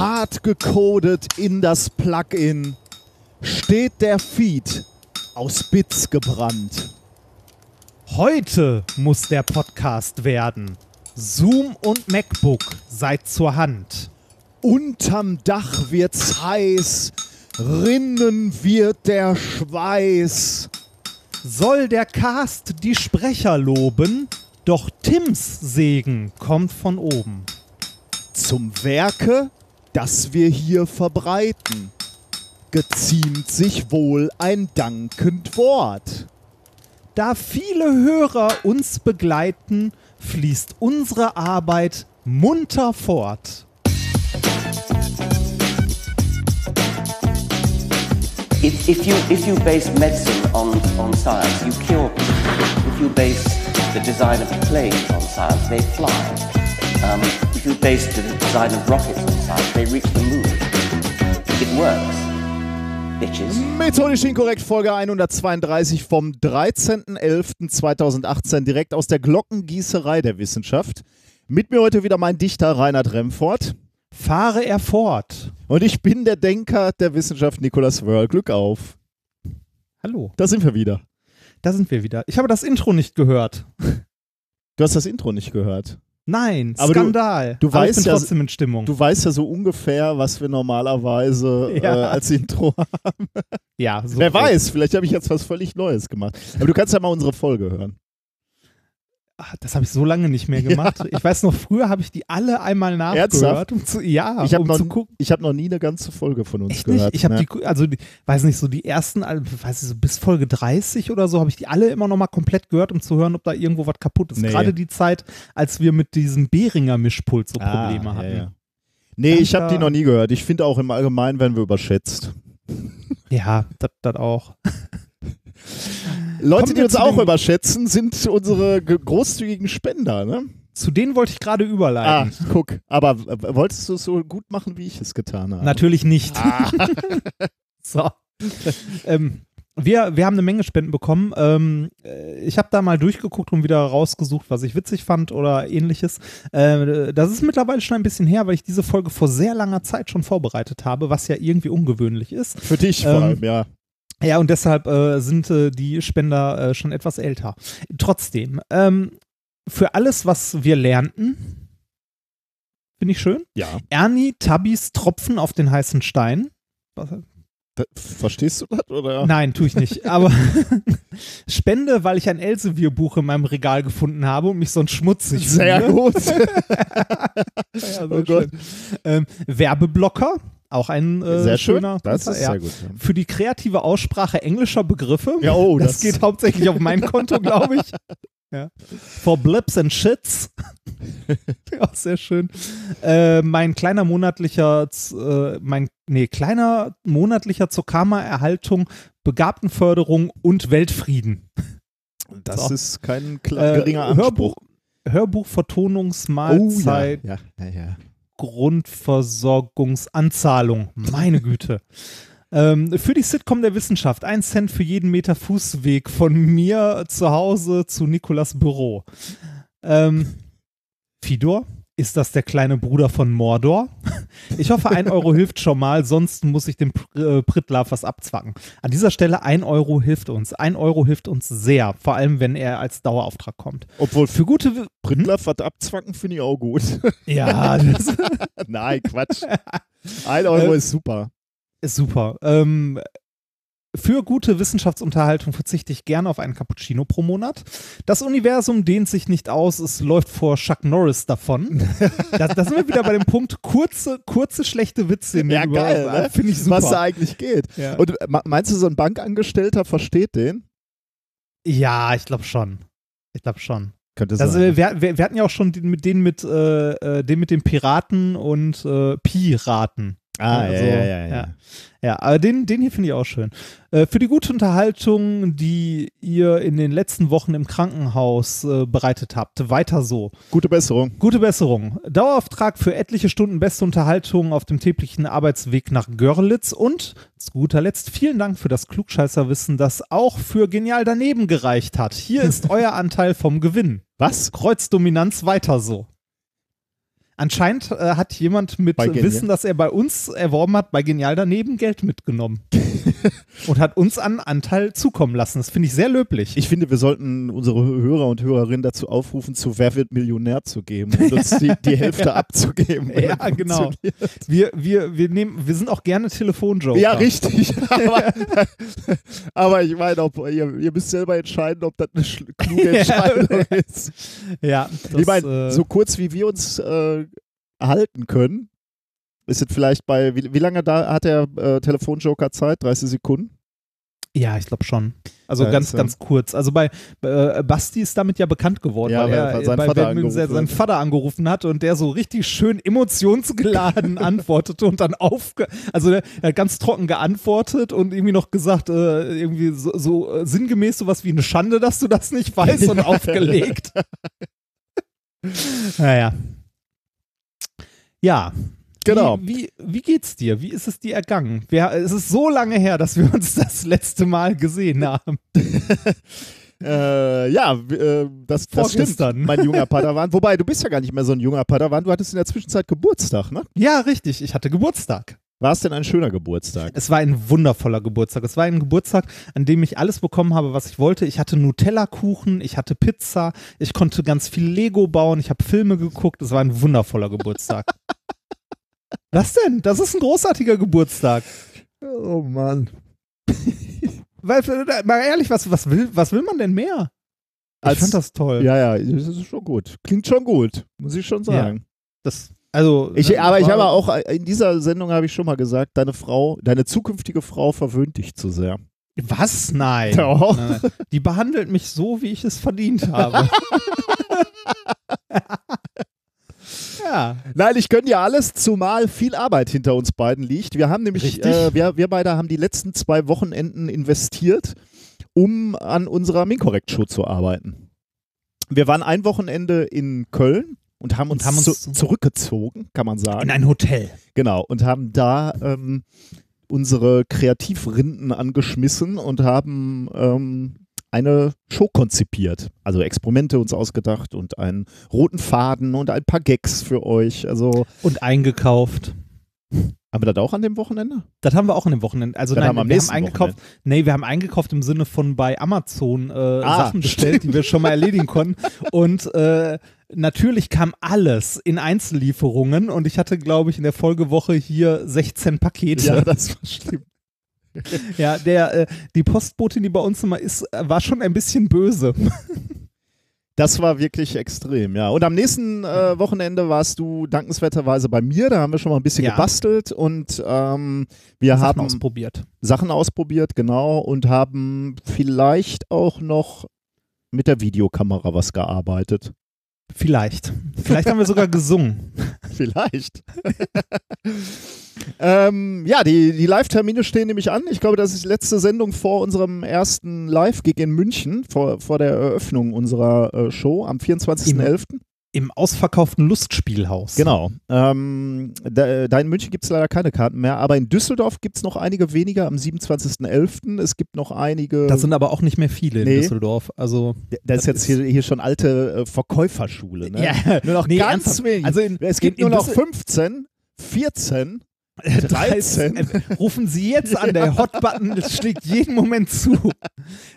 Hart gecodet in das Plugin steht der Feed aus Bits gebrannt. Heute muss der Podcast werden. Zoom und MacBook seid zur Hand. Unterm Dach wird's heiß, rinnen wird der Schweiß. Soll der Cast die Sprecher loben, doch Tims Segen kommt von oben. Zum Werke, das wir hier verbreiten, geziemt sich wohl ein dankend Wort. Da viele Hörer uns begleiten, fließt unsere Arbeit munter fort. If, if, you, if you base medicine on, on science, you cure people. If you base the design of planes on science, they fly. Um, if you base the design of rockets on science, they reach the moon. It works. Bitches. Methodisch inkorrekt Folge 132 vom 13.11.2018 direkt aus der Glockengießerei der Wissenschaft. Mit mir heute wieder mein Dichter Reinhard Remfort. Fahre er fort. Und ich bin der Denker der Wissenschaft Nikolaus Wörl. Glück auf. Hallo, Da sind wir wieder. da sind wir wieder. Ich habe das Intro nicht gehört. Du hast das Intro nicht gehört. Nein, Aber du- Skandal. du Aber weißt ich bin ja- trotzdem in Stimmung. Du weißt ja so ungefähr, was wir normalerweise Ja. äh, als Intro haben. ja, so Wer weiß, vielleicht habe ich jetzt was völlig Neues gemacht. Aber du kannst ja mal unsere Folge hören. Ach, Das habe ich so lange nicht mehr gemacht. Ich weiß noch, früher habe ich die alle einmal nachgehört. Um zu, ja, Ich habe um noch, zu gucken. ich hab noch nie eine ganze Folge von uns Echt gehört. nicht? Ich habe ne? die, also die, weiß nicht, so die ersten, weiß ich, so bis Folge 30 oder so, habe ich die alle immer noch mal komplett gehört, um zu hören, ob da irgendwo was kaputt ist. Nee. Gerade die Zeit, als wir mit diesem Behringer Mischpult so Ah, Probleme ja, hatten. ja. Nee, Dann ich habe die noch nie gehört. Ich finde auch im Allgemeinen werden wir überschätzt. Ja, das auch. Leute, die uns auch den- überschätzen, sind unsere ge- großzügigen Spender, ne? Zu denen wollte ich gerade Ah, überleiten. guck. Aber wolltest du es so gut machen, wie ich es getan habe? Natürlich nicht. Ah. so. ähm, wir, wir haben eine Menge Spenden bekommen. Ähm, äh, ich habe da mal durchgeguckt und wieder rausgesucht, was ich witzig fand oder ähnliches. Äh, das ist mittlerweile schon ein bisschen her, weil ich diese Folge vor sehr langer Zeit schon vorbereitet habe, was ja irgendwie ungewöhnlich ist. Für dich vor Ähm, allem, ja. Ja, und deshalb äh, sind äh, die Spender äh, schon etwas älter. Trotzdem, ähm, für alles, was wir lernten, finde ich schön. Ja. Ernie Tabis Tropfen auf den heißen Stein. Was, verstehst du das? Oder? Nein, tue ich nicht. Aber Spende, weil ich ein Elsevier-Buch in meinem Regal gefunden habe und mich sonst schmutzig Sehr gut. Ja, sehr Oh. Ähm, Werbeblocker, auch ein äh, sehr schön. schöner. Das guter, ist ja. sehr gut. ja. Für die kreative Aussprache englischer Begriffe. Ja, oh, das, das- geht hauptsächlich auf mein Konto, glaube ich. Ja. For Blips and Shits. ja, sehr schön. Äh, mein kleiner monatlicher, äh, mein, nee, kleiner monatlicher zur Karma-Erhaltung, Begabtenförderung und Weltfrieden. Das So. ist kein klar, Äh, geringer Anspruch. Hörbuch, Oh Hörbuchvertonungsmahlzeit, ja. ja, ja, ja. Grundversorgungsanzahlung. Meine Güte. Ähm, für die Sitcom der Wissenschaft. Ein Cent für jeden Meter Fußweg von mir zu Hause zu Nikolas Büro. Ähm, Fidor, ist das der kleine Bruder von Mordor? Ich hoffe, ein Euro hilft schon mal, sonst muss ich dem äh, Prittlaff was abzwacken. An dieser Stelle, ein Euro hilft uns. Ein Euro hilft uns sehr, vor allem wenn er als Dauerauftrag kommt. Obwohl Für gute. Wi- Prittlaff was abzwacken finde ich auch gut. Ja, das Nein, Quatsch. Ein Euro Äh, ist super. Ist super. Ähm, für gute Wissenschaftsunterhaltung verzichte ich gerne auf einen Cappuccino pro Monat. Das Universum dehnt sich nicht aus, es läuft vor Chuck Norris davon. da, da sind wir wieder bei dem Punkt, kurze, kurze schlechte Witze. Ja, geil, Über- ne? Finde ich super. Was da eigentlich geht. Ja. Und äh, me- meinst du, so ein Bankangestellter versteht den? ja, ich glaube schon. Ich glaube schon. Könnte Das, sein. äh, wir, wir, wir hatten ja auch schon den mit den mit, äh, äh, den mit den Piraten und äh, Piraten. Ah, also, ja, ja, ja, ja. Ja, aber den, den hier finde ich auch schön. Äh, für die gute Unterhaltung, die ihr in den letzten Wochen im Krankenhaus äh, bereitet habt, weiter so. Gute Besserung. Gute Besserung. Dauerauftrag für etliche Stunden beste Unterhaltung auf dem täglichen Arbeitsweg nach Görlitz und zu guter Letzt vielen Dank für das Klugscheißerwissen, das auch für genial daneben gereicht hat. Hier ist euer Anteil vom Gewinn. Was? Kreuzdominanz weiter so. Anscheinend äh, hat jemand mit. Wissen, das er bei uns erworben hat, bei Genial daneben Geld mitgenommen. und hat uns einen Anteil zukommen lassen. Das finde ich sehr löblich. Ich finde, wir sollten unsere Hörer und Hörerinnen dazu aufrufen, zu Wer wird Millionär zu geben und uns die, die Hälfte abzugeben. wenn Ja, genau. wir, wir, wir, nehmen, wir sind auch gerne Telefonjoker. Ja, richtig. aber, aber ich meine, ob, ihr, ihr müsst selber entscheiden, ob das eine kluge Entscheidung ist. Ja, das, ich meine, äh, so kurz wie wir uns äh, halten können, ist es vielleicht bei, wie, wie lange da hat der äh, Telefonjoker Zeit? 30 Sekunden? ja, ich glaube schon. Also Ja, ganz, ganz kurz. Also bei äh, Basti ist damit ja bekannt geworden, Ja, weil weil er seinen bei Vater seinen hat. Vater angerufen hat und der so richtig schön emotionsgeladen antwortete und dann aufge... Also er hat ganz trocken geantwortet und irgendwie noch gesagt, äh, irgendwie so, so äh, sinngemäß sowas wie eine Schande, dass du das nicht weißt und aufgelegt. naja. Ja. Genau. Wie, wie, wie geht's dir? Wie ist es dir ergangen? Wir, es ist so lange her, dass wir uns das letzte Mal gesehen haben. Äh, ja, äh, das, das stimmt, mein junger Padawan. Wobei, du bist ja gar nicht mehr so ein junger Padawan. Du hattest in der Zwischenzeit Geburtstag, ne? Ja, richtig. Ich hatte Geburtstag. War es denn ein schöner Geburtstag? Es war ein wundervoller Geburtstag. Es war ein Geburtstag, an dem ich alles bekommen habe, was ich wollte. Ich hatte Nutella-Kuchen, ich hatte Pizza, ich konnte ganz viel Lego bauen, ich habe Filme geguckt. Es war ein wundervoller Geburtstag. was denn? Das ist ein großartiger Geburtstag. Oh Mann. Weil, äh, mal ehrlich, was, was, will, was will man denn mehr? Ich Als- fand das toll. Ja, ja, das ist schon gut. Klingt schon gut, muss ich schon sagen. Das, also, Ich, ne, aber ich habe auch äh, in dieser Sendung habe ich schon mal gesagt, deine Frau, deine zukünftige Frau verwöhnt dich zu sehr. Was? Nein. Doch. Die behandelt mich so, wie ich es verdient habe. ja. Nein, ich gönne dir alles, zumal viel Arbeit hinter uns beiden liegt. Wir haben nämlich, äh, wir, wir beide haben die letzten zwei Wochenenden investiert, um an unserer Minkorrekt-Show zu arbeiten. Wir waren ein Wochenende in Köln und haben uns, Und haben uns zu, zurückgezogen, kann man sagen. In ein Hotel. Genau, und haben da ähm, unsere Kreativrinden angeschmissen und haben ähm, eine Show konzipiert. Also Experimente uns ausgedacht und einen roten Faden und ein paar Gags für euch. Also Und eingekauft. haben wir das auch an dem Wochenende? Das haben wir auch an dem Wochenende. Also Das nein, haben wir am wir haben eingekauft. Nee, wir haben eingekauft im Sinne von bei Amazon äh, Ah, Sachen bestellt, die wir schon mal erledigen konnten. Und äh, natürlich kam alles in Einzellieferungen und ich hatte, glaube ich, in der Folgewoche hier 16 Pakete. Ja, das war schlimm. Ja, der, äh, die Postbotin, die bei uns immer ist, äh, war schon ein bisschen böse. Das war wirklich extrem, ja. Und am nächsten äh, Wochenende warst du dankenswerterweise bei mir. Da haben wir schon mal ein bisschen Ja. gebastelt und ähm, wir Sachen haben ausprobiert. Sachen ausprobiert, genau, und haben vielleicht auch noch mit der Videokamera was gearbeitet. Vielleicht. Vielleicht haben wir sogar gesungen. Vielleicht. ähm, ja, die, die Live-Termine stehen nämlich an. Ich glaube, das ist die letzte Sendung vor unserem ersten Live-Gig in München, vor, vor der Eröffnung unserer äh, Show am 24.11. Im ausverkauften Lustspielhaus. Genau. Ähm, da, da in München gibt es leider keine Karten mehr, aber in Düsseldorf gibt es noch einige weniger am 27.11. Es gibt noch einige. Das sind aber auch nicht mehr viele in Nee. Düsseldorf. Also da ist jetzt hier, hier schon alte äh, Verkäuferschule. Ne? Ja, Nur noch nee, ganz ernsthaft. wenig. Also in, es gibt in, in nur noch Düssel- 15, 14. 13. 13. Äh, Rufen Sie jetzt an, der Hotbutton schlägt jeden Moment zu.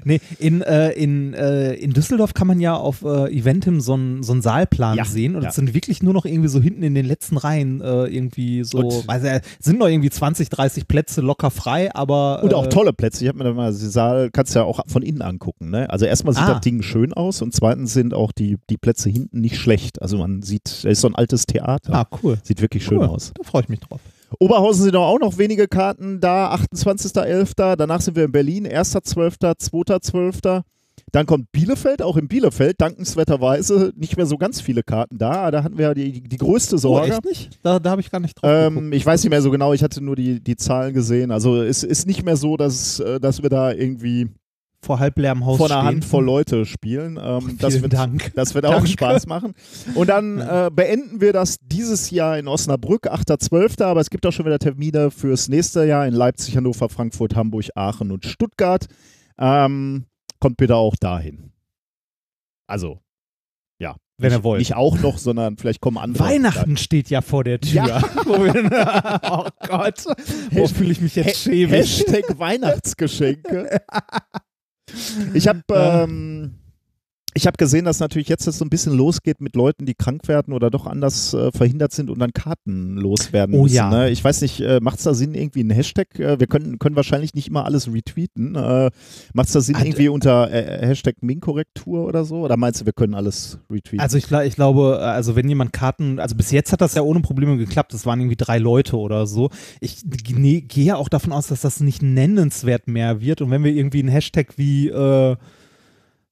Nee, in, äh, in, äh, in Düsseldorf kann man ja auf äh, Eventim so einen so Saalplan Ja, sehen und ja. es sind wirklich nur noch irgendwie so hinten in den letzten Reihen äh, irgendwie so, Und- also äh, sind noch irgendwie 20, 30 Plätze locker frei, aber Und auch äh, tolle Plätze. Ich habe mir da mal den Saal, kannst du ja auch von innen angucken. Ne? Also erstmal sieht Ah. das Ding schön aus und zweitens sind auch die, die Plätze hinten nicht schlecht. Also man sieht, da ist so ein altes Theater. Ah, cool. Sieht wirklich schön cool. aus. Da freue ich mich drauf. Oberhausen sind auch noch wenige Karten da, 28.11. Danach sind wir in Berlin, 1.12., 2.12. Dann kommt Bielefeld, auch in Bielefeld, dankenswerterweise nicht mehr so ganz viele Karten da. Da hatten wir ja die, die größte Oh, Sorge. echt nicht? Da, da habe ich gar nicht drauf. Ähm, ich weiß nicht mehr so genau, ich hatte nur die, die Zahlen gesehen. Also es ist nicht mehr so, dass, äh, dass wir da irgendwie Vor halb leerem Haus vor einer stehen. Handvoll Leute spielen. Ähm, das, Vielen wird, Dank. das wird auch. Spaß machen. Und dann äh, beenden wir das dieses Jahr in Osnabrück, 8.12., aber es gibt auch schon wieder Termine fürs nächste Jahr in Leipzig, Hannover, Frankfurt, Hamburg, Aachen und Stuttgart. Ähm, kommt bitte auch dahin. Also, ja, Wenn nicht, ihr wollt. Nicht auch noch, sondern vielleicht kommen andere. Weihnachten steht ja vor der Tür. Ja. Wir, oh Gott, wo fühle ich mich jetzt schäbig. Hashtag Weihnachtsgeschenke. Ich habe ähm, ich habe gesehen, dass natürlich jetzt das so ein bisschen losgeht mit Leuten, die krank werden oder doch anders äh, verhindert sind und dann Karten loswerden Oh müssen. ja. Ne? Ich weiß nicht, äh, macht es da Sinn, irgendwie einen Hashtag? Äh, wir können, können wahrscheinlich nicht immer alles retweeten. Äh, macht es da Sinn, Also- irgendwie unter äh, Hashtag Min-Korrektur oder so? Oder meinst du, wir können alles retweeten? Also ich, ich glaube, also wenn jemand Karten, also bis jetzt hat das ja ohne Probleme geklappt, das waren irgendwie drei Leute oder so. Ich gehe auch davon aus, dass das nicht nennenswert mehr wird und wenn wir irgendwie einen Hashtag wie, äh,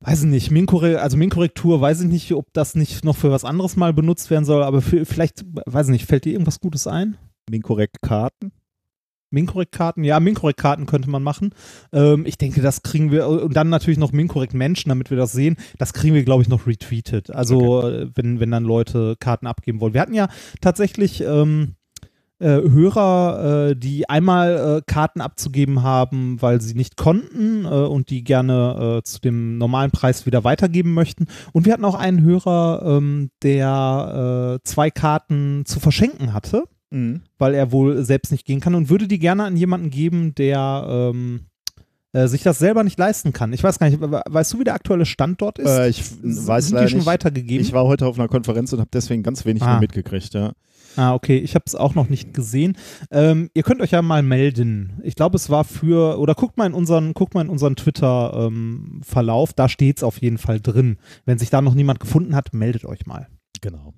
weiß ich nicht, Minkorre also Minkorrektur, weiß ich nicht, ob das nicht noch für was anderes mal benutzt werden soll, aber für, vielleicht, weiß ich nicht, fällt dir irgendwas Gutes ein? Min-korrekt Karten? Minkorrekt-Karten, ja, Minkorrekt-Karten könnte man machen. Ähm, ich denke, das kriegen wir, und dann natürlich noch Minkorrekt-Menschen, damit wir das sehen. Das kriegen wir, glaube ich, noch retweetet. Also, äh, wenn, wenn dann Leute Karten abgeben wollen. Wir hatten ja tatsächlich ähm, äh, Hörer, äh, die einmal äh, Karten abzugeben haben, weil sie nicht konnten äh, und die gerne äh, zu dem normalen Preis wieder weitergeben möchten. Und wir hatten auch einen Hörer, ähm, der äh, zwei Karten zu verschenken hatte Mhm. weil er wohl selbst nicht gehen kann und würde die gerne an jemanden geben, der ähm, äh, sich das selber nicht leisten kann. Ich weiß gar nicht, we- weißt du, wie der aktuelle Stand dort ist? Äh, ich weiß sind leider die schon nicht. weitergegeben? Ich war heute auf einer Konferenz und habe deswegen ganz wenig Ah. mitgekriegt, ja. Ah, okay, ich habe es auch noch nicht gesehen. Ähm, ihr könnt euch ja mal melden. Ich glaube, es war für, oder guckt mal in unseren, guckt mal in unseren Twitter-Verlauf, da steht es auf jeden Fall drin. Wenn sich da noch niemand gefunden hat, meldet euch mal. Genau.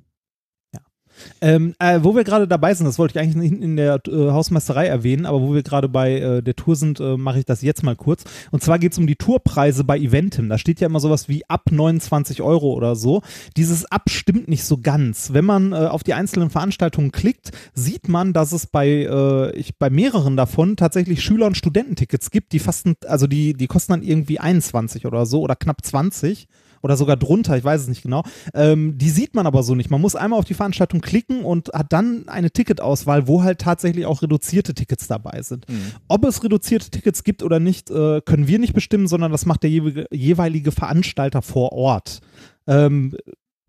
Ähm, äh, wo wir gerade dabei sind, das wollte ich eigentlich nicht in der äh, Hausmeisterei erwähnen, aber wo wir gerade bei äh, der Tour sind, äh, mache ich das jetzt mal kurz. Und zwar geht es um die Tourpreise bei Eventim. Da steht ja immer sowas wie ab 29 Euro oder so. Dieses ab stimmt nicht so ganz. Wenn man äh, auf die einzelnen Veranstaltungen klickt, sieht man, dass es bei, äh, ich, bei mehreren davon tatsächlich Schüler- und Studententickets gibt, die fast, also die, die kosten dann irgendwie 21 oder so oder knapp 20 oder sogar drunter, ich weiß es nicht genau. Ähm, die sieht man aber so nicht. Man muss einmal auf die Veranstaltung klicken und hat dann eine Ticketauswahl, wo halt tatsächlich auch reduzierte Tickets dabei sind. Ob es reduzierte Tickets gibt oder nicht, äh, können wir nicht bestimmen, sondern das macht der jeweilige, jeweilige Veranstalter vor Ort. Ähm,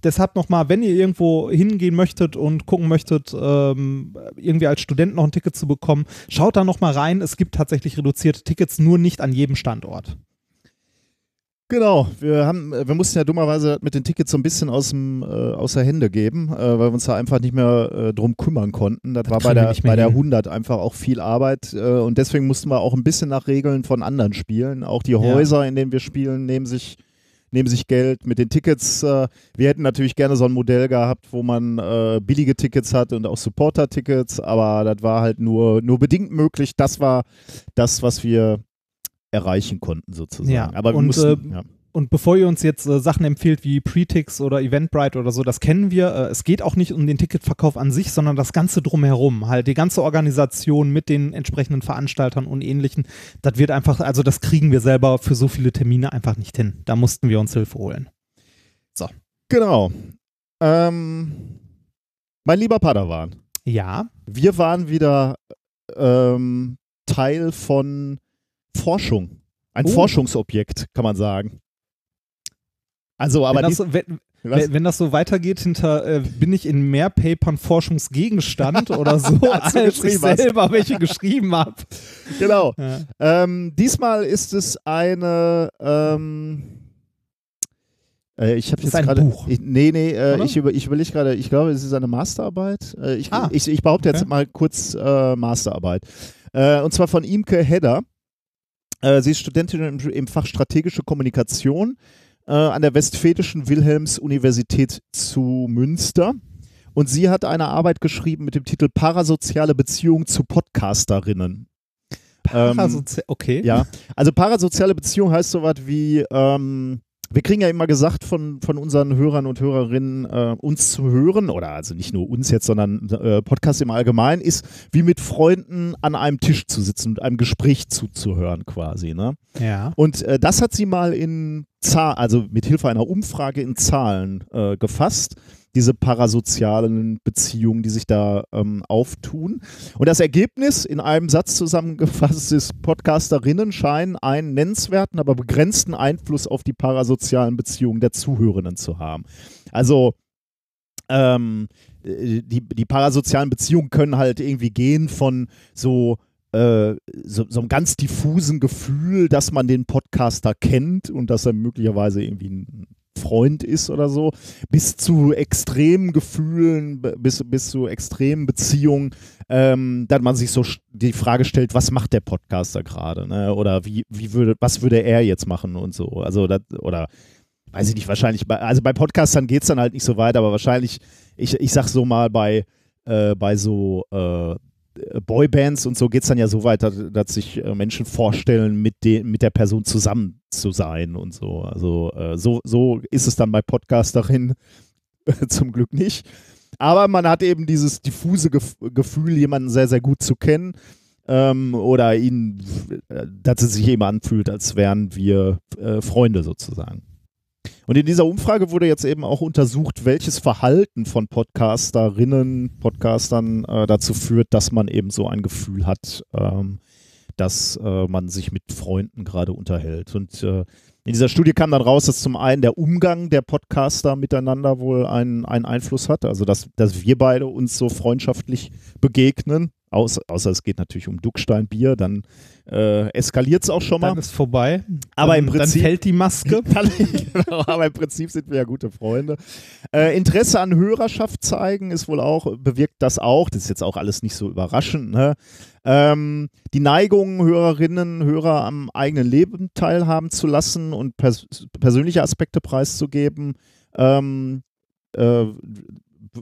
deshalb nochmal, wenn ihr irgendwo hingehen möchtet und gucken möchtet, ähm, irgendwie als Student noch ein Ticket zu bekommen, schaut da nochmal rein. Es gibt tatsächlich reduzierte Tickets, nur nicht an jedem Standort. Genau, wir haben, äh, wir mussten ja dummerweise mit den Tickets so ein bisschen aus dem äh, außer Hände geben, äh, weil wir uns da einfach nicht mehr äh, drum kümmern konnten. Das, war bei der, bei der hin. 100 einfach auch viel Arbeit äh, und deswegen mussten wir auch ein bisschen nach Regeln von anderen spielen. Auch die Häuser, in denen wir spielen, nehmen sich nehmen sich Geld mit den Tickets. Äh, wir hätten natürlich gerne so ein Modell gehabt, wo man äh, billige Tickets hat und auch Supporter-Tickets, aber das war halt nur, nur bedingt möglich. Das war das, was wir erreichen konnten sozusagen. Ja, aber wir und, mussten, äh, ja. Und bevor ihr uns jetzt äh, Sachen empfiehlt wie Pretix oder Eventbrite oder so, das kennen wir. Äh, es geht auch nicht um den Ticketverkauf an sich, sondern das Ganze drumherum. Halt die ganze Organisation mit den entsprechenden Veranstaltern und ähnlichen. Das wird einfach, also das kriegen wir selber für so viele Termine einfach nicht hin. Da mussten wir uns Hilfe holen. Genau. Ähm, mein lieber Padawan, Ja, wir waren wieder ähm, Teil von Forschung. Ein Oh. Forschungsobjekt, kann man sagen. Also, aber wenn, das, wenn, wenn, das so weitergeht, hinter äh, bin ich in mehr Papern Forschungsgegenstand oder so, Als als ich selber welche geschrieben habe. genau. Ja. Ähm, diesmal ist es eine. Ähm, äh, ich habe jetzt gerade. Nee, nee, äh, ich, über, ich überlege gerade, ich glaube, es ist eine Masterarbeit. Äh, ich, Ah, ich, ich behaupte jetzt okay. mal kurz äh, Masterarbeit. Und zwar von Imke Hedder. Äh, sie ist Studentin im, im Fach Strategische Kommunikation äh, an der Westfälischen Wilhelms-Universität zu Münster. Und sie hat eine Arbeit geschrieben mit dem Titel Parasoziale Beziehung zu Podcasterinnen. Ähm, Parasozi okay. Ja, also parasoziale Beziehung heißt sowas wie, ähm, wir kriegen ja immer gesagt von, von unseren Hörern und Hörerinnen, äh, uns zu hören, oder also nicht nur uns jetzt, sondern äh, Podcast im Allgemeinen, ist wie mit Freunden an einem Tisch zu sitzen und einem Gespräch zuzuhören quasi. Ne? Ja. Und äh, das hat sie mal in Zahlen, also mit Hilfe einer Umfrage in Zahlen äh, gefasst. Diese parasozialen Beziehungen, die sich da ähm, auftun. Und das Ergebnis in einem Satz zusammengefasst ist, Podcasterinnen scheinen einen nennenswerten, aber begrenzten Einfluss auf die parasozialen Beziehungen der Zuhörenden zu haben. Also ähm, die, die parasozialen Beziehungen können halt irgendwie gehen von so äh, so, so einem ganz diffusen Gefühl, dass man den Podcaster kennt und dass er möglicherweise irgendwie ein Freund ist oder so, bis zu extremen Gefühlen, bis, bis zu extremen Beziehungen, ähm, dass man sich so die Frage stellt, was macht der Podcaster gerade, ne? Oder wie, wie würde, was würde er jetzt machen und so. Also das, oder weiß ich nicht, wahrscheinlich, bei, also bei Podcastern geht es dann halt nicht so weit, aber wahrscheinlich, ich, ich sag so mal, bei, äh, bei so äh, Boybands und so geht es dann ja so weit, dass, sich äh, Menschen vorstellen, mit, de, mit der Person zusammen zu sein und so. Also äh, so, so ist es dann bei Podcasterinnen zum Glück nicht. Aber man hat eben dieses diffuse Gef Gefühl, jemanden sehr, sehr gut zu kennen. Ähm, oder ihn, äh, dass es sich eben anfühlt, als wären wir äh, Freunde sozusagen. Und in dieser Umfrage wurde jetzt eben auch untersucht, welches Verhalten von Podcasterinnen, Podcastern äh, dazu führt, dass man eben so ein Gefühl hat, ähm, dass äh, man sich mit Freunden gerade unterhält. Und äh, in dieser Studie kam dann raus, dass zum einen der Umgang der Podcaster miteinander wohl einen, einen Einfluss hat. Also, dass, dass wir beide uns so freundschaftlich begegnen. Außer, außer es geht natürlich um Ducksteinbier, dann äh, eskaliert es auch schon mal. Dann ist vorbei. Aber dann, im Prinzip, dann fällt die Maske. Dann, genau, aber im Prinzip sind wir ja gute Freunde. Äh, Interesse an Hörerschaft zeigen ist wohl auch, bewirkt das auch. Das ist jetzt auch alles nicht so überraschend. Ne? Ähm, die Neigung, Hörerinnen, Hörer am eigenen Leben teilhaben zu lassen und pers persönliche Aspekte preiszugeben, ähm, äh,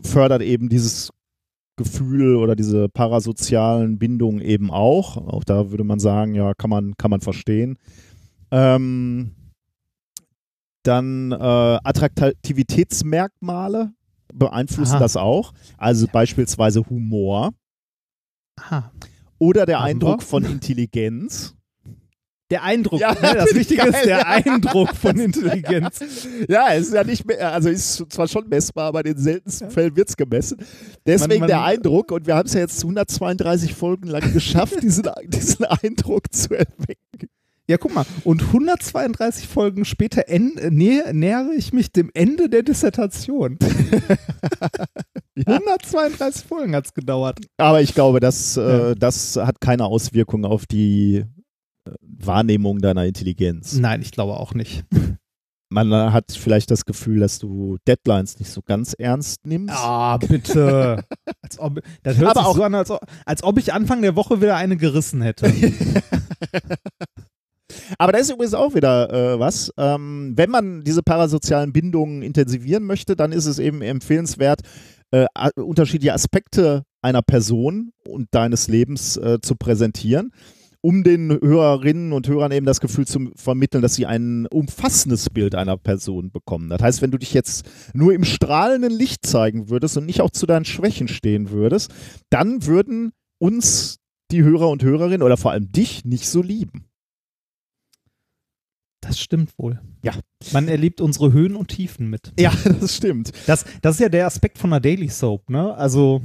fördert eben dieses Gefühl oder diese parasozialen Bindungen eben auch. Auch da würde man sagen, ja, kann man, kann man verstehen. Ähm, dann äh, Attraktivitätsmerkmale beeinflussen Aha. das auch. Also beispielsweise Humor Aha. oder der Haben Eindruck von Intelligenz. Der Eindruck. Ja, ne? Das Wichtige ist der ja. Eindruck von Intelligenz. Ja, es ist ja nicht mehr, also ist zwar schon messbar, aber in den seltensten Fällen wird es gemessen. Deswegen Man- man- der Eindruck, und wir haben es ja jetzt 132 Folgen lang geschafft, diesen, diesen Eindruck zu erwecken. Ja, guck mal. Und 132 Folgen später äh, nä nähere ich mich dem Ende der Dissertation. 132 Folgen hat es gedauert. Aber ich glaube, das, Ja. äh, das hat keine Auswirkung auf die Wahrnehmung deiner Intelligenz. Nein, ich glaube auch nicht. Man hat vielleicht das Gefühl, dass du Deadlines nicht so ganz ernst nimmst. Ah, bitte. Als ob, das hört Aber sich auch- so an, als ob, als ob ich Anfang der Woche wieder eine gerissen hätte. Aber da ist übrigens auch wieder äh, was. Ähm, wenn man diese parasozialen Bindungen intensivieren möchte, dann ist es eben empfehlenswert, äh, unterschiedliche Aspekte einer Person und deines Lebens äh, zu präsentieren, um den Hörerinnen und Hörern eben das Gefühl zu vermitteln, dass sie ein umfassendes Bild einer Person bekommen. Das heißt, wenn du dich jetzt nur im strahlenden Licht zeigen würdest und nicht auch zu deinen Schwächen stehen würdest, dann würden uns die Hörer und Hörerinnen oder vor allem dich nicht so lieben. Das stimmt wohl. Ja. Man erlebt unsere Höhen und Tiefen mit. Ja, das stimmt. Das, das ist ja der Aspekt von einer Daily Soap, ne? Also.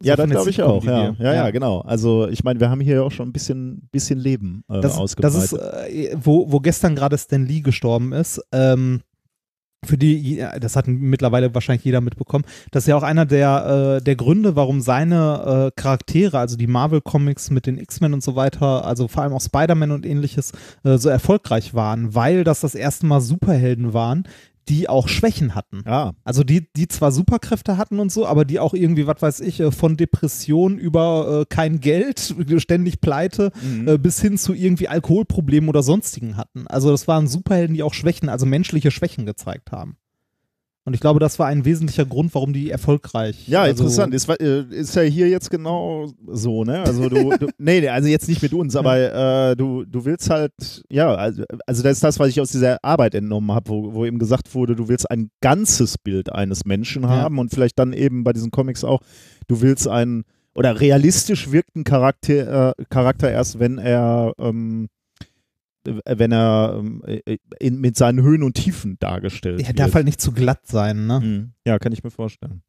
So Ja, das glaube ich auch. Ja. Ja, ja, genau. Also ich meine, wir haben hier auch schon ein bisschen, bisschen Leben äh, Das, das ausgebreitet. ist, äh, wo, wo gestern gerade Stan Lee gestorben ist. Ähm, für die, das hat mittlerweile wahrscheinlich jeder mitbekommen, das ist ja auch einer der, äh, der Gründe, warum seine äh, Charaktere, also die Marvel-Comics mit den X-Men und so weiter, also vor allem auch Spider-Man und ähnliches, äh, so erfolgreich waren, weil das das erste Mal Superhelden waren, die auch Schwächen hatten. ja, Also die, die zwar Superkräfte hatten und so, aber die auch irgendwie, was weiß ich, äh, von Depression über äh, kein Geld, ständig pleite, Mhm. äh, bis hin zu irgendwie Alkoholproblemen oder sonstigen hatten. Also das waren Superhelden, die auch Schwächen, also menschliche Schwächen gezeigt haben. Und ich glaube, das war ein wesentlicher Grund, warum die erfolgreich. ja also, interessant. Ist, äh, ist ja hier jetzt genau so, ne? Also du, du nee, nee, also jetzt nicht mit uns, aber äh, du, du willst halt, ja, also, also das ist das, was ich aus dieser Arbeit entnommen habe, wo, wo eben gesagt wurde, du willst ein ganzes Bild eines Menschen Ja. haben und vielleicht dann eben bei diesen Comics auch, du willst einen oder realistisch wirkten Charakter, äh, Charakter erst, wenn er ähm, wenn er ähm, äh, in, mit seinen Höhen und Tiefen dargestellt Er wird. darf halt nicht zu glatt sein, ne? Mhm. Ja, kann ich mir vorstellen.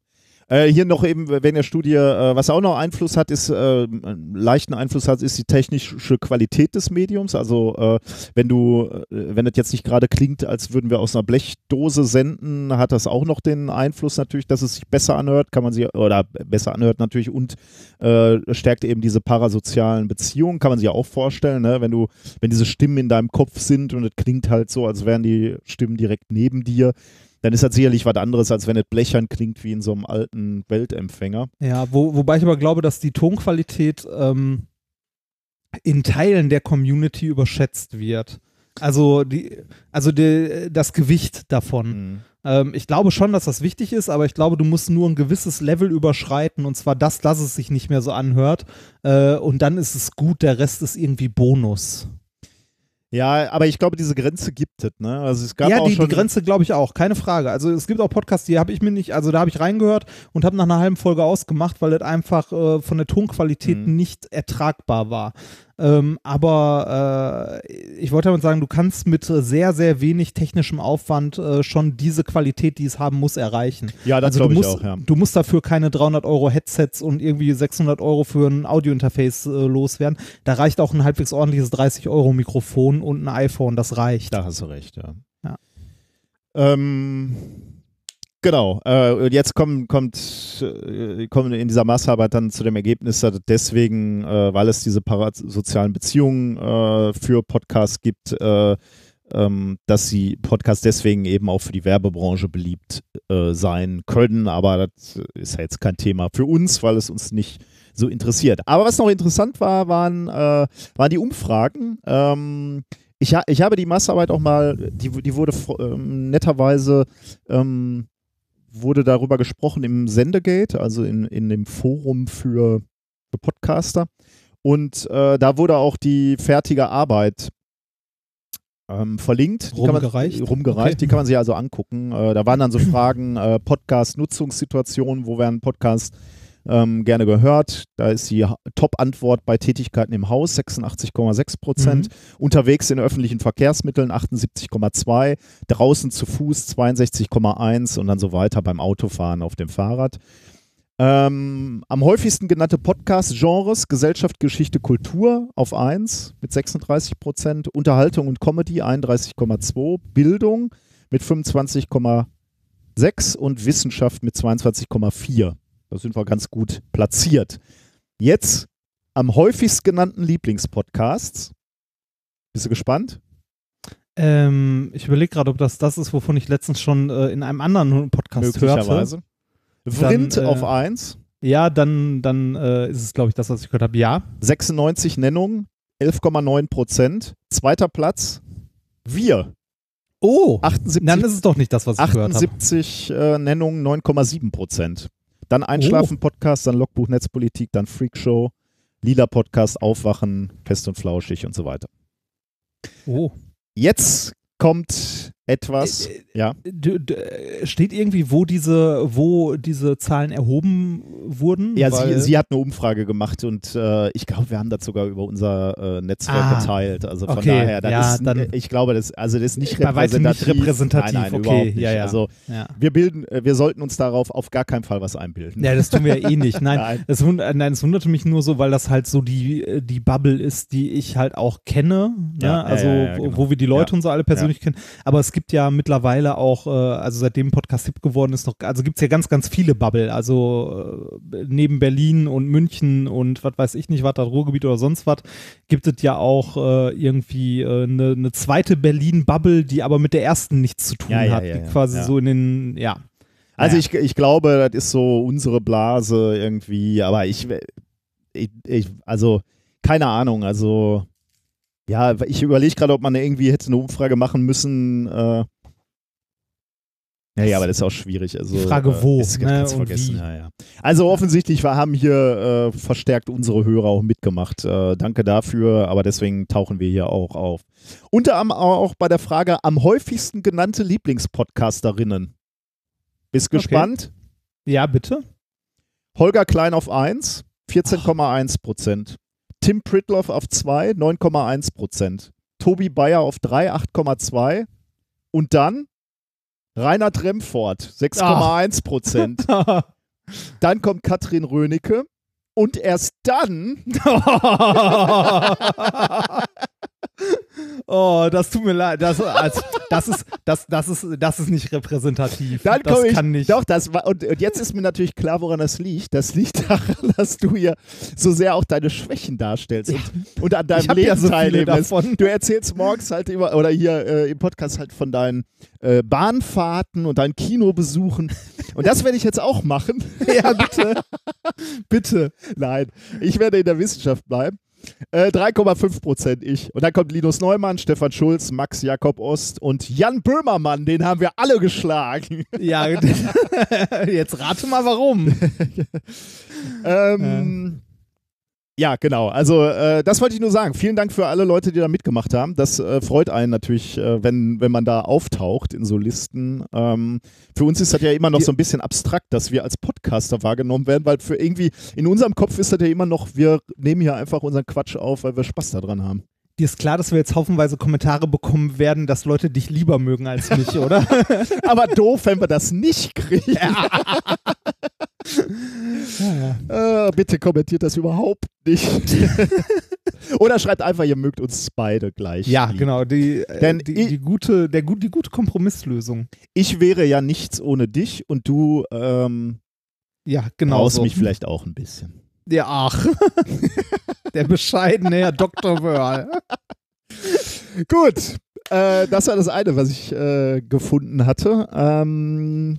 Äh, hier noch eben, wenn der Studie, äh, was auch noch Einfluss hat, ist, äh, leichten Einfluss hat, ist die technische Qualität des Mediums. Also äh, wenn du, äh, wenn das jetzt nicht gerade klingt, als würden wir aus einer Blechdose senden, hat das auch noch den Einfluss natürlich, dass es sich besser anhört, kann man sie, oder besser anhört natürlich und stärkt eben diese parasozialen Beziehungen, kann man sich ja auch vorstellen, ne? wenn du, wenn diese Stimmen in deinem Kopf sind und es klingt halt so, als wären die Stimmen direkt neben dir, dann ist das sicherlich was anderes, als wenn es blechern klingt wie in so einem alten Weltempfänger. Ja, wo, wobei ich aber glaube, dass die Tonqualität ähm, in Teilen der Community überschätzt wird. Also, die, also die, das Gewicht davon. Mhm. Ähm, ich glaube schon, dass das wichtig ist, aber ich glaube, du musst nur ein gewisses Level überschreiten und zwar das, dass es sich nicht mehr so anhört. Äh, und dann ist es gut, der Rest ist irgendwie Bonus. Ja, aber ich glaube, diese Grenze gibt es, ne? Also es gab ja, auch die, schon die Grenze glaube ich auch, keine Frage. Also es gibt auch Podcasts, die habe ich mir nicht, also da habe ich reingehört und habe nach einer halben Folge ausgemacht, weil das einfach äh, von der Tonqualität Mhm. nicht ertragbar war. Ähm, aber äh, ich wollte damit sagen, du kannst mit sehr, sehr wenig technischem Aufwand äh, schon diese Qualität, die es haben muss, erreichen. Ja, das also du glaube ich musst, auch, ja. du musst dafür keine 300 Euro Headsets und irgendwie 600 Euro für ein Audiointerface äh, loswerden. Da reicht auch ein halbwegs ordentliches 30 Euro Mikrofon und ein iPhone, das reicht. Da hast du recht, ja. Ja. Ähm, genau. Äh, jetzt kommen, kommt, äh, kommen in dieser Maßarbeit dann zu dem Ergebnis, dass deswegen, äh, weil es diese parasozialen Beziehungen äh, für Podcasts gibt, äh, ähm, dass sie Podcasts deswegen eben auch für die Werbebranche beliebt äh, sein können. Aber das ist ja jetzt kein Thema für uns, weil es uns nicht so interessiert. Aber was noch interessant war, waren, waren die Umfragen. Ähm, ich, ha ich habe die Massarbeit auch mal, die, die wurde ähm, netterweise, ähm, wurde darüber gesprochen im Sendegate, also in, in dem Forum für, für Podcaster. Und äh, da wurde auch die fertige Arbeit ähm, verlinkt. Die kann man- Rumgereicht? rumgereicht. Okay. Die kann man sich also angucken. Äh, da waren dann so Fragen, äh, Podcast-Nutzungssituationen, wo werden Podcasts ähm, gerne gehört. Da ist die Top-Antwort bei Tätigkeiten im Haus 86,6 Prozent. Unterwegs in öffentlichen Verkehrsmitteln 78,2. Draußen zu Fuß 62,1 und dann so weiter beim Autofahren auf dem Fahrrad. Ähm, am häufigsten genannte Podcast-Genres Gesellschaft, Geschichte, Kultur auf 1 mit 36 Prozent, Unterhaltung und Comedy 31,2%, Bildung mit 25,6 und Wissenschaft mit 22,4. Da sind wir ganz gut platziert. Jetzt am häufigst genannten Lieblingspodcasts. Bist du gespannt? Ähm, ich überlege gerade, ob das das ist, wovon ich letztens schon äh, in einem anderen Podcast hörte. Vrind äh, auf 1, Ja, dann, dann äh, ist es, glaube ich, das, was ich gehört habe. Ja. 96 Nennungen, 11,9 Prozent. Zweiter Platz, wir, Oh, 78, dann ist es doch nicht das, was ich gehört habe. 78 äh, Nennungen, 9,7 Prozent. Dann Einschlafen-Podcast, dann Logbuch Netzpolitik, dann Freakshow, Lila-Podcast, Aufwachen, Fest und Flauschig und so weiter. Oh. Jetzt kommt etwas, Äh, äh, ja, steht irgendwie, wo diese, wo diese Zahlen erhoben wurden? ja sie, sie hat eine Umfrage gemacht und äh, ich glaube, wir haben das sogar über unser äh, Netzwerk Ah, geteilt. Also von okay, daher, das ja, ist, dann- ich glaube, das, also das ist nicht weitem nicht repräsentativ. repräsentativ, Nein, nein, okay, überhaupt nicht. ja, ja. Also wir bilden, äh, wir sollten uns darauf auf gar keinen Fall was einbilden. ja, das tun wir ja eh nicht. Nein, Nein. Es, nein, es wunderte mich nur so, weil das halt so die, die Bubble ist, die ich halt auch kenne. Ne? Also, genau. wo wir die Leute und so alle persönlich kennen. Aber es gibt ja mittlerweile auch, äh, also seitdem Podcast hip geworden ist, noch, also gibt es ja ganz, ganz viele Bubble. Also äh, neben Berlin und München und was weiß ich nicht, was da Ruhrgebiet oder sonst was, gibt es ja auch äh, irgendwie eine äh, ne- zweite Berlin-Bubble, die aber mit der ersten nichts zu tun Ja, ja, hat. ja, die quasi so in den, ja. Also ich, ich glaube, das ist so unsere Blase irgendwie, aber ich, ich, ich also keine Ahnung, also ja, ich überlege gerade, ob man irgendwie hätte eine Umfrage machen müssen. Äh, naja, aber das ist auch schwierig. Also, Die Frage, äh, wo, Ist, ne, vergessen, ja, ja. Also offensichtlich wir haben hier äh, verstärkt unsere Hörer auch mitgemacht. Äh, danke dafür, aber deswegen tauchen wir hier auch auf. Unter anderem auch bei der Frage am häufigsten genannte Lieblingspodcasterinnen. Bist Okay. gespannt? Ja, bitte? Holger Klein auf 1, 14,1 Prozent. Tim Pritloff auf 2, 9,1 Prozent. Tobi Bayer auf 3, 8,2% und dann Reinhard Remford, 6,1 Prozent. Dann kommt Katrin Rönecke und erst dann Oh, das tut mir leid. Das, also, das, ist, das, das, ist, das ist nicht repräsentativ. Dann das ich, kann nicht. Doch, das war, und, und jetzt ist mir natürlich klar, woran das liegt. Das liegt daran, dass du hier so sehr auch deine Schwächen darstellst und, und an deinem Leben ja so teilnimmst. Du erzählst morgens halt immer, oder hier äh, im Podcast halt von deinen äh, Bahnfahrten und deinen Kinobesuchen. Und das werde ich jetzt auch machen. ja, bitte. bitte. Nein, ich werde in der Wissenschaft bleiben. Äh, 3,5 Prozent ich. Und dann kommt Linus Neumann, Stefan Schulz, Max Jakob Ost und Jan Böhmermann, den haben wir alle geschlagen. Ja, jetzt rate mal warum. ähm, ja, genau. Also äh, das wollte ich nur sagen. Vielen Dank für alle Leute, die da mitgemacht haben. Das äh, freut einen natürlich, äh, wenn, wenn man da auftaucht in so Listen. Ähm, für uns ist das ja immer noch so ein bisschen abstrakt, dass wir als Podcaster wahrgenommen werden, weil für irgendwie in unserem Kopf ist das ja immer noch, wir nehmen hier einfach unseren Quatsch auf, weil wir Spaß daran haben. Dir ist klar, dass wir jetzt haufenweise Kommentare bekommen werden, dass Leute dich lieber mögen als mich, oder? Aber doof, wenn wir das nicht kriegen. Äh, bitte kommentiert das überhaupt nicht. Oder schreibt einfach, ihr mögt uns beide gleich. ja, lieb. genau. Die, äh, Denn die, ich- die, gute, der, die gute Kompromisslösung. Ich wäre ja nichts ohne dich und du ähm, Ja, genau. brauchst so. mich vielleicht auch ein bisschen. Ja, ach. der bescheidene Herr Dr. Wörl. Gut, äh, das war das eine, was ich äh, gefunden hatte. Ähm,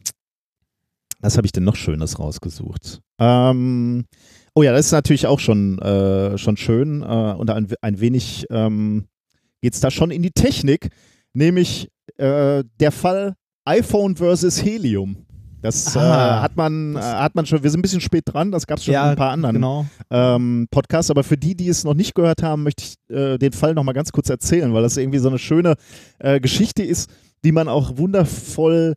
was habe ich denn noch Schönes rausgesucht? Ähm, oh ja, das ist natürlich auch schon, äh, schon schön äh, und ein, ein wenig ähm, geht es da schon in die Technik, nämlich äh, der Fall iPhone versus Helium. Das äh, hat, man, äh, hat man schon, wir sind ein bisschen spät dran, das gab es schon in ein paar anderen Genau. ähm, Podcast. Aber für die, die es noch nicht gehört haben, möchte ich äh, den Fall noch mal ganz kurz erzählen, weil das irgendwie so eine schöne äh, Geschichte ist, die man auch wundervoll.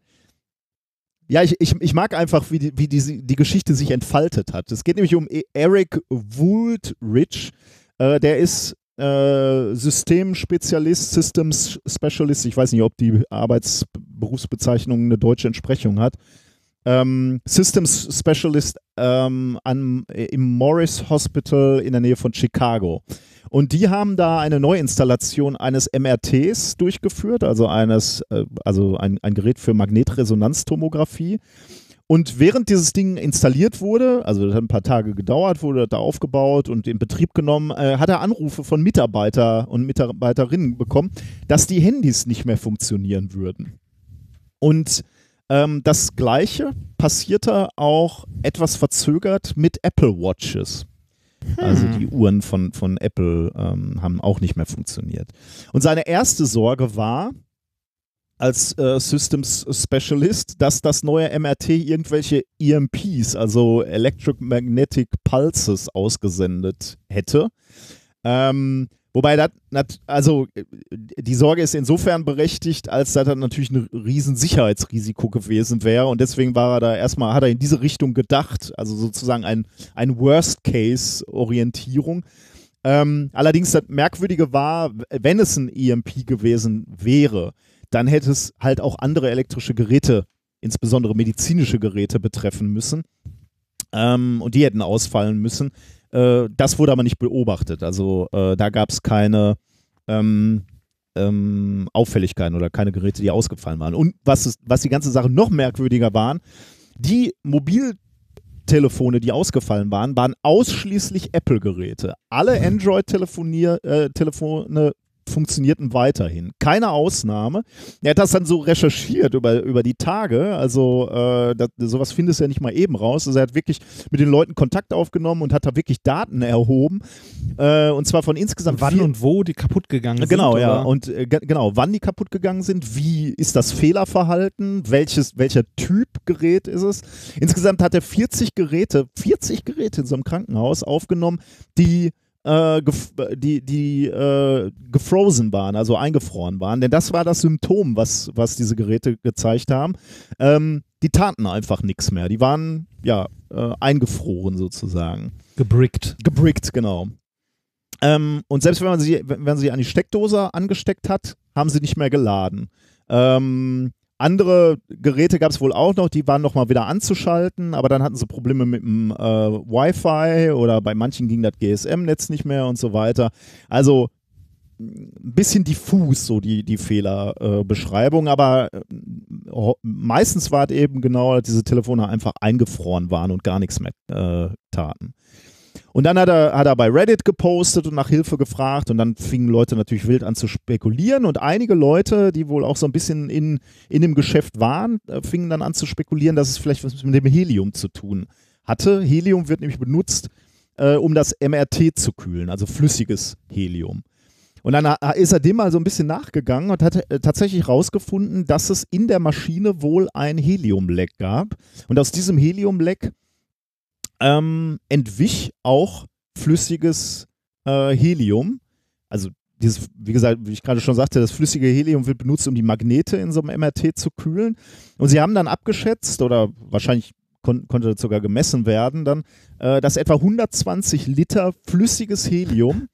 Ja, ich, ich, ich mag einfach, wie, die, wie die, die Geschichte sich entfaltet hat. Es geht nämlich um E- Eric Wooldridge. Äh, der ist äh, Systemspezialist, Systems Specialist. Ich weiß nicht, ob die Arbeitsberufsbezeichnung eine deutsche Entsprechung hat. Ähm, Systems Specialist ähm, an, im Morris Hospital in der Nähe von Chicago. Und die haben da eine Neuinstallation eines MRTs durchgeführt, also eines, äh, also ein, ein Gerät für Magnetresonanztomographie. Und während dieses Ding installiert wurde, also das hat ein paar Tage gedauert, wurde da aufgebaut und in Betrieb genommen, äh, hat er Anrufe von Mitarbeiter und Mitarbeiterinnen bekommen, dass die Handys nicht mehr funktionieren würden. Und ähm, das Gleiche passierte auch etwas verzögert mit Apple Watches. Also die Uhren von, von Apple ähm, haben auch nicht mehr funktioniert. Und seine erste Sorge war, als äh, Systems Specialist, dass das neue MRT irgendwelche EMPs, also Electromagnetic Pulses, ausgesendet hätte. Ähm, wobei das, also äh, die Sorge ist insofern berechtigt, als dass das natürlich ein riesen Sicherheitsrisiko gewesen wäre und deswegen war er da erstmal, hat er in diese Richtung gedacht, also sozusagen ein, ein Worst-Case-Orientierung. Ähm, allerdings das Merkwürdige war, wenn es ein EMP gewesen wäre, dann hätte es halt auch andere elektrische Geräte, insbesondere medizinische Geräte betreffen müssen. Ähm, und die hätten ausfallen müssen. Äh, das wurde aber nicht beobachtet. Also äh, da gab es keine ähm, ähm, Auffälligkeiten oder keine Geräte, die ausgefallen waren. Und was, es, was die ganze Sache noch merkwürdiger waren, die Mobiltelefone, die ausgefallen waren, waren ausschließlich Apple-Geräte. Alle Android-Telefone äh, funktionierten weiterhin. Keine Ausnahme. Er hat das dann so recherchiert über, über die Tage. Also äh, das, sowas findest du ja nicht mal eben raus. Also er hat wirklich mit den Leuten Kontakt aufgenommen und hat da wirklich Daten erhoben. Äh, und zwar von insgesamt Wann vier- und wo die kaputt gegangen sind. Genau, ja. oder? Und äh, ge- genau, wann die kaputt gegangen sind, wie ist das Fehlerverhalten, welches, welcher Typ Gerät ist es. Insgesamt hat er 40 Geräte, 40 Geräte in so einem Krankenhaus aufgenommen, die äh, gef die, die äh, gefrozen waren, also eingefroren waren. Denn das war das Symptom, was, was diese Geräte gezeigt haben. Ähm, die taten einfach nichts mehr. Die waren ja äh, eingefroren sozusagen. gebrickt. Gebrickt, genau. Ähm, und selbst wenn man sie, wenn man sie an die Steckdose angesteckt hat, haben sie nicht mehr geladen. Ähm, andere Geräte gab es wohl auch noch, die waren noch mal wieder anzuschalten, aber dann hatten sie Probleme mit dem äh, Wi-Fi oder bei manchen ging das GSM-Netz nicht mehr und so weiter. Also ein bisschen diffus so die, die Fehlerbeschreibung, äh, aber äh, meistens war es eben genau, dass diese Telefone einfach eingefroren waren und gar nichts mehr äh, taten. Und dann hat er, hat er bei Reddit gepostet und nach Hilfe gefragt und dann fingen Leute natürlich wild an zu spekulieren und einige Leute, die wohl auch so ein bisschen in, in dem Geschäft waren, äh, fingen dann an zu spekulieren, dass es vielleicht was mit dem Helium zu tun hatte. Helium wird nämlich benutzt, äh, um das MRT zu kühlen, also flüssiges Helium. Und dann ist er dem mal so ein bisschen nachgegangen und hat äh, tatsächlich herausgefunden, dass es in der Maschine wohl ein Heliumleck gab. Und aus diesem Heliumleck ähm, entwich auch flüssiges äh, Helium. Also dieses, wie gesagt, wie ich gerade schon sagte, das flüssige Helium wird benutzt, um die Magnete in so einem MRT zu kühlen. Und sie haben dann abgeschätzt, oder wahrscheinlich kon konnte das sogar gemessen werden, dann, äh, dass etwa 120 Liter flüssiges Helium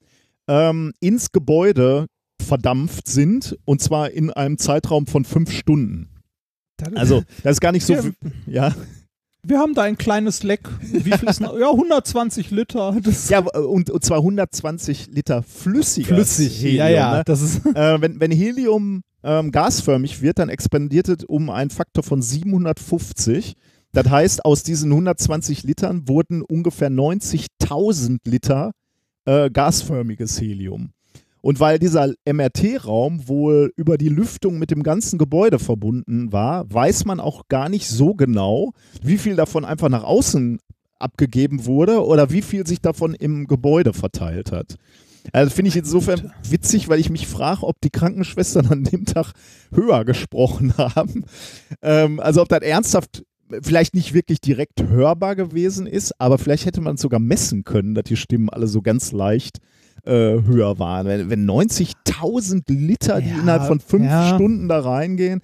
ähm, ins Gebäude verdampft sind, und zwar in einem Zeitraum von fünf Stunden. Also, das ist gar nicht so ja. viel. Ja. Wir haben da ein kleines Leck. Wie viel ist noch? Ja, 120 Liter. Das ja, und, und zwar 120 Liter flüssiger. Flüssig, Helium, ja, ja. Ne? Das ist äh, wenn, wenn Helium ähm, gasförmig wird, dann expandiert es um einen Faktor von 750. Das heißt, aus diesen 120 Litern wurden ungefähr 90.000 Liter äh, gasförmiges Helium. Und weil dieser MRT-Raum wohl über die Lüftung mit dem ganzen Gebäude verbunden war, weiß man auch gar nicht so genau, wie viel davon einfach nach außen abgegeben wurde oder wie viel sich davon im Gebäude verteilt hat. Also finde ich insofern witzig, weil ich mich frage, ob die Krankenschwestern an dem Tag höher gesprochen haben. Ähm, also ob das ernsthaft vielleicht nicht wirklich direkt hörbar gewesen ist, aber vielleicht hätte man sogar messen können, dass die Stimmen alle so ganz leicht äh, höher waren. Wenn, wenn 90.000 Liter, die innerhalb von fünf ja. Stunden da reingehen,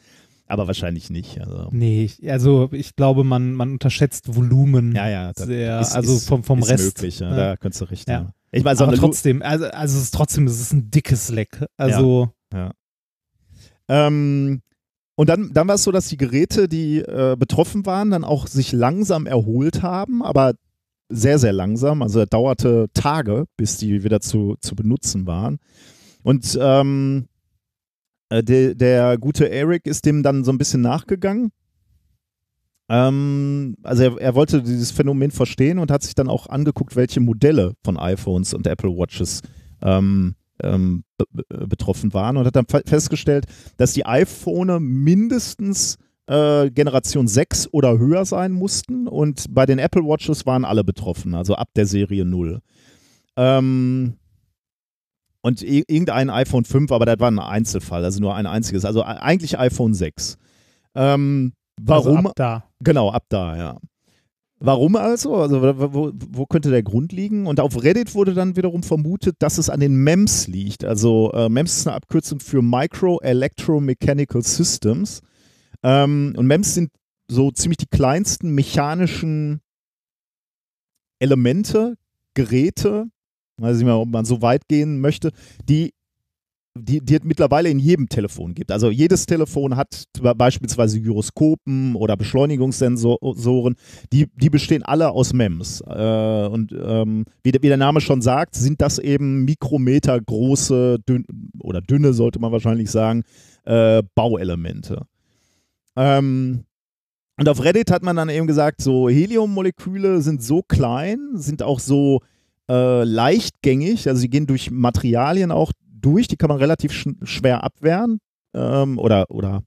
aber wahrscheinlich nicht. Also. Nee, also ich glaube, man, man unterschätzt Volumen ja, ja, sehr, ist, also vom, vom ist Rest. Möglich, ja, Da könntest du recht. Ja. Ich meine, so aber trotzdem, also, also es ist trotzdem, es ist ein dickes Leck. Also. Ja. Ähm, und dann, dann war es so, dass die Geräte, die äh, betroffen waren, dann auch sich langsam erholt haben, aber sehr, sehr langsam. Also es dauerte Tage, bis die wieder zu, zu benutzen waren. Und ähm, äh, de, der gute Eric ist dem dann so ein bisschen nachgegangen. Ähm, also er, er, wollte dieses Phänomen verstehen und hat sich dann auch angeguckt, welche Modelle von iPhones und Apple Watches ähm, ähm, betroffen waren und hat dann festgestellt, dass die iPhone mindestens äh, Generation 6 oder höher sein mussten und bei den Apple Watches waren alle betroffen, also ab der Serie 0. Ähm, und irgendein iPhone 5, aber das war ein Einzelfall, also nur ein einziges, also eigentlich iPhone 6. Ähm, warum? Also ab da. Genau, ab da, ja. Warum also? Also wo, wo, könnte der Grund liegen? Und auf Reddit wurde dann wiederum vermutet, dass es an den MEMS liegt. Also äh, MEMS ist eine Abkürzung für Micro Electromechanical Systems. Ähm, und MEMS sind so ziemlich die kleinsten mechanischen Elemente, Geräte, weiß ich mal, ob man so weit gehen möchte, die die, die es mittlerweile in jedem Telefon gibt. Also jedes Telefon hat beispielsweise Gyroskopen oder Beschleunigungssensoren, die, die bestehen alle aus MEMS. Äh, und ähm, wie, wie, der Name schon sagt, sind das eben Mikrometer große dünn, oder dünne, sollte man wahrscheinlich sagen, äh, Bauelemente. Ähm, und auf Reddit hat man dann eben gesagt, so Heliummoleküle sind so klein, sind auch so äh, leichtgängig, also sie gehen durch Materialien auch durch, die kann man relativ sch schwer abwehren ähm, oder, oder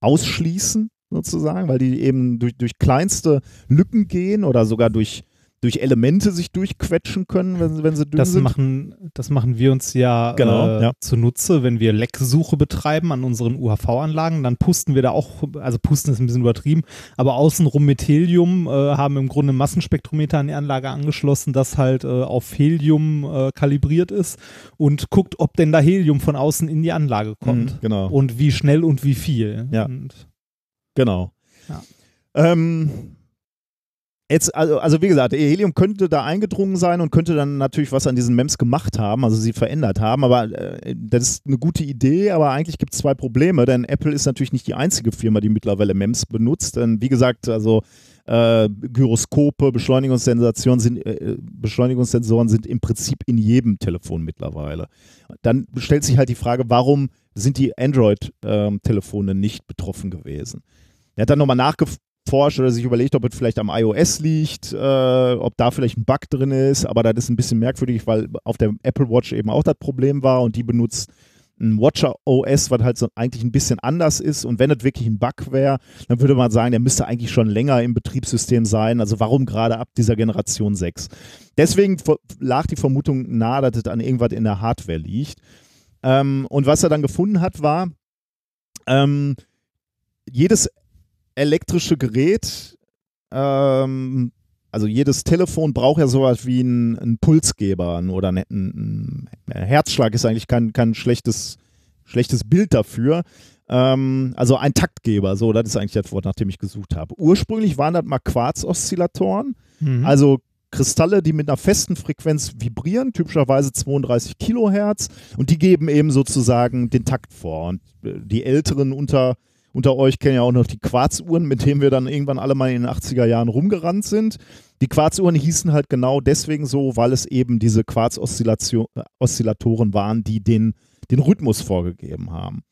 ausschließen sozusagen, weil die eben durch, durch kleinste Lücken gehen oder sogar durch durch Elemente sich durchquetschen können, wenn, wenn sie dünn das sind. Machen, das machen wir uns ja, genau, äh, ja. zunutze, wenn wir Lecksuche betreiben an unseren UHV-Anlagen, dann pusten wir da auch, also pusten ist ein bisschen übertrieben, aber außenrum mit Helium, äh, haben im Grunde Massenspektrometer an die Anlage angeschlossen, das halt äh, auf Helium äh, kalibriert ist und guckt, ob denn da Helium von außen in die Anlage kommt. Mhm, genau. Und wie schnell und wie viel. Ja. Und, genau. Ja. Ähm, Jetzt, also, also wie gesagt, Helium könnte da eingedrungen sein und könnte dann natürlich was an diesen MEMS gemacht haben, also sie verändert haben, aber äh, das ist eine gute Idee, aber eigentlich gibt es zwei Probleme, denn Apple ist natürlich nicht die einzige Firma, die mittlerweile MEMS benutzt, denn wie gesagt, also äh, Gyroskope, Beschleunigungssensoren sind, äh, Beschleunigungssensoren sind im Prinzip in jedem Telefon mittlerweile. Dann stellt sich halt die Frage, warum sind die Android-Telefone ähm, nicht betroffen gewesen? Er hat dann nochmal nachgefragt, forscht oder sich überlegt, ob es vielleicht am iOS liegt, äh, ob da vielleicht ein Bug drin ist, aber das ist ein bisschen merkwürdig, weil auf der Apple Watch eben auch das Problem war und die benutzt ein Watcher OS, was halt so eigentlich ein bisschen anders ist und wenn es wirklich ein Bug wäre, dann würde man sagen, der müsste eigentlich schon länger im Betriebssystem sein, also warum gerade ab dieser Generation 6? Deswegen lag die Vermutung nahe, dass es an irgendwas in der Hardware liegt. Ähm, und was er dann gefunden hat, war, ähm, jedes elektrische Gerät, ähm, also jedes Telefon braucht ja sowas wie einen, einen Pulsgeber oder ein, ein, ein, Herzschlag ist eigentlich kein, kein schlechtes, schlechtes Bild dafür. Ähm, also ein Taktgeber, so, das ist eigentlich das Wort, nach dem ich gesucht habe. Ursprünglich waren das mal Quarz-Oszillatoren, mhm. also Kristalle, die mit einer festen Frequenz vibrieren, typischerweise 32 Kilohertz, und die geben eben sozusagen den Takt vor. Und äh, die Älteren unter unter euch kennen ja auch noch die Quarzuhren, mit denen wir dann irgendwann alle mal in den 80er Jahren rumgerannt sind. Die Quarzuhren hießen halt genau deswegen so, weil es eben diese Quarz-Oszillatoren waren, die den, den Rhythmus vorgegeben haben.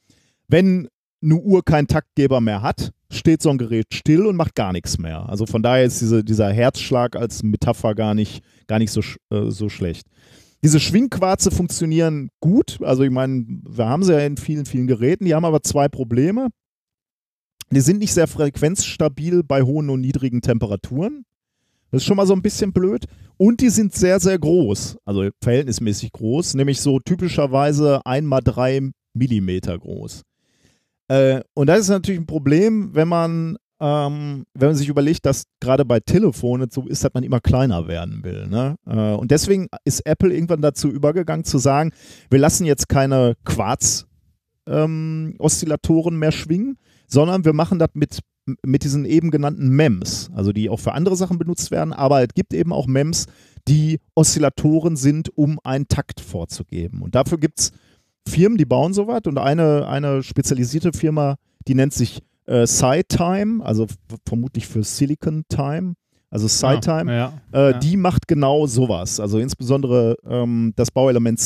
Wenn eine Uhr keinen Taktgeber mehr hat, steht so ein Gerät still und macht gar nichts mehr. Also von daher ist diese, dieser Herzschlag als Metapher gar nicht, gar nicht so, äh, so schlecht. Diese Schwingquarze funktionieren gut. Also ich meine, wir haben sie ja in vielen, vielen Geräten. Die haben aber zwei Probleme. Die sind nicht sehr frequenzstabil bei hohen und niedrigen Temperaturen. Das ist schon mal so ein bisschen blöd. Und die sind sehr, sehr groß, also verhältnismäßig groß, nämlich so typischerweise 1 mal 3 Millimeter groß. Äh, und das ist natürlich ein Problem, wenn man, ähm, wenn man sich überlegt, dass gerade bei Telefonen so ist, dass man immer kleiner werden will. Ne? Äh, und deswegen ist Apple irgendwann dazu übergegangen zu sagen, wir lassen jetzt keine Quarz-Oszillatoren ähm, mehr schwingen, sondern wir machen das mit, mit diesen eben genannten MEMS, also die auch für andere Sachen benutzt werden, aber es gibt eben auch MEMS, die Oszillatoren sind, um einen Takt vorzugeben. Und dafür gibt es Firmen, die bauen sowas und eine, eine spezialisierte Firma, die nennt sich äh, SciTime, also vermutlich für Silicon Time. Also SciTime, ja, ja, äh, ja. die macht genau sowas. Also insbesondere ähm, das Bauelement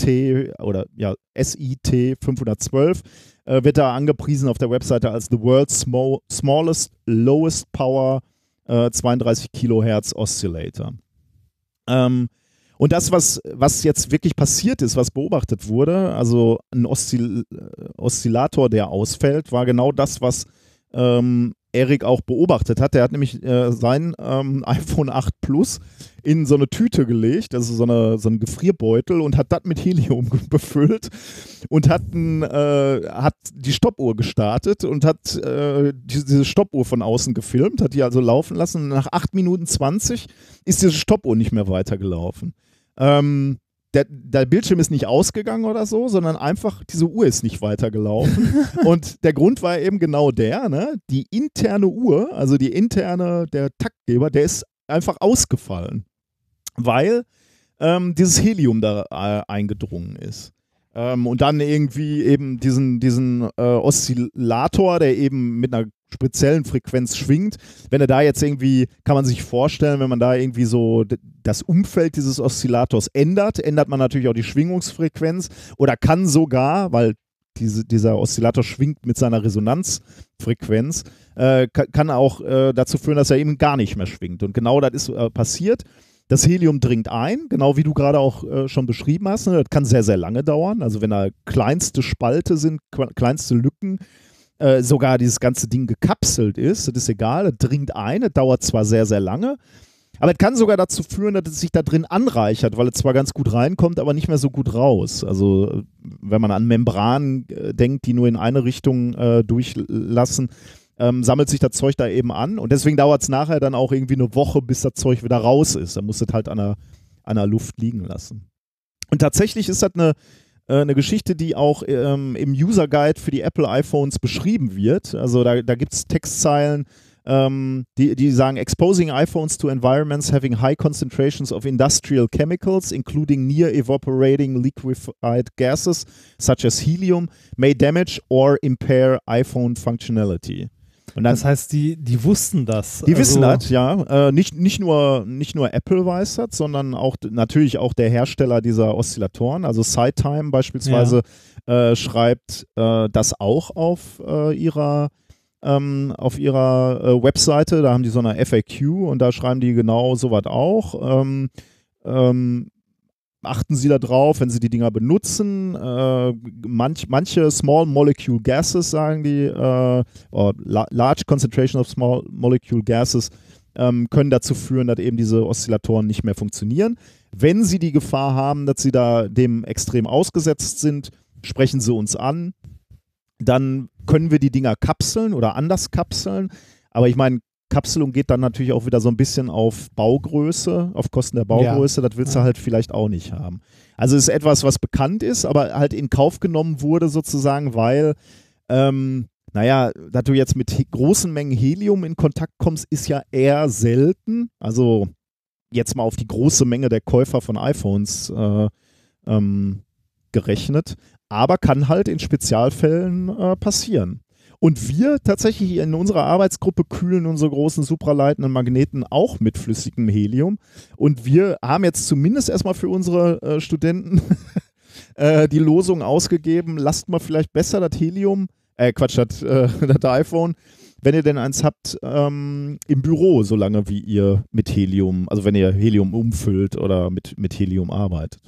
SciT oder ja, SIT 512 äh, wird da angepriesen auf der Webseite als the world's small, smallest, lowest power äh, 32 Kilohertz Oscillator. Ähm, und das, was, was jetzt wirklich passiert ist, was beobachtet wurde, also ein Oszil äh, Oszillator, der ausfällt, war genau das, was ähm, Erik auch beobachtet hat. Der hat nämlich äh, sein ähm, iPhone 8 Plus in so eine Tüte gelegt, also so, eine, so einen Gefrierbeutel und hat das mit Helium befüllt und hat, ein, äh, hat die Stoppuhr gestartet und hat äh, diese, diese Stoppuhr von außen gefilmt, hat die also laufen lassen. Nach 8 Minuten 20 ist diese Stoppuhr nicht mehr weitergelaufen. Ähm, der, der, Bildschirm ist nicht ausgegangen oder so, sondern einfach diese Uhr ist nicht weitergelaufen. und der Grund war eben genau der, ne? Die interne Uhr, also die interne, der Taktgeber, der ist einfach ausgefallen, weil ähm, dieses Helium da äh, eingedrungen ist. Ähm, und dann irgendwie eben diesen, diesen äh, Oszillator, der eben mit einer speziellen Frequenz schwingt. Wenn er da jetzt irgendwie, kann man sich vorstellen, wenn man da irgendwie so das Umfeld dieses Oszillators ändert, ändert man natürlich auch die Schwingungsfrequenz oder kann sogar, weil diese, dieser Oszillator schwingt mit seiner Resonanzfrequenz, äh, kann auch äh, dazu führen, dass er eben gar nicht mehr schwingt. Und genau das ist äh, passiert. Das Helium dringt ein, genau wie du gerade auch äh, schon beschrieben hast. Ne? Das kann sehr, sehr lange dauern. Also wenn da kleinste Spalte sind, kleinste Lücken, äh, sogar dieses ganze Ding gekapselt ist, das ist egal, das dringt ein, das dauert zwar sehr, sehr lange, aber es kann sogar dazu führen, dass es sich da drin anreichert, weil es zwar ganz gut reinkommt, aber nicht mehr so gut raus. Also wenn man an Membranen äh, denkt, die nur in eine Richtung äh, durchlassen, ähm, sammelt sich das Zeug da eben an und deswegen dauert es nachher dann auch irgendwie eine Woche, bis das Zeug wieder raus ist. Dann muss es halt an der, an der Luft liegen lassen. Und tatsächlich ist das eine, eine Geschichte, die auch ähm, im User Guide für die Apple iPhones beschrieben wird. Also da, da gibt es Textzeilen, Ähm, die, die sagen, exposing iPhones to environments having high concentrations of industrial chemicals, including near evaporating liquefied gases such as helium, may damage or impair iPhone functionality. Und dann, das heißt, die, die wussten das. Die also wissen das, ja. Äh, nicht, nicht, nur, nicht nur Apple weiß das, sondern auch natürlich auch der Hersteller dieser Oszillatoren, also SideTime beispielsweise, ja. äh, schreibt äh, das auch auf äh, ihrer ähm, auf ihrer äh, Webseite. Da haben die so eine FAQ und da schreiben die genau sowas auch. Ähm, ähm, achten Sie da drauf, wenn Sie die Dinger benutzen. Äh, manch, manche Small Molecule Gases, sagen die, äh, Large Concentration of Small Molecule Gases ähm, können dazu führen, dass eben diese Oszillatoren nicht mehr funktionieren. Wenn Sie die Gefahr haben, dass Sie da dem extrem ausgesetzt sind, sprechen Sie uns an. Dann können wir die Dinger kapseln oder anders kapseln. Aber ich meine, Kapselung geht dann natürlich auch wieder so ein bisschen auf Baugröße, auf Kosten der Baugröße. Ja. Das willst du halt vielleicht auch nicht haben. Also es ist etwas, was bekannt ist, aber halt in Kauf genommen wurde sozusagen, weil, ähm, naja, dass du jetzt mit großen Mengen Helium in Kontakt kommst, ist ja eher selten. Also jetzt mal auf die große Menge der Käufer von iPhones äh, ähm, gerechnet, aber kann halt in Spezialfällen äh, passieren. Und wir tatsächlich in unserer Arbeitsgruppe kühlen unsere großen supraleitenden Magneten auch mit flüssigem Helium. Und wir haben jetzt zumindest erstmal für unsere äh, Studenten äh, die Losung ausgegeben, lasst mal vielleicht besser das Helium, äh, Quatsch, das, äh, das iPhone, wenn ihr denn eins habt, ähm, im Büro, solange wie ihr mit Helium, also wenn ihr Helium umfüllt oder mit, mit Helium arbeitet.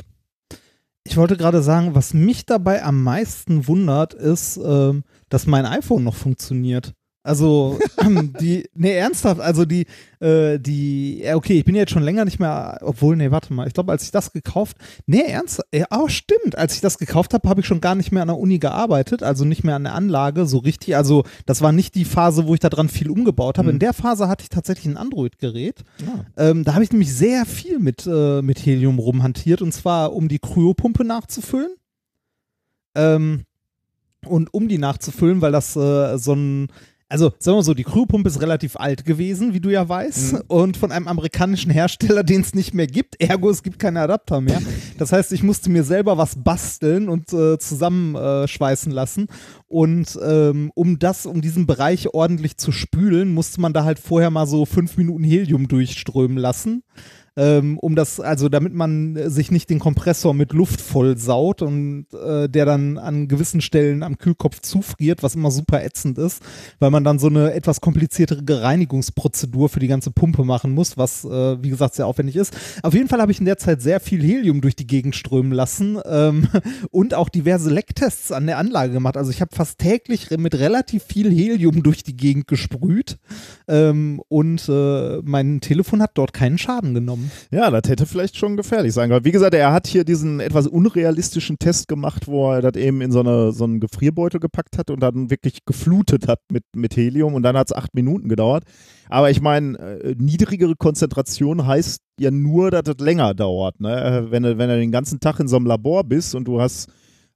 Ich wollte gerade sagen, was mich dabei am meisten wundert, ist, ähm, dass mein iPhone noch funktioniert. Also, die, nee, ernsthaft, also die, äh, die, okay, ich bin jetzt schon länger nicht mehr, obwohl, nee, warte mal, ich glaube, als ich das gekauft, nee, ernsthaft, ja, oh, stimmt, als ich das gekauft habe, habe ich schon gar nicht mehr an der Uni gearbeitet, also nicht mehr an der Anlage, so richtig, also das war nicht die Phase, wo ich da dran viel umgebaut habe. Mhm. In der Phase hatte ich tatsächlich ein Android-Gerät. Ja. Ähm, da habe ich nämlich sehr viel mit, äh, mit Helium rumhantiert und zwar, um die Kryopumpe nachzufüllen. Ähm, und um die nachzufüllen, weil das äh, so ein also sagen wir so, die Crewpumpe ist relativ alt gewesen, wie du ja weißt, mhm. und von einem amerikanischen Hersteller, den es nicht mehr gibt. Ergo, es gibt keine Adapter mehr. Das heißt, ich musste mir selber was basteln und äh, zusammenschweißen äh, lassen. Und ähm, um das, um diesen Bereich ordentlich zu spülen, musste man da halt vorher mal so fünf Minuten Helium durchströmen lassen ähm, um das, also damit man sich nicht den Kompressor mit Luft vollsaut und äh, der dann an gewissen Stellen am Kühlkopf zufriert, was immer super ätzend ist, weil man dann so eine etwas kompliziertere Reinigungsprozedur für die ganze Pumpe machen muss, was äh, wie gesagt sehr aufwendig ist. Auf jeden Fall habe ich in der Zeit sehr viel Helium durch die Gegend strömen lassen ähm, und auch diverse Lecktests an der Anlage gemacht. Also ich habe fast täglich mit relativ viel Helium durch die Gegend gesprüht ähm, und äh, mein Telefon hat dort keinen Schaden genommen Ja, das hätte vielleicht schon gefährlich sein können. Wie gesagt, er hat hier diesen etwas unrealistischen Test gemacht, wo er das eben in so, eine, so einen Gefrierbeutel gepackt hat und dann wirklich geflutet hat mit, mit Helium und dann hat es acht Minuten gedauert. Aber ich meine, äh, niedrigere Konzentration heißt ja nur, dass das länger dauert. Ne? Wenn, du, wenn du den ganzen Tag in so einem Labor bist und du hast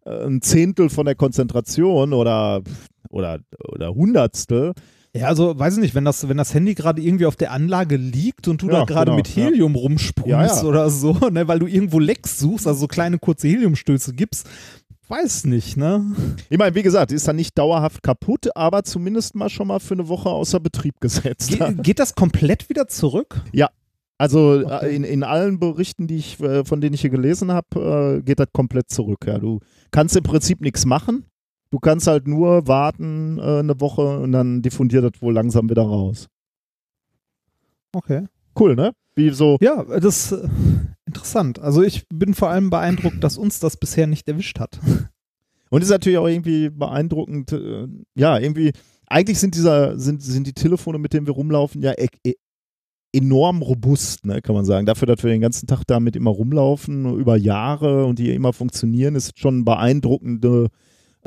äh, ein Zehntel von der Konzentration oder, oder, oder Hundertstel, ja, also weiß ich nicht, wenn das, wenn das Handy gerade irgendwie auf der Anlage liegt und du ja, da gerade genau, mit Helium ja. rumsprühst ja, oder so, ne, weil du irgendwo Lecks suchst, also so kleine kurze Heliumstöße gibst, weiß nicht, ne? Ich meine, wie gesagt, ist dann nicht dauerhaft kaputt, aber zumindest mal schon mal für eine Woche außer Betrieb gesetzt. Ge geht das komplett wieder zurück? Ja. Also okay. in, in allen Berichten, die ich, äh, von denen ich hier gelesen habe, äh, geht das komplett zurück. Ja. Du kannst im Prinzip nichts machen. Du kannst halt nur warten äh, eine Woche und dann diffundiert das wohl langsam wieder raus. Okay. Cool, ne? Wie so. Ja, das ist äh, interessant. Also ich bin vor allem beeindruckt, dass uns das bisher nicht erwischt hat. Und ist natürlich auch irgendwie beeindruckend, äh, ja, irgendwie, eigentlich sind dieser, sind, sind die Telefone, mit denen wir rumlaufen, ja e e enorm robust, ne, kann man sagen. Dafür, dass wir den ganzen Tag damit immer rumlaufen, über Jahre und die immer funktionieren, ist schon beeindruckende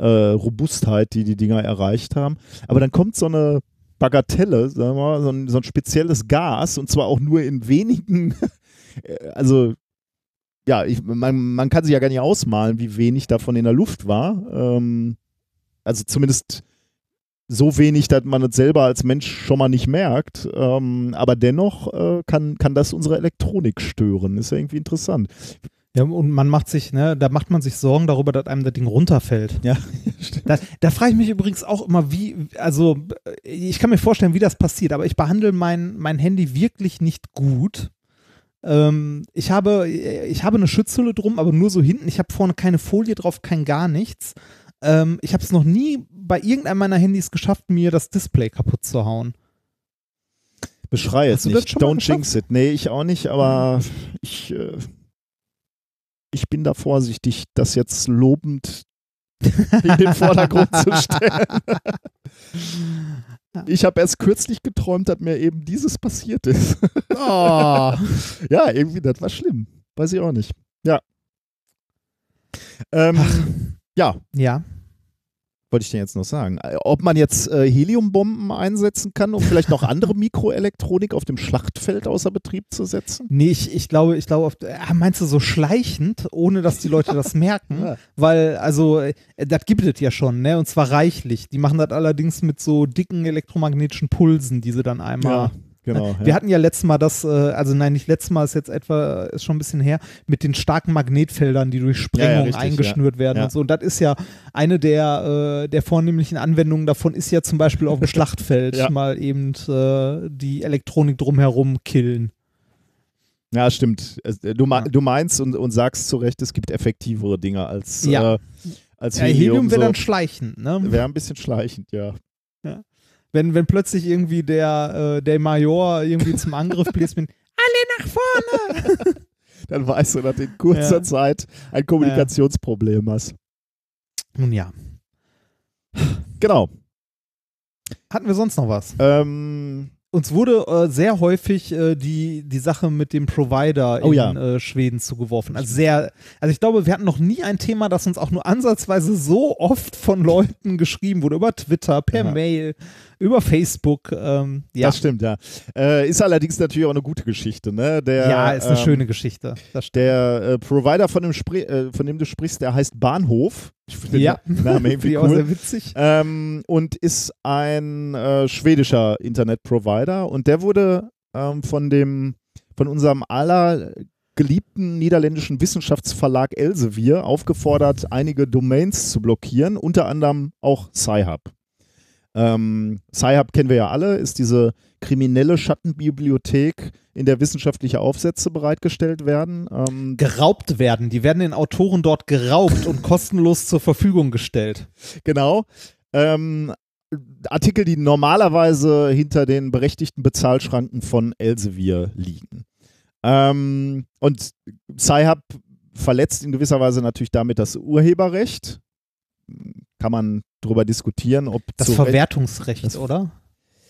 äh, Robustheit, die die Dinger erreicht haben. Aber dann kommt so eine Bagatelle, sagen wir mal, so ein, so ein spezielles Gas und zwar auch nur in wenigen, also ja, ich, man, man kann sich ja gar nicht ausmalen, wie wenig davon in der Luft war. Ähm, also zumindest so wenig, dass man es selber als Mensch schon mal nicht merkt. Ähm, aber dennoch äh, kann, kann das unsere Elektronik stören. Ist ja irgendwie interessant. Ja, und man macht sich, ne, da macht man sich Sorgen darüber, dass einem das Ding runterfällt. Ja, Da, da frage ich mich übrigens auch immer, wie, also ich kann mir vorstellen, wie das passiert, aber ich behandle mein, mein Handy wirklich nicht gut. Ähm, ich, habe, ich habe eine Schutzhülle drum, aber nur so hinten. Ich habe vorne keine Folie drauf, kein gar nichts. Ähm, ich habe es noch nie bei irgendeinem meiner Handys geschafft, mir das Display kaputt zu hauen. Beschrei jetzt Hast du das nicht. Don't jinx it. Nee, ich auch nicht, aber ich, äh, ich bin da vorsichtig, das jetzt lobend in den Vordergrund zu stellen. Ich habe erst kürzlich geträumt, dass mir eben dieses passiert ist. Oh. ja, irgendwie, das war schlimm. Weiß ich auch nicht. Ja. Ähm, ja, Ja. Wollte ich denn jetzt noch sagen? Äh, Ob man jetzt äh, Heliumbomben einsetzen kann, um vielleicht noch andere Mikroelektronik auf dem Schlachtfeld außer Betrieb zu setzen? Nee, ich, ich glaube, ich glaube, auf- ah, meinst du so schleichend, ohne dass die Leute das merken? Ja. Weil, also, äh, das gibt es ja schon, ne? Und zwar reichlich. Die machen das allerdings mit so dicken elektromagnetischen Pulsen, die sie dann einmal. Genau. Wir hatten ja letztes Mal das, äh, also nein, nicht letztes Mal, ist jetzt etwa, ist schon ein bisschen her, mit den starken Magnetfeldern, die durch Sprengung richtig, eingeschnürt werden Ja. und so. Und das ist ja eine der, äh, der vornehmlichen Anwendungen davon, ist ja zum Beispiel auf dem Schlachtfeld Ja. mal eben äh, die Elektronik drumherum killen. Ja, stimmt. Du, Ja. du meinst und, und sagst zu Recht, es gibt effektivere Dinge als, Ja. äh, als Ja, Helium. Helium wäre so. dann schleichend, ne? Wäre ein bisschen schleichend, ja. Wenn, wenn plötzlich irgendwie der, äh, der Major irgendwie zum Angriff bläst mit Alle nach vorne! Dann weißt du, dass du in kurzer Ja. Zeit ein Kommunikationsproblem hast. Nun ja. Genau. Hatten wir sonst noch was? Ähm, Uns wurde äh, sehr häufig äh, die, die Sache mit dem Provider Oh in ja. äh, Schweden zugeworfen. Also sehr, also ich glaube, wir hatten noch nie ein Thema, das uns auch nur ansatzweise so oft von Leuten geschrieben wurde, über Twitter, per Ja. Mail, über Facebook. Ähm, ja. Das stimmt, ja. Äh, ist allerdings natürlich auch eine gute Geschichte, ne? Der, ja, ist eine ähm, schöne Geschichte. Der äh, Provider, von dem, äh, von dem du sprichst, der heißt Bahnhof. Ich finde Ja. den Namen irgendwie ich auch cool. sehr witzig. ähm, und ist ein äh, schwedischer Internetprovider und der wurde ähm, von dem von unserem aller geliebten niederländischen Wissenschaftsverlag Elsevier aufgefordert, einige Domains zu blockieren, unter anderem auch Sci-Hub. Ähm, Sci-Hub kennen wir ja alle, ist diese kriminelle Schattenbibliothek, in der wissenschaftliche Aufsätze bereitgestellt werden. Ähm, Geraubt werden. Die werden den Autoren dort geraubt und kostenlos zur Verfügung gestellt. Genau. Ähm, Artikel, die normalerweise hinter den berechtigten Bezahlschranken von Elsevier liegen. Ähm, und Sci-Hub verletzt in gewisser Weise natürlich damit das Urheberrecht. Kann man darüber diskutieren, ob Das Verwertungsrecht, Das- oder?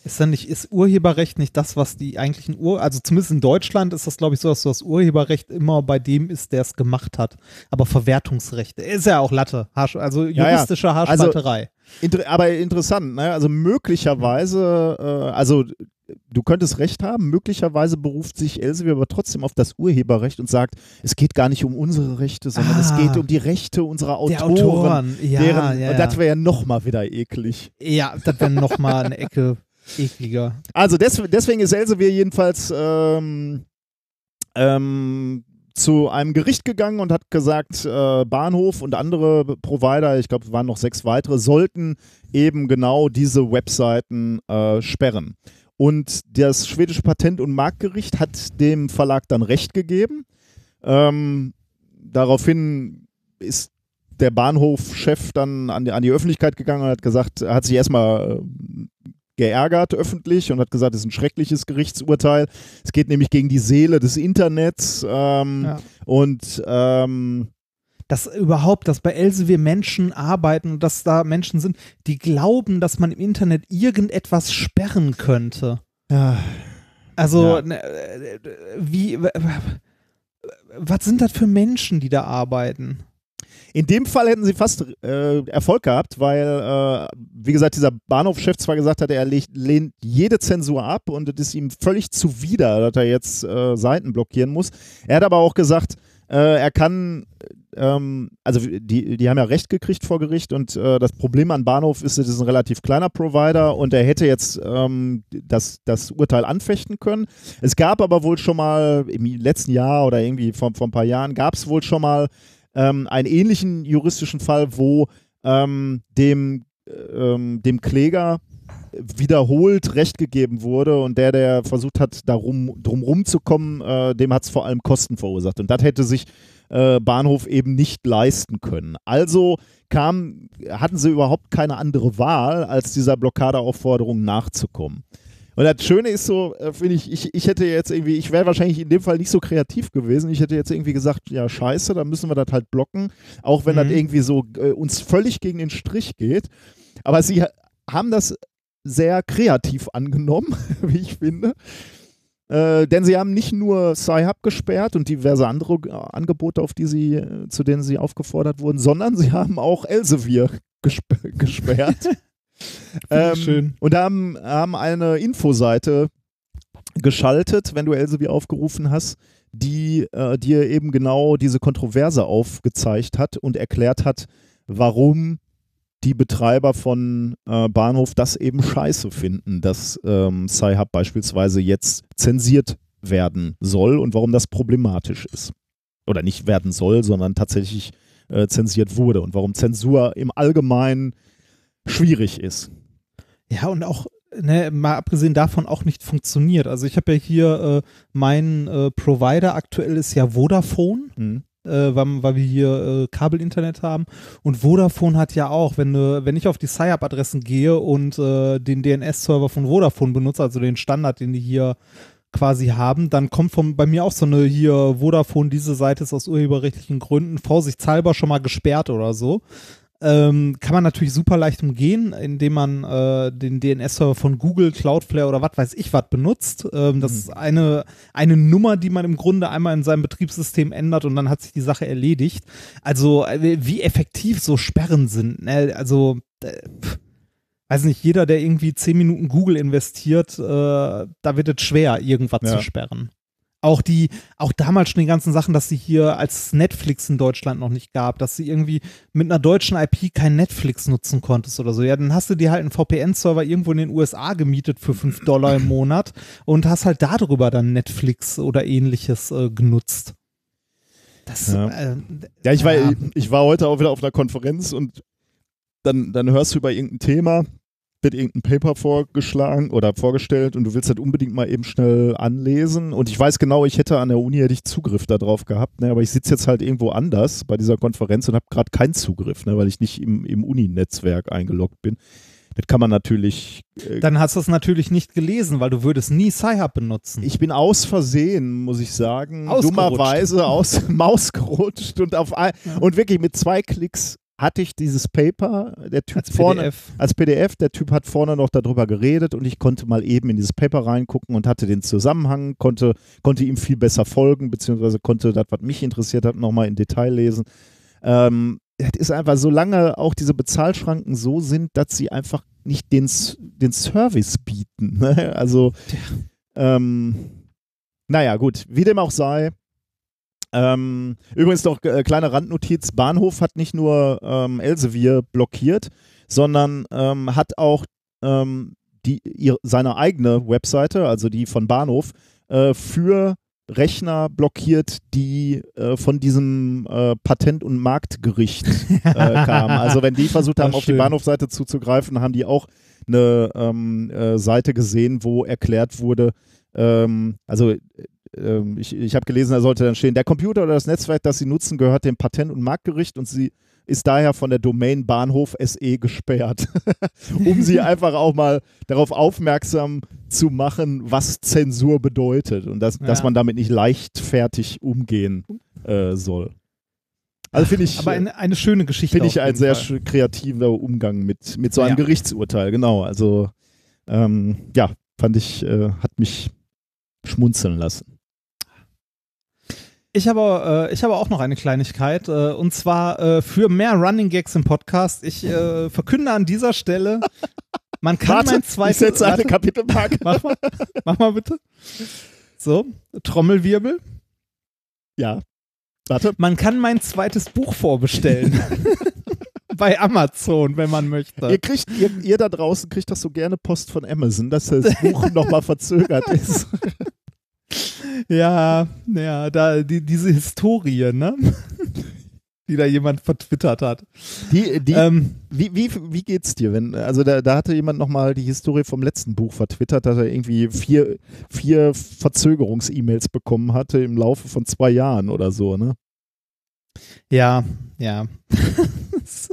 Ist dann nicht, ist Urheberrecht nicht das, was die eigentlichen Ur, also zumindest in Deutschland ist das, glaube ich, so, dass das Urheberrecht immer bei dem ist, der es gemacht hat. Aber Verwertungsrecht ist ja auch Latte, also ja. juristische Haarspalterei. Inter aber interessant, ne? Also möglicherweise, äh, also du könntest recht haben, möglicherweise beruft sich Elsevier aber trotzdem auf das Urheberrecht und sagt, es geht gar nicht um unsere Rechte, sondern es Ah. geht um die Rechte unserer Autoren. Der Autoren, ja, deren, ja, und das ja. wäre ja nochmal wieder eklig. ja, das wäre nochmal eine Ecke ekliger. Also des, deswegen ist Elsevier jedenfalls ähm, ähm, zu einem Gericht gegangen und hat gesagt, äh, Bahnhof und andere Provider, ich glaube, es waren noch sechs weitere, sollten eben genau diese Webseiten äh, sperren. Und das schwedische Patent- und Marktgericht hat dem Verlag dann Recht gegeben. Ähm, daraufhin ist der Bahnhofchef dann an die, an die Öffentlichkeit gegangen und hat gesagt, er hat sich erstmal äh, geärgert öffentlich und hat gesagt, es ist ein schreckliches Gerichtsurteil. Es geht nämlich gegen die Seele des Internets ähm, Ja. und ähm, Dass überhaupt, dass bei Elsevier Menschen arbeiten und dass da Menschen sind, die glauben, dass man im Internet irgendetwas sperren könnte. ja, Also, Ja. ne, wie, was sind das für Menschen, die da arbeiten? in dem Fall hätten sie fast äh, Erfolg gehabt, weil, äh, wie gesagt, dieser Bahnhofchef zwar gesagt hat, er lehnt, lehnt jede Zensur ab und es ist ihm völlig zuwider, dass er jetzt äh, Seiten blockieren muss. Er hat aber auch gesagt, Äh, er kann, ähm, also die, die haben ja Recht gekriegt vor Gericht und äh, das Problem an Bahnhof ist, es ist ein relativ kleiner Provider und er hätte jetzt ähm, das, das Urteil anfechten können. Es gab aber wohl schon mal im letzten Jahr oder irgendwie vor, vor ein paar Jahren gab es wohl schon mal ähm, einen ähnlichen juristischen Fall, wo ähm, dem, ähm, dem Kläger wiederholt Recht gegeben wurde und der, der versucht hat, darum drum rumzukommen, äh, dem hat es vor allem Kosten verursacht. Und das hätte sich äh, Bahnhof eben nicht leisten können. Also kam, hatten sie überhaupt keine andere Wahl, als dieser Blockadeaufforderung nachzukommen. Und das Schöne ist so, äh, finde ich, ich, ich hätte jetzt irgendwie, ich wäre wahrscheinlich in dem Fall nicht so kreativ gewesen. Ich hätte jetzt irgendwie gesagt, ja, scheiße, dann müssen wir das halt blocken, auch wenn mhm. das irgendwie so äh, uns völlig gegen den Strich geht. Aber sie haben das sehr kreativ angenommen, wie ich finde. Äh, denn sie haben nicht nur Sci-Hub gesperrt und diverse andere äh, Angebote, auf die sie, äh, zu denen sie aufgefordert wurden, sondern sie haben auch Elsevier gesp gesperrt. ähm, schön. Und haben, haben eine Infoseite geschaltet, wenn du Elsevier aufgerufen hast, die äh, dir eben genau diese Kontroverse aufgezeigt hat und erklärt hat, warum die Betreiber von äh, Bahnhof das eben scheiße finden, dass ähm, Sci-Hub beispielsweise jetzt zensiert werden soll und warum das problematisch ist. Oder nicht werden soll, sondern tatsächlich äh, zensiert wurde und warum Zensur im Allgemeinen schwierig ist. Ja, und auch ne, mal abgesehen davon auch nicht funktioniert. Also ich habe ja hier äh, mein äh, Provider aktuell ist ja Vodafone. Mhm äh, weil, weil, wir hier äh, Kabelinternet haben. Und Vodafone hat ja auch, wenn, äh, wenn ich auf die SciUp-Adressen gehe und äh, den DNS-Server von Vodafone benutze, also den Standard, den die hier quasi haben, dann kommt von, bei mir auch so eine hier Vodafone, diese Seite ist aus urheberrechtlichen Gründen vorsichtshalber schon mal gesperrt oder so. Ähm, kann man natürlich super leicht umgehen, indem man äh, den DNS-Server von Google, Cloudflare oder was weiß ich was benutzt. Ähm, das mhm. ist eine, eine Nummer, die man im Grunde einmal in seinem Betriebssystem ändert und dann hat sich die Sache erledigt. Also äh, wie effektiv so Sperren sind. Ne? Also äh, weiß nicht, jeder, der irgendwie zehn Minuten Google investiert, äh, da wird es schwer, irgendwas ja. zu sperren. Auch die, auch damals schon die ganzen Sachen, dass sie hier als Netflix in Deutschland noch nicht gab, dass sie irgendwie mit einer deutschen IP kein Netflix nutzen konntest oder so. Ja, dann hast du dir halt einen VPN-Server irgendwo in den USA gemietet für 5 Dollar im Monat und hast halt darüber dann Netflix oder ähnliches äh, genutzt. Das, ja. Äh, ja, ich war, ja. ich war heute auch wieder auf einer Konferenz und dann, dann hörst du über irgendein Thema wird irgendein Paper vorgeschlagen oder vorgestellt und du willst halt unbedingt mal eben schnell anlesen. Und ich weiß genau, ich hätte an der Uni hätte ich Zugriff darauf gehabt, ne? aber ich sitze jetzt halt irgendwo anders bei dieser Konferenz und habe gerade keinen Zugriff, ne? weil ich nicht im, im Uni-Netzwerk eingeloggt bin. Das kann man natürlich. Äh, Dann hast du es natürlich nicht gelesen, weil du würdest nie Sci-Hub benutzen. Ich bin aus Versehen, muss ich sagen, dummerweise aus Maus gerutscht und auf ein, ja. und wirklich mit zwei Klicks hatte ich dieses Paper, der Typ als vorne PDF. als PDF, der Typ hat vorne noch darüber geredet und ich konnte mal eben in dieses Paper reingucken und hatte den Zusammenhang, konnte, konnte ihm viel besser folgen, beziehungsweise konnte das, was mich interessiert hat, nochmal in Detail lesen. Ähm, es ist einfach, solange auch diese Bezahlschranken so sind, dass sie einfach nicht den, den Service bieten. Ne? Also, ja. ähm, naja, gut, wie dem auch sei, ähm, übrigens noch äh, kleine Randnotiz: Bahnhof hat nicht nur ähm, Elsevier blockiert, sondern ähm, hat auch ähm, die, ihre, seine eigene Webseite, also die von Bahnhof, äh, für Rechner blockiert, die äh, von diesem äh, Patent- und Marktgericht äh, kamen. Also wenn die versucht haben, auf die Bahnhofseite zuzugreifen, haben die auch eine ähm, äh, Seite gesehen, wo erklärt wurde, ähm, also ähm, ich, ich habe gelesen, da sollte dann stehen, der Computer oder das Netzwerk, das Sie nutzen, gehört dem Patent- und Marktgericht und sie ist daher von der Domain Bahnhof SE gesperrt, um sie einfach auch mal darauf aufmerksam zu machen, was Zensur bedeutet und dass, ja. dass man damit nicht leichtfertig umgehen äh, soll. Also finde ich. Aber eine, eine schöne Geschichte. Finde ich ein sehr Fall. kreativer Umgang mit, mit so einem ja. Gerichtsurteil, genau. Also, ähm, ja, fand ich, äh, hat mich schmunzeln lassen. Ich habe, äh, ich habe auch noch eine Kleinigkeit äh, und zwar äh, für mehr Running Gags im Podcast. Ich äh, verkünde an dieser Stelle, man kann warte, mein zweites. Ich setze eine Kapitelmarke. Mach mal, mach mal bitte. So, Trommelwirbel. Ja. Warte. Man kann mein zweites Buch vorbestellen. Bei Amazon, wenn man möchte. Ihr kriegt, ihr, ihr da draußen kriegt das so gerne Post von Amazon, dass das Buch nochmal verzögert ist. Ja, ja, da die, diese Historie, ne? Die da jemand vertwittert hat. Die, die, Ähm, wie, wie, wie geht's dir, wenn, also da, da hatte jemand nochmal die Historie vom letzten Buch vertwittert, dass er irgendwie vier, vier Verzögerungs-E-Mails bekommen hatte im Laufe von zwei Jahren oder so, ne? ja, ja.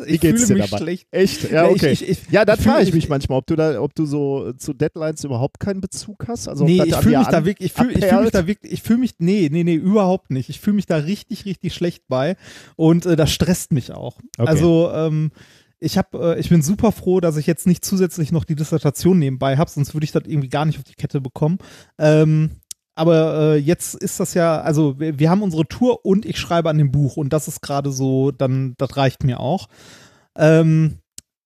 Wie ich geht's fühle mich dabei? schlecht. Echt? Ja, okay. Ich, ich, ich, ja, da ich fühl- frage ich ich- mich manchmal, ob du da, ob du so zu Deadlines überhaupt keinen Bezug hast. Also nee, ich fühle mich da wirklich, ich fühle fühl mich da wirklich, ich fühle mich, nee, nee, nee, überhaupt nicht. Ich fühle mich da richtig, richtig schlecht bei und äh, das stresst mich auch. Okay. Also, ähm, ich habe, äh, ich bin super froh, dass ich jetzt nicht zusätzlich noch die Dissertation nebenbei habe, sonst würde ich das irgendwie gar nicht auf die Kette bekommen. Ähm, aber äh, jetzt ist das ja, also wir, wir haben unsere Tour und ich schreibe an dem Buch und das ist gerade so, dann, das reicht mir auch. Ähm,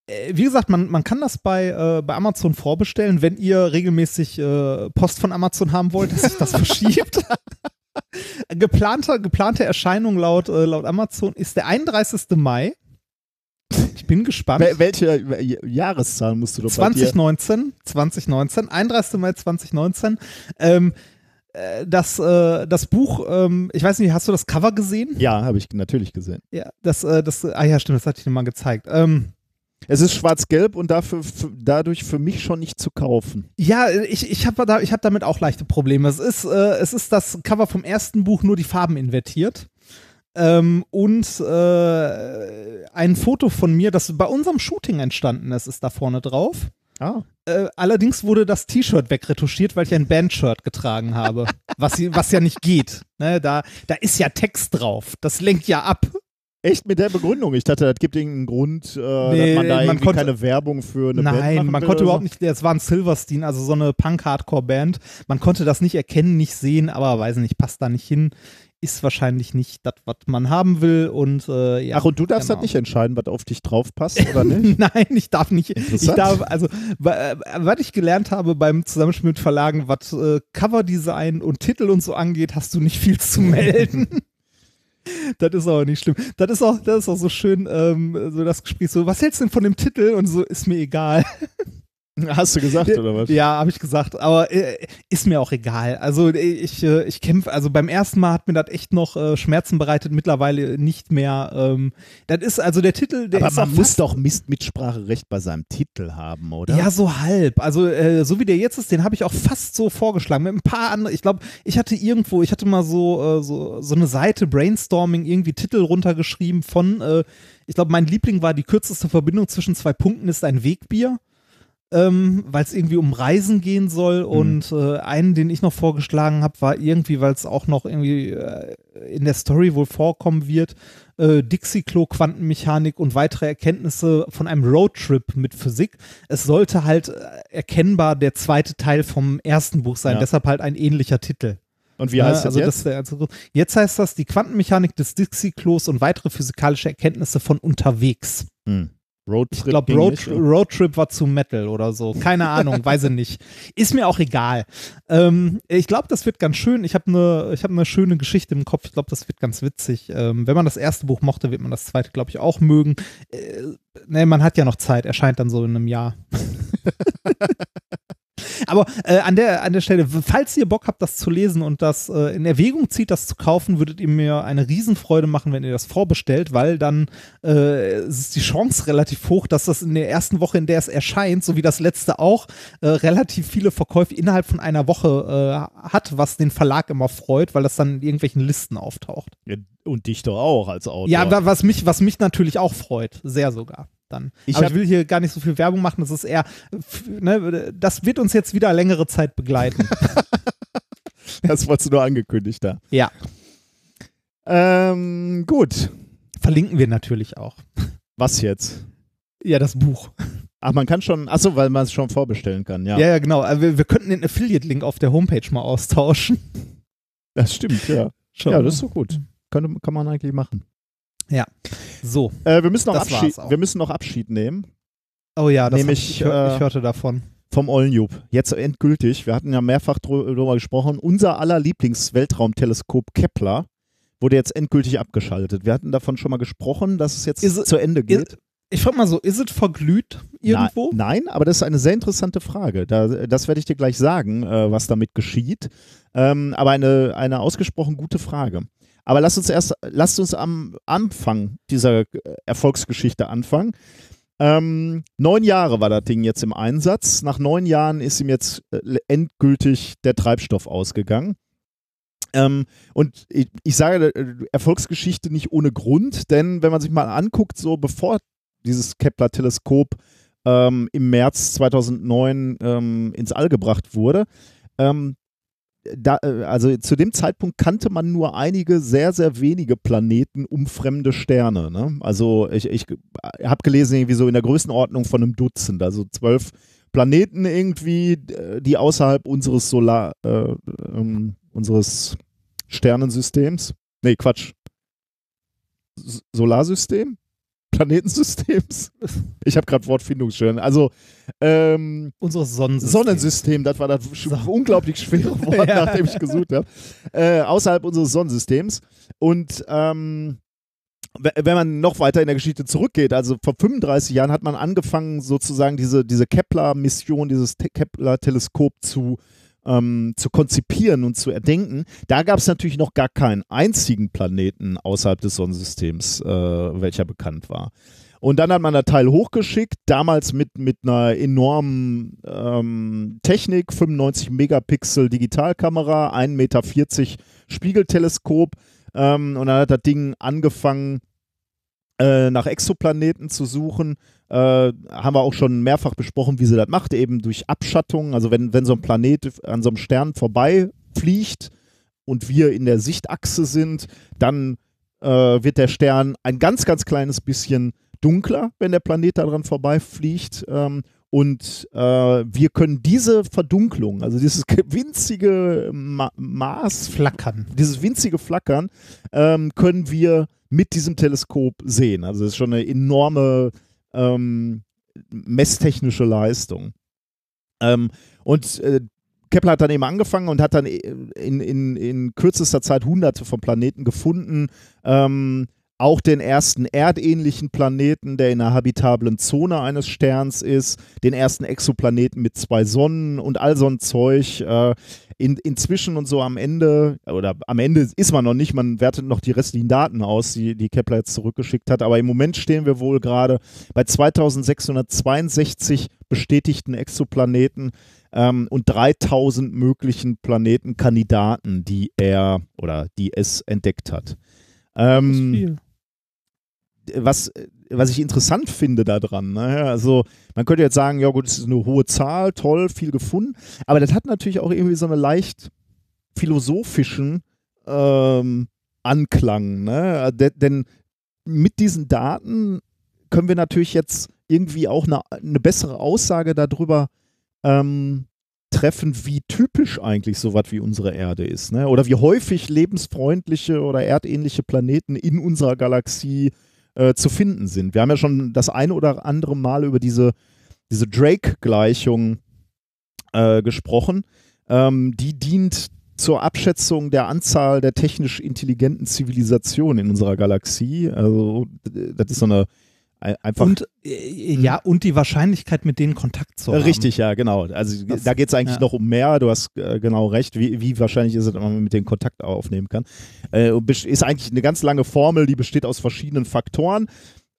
äh, wie gesagt, man, man kann das bei, äh, bei Amazon vorbestellen, wenn ihr regelmäßig äh, Post von Amazon haben wollt, dass sich das verschiebt. geplante, geplante Erscheinung laut, äh, laut Amazon ist der 31. Mai. Ich bin gespannt. Wel- Welche Jahreszahl musst du doch bei dir? 2019, 2019, 31. Mai 2019. Ähm, äh, das, äh, das Buch, ähm, ich weiß nicht, hast du das Cover gesehen? Ja, habe ich natürlich gesehen. Ja, das, äh, das, ah ja, stimmt, das hatte ich dir mal gezeigt. Ähm, Es ist schwarz-gelb und dafür, dadurch für mich schon nicht zu kaufen. Ja, ich, ich habe da, ich hab damit auch leichte Probleme. Es ist, äh, es ist das Cover vom ersten Buch, nur die Farben invertiert. Ähm, und äh, ein Foto von mir, das bei unserem Shooting entstanden ist, ist da vorne drauf. Ah. Äh, allerdings wurde das T-Shirt wegretuschiert, weil ich ein Bandshirt getragen habe. was, was ja nicht geht. Ne, da, da ist ja Text drauf. Das lenkt ja ab. Echt mit der Begründung? Ich dachte, das gibt irgendeinen Grund, äh, Nee, dass man da man irgendwie konnte- keine Werbung für eine Band Nein, man konnte überhaupt nicht, es war ein Silverstein, also so eine Punk-Hardcore-Band. Man konnte das nicht erkennen, nicht sehen, aber weiß nicht, passt da nicht hin. Ist wahrscheinlich nicht das, was man haben will und äh, ja. Ach, und du darfst genau. das nicht entscheiden, was auf dich drauf passt oder nicht? Nein, ich darf nicht. Ich darf, also, äh, was ich gelernt habe beim Zusammenspiel mit Verlagen, was äh, Coverdesign und Titel und so angeht, hast du nicht viel zu melden. Das ist aber nicht schlimm. Das ist auch, das ist auch so schön, ähm, so das Gespräch so, was hältst du denn von dem Titel? Und so, ist mir egal. Hast du gesagt, oder was? Ja, habe ich gesagt, aber äh, ist mir auch egal. Also äh, ich, äh, ich kämpfe, also beim ersten Mal hat mir das echt noch äh, Schmerzen bereitet, mittlerweile nicht mehr. Ähm, das ist also der Titel, der Aber man muss doch Mist Mitspracherecht bei seinem Titel haben, oder? Ja, so halb. Also äh, so wie der jetzt ist, den habe ich auch fast so vorgeschlagen. Mit ein paar anderen, ich glaube, ich hatte irgendwo, ich hatte mal so, äh, so, so eine Seite Brainstorming, irgendwie Titel runtergeschrieben von, ich glaube, mein Liebling war die kürzeste Verbindung zwischen zwei Punkten ist ein Wegbier. Ähm, weil es irgendwie um Reisen gehen soll und äh, einen, den ich noch vorgeschlagen habe, war irgendwie, weil es auch noch irgendwie äh, in der Story wohl vorkommen wird, äh, Dixie-Klo, Quantenmechanik und weitere Erkenntnisse von einem Roadtrip mit Physik. Es sollte halt äh, erkennbar der zweite Teil vom ersten Buch sein, Ja. deshalb halt ein ähnlicher Titel. Und wie Ja, heißt das also jetzt? Das Grund. jetzt heißt das die Quantenmechanik des Dixie-Klos und weitere physikalische Erkenntnisse von unterwegs. hm. Roadtrip Ich glaube, Road, nicht. Roadtrip war zu Metal oder so. Keine Ahnung, weiß ich nicht. Ist mir auch egal. Ähm, ich glaube, das wird ganz schön. Ich habe eine hab ne schöne Geschichte im Kopf. Ich glaube, das wird ganz witzig. Ähm, wenn man das erste Buch mochte, wird man das zweite, glaube ich, auch mögen. Äh, ne, man hat ja noch Zeit. Erscheint dann so in einem Jahr. Aber äh, an, der, an der Stelle, falls ihr Bock habt, das zu lesen und das äh, in Erwägung zieht, das zu kaufen, würdet ihr mir eine Riesenfreude machen, wenn ihr das vorbestellt, weil dann äh, ist die Chance relativ hoch, dass das in der ersten Woche, in der es erscheint, so wie das letzte auch, äh, relativ viele Verkäufe innerhalb von einer Woche äh, hat, was den Verlag immer freut, weil das dann in irgendwelchen Listen auftaucht. Ja, und dich doch auch als Autor. Ja, wa- was mich, was mich natürlich auch freut, sehr sogar. Dann. Ich Aber ich will hier gar nicht so viel Werbung machen, das ist eher, ne, das wird uns jetzt wieder längere Zeit begleiten. das wolltest du nur angekündigt da. ja, Ähm, gut. verlinken wir natürlich auch. Was jetzt? Ja, das Buch. Ach, man kann schon, achso, weil man es schon vorbestellen kann, ja. Ja, ja, genau. Wir, wir könnten den Affiliate-Link auf der Homepage mal austauschen. Das stimmt, ja. Schon. Ja, das ist so gut. Könnte, kann man eigentlich machen. So. Äh, wir, müssen noch Das Abschied, wir müssen noch Abschied nehmen Oh ja, das Nämlich, ich, ich, hör, äh, ich hörte davon. vom Ollenjub. Jetzt endgültig. Wir hatten ja mehrfach drüber gesprochen. Unser aller Lieblingsweltraumteleskop Kepler wurde jetzt endgültig abgeschaltet. Wir hatten davon schon mal gesprochen, dass es jetzt Ist- zu Ende geht. Ich frage mal so, ist es verglüht irgendwo? Nein, nein, aber das ist eine sehr interessante Frage. Da, das werde ich dir gleich sagen, äh, was damit geschieht. Ähm, aber eine, eine ausgesprochen gute Frage. Aber lass uns erst, lasst uns am Anfang dieser äh, Erfolgsgeschichte anfangen. Ähm, neun Jahre war das Ding jetzt im Einsatz. Nach neun Jahren ist ihm jetzt äh, endgültig der Treibstoff ausgegangen. Ähm, und ich, ich sage äh, Erfolgsgeschichte nicht ohne Grund, denn wenn man sich mal anguckt, so bevor dieses Kepler-Teleskop ähm, im März 2009 ähm, ins All gebracht wurde, ähm, da, äh, also zu dem Zeitpunkt kannte man nur einige sehr, sehr wenige Planeten um fremde Sterne. Ne? Also ich, ich habe gelesen, irgendwie so in der Größenordnung von einem Dutzend, also zwölf Planeten irgendwie, äh, die außerhalb unseres Solar, äh, ähm, unseres Sternensystems, nee, Quatsch, S Solarsystem? Planetensystems? Ich habe gerade Wortfindungsstörungen. Also ähm, Unseres Sonnensystems. Sonnensystem, das war das So. unglaublich schwere Wort, Ja. nachdem ich gesucht habe. Äh, außerhalb unseres Sonnensystems. Und ähm, we- wenn man noch weiter in der Geschichte zurückgeht, also vor 35 Jahren hat man angefangen, sozusagen diese, diese Kepler-Mission, dieses Te- Kepler-Teleskop zu, ähm, zu konzipieren und zu erdenken. Da gab es natürlich noch gar keinen einzigen Planeten außerhalb des Sonnensystems, äh, welcher bekannt war. Und dann hat man das Teil hochgeschickt, damals mit, mit einer enormen ähm, Technik, 95 Megapixel Digitalkamera, 1,40 Meter Spiegelteleskop. Ähm, und dann hat das Ding angefangen, äh, nach Exoplaneten zu suchen. Äh, haben wir auch schon mehrfach besprochen, wie sie das macht, eben durch Abschattung. Also wenn, wenn so ein Planet an so einem Stern vorbeifliegt und wir in der Sichtachse sind, dann äh, wird der Stern ein ganz, ganz kleines bisschen dunkler, wenn der Planet daran vorbeifliegt. Ähm, und äh, wir können diese Verdunklung, also dieses winzige Ma Maß, Flackern. dieses winzige Flackern, ähm, können wir mit diesem Teleskop sehen. Also das ist schon eine enorme ähm, messtechnische Leistung. Ähm, und äh, Kepler hat dann eben angefangen und hat dann in, in, in kürzester Zeit hunderte von Planeten gefunden. Ähm, auch den ersten erdähnlichen Planeten, der in einer habitablen Zone eines Sterns ist, den ersten Exoplaneten mit zwei Sonnen und all so ein Zeug. Äh, in, inzwischen und so am Ende, oder am Ende ist man noch nicht, man wertet noch die restlichen Daten aus, die, die Kepler jetzt zurückgeschickt hat, aber im Moment stehen wir wohl gerade bei 2662 bestätigten Exoplaneten ähm, und 3000 möglichen Planetenkandidaten, die er oder die es entdeckt hat. Ähm. Was, was ich interessant finde daran, ne? also man könnte jetzt sagen, ja gut, es ist eine hohe Zahl, toll, viel gefunden, aber das hat natürlich auch irgendwie so eine leicht philosophischen ähm, Anklang, ne? De denn mit diesen Daten können wir natürlich jetzt irgendwie auch eine, eine bessere Aussage darüber ähm, treffen, wie typisch eigentlich sowas wie unsere Erde ist, ne? oder wie häufig lebensfreundliche oder erdähnliche Planeten in unserer Galaxie äh, zu finden sind. Wir haben ja schon das eine oder andere Mal über diese, diese Drake-Gleichung äh, gesprochen. Ähm, die dient zur Abschätzung der Anzahl der technisch intelligenten Zivilisationen in unserer Galaxie. Also, das ist so eine ein- einfach. Und, äh, ja, und die Wahrscheinlichkeit, mit denen Kontakt zu haben. Richtig, ja, genau. Also Das- da geht es eigentlich ja. noch um mehr. Du hast äh, genau recht. Wie, wie wahrscheinlich ist es, wenn man mit denen Kontakt aufnehmen kann? Äh, ist eigentlich eine ganz lange Formel, die besteht aus verschiedenen Faktoren.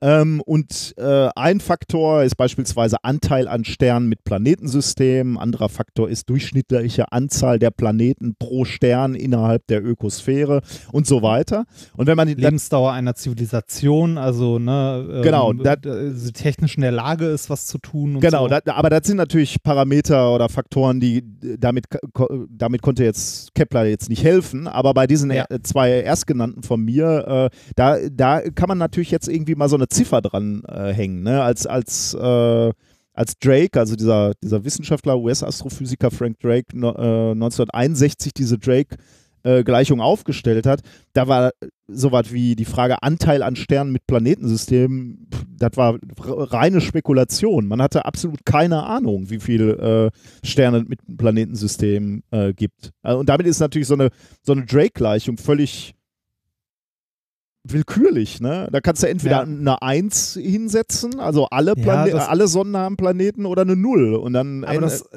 Ähm, und äh, ein Faktor ist beispielsweise Anteil an Sternen mit Planetensystem. Anderer Faktor ist durchschnittliche Anzahl der Planeten pro Stern innerhalb der Ökosphäre und so weiter. Und wenn man die, Lebensdauer einer Zivilisation, also ne, ähm, Genau, dat- äh, sie technisch in der Lage ist, was zu tun. Und Genau, so. da, aber das sind natürlich Parameter oder Faktoren, die äh, damit, damit konnte jetzt Kepler jetzt nicht helfen, aber bei diesen Ja. er, zwei erstgenannten von mir, äh, da, da kann man natürlich jetzt irgendwie mal so eine Ziffer dran äh, hängen, ne? als, als, äh, als Drake, also dieser, dieser Wissenschaftler, US-Astrophysiker Frank Drake no, äh, 1961 diese Drake äh, Gleichung aufgestellt hat, da war sowas wie die Frage Anteil an Sternen mit Planetensystemen, das war reine Spekulation. Man hatte absolut keine Ahnung, wie viele äh, Sterne mit einem Planetensystem äh, gibt. Äh, und damit ist natürlich so eine, so eine Drake-Gleichung völlig willkürlich, ne? Da kannst du entweder Ja. eine 1 hinsetzen, also alle, Ja, Plane das- alle Sonnen haben Planeten oder eine 0 und dann Aber das,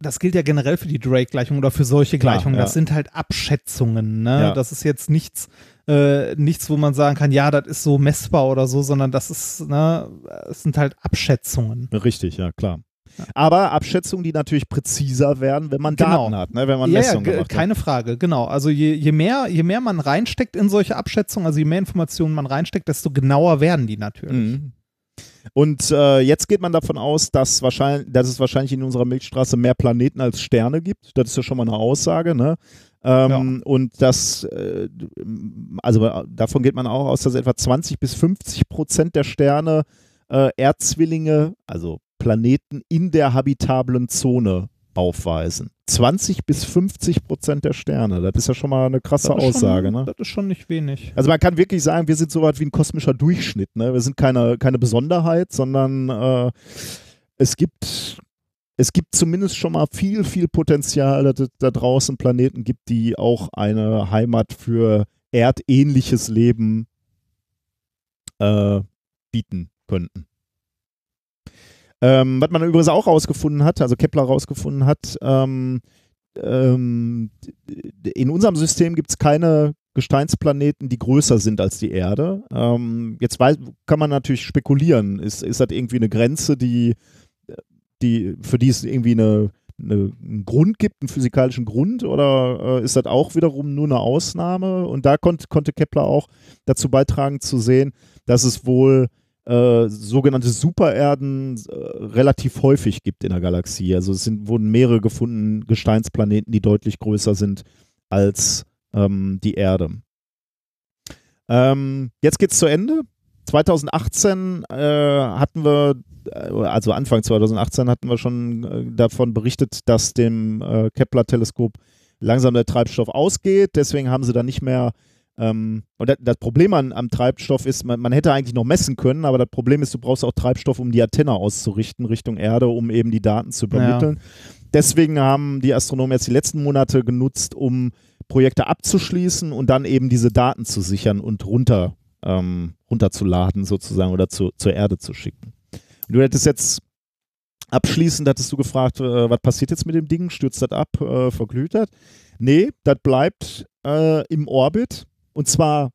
das gilt ja generell für die Drake-Gleichung oder für solche Gleichungen. Das ja. sind halt Abschätzungen. Ne? Ja. Das ist jetzt nichts, äh, nichts, wo man sagen kann, ja, das ist so messbar oder so, sondern das ist, ne, es sind halt Abschätzungen. Richtig, ja, klar. Aber Abschätzungen, die natürlich präziser werden, wenn man Genau. Daten hat, ne? wenn man Ja, ja, Messungen ge- gemacht hat. keine Frage, genau. Also je, je, mehr, je mehr man reinsteckt in solche Abschätzungen, also je mehr Informationen man reinsteckt, desto genauer werden die natürlich. Mhm. Und äh, jetzt geht man davon aus, dass, wahrscheinlich, dass es wahrscheinlich in unserer Milchstraße mehr Planeten als Sterne gibt. Das ist ja schon mal eine Aussage. Ne? Ähm, Und das, äh, also davon geht man auch aus, dass etwa 20 bis 50 Prozent der Sterne äh, Erdzwillinge, also Planeten in der habitablen Zone aufweisen. 20 bis 50 Prozent der Sterne. Das ist ja schon mal eine krasse ist Aussage. schon, ne? Das ist schon nicht wenig. Also man kann wirklich sagen, wir sind so weit wie ein kosmischer Durchschnitt. Ne? Wir sind keine, keine Besonderheit, sondern äh, es gibt es gibt zumindest schon mal viel, viel Potenzial, dass es da draußen Planeten gibt, die auch eine Heimat für erdähnliches Leben äh, bieten könnten. Ähm, was man übrigens auch rausgefunden hat, also Kepler rausgefunden hat, ähm, ähm, in unserem System gibt es keine Gesteinsplaneten, die größer sind als die Erde. Ähm, jetzt weiß, kann man natürlich spekulieren. Ist, ist das irgendwie eine Grenze, die, die, für die es irgendwie eine, eine, einen Grund gibt, einen physikalischen Grund, oder äh, ist das auch wiederum nur eine Ausnahme? Und da konnt, konnte Kepler auch dazu beitragen zu sehen, dass es wohl äh, sogenannte Supererden äh, relativ häufig gibt in der Galaxie. Also es sind, wurden mehrere gefunden, Gesteinsplaneten, die deutlich größer sind als ähm, die Erde. Ähm, jetzt geht's zu Ende. 2018 äh, hatten wir, äh, also Anfang 2018 hatten wir schon äh, davon berichtet, dass dem Kepler-Teleskop langsam der Treibstoff ausgeht. Deswegen haben sie dann nicht mehr und das, Problem an, am Treibstoff ist, man, man hätte eigentlich noch messen können, aber das Problem ist, du brauchst auch Treibstoff, um die Antenne auszurichten Richtung Erde, um eben die Daten zu übermitteln. Deswegen haben die Astronomen jetzt die letzten Monate genutzt, um Projekte abzuschließen und dann eben diese Daten zu sichern und runter, ähm, runterzuladen sozusagen oder zu, zur Erde zu schicken. Und du hättest jetzt abschließend, hattest du gefragt, äh, was passiert jetzt mit dem Ding? Stürzt das ab? Äh, verglüht das? Nee, das bleibt äh, im Orbit und zwar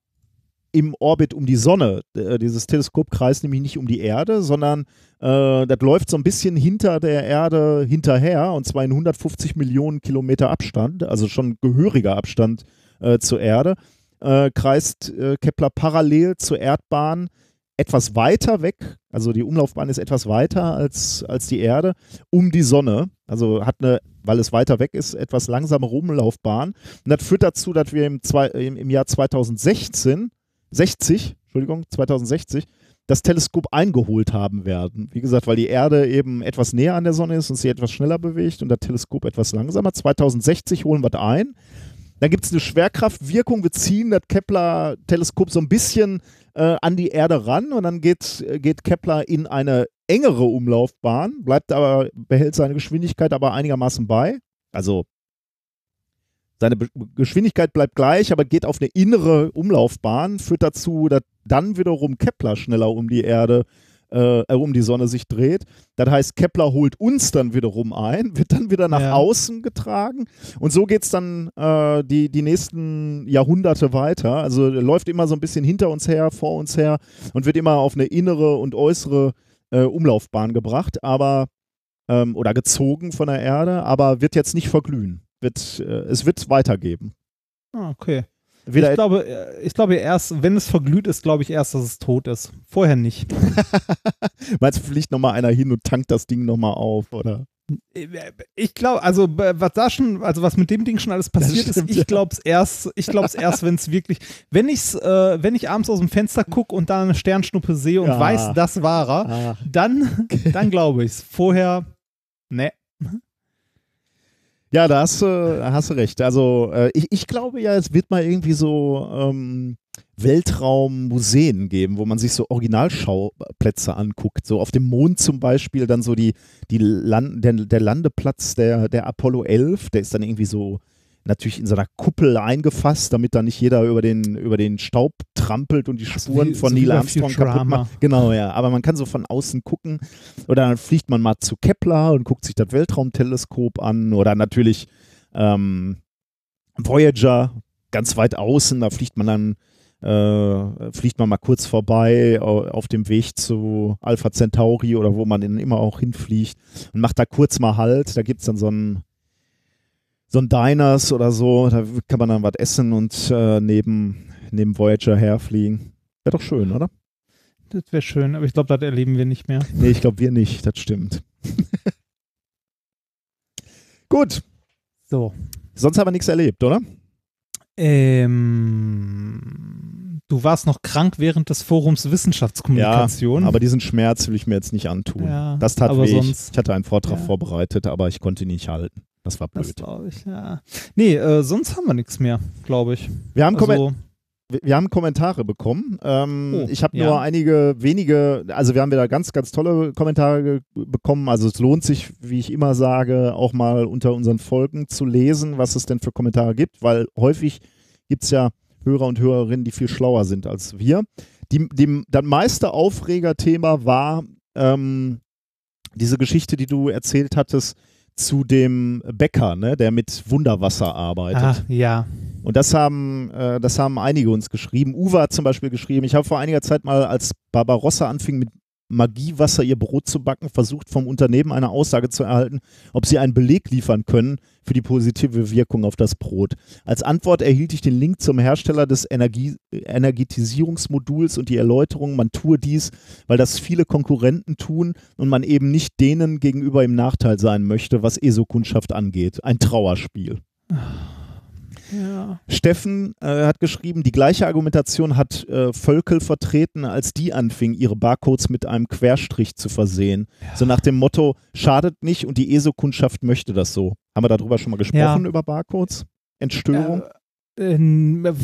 im Orbit um die Sonne. Äh, Dieses Teleskop kreist nämlich nicht um die Erde, sondern äh, das läuft so ein bisschen hinter der Erde hinterher und zwar in 150 Millionen Kilometer Abstand, also schon gehöriger Abstand äh, zur Erde, äh, kreist äh, Kepler parallel zur Erdbahn etwas weiter weg, also die Umlaufbahn ist etwas weiter als, als die Erde, um die Sonne. Also hat eine, weil es weiter weg ist, etwas langsamere Umlaufbahn. Und das führt dazu, dass wir im, zwei, im, im Jahr 2016, 60, Entschuldigung, 2060, das Teleskop eingeholt haben werden. Wie gesagt, weil die Erde eben etwas näher an der Sonne ist und sie etwas schneller bewegt und das Teleskop etwas langsamer. 2060 holen wir das ein. Dann gibt es eine Schwerkraftwirkung. Wir ziehen das Kepler-Teleskop so ein bisschen äh, an die Erde ran und dann geht, äh, geht Kepler in eine engere Umlaufbahn, bleibt aber, behält seine Geschwindigkeit aber einigermaßen bei. Also seine Be Geschwindigkeit bleibt gleich, aber geht auf eine innere Umlaufbahn, führt dazu, dass dann wiederum Kepler schneller um die Erde, äh, äh, um die Sonne sich dreht. Das heißt, Kepler holt uns dann wiederum ein, wird dann wieder nach Ja. außen getragen und so geht es dann äh, die, die nächsten Jahrhunderte weiter. Also läuft immer so ein bisschen hinter uns her, vor uns her und wird immer auf eine innere und äußere äh, Umlaufbahn gebracht, aber ähm, oder gezogen von der Erde, aber wird jetzt nicht verglühen. Wird, äh, es wird weitergeben. Ah, okay. Wieder ich glaube, äh, ich glaube erst, wenn es verglüht ist, glaube ich erst, dass es tot ist. Vorher nicht. Meinst du, fliegt nochmal einer hin und tankt das Ding nochmal auf, oder? Ich glaube, also was da schon, also was mit dem Ding schon alles passiert stimmt, ist, ich glaube es erst, ich glaube es erst, wenn es wirklich, wenn ich's, äh, wenn ich abends aus dem Fenster gucke und da eine Sternschnuppe sehe und Ja. weiß, das war er, Ah. dann, dann glaube ich es. Vorher, ne. Ja, da hast, du- da hast du recht. Also äh, ich, ich glaube ja, es wird mal irgendwie so ähm, Weltraummuseen geben, wo man sich so Originalschauplätze anguckt. So auf dem Mond zum Beispiel dann so die, die Land, der, der Landeplatz der, der Apollo 11, der ist dann irgendwie so natürlich in so einer Kuppel eingefasst, damit da nicht jeder über den, über den Staub trampelt und die Spuren wie- von so Neil Armstrong kaputt macht. Genau, ja. Aber man kann so von außen gucken. Oder dann fliegt man mal zu Kepler und guckt sich das Weltraumteleskop an. Oder natürlich ähm, Voyager, ganz weit außen, da fliegt man dann äh, fliegt man mal kurz vorbei au- auf dem Weg zu Alpha Centauri oder wo man dann immer auch hinfliegt und macht da kurz mal Halt. Da gibt es dann so ein so ein Diners oder so, da kann man dann was essen und äh, neben, neben Voyager herfliegen. Wäre doch schön, oder? Das wäre schön, aber ich glaube, das erleben wir nicht mehr. Nee, ich glaube wir nicht, das stimmt. Gut, So. sonst haben wir nichts erlebt, oder? Ähm, du warst noch krank während des Forums Wissenschaftskommunikation. aber diesen Schmerz will ich mir jetzt nicht antun. Ja, das tat weh. Ich, sonst- ich hatte einen Vortrag Ja. vorbereitet, aber ich konnte ihn nicht halten. Das war das blöd. glaube ich, ja. Nee, äh, sonst haben wir nichts mehr, glaube ich. Wir haben, Also, wir- haben Kommentare bekommen. Ähm, Oh, ich habe ja. nur einige wenige, also wir haben wieder ganz, ganz tolle Kommentare bekommen. Also es lohnt sich, wie ich immer sage, auch mal unter unseren Folgen zu lesen, was es denn für Kommentare gibt, weil häufig gibt es ja Hörer und Hörerinnen, die viel schlauer sind als wir. Die, dem, das meiste Aufregerthema war ähm, diese Geschichte, die du erzählt hattest zu dem Bäcker, ne, der mit Wunderwasser arbeitet. ah, ja. Und das haben, äh, das haben einige uns geschrieben. Uwe hat zum Beispiel geschrieben, ich habe vor einiger Zeit mal, als Barbarossa anfing mit Magiewasser ihr Brot zu backen, versucht vom Unternehmen eine Aussage zu erhalten, ob sie einen Beleg liefern können für die positive Wirkung auf das Brot. Als Antwort erhielt ich den Link zum Hersteller des Energie Energetisierungsmoduls und die Erläuterung, man tue dies, weil das viele Konkurrenten tun und man eben nicht denen gegenüber im Nachteil sein möchte, was ESO-Kundschaft angeht. Ein Trauerspiel. Ja. Steffen äh, hat geschrieben, die gleiche Argumentation hat äh, Völkel vertreten, als die anfing, ihre Barcodes mit einem Querstrich zu versehen. So nach dem Motto, schadet nicht und die ESO-Kundschaft möchte das so. Haben wir darüber schon mal gesprochen, Ja. über Barcodes? Entstörung? Äh, äh,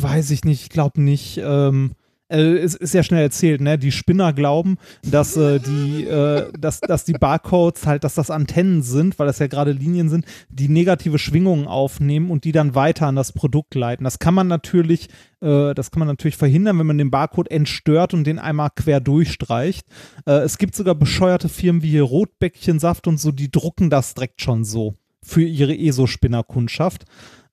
weiß ich nicht, ich glaube nicht. Ähm, äh, es ist ja schnell erzählt, ne? Die Spinner glauben, dass äh, die, äh, dass, dass die Barcodes halt, dass das Antennen sind, weil das ja gerade Linien sind, die negative Schwingungen aufnehmen und die dann weiter an das Produkt leiten. Das kann man natürlich, äh, das kann man natürlich verhindern, wenn man den Barcode entstört und den einmal quer durchstreicht. Äh, es gibt sogar bescheuerte Firmen wie hier Rotbäckchensaft und so, die drucken das direkt schon so für ihre ESO-Spinnerkundschaft.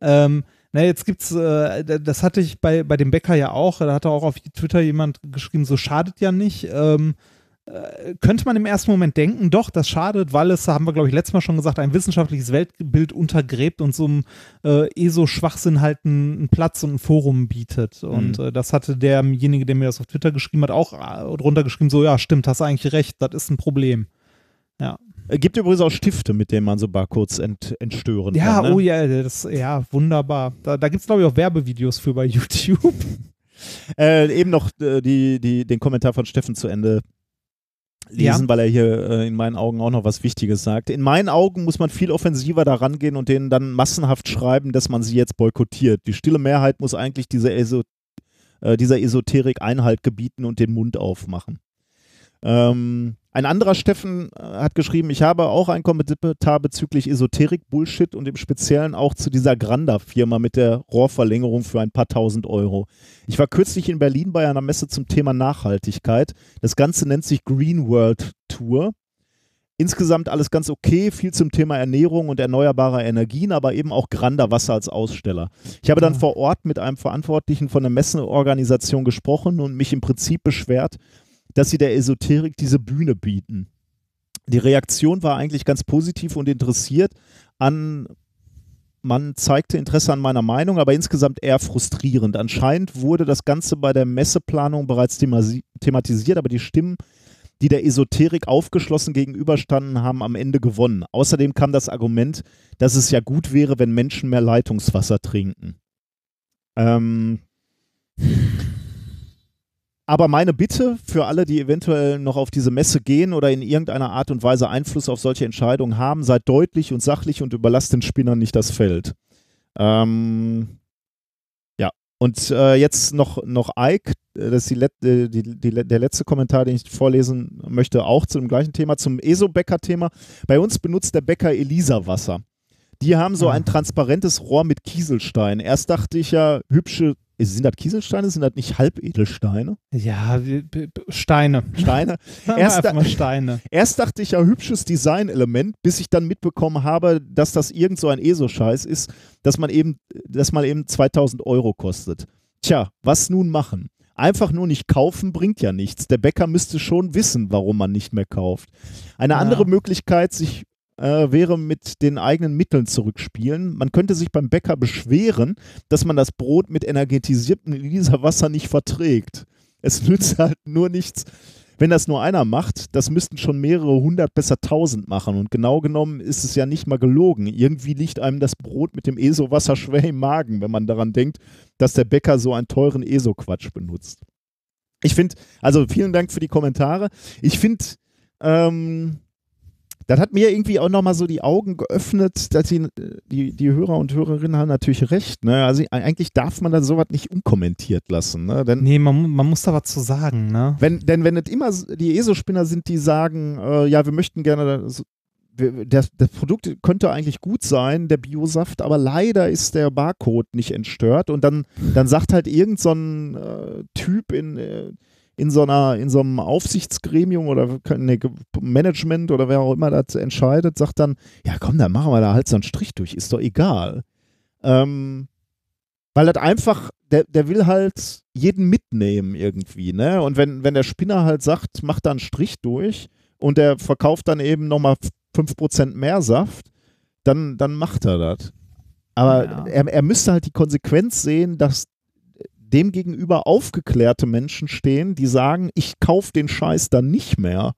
Ähm, na, jetzt gibt's, äh, das hatte ich bei, bei dem Bäcker ja auch, da hat auch auf Twitter jemand geschrieben, so schadet ja nicht. Ähm, äh, könnte man im ersten Moment denken, doch, das schadet, weil es, haben wir glaube ich letztes Mal schon gesagt, ein wissenschaftliches Weltbild untergräbt und so einem äh, ESO-Schwachsinn halt einen, einen Platz und ein Forum bietet. Und äh, das hatte derjenige, der mir das auf Twitter geschrieben hat, auch äh, drunter geschrieben, so ja, stimmt, hast eigentlich recht, das ist ein Problem. Äh, gibt übrigens auch Stifte, mit denen man so Barcodes ent, entstören Ja, kann. Ne? oh ja, das, ja, wunderbar. Da, da gibt es, glaube ich, auch Werbevideos für bei YouTube. Äh, eben noch äh, die, die, den Kommentar von Steffen zu Ende lesen, Ja. weil er hier äh, in meinen Augen auch noch was Wichtiges sagt. In meinen Augen muss man viel offensiver daran gehen und denen dann massenhaft schreiben, dass man sie jetzt boykottiert. Die stille Mehrheit muss eigentlich dieser, Eso äh, dieser Esoterik Einhalt gebieten und den Mund aufmachen. Ähm, ein anderer Steffen äh, hat geschrieben, ich habe auch einen Kommentar bezüglich Esoterik-Bullshit und im Speziellen auch zu dieser Granda-Firma mit der Rohrverlängerung für ein paar tausend Euro. Ich war kürzlich in Berlin bei einer Messe zum Thema Nachhaltigkeit. Das Ganze nennt sich Green World Tour. Insgesamt alles ganz okay, viel zum Thema Ernährung und erneuerbare Energien, aber eben auch Granda Wasser als Aussteller. Ich habe dann Ja. vor Ort mit einem Verantwortlichen von der Messeorganisation gesprochen und mich im Prinzip beschwert, dass sie der Esoterik diese Bühne bieten. Die Reaktion war eigentlich ganz positiv und interessiert an man zeigte Interesse an meiner Meinung, aber insgesamt eher frustrierend. Anscheinend wurde das Ganze bei der Messeplanung bereits thematisiert, aber die Stimmen, die der Esoterik aufgeschlossen gegenüberstanden, haben am Ende gewonnen. Außerdem kam das Argument, dass es ja gut wäre, wenn Menschen mehr Leitungswasser trinken. Ähm, aber meine Bitte für alle, die eventuell noch auf diese Messe gehen oder in irgendeiner Art und Weise Einfluss auf solche Entscheidungen haben, seid deutlich und sachlich und überlasst den Spinnern nicht das Feld. Ähm, ja, und äh, jetzt noch, noch Ike, äh, das ist die, Let äh, die, die, der letzte Kommentar, den ich vorlesen möchte, auch zu dem gleichen Thema, zum ESO-Bäcker-Thema. Bei uns benutzt der Bäcker Elisa-Wasser. Die haben so Ja. ein transparentes Rohr mit Kieselstein. Erst dachte ich ja, hübsche, sind das Kieselsteine? Sind das nicht Halbedelsteine? Ja, Steine. Steine? Erst da- Steine. Erst dachte ich ja, hübsches Designelement, bis ich dann mitbekommen habe, dass das irgend so ein ESO-Scheiß ist, dass man eben, dass man eben 2000 Euro kostet. Tja, was nun machen? Einfach nur nicht kaufen bringt ja nichts. Der Bäcker müsste schon wissen, warum man nicht mehr kauft. Eine Ja. andere Möglichkeit sich, äh, wäre mit den eigenen Mitteln zurückspielen. Man könnte sich beim Bäcker beschweren, dass man das Brot mit energetisiertem Elisa-Wasser nicht verträgt. Es nützt halt nur nichts, wenn das nur einer macht, das müssten schon mehrere hundert, besser tausend machen. Und genau genommen ist es ja nicht mal gelogen. Irgendwie liegt einem das Brot mit dem ESO-Wasser schwer im Magen, wenn man daran denkt, dass der Bäcker so einen teuren ESO-Quatsch benutzt. Ich finde, also vielen Dank für die Kommentare. Ich finde, ähm, das hat mir irgendwie auch nochmal so die Augen geöffnet, dass die, die, die Hörer und Hörerinnen haben natürlich recht. Ne? Also eigentlich darf man da sowas nicht unkommentiert lassen. Ne? Denn Nee, man, man muss da was zu sagen, ne? wenn, denn wenn es immer die ESO-Spinner sind, die sagen, äh, ja, wir möchten gerne, das, das, das Produkt könnte eigentlich gut sein, der Biosaft, aber leider ist der Barcode nicht entstört und dann, dann sagt halt irgend so ein äh, Typ in, äh, in so einer, in so einem Aufsichtsgremium oder ne, Ge- Management oder wer auch immer das entscheidet, sagt dann, ja komm, dann machen wir da halt so einen Strich durch, ist doch egal. Ähm, weil das einfach, der, der will halt jeden mitnehmen irgendwie, ne? Und wenn, wenn der Spinner halt sagt, mach da einen Strich durch und der verkauft dann eben nochmal 5% mehr Saft, dann, dann macht er das. Aber Ja. er, er müsste halt die Konsequenz sehen, dass dem gegenüber aufgeklärte Menschen stehen, die sagen, ich kaufe den Scheiß dann nicht mehr,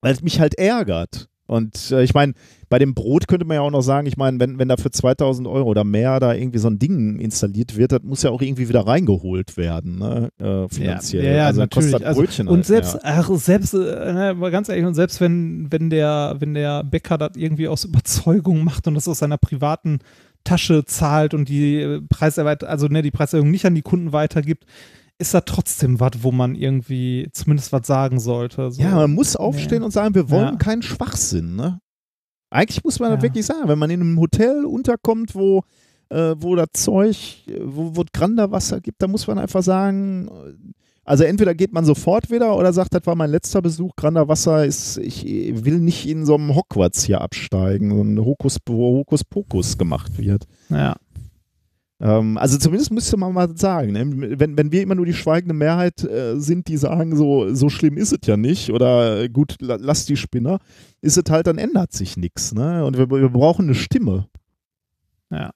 weil es mich halt ärgert. Und äh, ich meine, bei dem Brot könnte man ja auch noch sagen, ich meine, wenn, wenn da für 2000 Euro oder mehr da irgendwie so ein Ding installiert wird, das muss ja auch irgendwie wieder reingeholt werden, ne? äh, finanziell. Ja, ja, also dann kostet natürlich. das Also, Brötchen Und halt selbst, mehr. ach, selbst, äh, mal ganz ehrlich, und selbst wenn, wenn der, wenn der Bäcker das irgendwie aus Überzeugung macht und das aus seiner privaten Tasche zahlt und die äh, Preiserweiterung, also ne, die Preiserhöhung nicht an die Kunden weitergibt, ist da trotzdem was, wo man irgendwie zumindest was sagen sollte. So. Ja, man muss aufstehen und sagen, wir wollen Ja. keinen Schwachsinn. Ne? Eigentlich muss man das Ja. wirklich sagen, wenn man in einem Hotel unterkommt, wo, äh, wo das Zeug, wo, wo es Granderwasser gibt, da muss man einfach sagen, äh, also entweder geht man sofort wieder oder sagt, das war mein letzter Besuch, Granderwasser ist, ich will nicht in so einem Hogwarts hier absteigen, so ein Hokus, wo Hokuspokus gemacht wird. ja. Ähm, also zumindest müsste man mal sagen, ne? wenn, wenn wir immer nur die schweigende Mehrheit äh, sind, die sagen, so, so schlimm ist es ja nicht oder äh, gut, la, lass die Spinner, ist es halt, dann ändert sich nichts. Ne? Und wir, wir brauchen eine Stimme. Ja.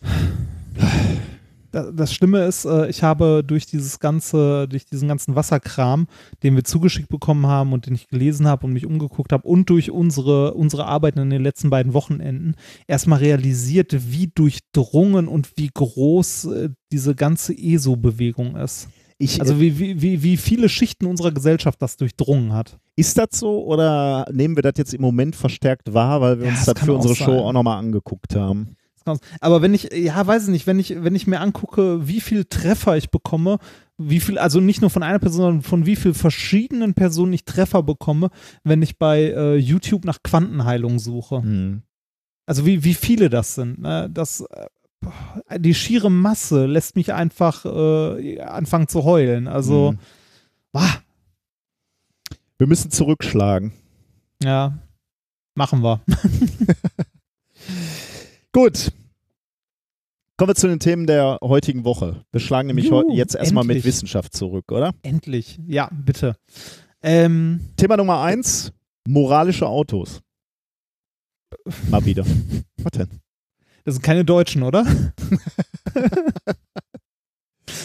Da- Das Schlimme ist, äh, ich habe durch dieses ganze, durch diesen ganzen Wasserkram, den wir zugeschickt bekommen haben und den ich gelesen habe und mich umgeguckt habe und durch unsere, unsere Arbeiten in den letzten beiden Wochenenden erstmal realisiert, wie durchdrungen und wie groß äh, diese ganze ESO-Bewegung ist. Ich, Also wie, wie, wie, wie viele Schichten unserer Gesellschaft das durchdrungen hat. ist das so oder nehmen wir das jetzt im Moment verstärkt wahr, weil wir Ja, uns das das für unsere Show sein. auch nochmal angeguckt haben? Aber wenn ich, ja, weiß ich nicht, wenn ich, wenn ich mir angucke, wie viel Treffer ich bekomme, wie viel, also nicht nur von einer Person, sondern von wie viel verschiedenen Personen ich Treffer bekomme, wenn ich bei äh, YouTube nach Quantenheilung suche. Hm. Also wie, wie viele das sind. Ne? Das, äh, die schiere Masse lässt mich einfach äh, anfangen zu heulen. Also, Hm. wah, Wir müssen zurückschlagen. ja, machen wir. Gut. Kommen wir zu den Themen der heutigen Woche. Wir schlagen nämlich Juhu, jetzt erstmal mit. Wissenschaft zurück, oder? Endlich. Ja, bitte. Ähm, Thema Nummer eins: moralische Autos. Mal wieder. Was denn? Das sind keine Deutschen, oder?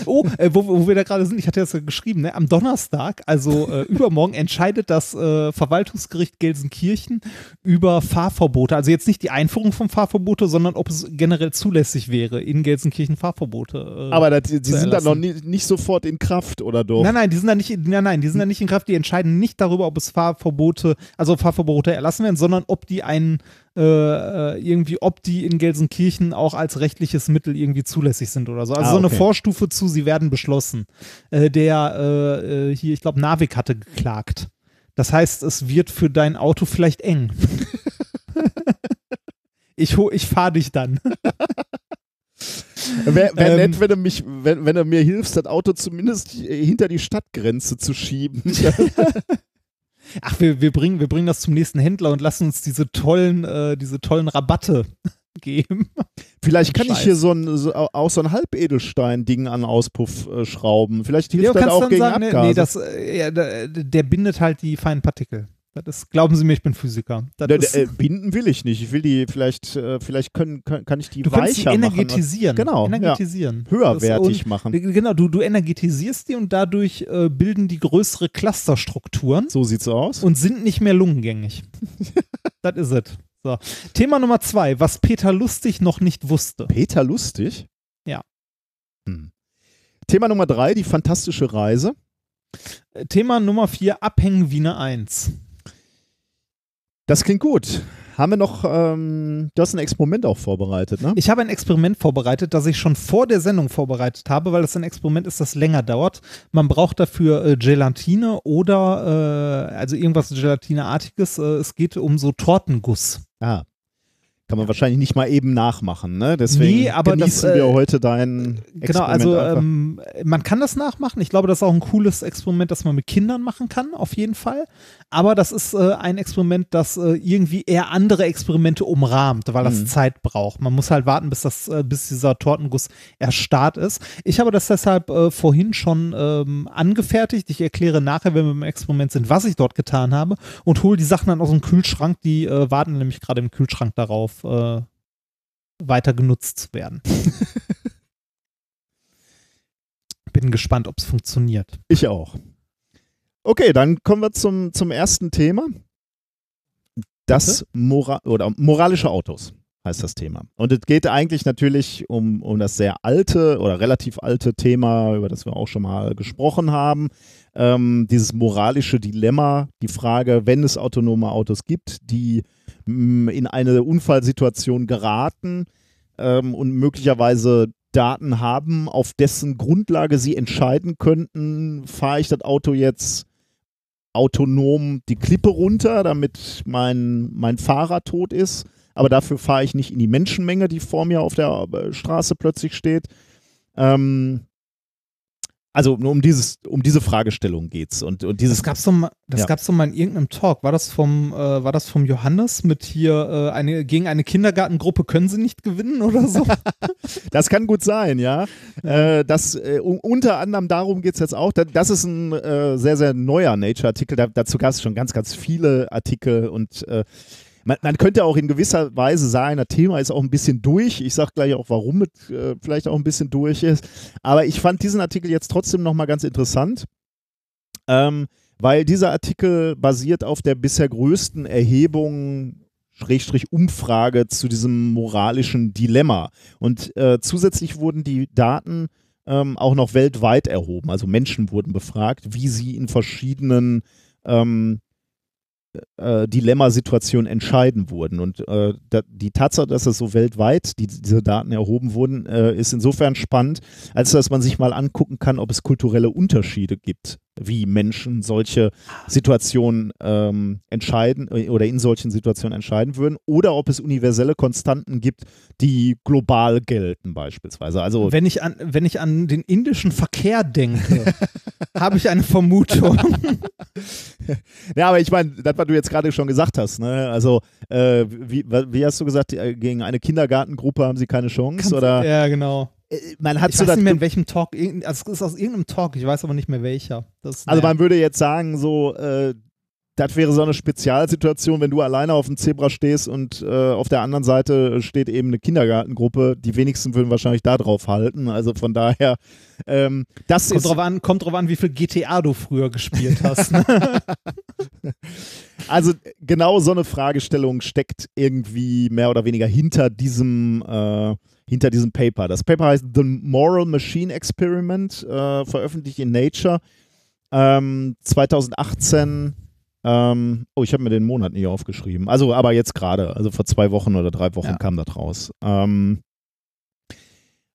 oh, äh, wo, wo wir da gerade sind, ich hatte das ja geschrieben, ne? am Donnerstag, also äh, übermorgen, entscheidet das äh, Verwaltungsgericht Gelsenkirchen über Fahrverbote. Also jetzt nicht die Einführung von Fahrverbote, sondern ob es generell zulässig wäre, in Gelsenkirchen Fahrverbote. Äh, Aber das, die zu sind dann erlassen. noch nie, nicht sofort in Kraft, oder doch? Nein, nein, die sind da nicht, nein, nein, die sind da nicht in Kraft. Die entscheiden nicht darüber, ob es Fahrverbote, also Fahrverbote erlassen werden, sondern ob die einen äh, äh, irgendwie, ob die in Gelsenkirchen auch als rechtliches Mittel irgendwie zulässig sind oder so. Also Ah, so eine okay. Vorstufe zu, sie werden beschlossen. Äh, der äh, äh, hier, ich glaube, Navik hatte geklagt. Das heißt, es wird für dein Auto vielleicht eng. Ich, ich fahre dich dann. Wäre wär Ähm. nett, wenn du, mich, wenn, wenn du mir hilfst, das Auto zumindest hinter die Stadtgrenze zu schieben. Ach, wir, wir, bringen, wir bringen das zum nächsten Händler und lassen uns diese tollen, äh, diese tollen Rabatte geben. Vielleicht kann ich Scheiß. hier so ein, so, auch so ein Halbedelstein-Ding an Auspuff äh, schrauben. Vielleicht hilft Ja, das auch gegen sagen, nee, Abgase. nee, das, äh, der, der bindet halt die feinen Partikel. Das ist, glauben Sie mir, ich bin Physiker. Ne, ist, äh, binden will ich nicht. Ich will die vielleicht, äh, vielleicht können, können, kann ich die du die weicher machen. energetisieren. Genau, ja. Energetisieren. Das- Höherwertig und- machen. Genau, du, du energetisierst die und dadurch äh, bilden die größere Clusterstrukturen So sieht's aus. und sind nicht mehr lungengängig. das ist es. So. Thema Nummer zwei, was Peter Lustig noch nicht wusste. Peter Lustig? Ja. Hm. Thema Nummer drei, die fantastische Reise. Äh, Thema Nummer vier, Abhängen Wiener 1. Das klingt gut. Haben wir noch, ähm, du hast ein Experiment auch vorbereitet, ne? Ich habe ein Experiment vorbereitet, das ich schon vor der Sendung vorbereitet habe, weil es ein Experiment ist, das länger dauert. Man braucht dafür äh, Gelatine oder äh, also irgendwas Gelatineartiges. Äh, es geht um so Tortenguss. Ah. Kann man wahrscheinlich nicht mal eben nachmachen, ne? Deswegen Nee, aber das, genießen wir äh, heute dein Experiment Genau, also ähm, man kann das nachmachen. Ich glaube, das ist auch ein cooles Experiment, das man mit Kindern machen kann, auf jeden Fall. Aber das ist äh, ein Experiment, das äh, irgendwie eher andere Experimente umrahmt, weil das Mhm. Zeit braucht. Man muss halt warten, bis das, äh, bis dieser Tortenguss erstarrt ist. Ich habe das deshalb äh, vorhin schon ähm, angefertigt. Ich erkläre nachher, wenn wir im Experiment sind, was ich dort getan habe und hole die Sachen dann aus dem Kühlschrank. Die äh, warten nämlich gerade im Kühlschrank darauf, äh, weiter genutzt zu werden. Bin gespannt, ob es funktioniert. Ich auch. Okay, dann kommen wir zum, zum ersten Thema. Das Mora oder moralische Autos heißt das Thema. Und es geht eigentlich natürlich um, um das sehr alte oder relativ alte Thema, über das wir auch schon mal gesprochen haben. Ähm, dieses moralische Dilemma, die Frage, wenn es autonome Autos gibt, die in eine Unfallsituation geraten ähm, und möglicherweise Daten haben, auf dessen Grundlage sie entscheiden könnten, fahre ich das Auto jetzt autonom die Klippe runter, damit mein, mein Fahrer tot ist, aber dafür fahre ich nicht in die Menschenmenge, die vor mir auf der äh, Straße plötzlich steht. Ähm, also nur um dieses, um diese Fragestellung geht's und, und dieses Das gab's doch mal, das Ja. gab's doch mal in irgendeinem Talk. War das vom, äh, war das vom Johannes mit hier äh, eine gegen eine Kindergartengruppe können sie nicht gewinnen oder so? Das kann gut sein, ja. Äh, das, äh, un- unter anderem darum geht es jetzt auch. Da, das ist ein äh, sehr, sehr neuer Nature-Artikel. Da, dazu gab es schon ganz, ganz viele Artikel und äh, man, man könnte auch in gewisser Weise sagen, das Thema ist auch ein bisschen durch. Ich sage gleich auch, warum es äh, vielleicht auch ein bisschen durch ist. Aber ich fand diesen Artikel jetzt trotzdem nochmal ganz interessant. Ähm, weil dieser Artikel basiert auf der bisher größten Erhebung Schrägstrich Umfrage zu diesem moralischen Dilemma. Und äh, zusätzlich wurden die Daten ähm, auch noch weltweit erhoben. Also Menschen wurden befragt, wie sie in verschiedenen ähm, äh, Dilemmasituationen entscheiden wurden. Und äh, da, die Tatsache, dass es so weltweit die, diese Daten erhoben wurden, äh, ist insofern spannend, als dass man sich mal angucken kann, ob es kulturelle Unterschiede gibt, wie Menschen solche Situationen ähm, entscheiden äh, oder in solchen Situationen entscheiden würden, oder ob es universelle Konstanten gibt, die global gelten beispielsweise. Also wenn ich an, wenn ich an den indischen Verkehr denke, habe ich eine Vermutung. Ja, aber ich meine, das, was du jetzt gerade schon gesagt hast, ne? Also, äh, wie, wie hast du gesagt, äh, gegen eine Kindergartengruppe haben sie keine Chance? oder ja, genau. Äh, man hat Ich so weiß nicht mehr, in welchem Talk, also es ist aus irgendeinem Talk, ich weiß aber nicht mehr welcher. Das, Also naja. man würde jetzt sagen, so, äh, das wäre so eine Spezialsituation, wenn du alleine auf dem Zebra stehst und äh, auf der anderen Seite steht eben eine Kindergartengruppe. Die wenigsten würden wahrscheinlich da drauf halten. Also von daher, ähm, das kommt ist drauf, an, kommt drauf an, wie viel GTA du früher gespielt hast. Ne? Also genau so eine Fragestellung steckt irgendwie mehr oder weniger hinter diesem, äh, hinter diesem Paper. Das Paper heißt The Moral Machine Experiment, äh, veröffentlicht in Nature. Ähm, 2018, ähm, oh, ich habe mir den Monat nicht aufgeschrieben. Also, aber jetzt gerade, also vor zwei Wochen oder drei Wochen Ja. kam das raus. Ähm,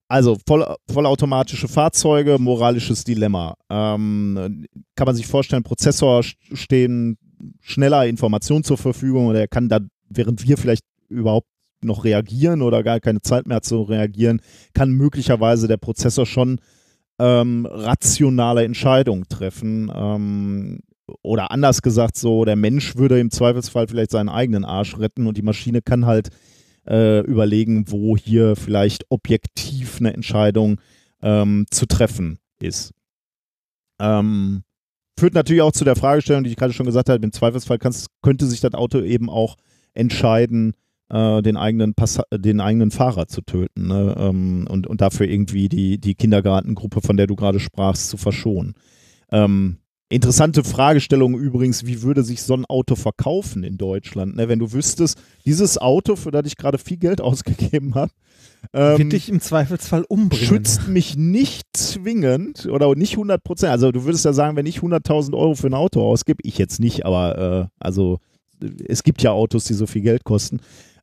also voll, vollautomatische Fahrzeuge, moralisches Dilemma. Ähm, kann man sich vorstellen, Prozessor st- stehen schneller Informationen zur Verfügung oder er kann da, während wir vielleicht überhaupt noch reagieren oder gar keine Zeit mehr hat zu reagieren, kann möglicherweise der Prozessor schon ähm, rationale Entscheidungen treffen. Ähm, oder anders gesagt, so der Mensch würde im Zweifelsfall vielleicht seinen eigenen Arsch retten und die Maschine kann halt äh, überlegen, wo hier vielleicht objektiv eine Entscheidung ähm, zu treffen ist. Ähm, führt natürlich auch zu der Fragestellung, die ich gerade schon gesagt habe, im Zweifelsfall könnte sich das Auto eben auch entscheiden, äh, den, eigenen den eigenen Fahrer zu töten ne? ähm, und, und dafür irgendwie die, die Kindergartengruppe, von der du gerade sprachst, zu verschonen. Ähm, interessante Fragestellung übrigens, wie würde sich so ein Auto verkaufen in Deutschland? Ne? Wenn du wüsstest, dieses Auto, für das ich gerade viel Geld ausgegeben habe, ähm, Wird dich im Zweifelsfall umbringen. Schützt mich nicht zwingend oder nicht 100 Prozent. Also du würdest ja sagen, wenn ich 100.000 Euro für ein Auto ausgebe, ich jetzt nicht, aber äh, also es gibt ja Autos, die so viel Geld kosten.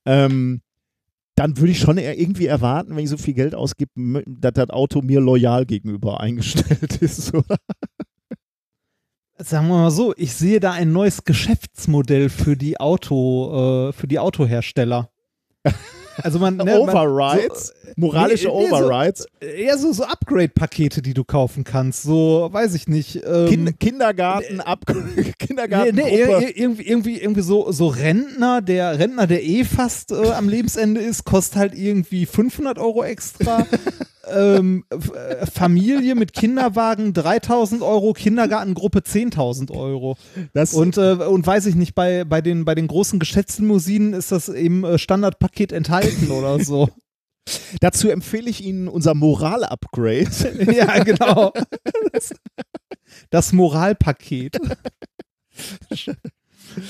Ähm, dann würde ich schon irgendwie erwarten, wenn ich so viel Geld ausgebe, dass das Auto mir loyal gegenüber eingestellt ist, oder? Sagen wir mal so, ich sehe da ein neues Geschäftsmodell für die Auto, äh, für die Autohersteller. Also man ne, Overrides, man, so, moralische nee, Overrides. So, eher so, so Upgrade-Pakete, die du kaufen kannst. So, weiß ich nicht. Ähm, kind, Kindergarten, Upgrade, Kindergarten. Nee, nee, irgendwie, irgendwie, irgendwie so, so Rentner, der Rentner, der eh fast äh, am Lebensende ist, kostet halt irgendwie 500 Euro extra. ähm, äh, Familie mit Kinderwagen 3000 Euro, Kindergartengruppe 10.000 Euro. Das und, äh, und weiß ich nicht, bei, bei, den, bei den großen Geschäftslimousinen ist das im äh, Standardpaket enthalten oder so. Dazu empfehle ich Ihnen unser Moral-Upgrade. ja, genau. Das, das Moralpaket.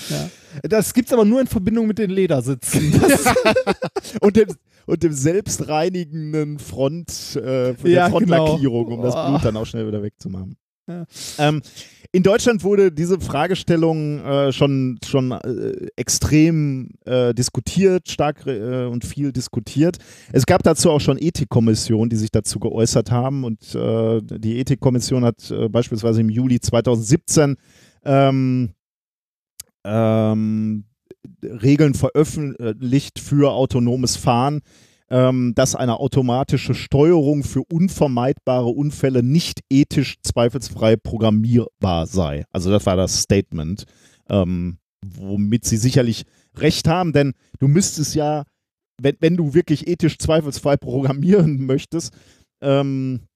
Ja. Das gibt es aber nur in Verbindung mit den Ledersitzen. und, dem, und dem selbstreinigenden Front, äh, ja, Frontlackierung, genau. um das Blut dann auch schnell wieder wegzumachen. Ja. Ähm, in Deutschland wurde diese Fragestellung äh, schon, schon äh, extrem äh, diskutiert, stark äh, und viel diskutiert. Es gab dazu auch schon Ethikkommissionen, die sich dazu geäußert haben. Und äh, die Ethikkommission hat äh, beispielsweise im Juli 2017 ähm, ähm, Regeln veröffentlicht für autonomes Fahren, ähm, dass eine automatische Steuerung für unvermeidbare Unfälle nicht ethisch zweifelsfrei programmierbar sei. Also das war das Statement, ähm, womit sie sicherlich recht haben, denn du müsstest ja, wenn, wenn du wirklich ethisch zweifelsfrei programmieren möchtest, ähm,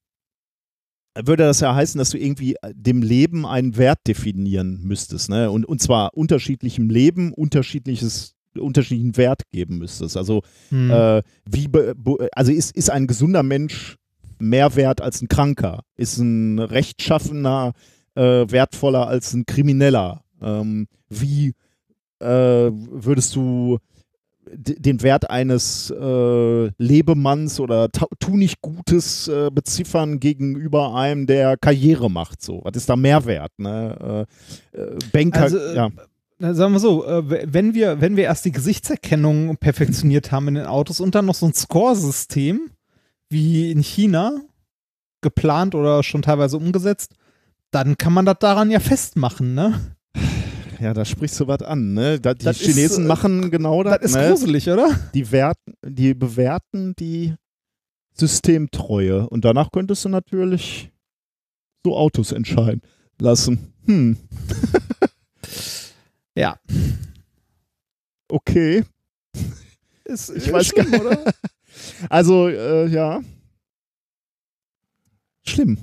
würde das ja heißen, dass du irgendwie äh, dem Leben einen Wert definieren müsstest, ne? Und, und zwar unterschiedlichem Leben, unterschiedliches unterschiedlichen Wert geben müsstest. Also hm. äh, wie also ist, ist ein gesunder Mensch mehr wert als ein Kranker? Ist ein rechtschaffener äh, wertvoller als ein Krimineller? Ähm, wie äh, würdest du den Wert eines äh, Lebemanns oder tu nicht Gutes äh, beziffern gegenüber einem, der Karriere macht. So, was ist da Mehrwert? Ne? Äh, äh Banker, also, äh, ja. Sagen wir so, wenn wir, wenn wir erst die Gesichtserkennung perfektioniert haben in den Autos und dann noch so ein Score-System wie in China geplant oder schon teilweise umgesetzt, dann kann man das daran ja festmachen, ne? Ja, da sprichst du was an, ne? Da, die das Chinesen ist, äh, machen genau das. Das ist ne? gruselig, oder? Die, werten, die bewerten die Systemtreue. Und danach könntest du natürlich so Autos entscheiden lassen. Hm. ja. Okay. Ist, ich weiß schlimm, gar nicht. oder? Also, äh, ja. Schlimm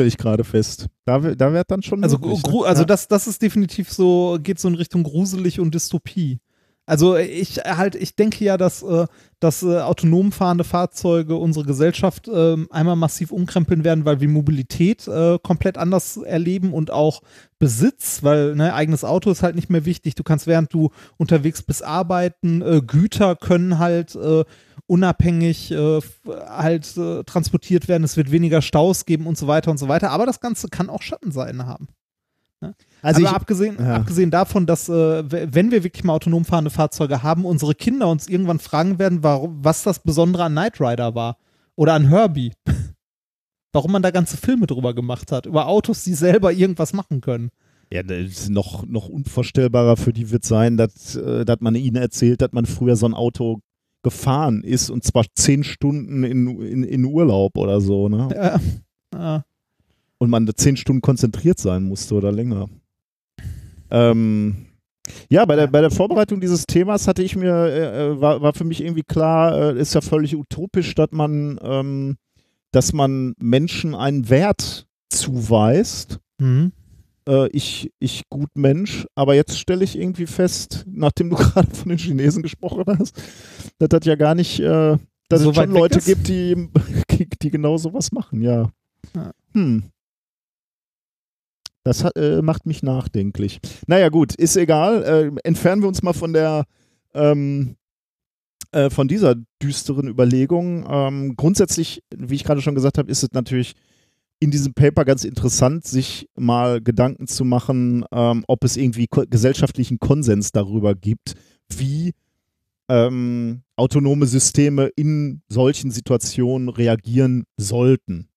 stelle ich gerade fest. Da, da wird dann schon. Also, möglich, ne? also ja. das, das ist definitiv so, geht so in Richtung gruselig und Dystopie. Also ich halt, ich denke ja, dass, äh, dass äh, autonom fahrende Fahrzeuge unsere Gesellschaft äh, einmal massiv umkrempeln werden, weil wir Mobilität äh, komplett anders erleben und auch Besitz, weil ne, eigenes Auto ist halt nicht mehr wichtig. Du kannst während du unterwegs bist arbeiten, äh, Güter können halt äh, unabhängig äh, halt äh, transportiert werden, es wird weniger Staus geben und so weiter und so weiter. Aber das Ganze kann auch Schattenseiten haben. Ne? Also Aber ich, abgesehen, ja. abgesehen davon, dass äh, wenn wir wirklich mal autonom fahrende Fahrzeuge haben, unsere Kinder uns irgendwann fragen werden, warum, was das Besondere an Knight Rider war oder an Herbie. warum man da ganze Filme drüber gemacht hat, über Autos, die selber irgendwas machen können. Ja, noch, noch unvorstellbarer für die wird sein, dass, äh, dass man ihnen erzählt, dass man früher so ein Auto gefahren ist und zwar zehn Stunden in, in, in Urlaub oder so, ne? Ja. Ah. Und man zehn Stunden konzentriert sein musste oder länger. Ähm, ja, bei der, bei der Vorbereitung dieses Themas hatte ich mir, äh, äh, war, war für mich irgendwie klar, äh, ist ja völlig utopisch, dass man, ähm, dass man Menschen einen Wert zuweist. Mhm. Äh, ich, ich gut Mensch, aber jetzt stelle ich irgendwie fest, nachdem du gerade von den Chinesen gesprochen hast, dass das ja gar nicht, äh, dass So es schon Leute ist? gibt, die, die genau sowas machen, ja. Ja. Hm. Das hat, äh, macht mich nachdenklich. Naja, gut, ist egal. Äh, entfernen wir uns mal von der ähm, äh, von dieser düsteren Überlegung. Ähm, grundsätzlich, wie ich gerade schon gesagt habe, ist es natürlich in diesem Paper ganz interessant, sich mal Gedanken zu machen, ähm, ob es irgendwie ko gesellschaftlichen Konsens darüber gibt, wie ähm, autonome Systeme in solchen Situationen reagieren sollten.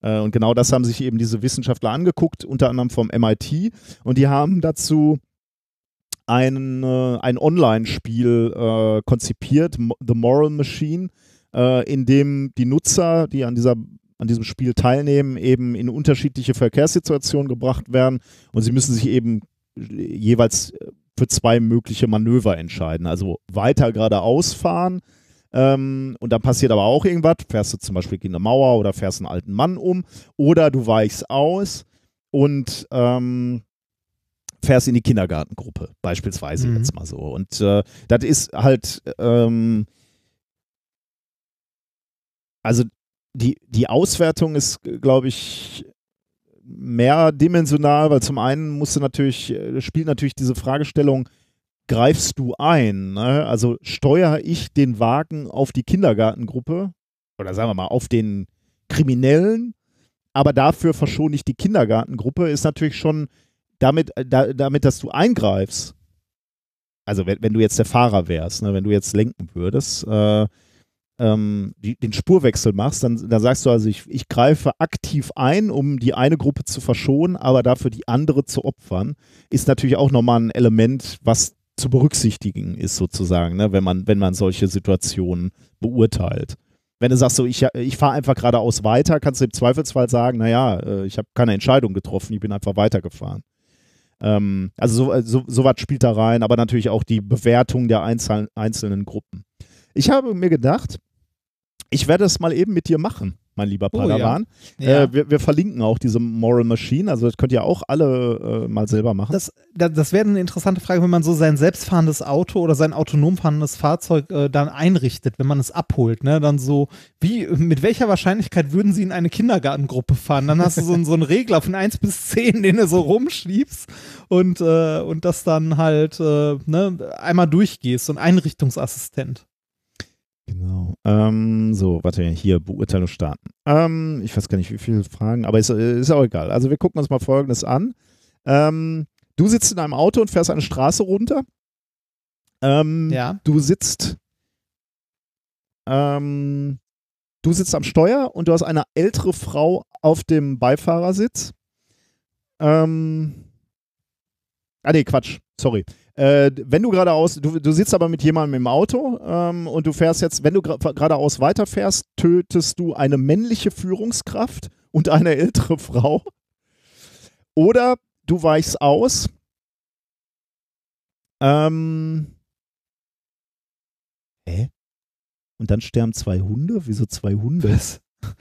Äh, und genau das haben sich eben diese Wissenschaftler angeguckt, unter anderem vom MIT. Und die haben dazu ein, äh, ein Online-Spiel äh, konzipiert, The Moral Machine, äh, in dem die Nutzer, die an, dieser, an diesem Spiel teilnehmen, eben in unterschiedliche Verkehrssituationen gebracht werden und sie müssen sich eben jeweils für zwei mögliche Manöver entscheiden. Also weiter geradeaus fahren ähm, und dann passiert aber auch irgendwas. Fährst du zum Beispiel gegen eine Mauer oder fährst einen alten Mann um oder du weichst aus und ähm, fährst in die Kindergartengruppe, beispielsweise Mhm. jetzt mal so. Und äh, das ist halt, ähm, also die, die Auswertung ist, glaube ich, mehrdimensional, weil zum einen musst du natürlich, äh, spielt natürlich diese Fragestellung, greifst du ein? Ne? Also steuere ich den Wagen auf die Kindergartengruppe oder sagen wir mal auf den Kriminellen, aber dafür verschone ich die Kindergartengruppe, ist natürlich schon damit, äh, da, damit dass du eingreifst. Also wenn, wenn du jetzt der Fahrer wärst, ne? wenn du jetzt lenken würdest, äh, ähm, die, den Spurwechsel machst, dann, dann sagst du also, ich, ich greife aktiv ein, um die eine Gruppe zu verschonen, aber dafür die andere zu opfern, ist natürlich auch nochmal ein Element, was zu berücksichtigen ist sozusagen, ne, wenn man, wenn man solche Situationen beurteilt. Wenn du sagst so, ich, ich fahre einfach geradeaus weiter, kannst du im Zweifelsfall sagen, naja, äh, ich habe keine Entscheidung getroffen, ich bin einfach weitergefahren. Ähm, also so, so, so was spielt da rein, aber natürlich auch die Bewertung der einzelnen, einzelnen Gruppen. Ich habe mir gedacht, ich werde es mal eben mit dir machen, mein lieber Oh, ja. Padawan. Ja. Äh, wir, wir verlinken auch diese Moral Machine, also das könnt ihr auch alle äh, mal selber machen. Das, das, das wäre eine interessante Frage, wenn man so sein selbstfahrendes Auto oder sein autonom fahrendes Fahrzeug äh, dann einrichtet, wenn man es abholt, ne? Dann so, wie, mit welcher Wahrscheinlichkeit würden sie in eine Kindergartengruppe fahren? Dann hast du so, einen- so einen Regler von 1 bis 10, den du so rumschiebst und, äh, und das dann halt äh, ne, einmal durchgehst, so ein Einrichtungsassistent. Genau. Ähm, so, warte, hier, Beurteilung starten. Ähm, ich weiß gar nicht, wie viele Fragen, aber ist, äh, ist auch egal. Also wir gucken uns mal Folgendes an. Ähm, du sitzt in einem Auto und fährst eine Straße runter. Ähm, Ja. Du sitzt ähm, du sitzt am Steuer und du hast eine ältere Frau auf dem Beifahrersitz. Ähm, ah nee, Quatsch, sorry. Äh, wenn du geradeaus, du, du sitzt aber mit jemandem im Auto ähm, und du fährst jetzt, wenn du geradeaus weiterfährst, tötest du eine männliche Führungskraft und eine ältere Frau. Oder du weichst aus. Ähm, hä? Und dann sterben zwei Hunde? Wieso zwei Hunde? Was?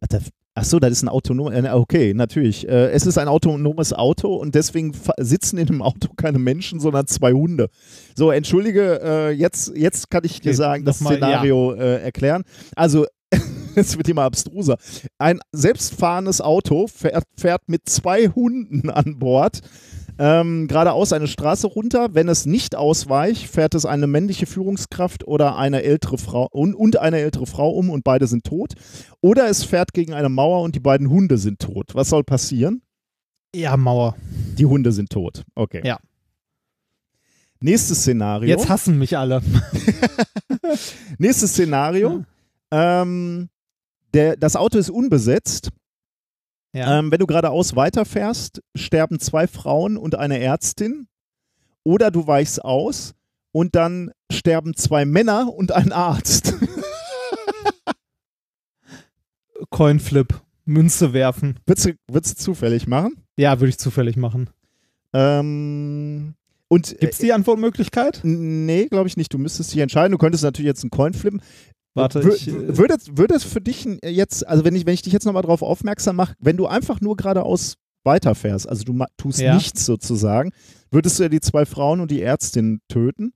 Ach, da- Ach so, das ist ein autonom. äh, Okay, natürlich. Äh, Es ist ein autonomes Auto und deswegen sitzen in dem Auto keine Menschen, sondern zwei Hunde. So, entschuldige, äh, jetzt, jetzt kann ich dir Okay, sagen, das nochmal, Szenario äh, erklären. Also, es wird immer abstruser. Ein selbstfahrendes Auto fährt, fährt mit zwei Hunden an Bord. Ähm, geradeaus eine Straße runter. Wenn es nicht ausweicht, fährt es eine männliche Führungskraft oder eine ältere Frau und, und eine ältere Frau um und beide sind tot. Oder es fährt gegen eine Mauer und die beiden Hunde sind tot. Was soll passieren? Ja, Mauer. Die Hunde sind tot. Okay. Ja. Nächstes Szenario. Jetzt hassen mich alle. Nächstes Szenario. Ähm, der, das Auto ist unbesetzt. Ja. Ähm, wenn du geradeaus weiterfährst, sterben zwei Frauen und eine Ärztin. Oder du weichst aus und dann sterben zwei Männer und ein Arzt. Coinflip, Münze werfen. Würdest du, würdest du zufällig machen? Ja, würde ich zufällig machen. Ähm, und Gibt es die Antwortmöglichkeit? äh, nee, glaube ich nicht. Du müsstest dich entscheiden. Du könntest natürlich jetzt einen Coin flippen. Warte, ich, äh, würde, es- würde es für dich jetzt, also wenn ich, wenn ich dich jetzt nochmal darauf aufmerksam mache, wenn du einfach nur geradeaus weiterfährst, also du tust Ja. nichts sozusagen, würdest du ja die zwei Frauen und die Ärztin töten.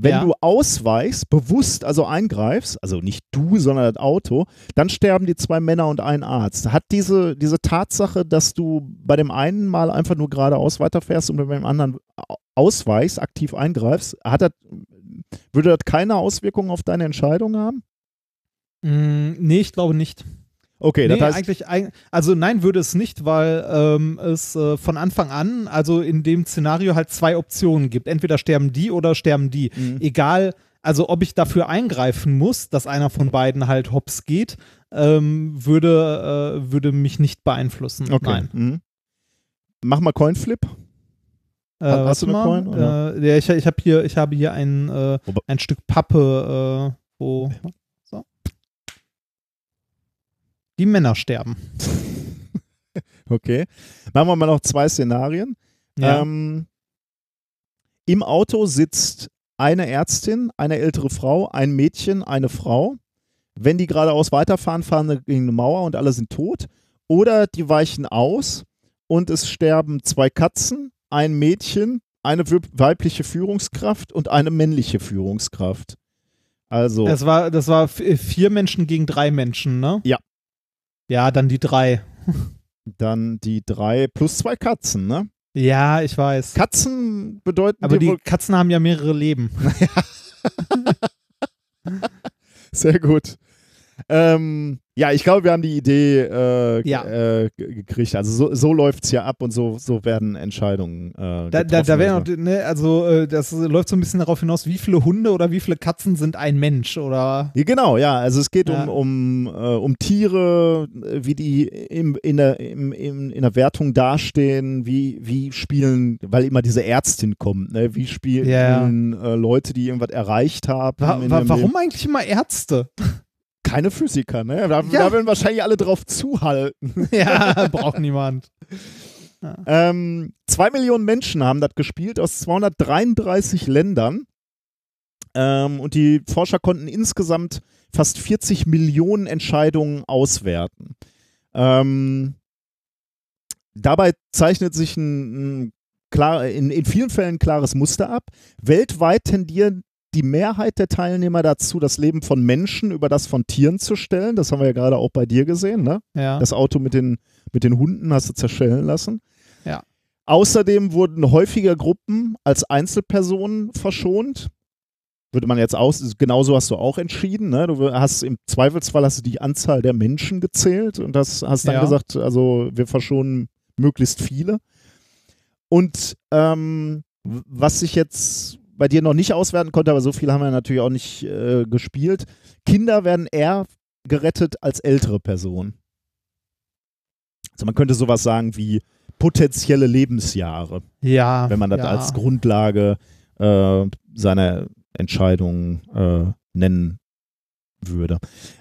Wenn Ja. du ausweichst, bewusst also eingreifst, also nicht du, sondern das Auto, dann sterben die zwei Männer und ein Arzt. Hat diese, diese Tatsache, dass du bei dem einen mal einfach nur geradeaus weiterfährst und bei dem anderen au- ausweichst, aktiv eingreifst, hat das, würde das keine Auswirkungen auf deine Entscheidung haben? mh, nee, ich glaube nicht. Okay, nee, das heißt, eigentlich, eig- also nein, würde es nicht, weil ähm, es äh, von Anfang an, also in dem Szenario halt zwei Optionen gibt. Entweder sterben die oder sterben die. Mhm. Egal, also ob ich dafür eingreifen muss, dass einer von beiden halt hops geht, ähm, würde, äh, würde mich nicht beeinflussen. okay. Nein. Mhm. Mach mal Coinflip. Äh, Hast du eine mal, Coin, oder? Äh, ja, ich, ich habe hier, ich habe hier ein, äh, ein Stück Pappe, äh, wo so. die Männer sterben. Okay. Machen wir mal noch zwei Szenarien. Ja. Ähm, Im Auto sitzt eine Ärztin, eine ältere Frau, ein Mädchen, eine Frau. Wenn die geradeaus weiterfahren, fahren sie gegen eine Mauer und alle sind tot. Oder die weichen aus und es sterben zwei Katzen, ein Mädchen, eine weibliche Führungskraft und eine männliche Führungskraft. Also, Das war, das war v- vier Menschen gegen drei Menschen, ne? Ja. Ja, dann die drei. dann die drei plus zwei Katzen, ne? Ja, ich weiß. Katzen bedeuten Aber die Katzen haben ja mehrere Leben. Sehr gut. Ähm, ja, ich glaube, wir haben die Idee äh, Ja. äh, gekriegt. Also so, so läuft es ja ab und so, so werden Entscheidungen äh, Da, da, getroffen. da wäre Also. noch, ne, also äh, das läuft so ein bisschen darauf hinaus, wie viele Hunde oder wie viele Katzen sind ein Mensch oder ja, genau, ja. Also es geht Ja. um, um, äh, um Tiere, äh, wie die im, in, der, im, im, in der Wertung dastehen, wie, wie spielen, weil immer diese Ärztin kommt, ne? wie spielen äh, Leute, die irgendwas erreicht haben. wa in wa warum Leben. eigentlich immer Ärzte? Keine Physiker, ne? Da, Ja. da werden wahrscheinlich alle drauf zuhalten. ja, braucht niemand. Ähm, zwei Millionen Menschen haben das gespielt aus 233 Ländern. Ähm, und die Forscher konnten insgesamt fast 40 Millionen Entscheidungen auswerten. Ähm, dabei zeichnet sich ein, ein klar, in, in vielen Fällen ein klares Muster ab. Weltweit tendieren die Mehrheit der Teilnehmer dazu, das Leben von Menschen über das von Tieren zu stellen. Das haben wir ja gerade auch bei dir gesehen, ne? Ja. Das Auto mit den, mit den Hunden hast du zerschellen lassen. Ja. Außerdem wurden häufiger Gruppen als Einzelpersonen verschont. Würde man jetzt aus, genauso hast du auch entschieden. Ne? Du hast im Zweifelsfall hast du die Anzahl der Menschen gezählt und das hast dann Ja. gesagt, also wir verschonen möglichst viele. Und ähm, was ich jetzt bei dir noch nicht auswerten konnte, aber so viel haben wir natürlich auch nicht äh, gespielt. Kinder werden eher gerettet als ältere Personen. Also man könnte sowas sagen wie potenzielle Lebensjahre, ja. wenn man das ja. als Grundlage äh, seiner Entscheidung äh, nennen würde.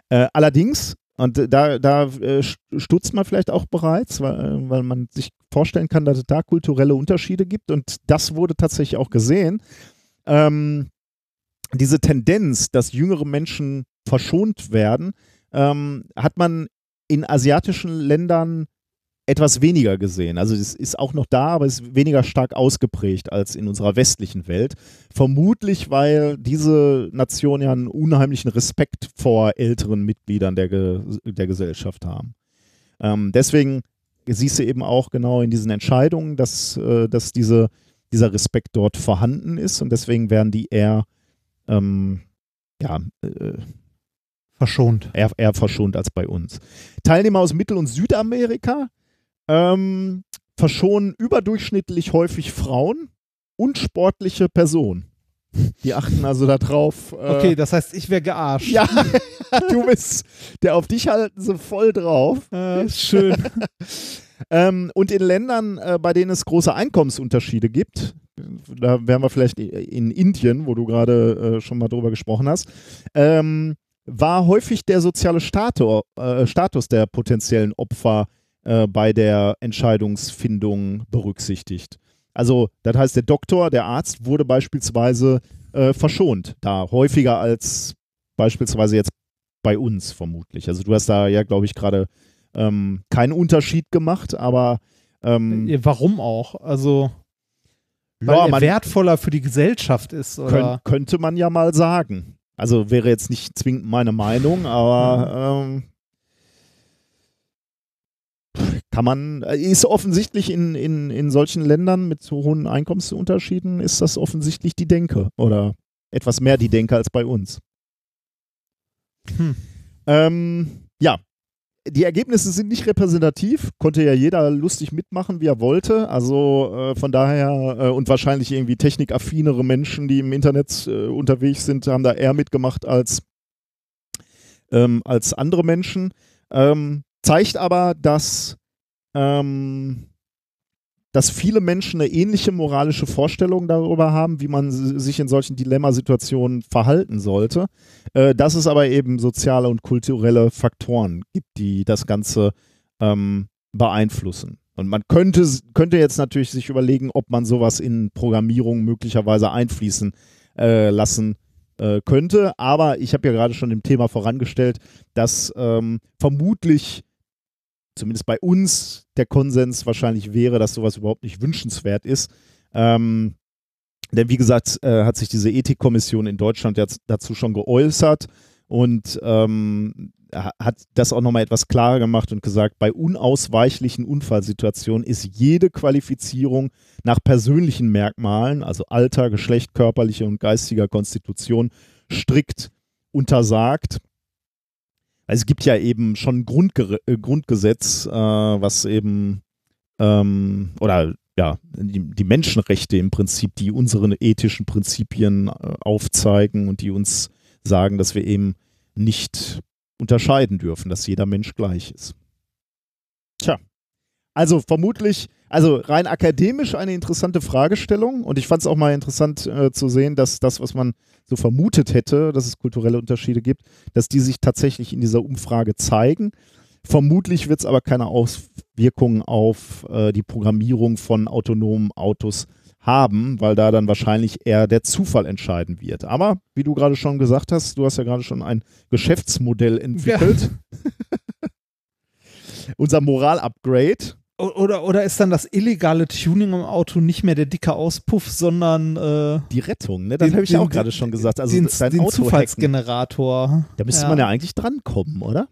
Äh, allerdings, und da, da äh, stutzt man vielleicht auch bereits, weil, weil man sich vorstellen kann, dass es da kulturelle Unterschiede gibt und das wurde tatsächlich auch gesehen. Ähm, diese Tendenz, dass jüngere Menschen verschont werden, ähm, hat man in asiatischen Ländern etwas weniger gesehen. Also es ist auch noch da, aber es ist weniger stark ausgeprägt als in unserer westlichen Welt. Vermutlich, weil diese Nationen ja einen unheimlichen Respekt vor älteren Mitgliedern der, Ge der Gesellschaft haben. Ähm, deswegen siehst du eben auch genau in diesen Entscheidungen, dass, äh, dass diese, dieser Respekt dort vorhanden ist und deswegen werden die eher, ähm, ja, äh, verschont. eher, eher verschont als bei uns. Teilnehmer aus Mittel- und Südamerika ähm, verschonen überdurchschnittlich häufig Frauen und sportliche Personen. Die achten also darauf. Äh, Okay, das heißt, ich wäre gearscht. Ja, du bist, der auf dich halten sie voll drauf. Äh, schön. Ähm, und in Ländern, äh, bei denen es große Einkommensunterschiede gibt, da wären wir vielleicht in Indien, wo du gerade äh, schon mal drüber gesprochen hast, ähm, war häufig der soziale Status, äh, Status der potenziellen Opfer äh, bei der Entscheidungsfindung berücksichtigt. Also, das heißt, der Doktor, der Arzt wurde beispielsweise äh, verschont, da häufiger als beispielsweise jetzt bei uns vermutlich. Also, du hast da ja, glaube ich, gerade ähm, keinen Unterschied gemacht, aber ähm, warum auch? Also weil ja, er wertvoller für die Gesellschaft ist, oder? Könnt, könnte man ja mal sagen. Also wäre jetzt nicht zwingend meine Meinung, aber ähm, kann man, äh, ist offensichtlich in, in, in solchen Ländern mit so hohen Einkommensunterschieden, ist das offensichtlich die Denke oder etwas mehr die Denke als bei uns. Hm. Ähm, ja, die Ergebnisse sind nicht repräsentativ, konnte ja jeder lustig mitmachen, wie er wollte. Also äh, von daher äh, und wahrscheinlich irgendwie technikaffinere Menschen, die im Internet äh, unterwegs sind, haben da eher mitgemacht als, ähm, als andere Menschen. Ähm, zeigt aber, dass, ähm, dass viele Menschen eine ähnliche moralische Vorstellung darüber haben, wie man sich in solchen Dilemmasituationen verhalten sollte äh, dass es aber eben soziale und kulturelle Faktoren gibt, die das Ganze ähm, beeinflussen. Und man könnte, könnte jetzt natürlich sich überlegen, ob man sowas in Programmierung möglicherweise einfließen äh, lassen äh, könnte. Aber ich habe ja gerade schon im Thema vorangestellt, dass ähm, vermutlich, zumindest bei uns, der Konsens wahrscheinlich wäre, dass sowas überhaupt nicht wünschenswert ist. Ähm, denn wie gesagt, äh, hat sich diese Ethikkommission in Deutschland jetzt dazu schon geäußert und ähm, ha- hat das auch nochmal etwas klarer gemacht und gesagt, bei unausweichlichen Unfallsituationen ist jede Qualifizierung nach persönlichen Merkmalen, also Alter, Geschlecht, körperliche und geistiger Konstitution, strikt untersagt. Also es gibt ja eben schon ein Grundge äh, Grundgesetz, äh, was eben ähm, oder ja, die, die Menschenrechte im Prinzip, die unsere ethischen Prinzipien äh, aufzeigen und die uns sagen, dass wir eben nicht unterscheiden dürfen, dass jeder Mensch gleich ist. Tja, also vermutlich, also rein akademisch eine interessante Fragestellung und ich fand es auch mal interessant äh, zu sehen, dass das, was man so vermutet hätte, dass es kulturelle Unterschiede gibt, dass die sich tatsächlich in dieser Umfrage zeigen. Vermutlich wird es aber keine Auswirkungen auf äh, die Programmierung von autonomen Autos haben, weil da dann wahrscheinlich eher der Zufall entscheiden wird. Aber wie du gerade schon gesagt hast, du hast ja gerade schon ein Geschäftsmodell entwickelt. Unser Moral-Upgrade. Oder, oder ist dann das illegale Tuning im Auto nicht mehr der dicke Auspuff, sondern äh, Die Rettung, ne? Das habe ich den- auch gerade schon gesagt. Also den, dein den Auto hacken. Zufallsgenerator? Da müsste man ja eigentlich drankommen, oder?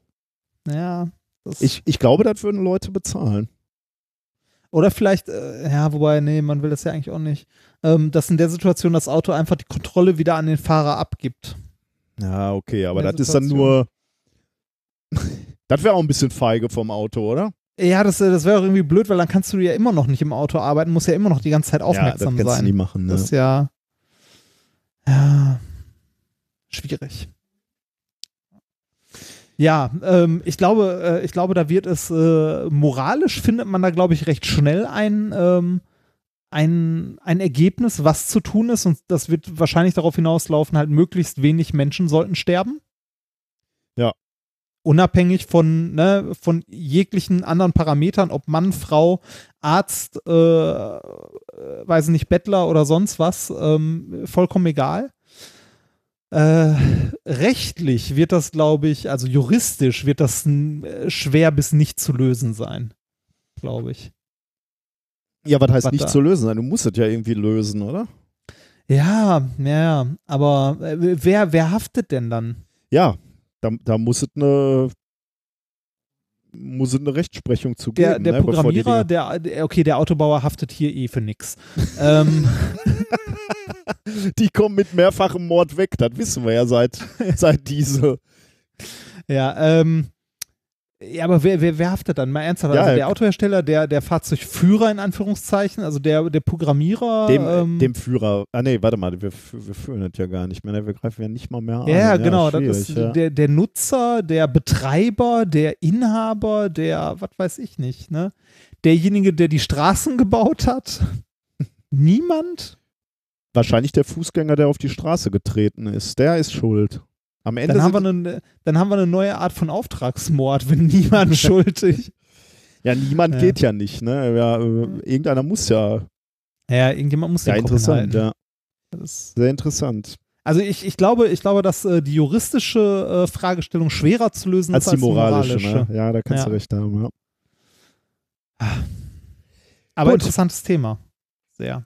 Ja. Ich, ich glaube, das würden Leute bezahlen. oder vielleicht, äh, ja, wobei, nee, man will das ja eigentlich auch nicht. Ähm, dass in der Situation das Auto einfach die Kontrolle wieder an den Fahrer abgibt. Ja, okay, aber das ist dann nur. das wäre auch ein bisschen feige vom Auto, oder? Ja, das, äh, das wäre auch irgendwie blöd, weil dann kannst du ja immer noch nicht im Auto arbeiten, musst ja immer noch die ganze Zeit ja, aufmerksam das kannst sein. du nie machen. Ne? Das ist ja, ja schwierig. Ja, ähm, ich glaube, äh, ich glaube, da wird es äh, moralisch findet man da, glaube ich, recht schnell ein, ähm, ein, ein Ergebnis, was zu tun ist. Und das wird wahrscheinlich darauf hinauslaufen, halt möglichst wenig Menschen sollten sterben. Ja. Unabhängig von, ne, von jeglichen anderen Parametern, ob Mann, Frau, Arzt, äh, äh, weiß nicht, Bettler oder sonst was, ähm, vollkommen egal. Äh, rechtlich wird das, glaube ich, also juristisch wird das äh, schwer bis nicht zu lösen sein, glaube ich. Ja, was heißt Was nicht da? zu lösen? Du musst es ja irgendwie lösen, oder? Ja, ja, aber äh, wer, wer haftet denn dann? Ja, da, da muss es eine muss es eine Rechtsprechung zu Der, geben. der ne, bevor die Programmierer, der, der, okay, der Autobauer haftet hier eh für nix. ähm, die kommen mit mehrfachem Mord weg, das wissen wir ja seit, seit diese. ja, ähm, ja, aber wer, wer, wer haftet dann? Mal ernsthaft, Ja, also der Autohersteller, der, der Fahrzeugführer in Anführungszeichen, also der, der Programmierer. Dem, ähm, dem Führer. Ah, nee, warte mal, wir, wir führen das ja gar nicht mehr. ne? Wir greifen ja nicht mal mehr an. Ja, genau. Das ist ja. der, der Nutzer, der Betreiber, der Inhaber, der, was weiß ich nicht, ne? Derjenige, der die Straßen gebaut hat. Niemand? Wahrscheinlich der Fußgänger, der auf die Straße getreten ist. Der ist schuld. Am Ende Dann haben, wir eine, dann haben wir eine neue Art von Auftragsmord, wenn niemand schuldig. ja, niemand Ja. geht ja nicht. Ne? Ja, äh, irgendeiner muss ja. Ja, irgendjemand muss Ja, Kopf interessant. Ja. Sehr interessant. Also ich, ich glaube, ich glaube, dass äh, die juristische äh, Fragestellung schwerer zu lösen Als ist die moralische. Ne? Ja, da kannst Ja. du recht haben. Ja. Aber Gut. interessantes Thema. Sehr.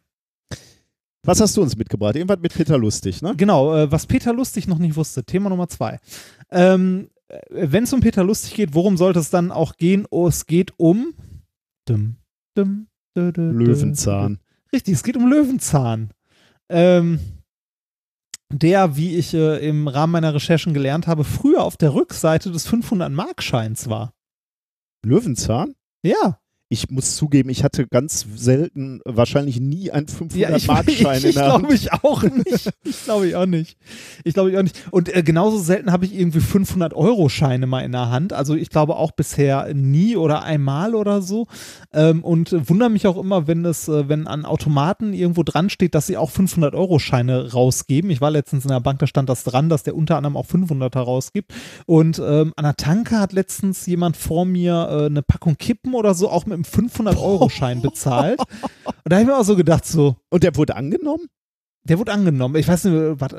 Was hast du uns mitgebracht? Irgendwas mit Peter Lustig, ne? Genau, äh, was Peter Lustig noch nicht wusste. Thema Nummer zwei. Ähm, Wenn es um Peter Lustig geht, worum sollte es dann auch gehen? Oh, es geht um dum, dum, dum, dum, Löwenzahn. Richtig, es geht um Löwenzahn. Ähm, der, wie ich äh, im Rahmen meiner Recherchen gelernt habe, früher auf der Rückseite des 500-Markscheins war. Löwenzahn? Ja. Ich muss zugeben, ich hatte ganz selten, wahrscheinlich nie einen Ja, ich, 500-Markschein ich, in ich der Hand. glaube ich auch nicht. Ich glaube ich auch nicht. Ich glaube ich auch nicht. Und äh, genauso selten habe ich irgendwie 500 Euro Scheine mal in der Hand. Also ich glaube auch bisher nie oder einmal oder so. Ähm, und äh, wundere mich auch immer, wenn es, äh, wenn an Automaten irgendwo dran steht, dass sie auch 500 Euro Scheine rausgeben. Ich war letztens in der Bank, da stand das dran, dass der unter anderem auch 500er rausgibt. Und ähm, an der Tanke hat letztens jemand vor mir äh, eine Packung Kippen oder so auch mit einem 500 Euro Schein bezahlt. Und da habe ich mir auch so gedacht so, Und der wurde angenommen? der wurde angenommen. Ich weiß nicht, was,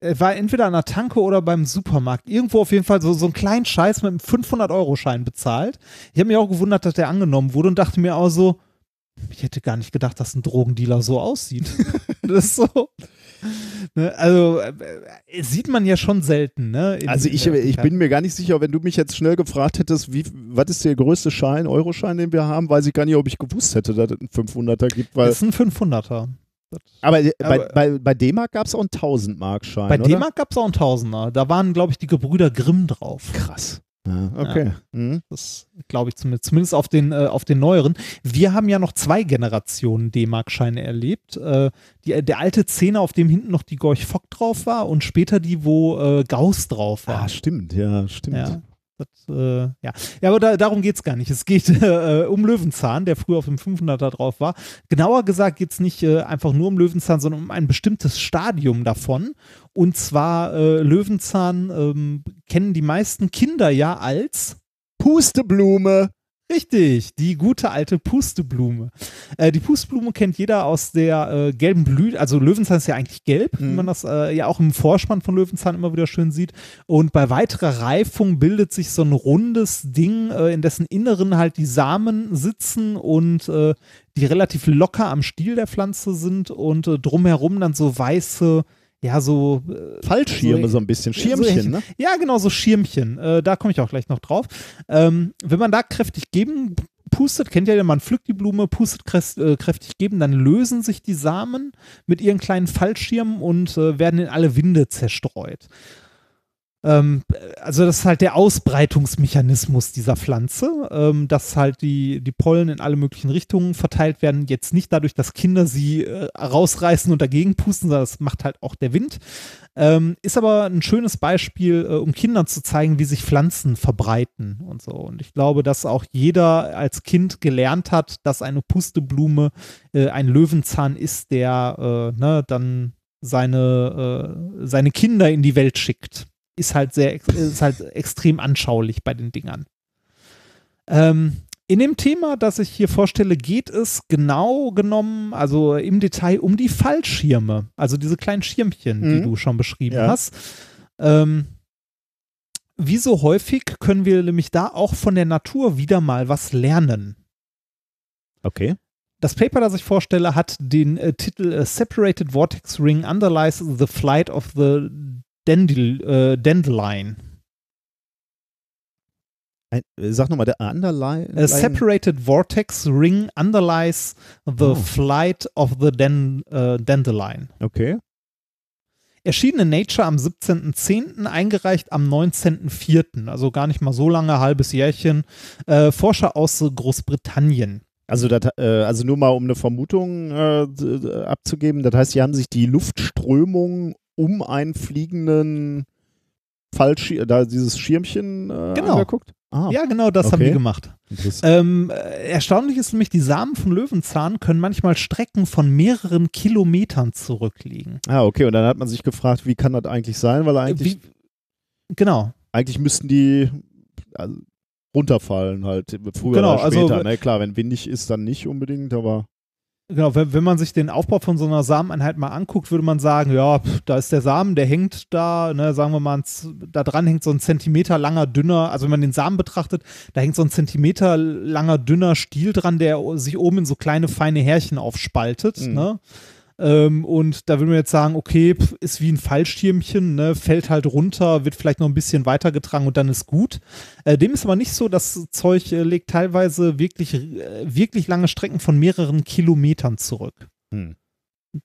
er war entweder an der Tanke oder beim Supermarkt. Irgendwo auf jeden Fall so, so einen kleinen Scheiß mit einem 500-Euro-Schein bezahlt. Ich habe mich auch gewundert, dass der angenommen wurde und dachte mir auch so, ich hätte gar nicht gedacht, dass ein Drogendealer so aussieht. das ist so. Ne, also äh, äh, sieht man ja schon selten, ne? in- Also ich, der ich bin mir gar nicht sicher, wenn du mich jetzt schnell gefragt hättest, wie, was ist der größte Schein, Euroschein, den wir haben, weiß ich gar nicht, ob ich gewusst hätte, dass es einen 500er gibt. Weil, Das ist ein 500er. aber äh, bei, bei, bei D-Mark gab es auch einen 1000-Mark-Schein, Bei? D-Mark gab es auch einen Tausender. Da waren, glaube ich, die Gebrüder Grimm drauf. Krass. Ja, okay. Mhm. Das glaube ich zumindest, zumindest auf den, äh, auf den neueren. Wir haben ja noch zwei Generationen D-Mark-Scheine erlebt. Äh, die, der alte Zehner, auf dem hinten noch die Gorch Fock drauf war und später die, wo äh, Gauss drauf war. Ah, stimmt, ja, stimmt. Ja. Das, äh, ja. ja, aber da, darum geht es gar nicht. Es geht äh, um Löwenzahn, der früher auf dem 500er drauf war. Genauer gesagt geht es nicht äh, einfach nur um Löwenzahn, sondern um ein bestimmtes Stadium davon. Und zwar äh, Löwenzahn ähm, kennen die meisten Kinder ja als Pusteblume. Richtig, die gute alte Pusteblume. Äh, die Pusteblume kennt jeder aus der äh, gelben Blüte, also Löwenzahn ist ja eigentlich gelb, wie Mhm. man das äh, ja auch im Vorspann von Löwenzahn immer wieder schön sieht. Und bei weiterer Reifung bildet sich so ein rundes Ding, äh, in dessen Inneren halt die Samen sitzen und äh, die relativ locker am Stiel der Pflanze sind und äh, drumherum dann so weiße, ja, so äh, Fallschirme So- so ein bisschen. so Schirmchen, echt- ne? ja, genau, so Schirmchen. Äh, da komme ich auch gleich noch drauf. Ähm, wenn man da kräftig geben pustet, kennt ihr ja, man pflückt die Blume, pustet äh, kräftig geben, dann lösen sich die Samen mit ihren kleinen Fallschirmen und äh, werden in alle Winde zerstreut. Ähm, also das ist halt der Ausbreitungsmechanismus dieser Pflanze, ähm, dass halt die, die Pollen in alle möglichen Richtungen verteilt werden. Jetzt nicht dadurch, dass Kinder sie äh, rausreißen und dagegen pusten, sondern das macht halt auch der Wind. Ähm, ist aber ein schönes Beispiel, äh, um Kindern zu zeigen, wie sich Pflanzen verbreiten und so. Und ich glaube, dass auch jeder als Kind gelernt hat, dass eine Pusteblume äh, ein Löwenzahn ist, der äh, ne, dann seine, äh, seine Kinder in die Welt schickt. Ist halt sehr, ist halt extrem anschaulich bei den Dingern. Ähm, in dem Thema, das ich hier vorstelle, geht es genau genommen, also im Detail um die Fallschirme, also diese kleinen Schirmchen, die Mhm. du schon beschrieben Ja. hast. Ähm, wie so häufig können wir nämlich da auch von der Natur wieder mal was lernen. Okay. Das Paper, das ich vorstelle, hat den äh, Titel äh, Separated Vortex Ring Underlies the Flight of the Dandel, äh, Dandelion. Ein, äh, sag nochmal, der Underline. A separated vortex ring underlies the Oh. flight of the dan äh, dandelion. Okay. Erschienen in Nature am 17.10., eingereicht am 19.04., also gar nicht mal so lange, halbes Jährchen. Äh, Forscher aus Großbritannien. Also, das, äh, also nur mal um eine Vermutung äh, abzugeben, das heißt, sie haben sich die Luftströmung um einen fliegenden Fallschirm, da dieses Schirmchen äh, Genau. angeguckt? Ah, Ja, genau das haben Okay. die gemacht. interessant. Ähm, äh, erstaunlich ist nämlich, die Samen von Löwenzahn können manchmal Strecken von mehreren Kilometern zurückliegen. ah, okay. Und dann hat man sich gefragt, wie kann das eigentlich sein? Weil eigentlich, Wie, genau. eigentlich müssten die also, runterfallen halt, früher Genau, oder also- später. ne? Klar, wenn windig ist, dann nicht unbedingt, aber Genau, wenn, wenn man sich den Aufbau von so einer Sameneinheit mal anguckt, würde man sagen, ja, pff, da ist der Samen, der hängt da, ne, sagen wir mal, ein da dran hängt so ein Zentimeter langer, dünner, also wenn man den Samen betrachtet, da hängt so ein Zentimeter langer, dünner Stiel dran, der sich oben in so kleine, feine Härchen aufspaltet, Mhm. ne? Ähm, und da würde man jetzt sagen, okay, ist wie ein Fallschirmchen, ne, fällt halt runter, wird vielleicht noch ein bisschen weitergetragen und dann ist gut. Äh, dem ist aber nicht so, das Zeug äh, legt teilweise wirklich, äh, wirklich lange Strecken von mehreren Kilometern zurück. hm.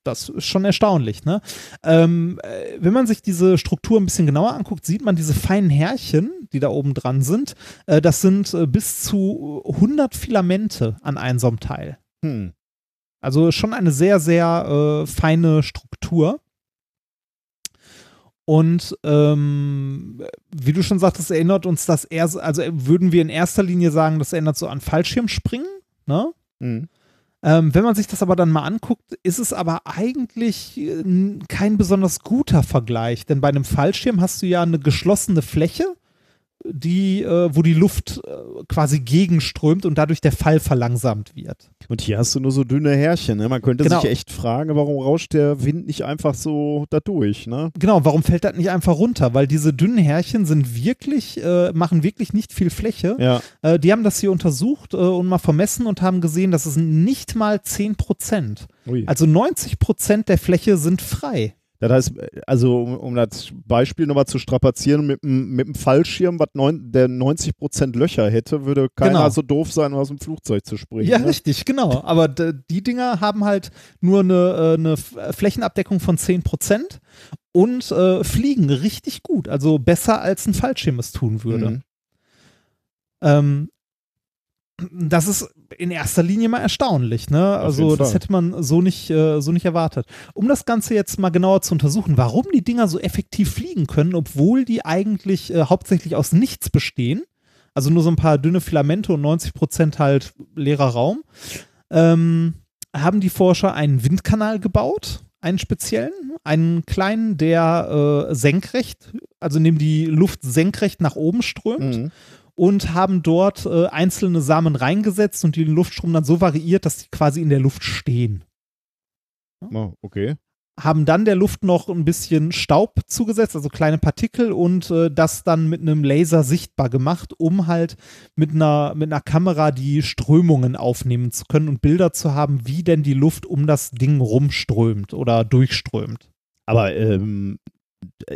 Das ist schon erstaunlich, ne? Ähm, äh, wenn man sich diese Struktur ein bisschen genauer anguckt, sieht man diese feinen Härchen, die da oben dran sind. Äh, das sind bis zu 100 Filamente an einem Teil. Hm. Also schon eine sehr, sehr äh, feine Struktur. Und ähm, wie du schon sagtest, erinnert uns das eher, so- also würden wir in erster Linie sagen, das erinnert so an Fallschirmspringen, ne? Hm. Ähm, wenn man sich das aber dann mal anguckt, ist es aber eigentlich äh, kein besonders guter Vergleich, denn bei einem Fallschirm hast du ja eine geschlossene Fläche, die, äh, wo die Luft äh, quasi gegenströmt und dadurch der Fall verlangsamt wird. Und hier hast du nur so dünne Härchen. Ne? Man könnte Genau. sich echt fragen, warum rauscht der Wind nicht einfach so da durch? Ne? Genau, warum fällt das nicht einfach runter? Weil diese dünnen Härchen sind wirklich, äh, machen wirklich nicht viel Fläche. Ja. Äh, die haben das hier untersucht äh, und mal vermessen und haben gesehen, das sind nicht mal 10 Prozent. Also 90 Prozent der Fläche sind frei. Das heißt, also um, um das Beispiel nochmal zu strapazieren, mit einem mit dem Fallschirm, was neun, der 90% Löcher hätte, würde keiner Genau. so doof sein, aus dem Flugzeug zu springen. Ja, ne? richtig, genau. Aber die Dinger haben halt nur eine, äh, eine F- Flächenabdeckung von 10% und äh, fliegen richtig gut. Also besser als ein Fallschirm es tun würde. Mhm. Ähm, das ist in erster Linie mal erstaunlich, ne? Also das hätte man so nicht, äh, so nicht erwartet. Um das Ganze jetzt mal genauer zu untersuchen, warum die Dinger so effektiv fliegen können, obwohl die eigentlich äh, hauptsächlich aus nichts bestehen, also nur so ein paar dünne Filamente und 90 Prozent halt leerer Raum, ähm, haben die Forscher einen Windkanal gebaut, einen speziellen, einen kleinen, der äh, senkrecht, also in dem die Luft senkrecht nach oben strömt Mhm. Und haben dort äh, einzelne Samen reingesetzt und den Luftstrom dann so variiert, dass die quasi in der Luft stehen. Oh, okay. Haben dann der Luft noch ein bisschen Staub zugesetzt, also kleine Partikel und äh, das dann mit einem Laser sichtbar gemacht, um halt mit einer, mit einer Kamera die Strömungen aufnehmen zu können und Bilder zu haben, wie denn die Luft um das Ding rumströmt oder durchströmt. Aber ähm,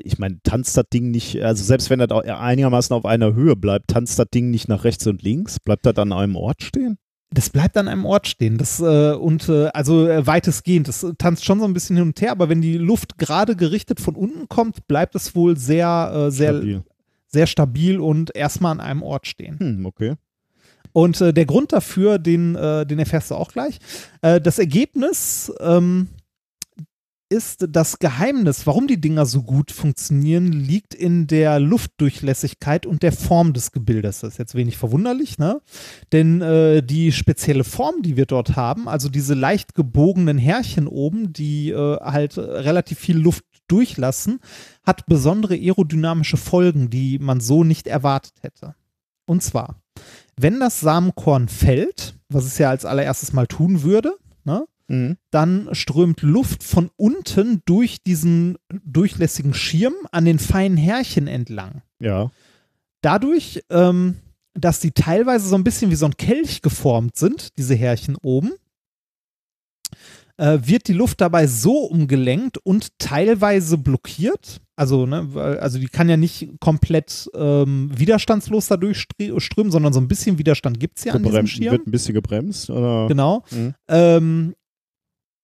ich meine, tanzt das Ding nicht, also selbst wenn das einigermaßen auf einer Höhe bleibt, tanzt das Ding nicht nach rechts und links? Bleibt das an einem Ort stehen? Das bleibt an einem Ort stehen. Das, äh, und äh, also äh, weitestgehend. Das äh, tanzt schon so ein bisschen hin und her, aber wenn die Luft gerade gerichtet von unten kommt, bleibt es wohl sehr, äh, sehr, Stabil. sehr stabil und erstmal an einem Ort stehen. Hm, okay. Und äh, der Grund dafür, den, äh, den erfährst du auch gleich. Das Ergebnis ähm, ist das Geheimnis, warum die Dinger so gut funktionieren, liegt in der Luftdurchlässigkeit und der Form des Gebildes. Das ist jetzt wenig verwunderlich, ne? Denn äh, die spezielle Form, die wir dort haben, also diese leicht gebogenen Härchen oben, die äh, halt relativ viel Luft durchlassen, hat besondere aerodynamische Folgen, die man so nicht erwartet hätte. Und zwar, wenn das Samenkorn fällt, was es ja als allererstes mal tun würde, ne, Mhm. dann strömt Luft von unten durch diesen durchlässigen Schirm an den feinen Härchen entlang. Ja. Dadurch, ähm, dass die teilweise so ein bisschen wie so ein Kelch geformt sind, diese Härchen oben, äh, wird die Luft dabei so umgelenkt und teilweise blockiert. Also, ne, also die kann ja nicht komplett ähm, widerstandslos dadurch strömen, sondern so ein bisschen Widerstand gibt es ja an diesem Schirm. wird ein bisschen gebremst? Oder? Genau. Mhm. Ähm,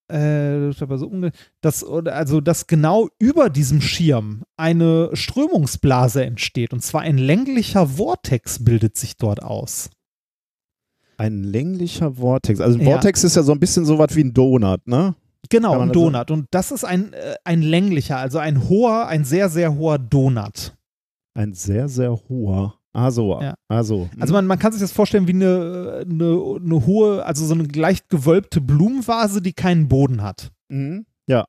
äh, so unge dass, also, dass genau über diesem Schirm eine Strömungsblase entsteht. Und zwar ein länglicher Vortex bildet sich dort aus. Ein länglicher Vortex. Also ein Ja. Vortex ist ja so ein bisschen so was wie ein Donut, ne? Genau, ein Donut. Und das ist ein, äh, ein länglicher, also ein hoher, ein sehr, sehr hoher Donut. Ein sehr, sehr hoher. Ah, so. Ja. Ah, so. Also man, man kann sich das vorstellen wie eine, eine, eine hohe, also so eine leicht gewölbte Blumenvase, die keinen Boden hat. Mhm.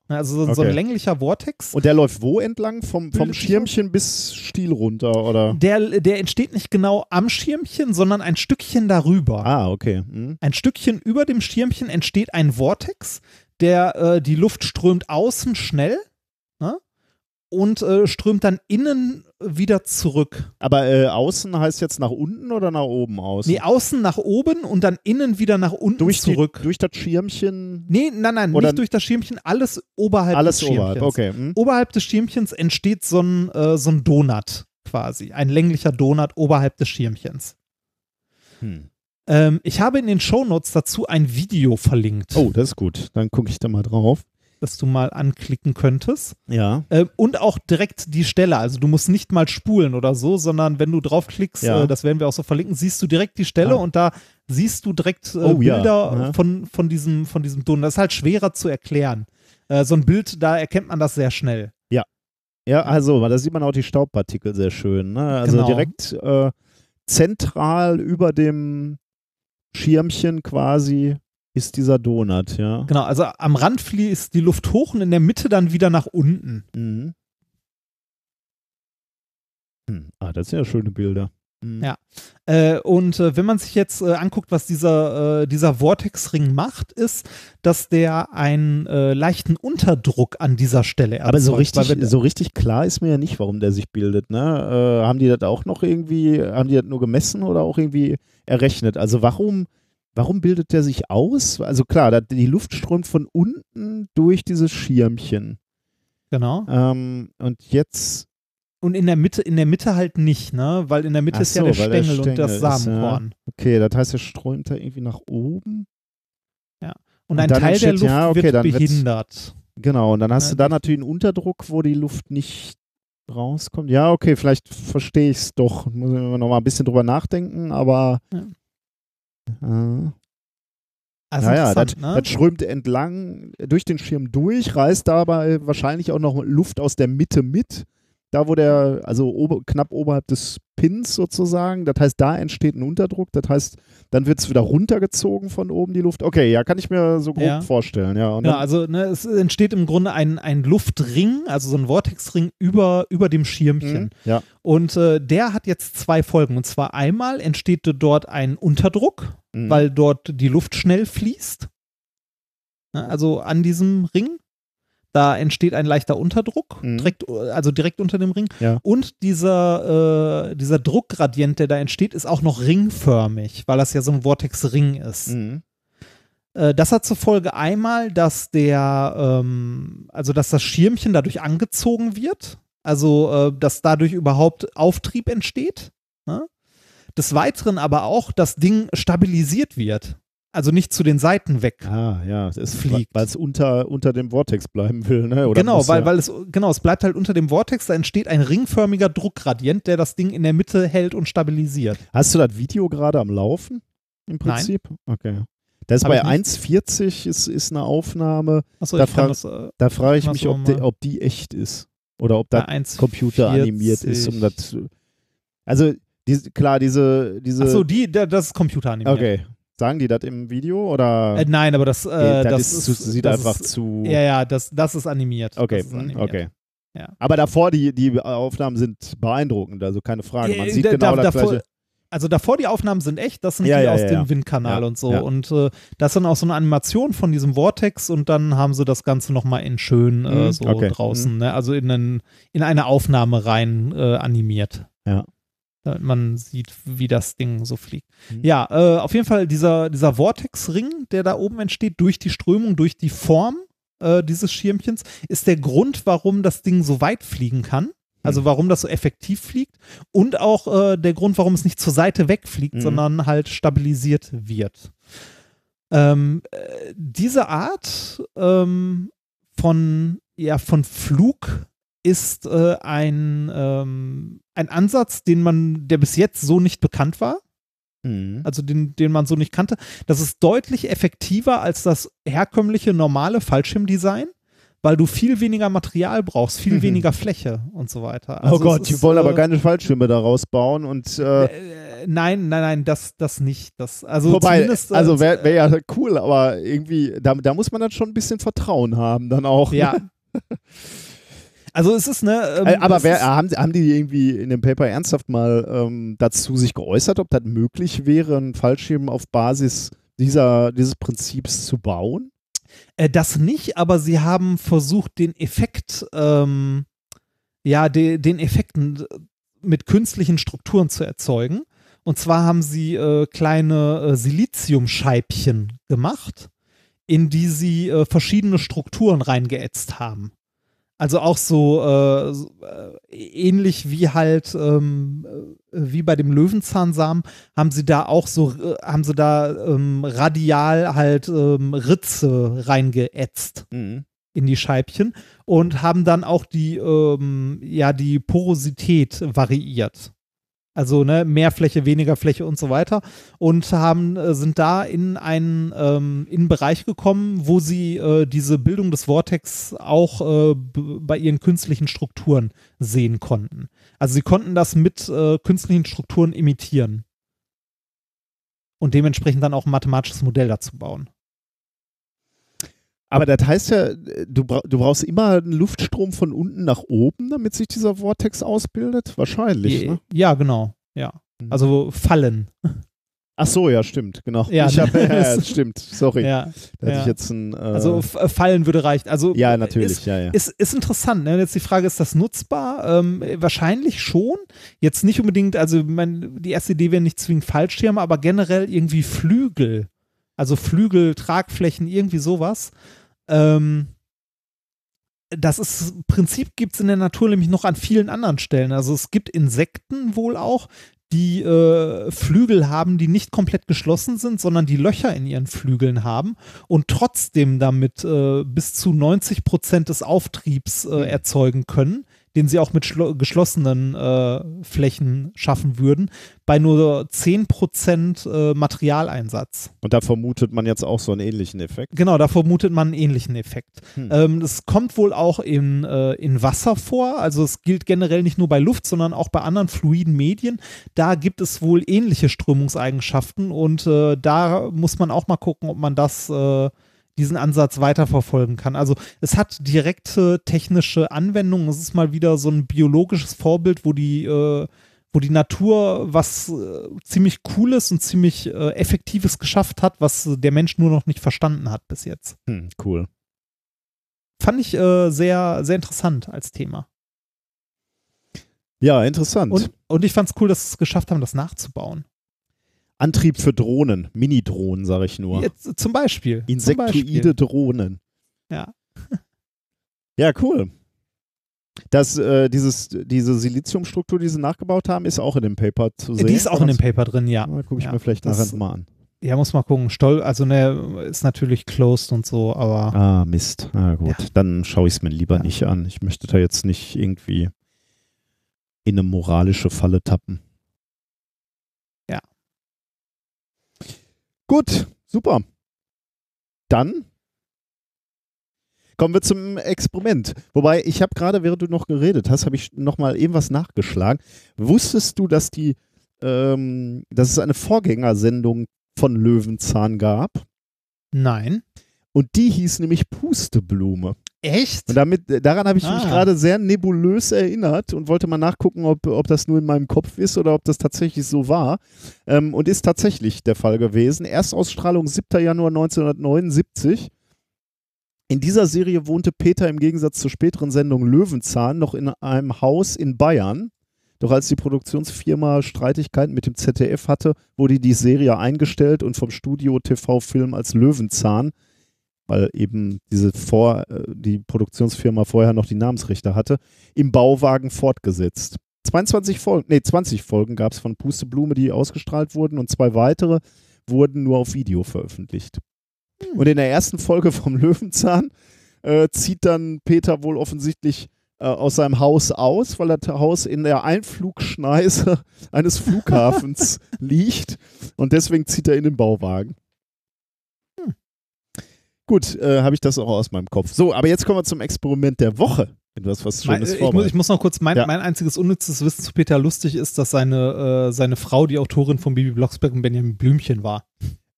Also so, so ein Okay. länglicher Vortex. Und der läuft wo entlang? Vom, vom Schirmchen bis Stiel runter, oder? Der, der entsteht nicht genau am Schirmchen, sondern ein Stückchen darüber. Ah, okay. Mhm. Ein Stückchen über dem Schirmchen entsteht ein Vortex, der äh, die Luft strömt außen schnell ne? und äh, strömt dann innen wieder zurück. Aber äh, außen heißt jetzt nach unten oder nach oben aus? Nee, außen nach oben und dann innen wieder nach unten durch, die, zurück. durch das Schirmchen? nee, nein, nein, Oder- nicht durch das Schirmchen, alles oberhalb Alles des Schirmchens. oberhalb, okay. Mhm. Oberhalb des Schirmchens entsteht so ein, äh, so ein Donut quasi, ein länglicher Donut oberhalb des Schirmchens. Hm. Ähm, ich habe in den Shownotes dazu ein Video verlinkt, Oh, das ist gut. Dann gucke ich da mal drauf. Das du mal anklicken könntest. Ja. Ähm, und auch direkt die Stelle. Also du musst nicht mal spulen oder so, sondern wenn du draufklickst, Ja. äh, das werden wir auch so verlinken, siehst du direkt die Stelle Ah. und da siehst du direkt äh, Oh ja. Bilder Aha. von, von diesem, von diesem Donut. Das ist halt schwerer zu erklären. Äh, so ein Bild, da erkennt man das sehr schnell. Ja, also, da sieht man auch die Staubpartikel sehr schön. Ne? Also Genau. direkt äh, zentral über dem Schirmchen quasi ist dieser Donut, ja. Genau, also am Rand fließt die Luft hoch und in der Mitte dann wieder nach unten. Mhm. Hm. Ah, das sind ja schöne Bilder. Mhm. Ja. Äh, und äh, wenn man sich jetzt äh, anguckt, was dieser, äh, dieser Vortexring macht, ist, dass der einen äh, leichten Unterdruck an dieser Stelle erzeugt. Aber so richtig, wenn- so richtig klar ist mir ja nicht, warum der sich bildet. Ne? Äh, haben die das auch noch irgendwie, haben die das nur gemessen oder auch irgendwie errechnet? Also warum, warum bildet der sich aus? Also klar, da, die Luft strömt von unten durch dieses Schirmchen. Genau. Ähm, und jetzt, Und in der Mitte, in der Mitte halt nicht, ne? Weil in der Mitte Ach ist ja so, der weil der Stängel, und das Stängel ist, ja. Samenkorn. okay, das heißt, er strömt da irgendwie nach oben. Und Und ein Teil der entsteht- Luft ja, okay, wird behindert. Genau, und dann hast Ja, du da natürlich einen Unterdruck, wo die Luft nicht rauskommt. Ja, okay, vielleicht verstehe ich es doch. Muss ich noch mal ein bisschen drüber nachdenken, aber Ja. Also naja, das, ne? das strömt entlang durch den Schirm durch, reißt dabei wahrscheinlich auch noch Luft aus der Mitte mit. Da, wo der, also ober, knapp oberhalb des Pins sozusagen, das heißt, da entsteht ein Unterdruck, das heißt, dann wird es wieder runtergezogen von oben die Luft. Okay, ja, kann ich mir so grob Ja. vorstellen, ja. Ja, also ne, es entsteht im Grunde ein, ein Luftring, also so ein Vortexring über, über dem Schirmchen. Mhm, ja. Und äh, der hat jetzt zwei Folgen. Und zwar einmal entsteht dort ein Unterdruck, Mhm. weil dort die Luft schnell fließt. Ne, Also an diesem Ring. Da entsteht ein leichter Unterdruck, Mhm. direkt, also direkt unter dem Ring. Ja. Und dieser, äh, dieser Druckgradient, der da entsteht, ist auch noch ringförmig, weil das ja so ein Vortex-Ring ist. Mhm. Äh, das hat zur Folge einmal, dass der, ähm, also dass das Schirmchen dadurch angezogen wird, also äh, dass dadurch überhaupt Auftrieb entsteht. Ne? Des Weiteren aber auch, das Ding stabilisiert wird. Also nicht zu den Seiten weg. Ah, ja, es fliegt. weil es unter, unter dem Vortex bleiben will, ne? Oder genau, weil, ja- weil es, genau, es bleibt halt unter dem Vortex, da entsteht ein ringförmiger Druckgradient, der das Ding in der Mitte hält und stabilisiert. Hast du das Video gerade am Laufen? Im Nein. Prinzip? Okay. Das ist Hab bei ich nicht. 1,40 ist, ist eine Aufnahme. Achso, Da ich kann frag- das äh, Da frage ich mich, ob die, mal. ob die echt ist. Oder ob das 1, Computer animiert ist, um das. Also, diese, klar, diese. diese Achso, die, da- das ist computeranimiert. okay. Sagen die das im Video oder? Äh, nein, aber das, äh, Nee, das, ist, zu, sieht das einfach ist, zu. Ja, ja, das, das ist animiert. okay, Das ist animiert. okay. Ja. Aber davor, die, die Aufnahmen sind beeindruckend, also keine Frage. Man Äh, sieht da- genau da- das davor, gleiche. Also davor die Aufnahmen sind echt, das sind Ja, die ja, aus dem. Windkanal und so. Und äh, das ist dann auch so eine Animation von diesem Vortex und dann haben sie das Ganze nochmal in schön äh, Mhm, so okay. draußen, ne? also in, einen, in eine Aufnahme rein äh, animiert. Ja. Damit man sieht, wie das Ding so fliegt. Mhm. Ja, äh, auf jeden Fall dieser, dieser Vortex-Ring, der da oben entsteht, durch die Strömung, durch die Form äh, dieses Schirmchens, ist der Grund, warum das Ding so weit fliegen kann. Also warum das so effektiv fliegt und auch äh, der Grund, warum es nicht zur Seite wegfliegt, Mhm. sondern halt stabilisiert wird. Ähm, äh, diese Art ähm, von, ja, von Flug ist äh, ein, ähm, ein Ansatz, den man, der bis jetzt so nicht bekannt war Mhm. also den, den man so nicht kannte. Das ist deutlich effektiver als das herkömmliche normale Fallschirmdesign, weil du viel weniger Material brauchst, viel Mhm. weniger Fläche und so weiter. oh Also Gott, es die wollen aber äh, keine Fallschirme daraus bauen und äh, äh, nein, nein, nein, das, das nicht. Das, also Wobei, zumindest, äh, also wäre wär ja cool, aber irgendwie, da, da muss man dann schon ein bisschen Vertrauen haben, dann auch. ja. Also es ist ne. ähm, Äh, aber wer, haben, haben die irgendwie in dem Paper ernsthaft mal ähm, dazu sich geäußert, ob das möglich wäre, einen Fallschirm auf Basis dieser, dieses Prinzips zu bauen? Äh, das nicht, aber sie haben versucht, den Effekt, ähm, ja, de, den Effekten mit künstlichen Strukturen zu erzeugen. Und zwar haben sie äh, kleine äh, Siliziumscheibchen gemacht, in die sie äh, verschiedene Strukturen reingeätzt haben. Also auch so, äh, so äh, ähnlich wie halt ähm, äh, wie bei dem Löwenzahnsamen haben sie da auch so äh, haben sie da ähm, radial halt ähm, Ritze reingeätzt in die Scheibchen und haben dann auch die ähm, ja die Porosität variiert. Also ne, mehr Fläche, weniger Fläche und so weiter. Und haben, äh, sind da in einen, ähm, in einen Bereich gekommen, wo sie äh, diese Bildung des Vortex auch äh, bei ihren künstlichen Strukturen sehen konnten. Also sie konnten das mit äh, künstlichen Strukturen imitieren. Und dementsprechend dann auch ein mathematisches Modell dazu bauen. Aber das heißt ja, du, bra du brauchst immer einen Luftstrom von unten nach oben, damit sich dieser Vortex ausbildet? Wahrscheinlich, Je- ne? Ja, genau. Ja. Mhm. Also Fallen. Ach so, ja, stimmt, genau. Ja, ich hab, ja, stimmt, sorry. Ja. da hätte ja. ich jetzt ein. Äh, Also äh, Fallen würde reichen. Also ja, natürlich, Ist, ja, ja. ist, ist interessant. Ne? Jetzt die Frage, ist das nutzbar? Ähm, wahrscheinlich schon. Jetzt nicht unbedingt, also mein, die erste Idee wäre nicht zwingend Fallschirme, aber generell irgendwie Flügel. Also Flügel, Tragflächen, irgendwie sowas. Ähm, das ist, Prinzip gibt es in der Natur nämlich noch an vielen anderen Stellen. Also es gibt Insekten wohl auch, die äh, Flügel haben, die nicht komplett geschlossen sind, sondern die Löcher in ihren Flügeln haben und trotzdem damit äh, bis zu 90 Prozent des Auftriebs äh, erzeugen können, den sie auch mit schlo- geschlossenen äh, Flächen schaffen würden, bei nur 10 Prozent äh, Materialeinsatz. Und da vermutet man jetzt auch so einen ähnlichen Effekt. Genau, da vermutet man einen ähnlichen Effekt. Hm. Ähm, kommt wohl auch in, äh, in Wasser vor. Also es gilt generell nicht nur bei Luft, sondern auch bei anderen fluiden Medien. Da gibt es wohl ähnliche Strömungseigenschaften und äh, da muss man auch mal gucken, ob man das, äh, diesen Ansatz weiterverfolgen kann. Also es hat direkte technische Anwendungen. Es ist mal wieder so ein biologisches Vorbild, wo die äh, wo die Natur was äh, ziemlich Cooles und ziemlich äh, Effektives geschafft hat, was der Mensch nur noch nicht verstanden hat bis jetzt. Hm, cool. Fand ich äh, sehr, sehr interessant als Thema. Ja, interessant. Und, und ich fand es cool, dass sie es geschafft haben, das nachzubauen. Antrieb für Drohnen, Mini-Drohnen, sage ich nur. Jetzt, zum Beispiel. zum Insektoide Beispiel. Drohnen. Ja. Ja, cool. Das, äh, dieses, diese Siliziumstruktur, die sie nachgebaut haben, ist auch in dem Paper zu sehen. Die ist auch in dem Paper drin, ja. Da gucke ich Ja, mir vielleicht das- nachher mal an. Ja, muss mal gucken. Stoll, also ne, ist natürlich closed und so, aber Ah, Mist. Ah, gut. Ja. Dann schaue ich es mir lieber Ja. nicht an. Ich möchte da jetzt nicht irgendwie in eine moralische Falle tappen. Ja. Gut, super. Dann kommen wir zum Experiment. Wobei, ich habe gerade, während du noch geredet hast, habe ich noch mal eben was nachgeschlagen. Wusstest du, dass die, ähm, dass es eine Vorgängersendung von Löwenzahn gab? nein. Und die hieß nämlich Pusteblume. Echt? Und damit, daran habe ich mich Ah. gerade sehr nebulös erinnert und wollte mal nachgucken, ob, ob das nur in meinem Kopf ist oder ob das tatsächlich so war. Ähm, und ist tatsächlich der Fall gewesen. Erstausstrahlung 7. Januar 1979. In dieser Serie wohnte Peter im Gegensatz zur späteren Sendung Löwenzahn noch in einem Haus in Bayern. Doch als die Produktionsfirma Streitigkeiten mit dem ZDF hatte, wurde die Serie eingestellt und vom Studio TV-Film als Löwenzahn weil eben diese Vor, äh, die Produktionsfirma vorher noch die Namensrechte hatte, im Bauwagen fortgesetzt. 22 Folgen, nee, 20 Folgen gab es von Pusteblume, die ausgestrahlt wurden und zwei weitere wurden nur auf Video veröffentlicht. Hm. Und in der ersten Folge vom Löwenzahn äh, zieht dann Peter wohl offensichtlich äh, aus seinem Haus aus, weil das Haus in der Einflugschneise eines Flughafens liegt und deswegen zieht er in den Bauwagen. Gut, äh, habe ich das auch aus meinem Kopf. So, aber jetzt kommen wir zum Experiment der Woche. Du hast was Mein, Schönes ich, muss, ich muss noch kurz, mein, Ja. mein einziges unnützes Wissen zu Peter Lustig ist, dass seine, äh, seine Frau die Autorin von Bibi Blocksberg und Benjamin Blümchen war.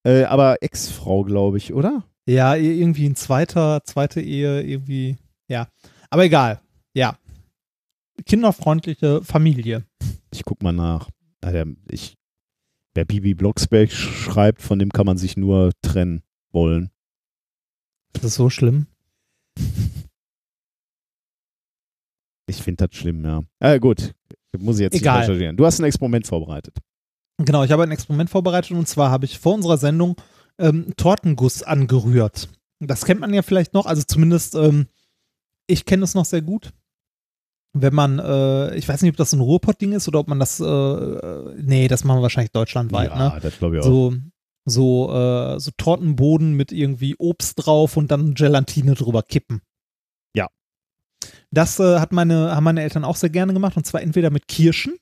Äh, aber Ex-Frau, glaube ich, oder? Ja, irgendwie ein zweiter, zweite Ehe, irgendwie, ja. Aber egal, ja. Kinderfreundliche Familie. Ich guck mal nach. Alter, ich, wer Bibi Blocksberg sch- schreibt, von dem kann man sich nur trennen wollen. Das ist so schlimm. Ich finde das schlimm, ja. Äh, gut, muss ich jetzt Egal. nicht recherchieren. Du hast ein Experiment vorbereitet. Genau, ich habe ein Experiment vorbereitet und zwar habe ich vor unserer Sendung ähm, Tortenguss angerührt. Das kennt man ja vielleicht noch, also zumindest ähm, ich kenne es noch sehr gut. Wenn man, äh, ich weiß nicht, ob das ein Ruhrpott-Ding ist oder ob man das, äh, äh, nee, das machen wir wahrscheinlich deutschlandweit, ja, ne? das glaube ich auch. So, so, äh, so Tortenboden mit irgendwie Obst drauf und dann Gelatine drüber kippen. Ja. Das äh, hat meine, haben meine Eltern auch sehr gerne gemacht und zwar entweder mit Kirschen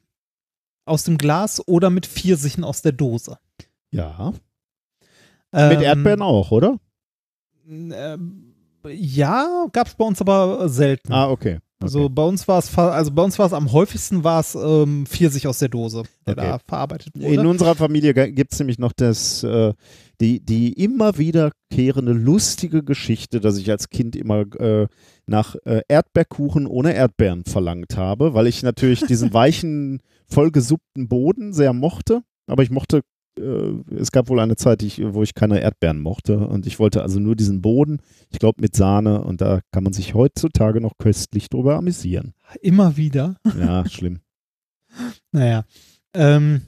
aus dem Glas oder mit Pfirsichen aus der Dose. Ja. Ähm, Mit Erdbeeren auch, oder? Ähm, ja, gab es bei uns aber selten. Ah, okay. Okay. Also bei uns war es, also bei uns war es am häufigsten war es ähm, Pfirsich aus der Dose, der Okay. da verarbeitet In wurde. unserer Familie gibt es nämlich noch das, äh, die, die immer wiederkehrende lustige Geschichte, dass ich als Kind immer äh, nach äh, Erdbeerkuchen ohne Erdbeeren verlangt habe, weil ich natürlich diesen weichen, vollgesuppten Boden sehr mochte. Aber ich mochte, es gab wohl eine Zeit, ich, wo ich keine Erdbeeren mochte und ich wollte also nur diesen Boden, ich glaube mit Sahne und da kann man sich heutzutage noch köstlich drüber amüsieren. Immer wieder. Ja, schlimm. Naja. Ähm,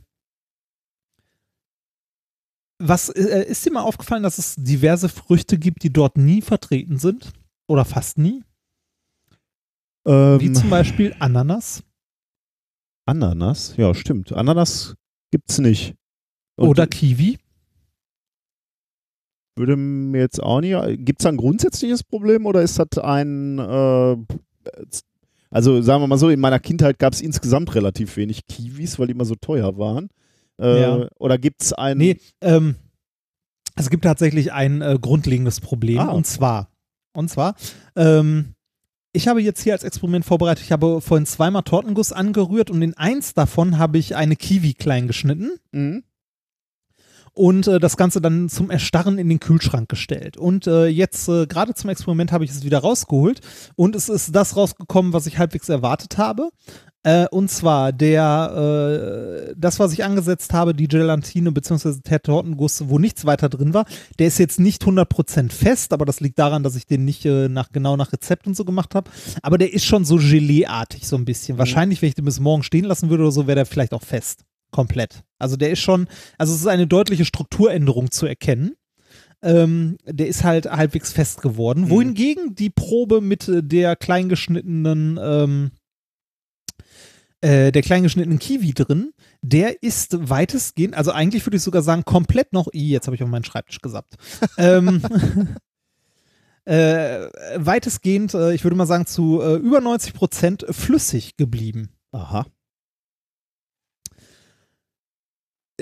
was äh, ist dir mal aufgefallen, dass es diverse Früchte gibt, die dort nie vertreten sind? Oder fast nie? Wie Ähm, zum Beispiel Ananas Ananas, ja, stimmt. Ananas gibt's nicht. Und oder Kiwi. würde mir jetzt auch nicht. Gibt es ein grundsätzliches Problem oder ist das ein. Äh, also sagen wir mal so, in meiner Kindheit gab es insgesamt relativ wenig Kiwis, weil die immer so teuer waren. Äh, Ja. Oder gibt es ein. Nee, ähm, es gibt tatsächlich ein äh, grundlegendes Problem Ah. und zwar, und zwar, ähm, ich habe jetzt hier als Experiment vorbereitet, ich habe vorhin zweimal Tortenguss angerührt und in eins davon habe ich eine Kiwi klein geschnitten Mhm. Und äh, das Ganze dann zum Erstarren in den Kühlschrank gestellt. Und äh, jetzt, äh, gerade zum Experiment, habe ich es wieder rausgeholt und es ist das rausgekommen, was ich halbwegs erwartet habe. Äh, und zwar der, äh, das, was ich angesetzt habe, die Gelatine bzw. der Tortenguss, wo nichts weiter drin war, der ist jetzt nicht 100% fest, aber das liegt daran, dass ich den nicht äh, nach, genau nach Rezept und so gemacht habe. Aber der ist schon so Gelee-artig so ein bisschen. Wahrscheinlich, wenn ich den bis morgen stehen lassen würde oder so, wäre der vielleicht auch fest. Komplett. Also der ist schon, also es ist eine deutliche Strukturänderung zu erkennen. Ähm, der ist halt halbwegs fest geworden. Mhm. Wohingegen die Probe mit äh, der kleingeschnittenen, ähm, äh, der kleingeschnittenen Kiwi drin, der ist weitestgehend, also eigentlich würde ich sogar sagen, komplett noch, Ih, jetzt habe ich auf meinen Schreibtisch gesappt. ähm, äh, weitestgehend, äh, ich würde mal sagen, zu äh, über 90 Prozent flüssig geblieben. Aha.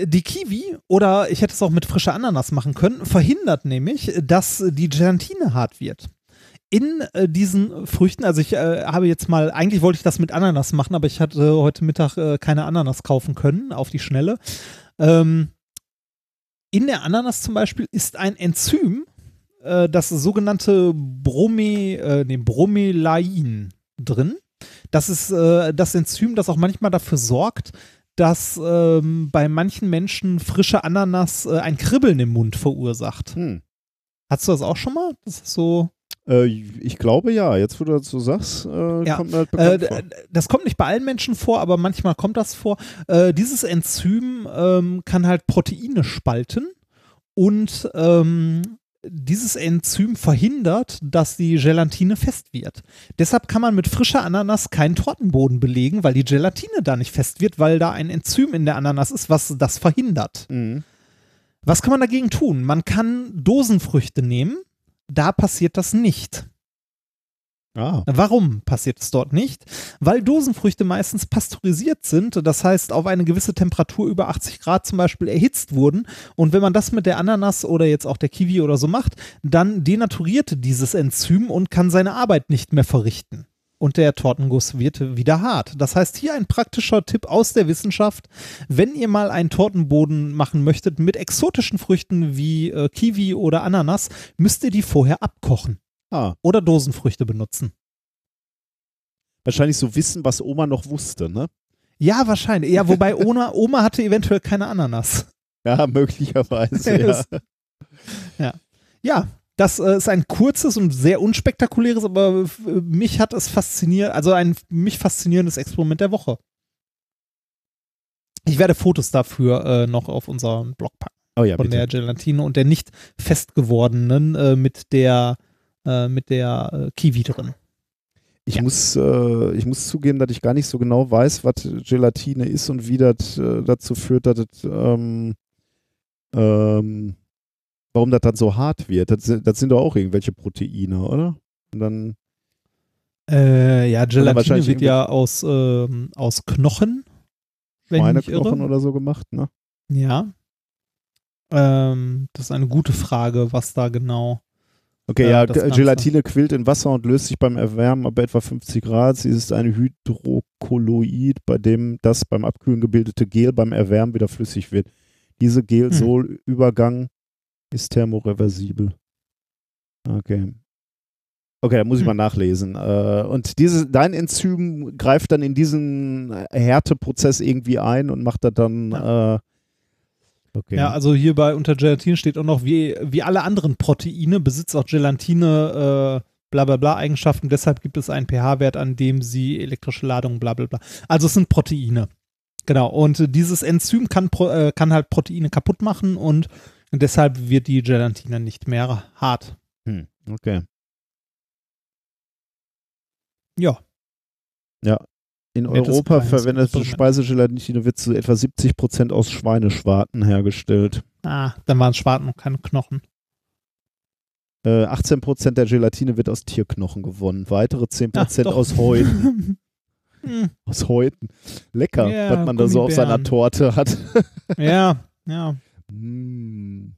Die Kiwi oder ich hätte es auch mit frischer Ananas machen können, verhindert nämlich, dass die Gelatine hart wird. In äh, diesen Früchten, also ich äh, habe jetzt mal, eigentlich wollte ich das mit Ananas machen, aber ich hatte heute Mittag äh, keine Ananas kaufen können, auf die Schnelle. Ähm, in der Ananas zum Beispiel ist ein Enzym, äh, das sogenannte Brome, äh, nee, Bromelain drin. Das ist das Enzym, das auch manchmal dafür sorgt, dass ähm, bei manchen Menschen frische Ananas äh, ein Kribbeln im Mund verursacht. Hm. Hast du das auch schon mal? Das ist so. Äh, ich glaube ja. Jetzt, wo du dazu sagst, äh, Ja. kommt mir halt Äh, bekannt vor. d- das kommt nicht bei allen Menschen vor, aber manchmal kommt das vor. Äh, dieses Enzym ähm, kann halt Proteine spalten und ähm, dieses Enzym verhindert, dass die Gelatine fest wird. Deshalb kann man mit frischer Ananas keinen Tortenboden belegen, weil die Gelatine da nicht fest wird, weil da ein Enzym in der Ananas ist, was das verhindert. Mhm. Was kann man dagegen tun? Man kann Dosenfrüchte nehmen. Da passiert das nicht. Ah. Warum passiert es dort nicht? Weil Dosenfrüchte meistens pasteurisiert sind, das heißt auf eine gewisse Temperatur über 80 Grad zum Beispiel erhitzt wurden. Und wenn man das mit der Ananas oder jetzt auch der Kiwi oder so macht, dann denaturiert dieses Enzym und kann seine Arbeit nicht mehr verrichten. Und der Tortenguss wird wieder hart. Das heißt, hier ein praktischer Tipp aus der Wissenschaft. Wenn ihr mal einen Tortenboden machen möchtet mit exotischen Früchten wie äh, Kiwi oder Ananas, müsst ihr die vorher abkochen ah. oder Dosenfrüchte benutzen. Wahrscheinlich so wissen, was Oma noch wusste, ne? Ja, wahrscheinlich. Ja, wobei Oma, Oma hatte eventuell keine Ananas. Ja, möglicherweise. ja. Ja. Ja, das äh, ist ein kurzes und sehr unspektakuläres, aber mich hat es fasziniert, also ein mich faszinierendes Experiment der Woche. Ich werde Fotos dafür äh, noch auf unseren Blog packen. Oh ja, von bitte. der Gelatine und der nicht fest gewordenen äh, mit der äh, mit der äh, Kiwi drin. Ich, Ja. muss, äh, ich muss zugeben, dass ich gar nicht so genau weiß, was Gelatine ist und wie das äh, dazu führt, dass es, ähm, ähm, warum das dann so hart wird. Das, sind- das sind doch auch irgendwelche Proteine, oder? Und dann, Äh, ja, Gelatine wird ja aus, ähm, aus Knochen. Schweineknochen oder so gemacht, ne? Ja. Ähm, das ist eine gute Frage, was da genau. Okay, Ja, ja. Gelatine quillt in Wasser und löst sich beim Erwärmen ab etwa 50 Grad. Sie ist ein Hydrokolloid, bei dem das beim Abkühlen gebildete Gel beim Erwärmen wieder flüssig wird. Diese Gel-Sol-Übergang ist thermoreversibel. Okay. Okay, da muss ich Hm. mal nachlesen. Äh, und diese, dein Enzym greift dann in diesen Härteprozess irgendwie ein und macht das dann. Äh, okay. Ja, also hier bei unter Gelatine steht auch noch, wie, wie alle anderen Proteine besitzt auch Gelatine äh, bla bla bla Eigenschaften, deshalb gibt es einen pH-Wert, an dem sie elektrische Ladung bla bla bla. Also es sind Proteine. Genau, und dieses Enzym kann, äh, kann halt Proteine kaputt machen und deshalb wird die Gelatine nicht mehr hart. Hm, okay. Ja, In Nettes Europa verwendete Experiment. Speisegelatine wird zu etwa 70 Prozent aus Schweineschwarten hergestellt. ah, dann waren Schwarten und keine Knochen. Äh, 18 Prozent der Gelatine wird aus Tierknochen gewonnen. Weitere 10 Ah, Prozent aus Häuten. Hm, aus Häuten. Lecker, Ja, was man da so auf seiner. Torte hat. ja, ja. Mm.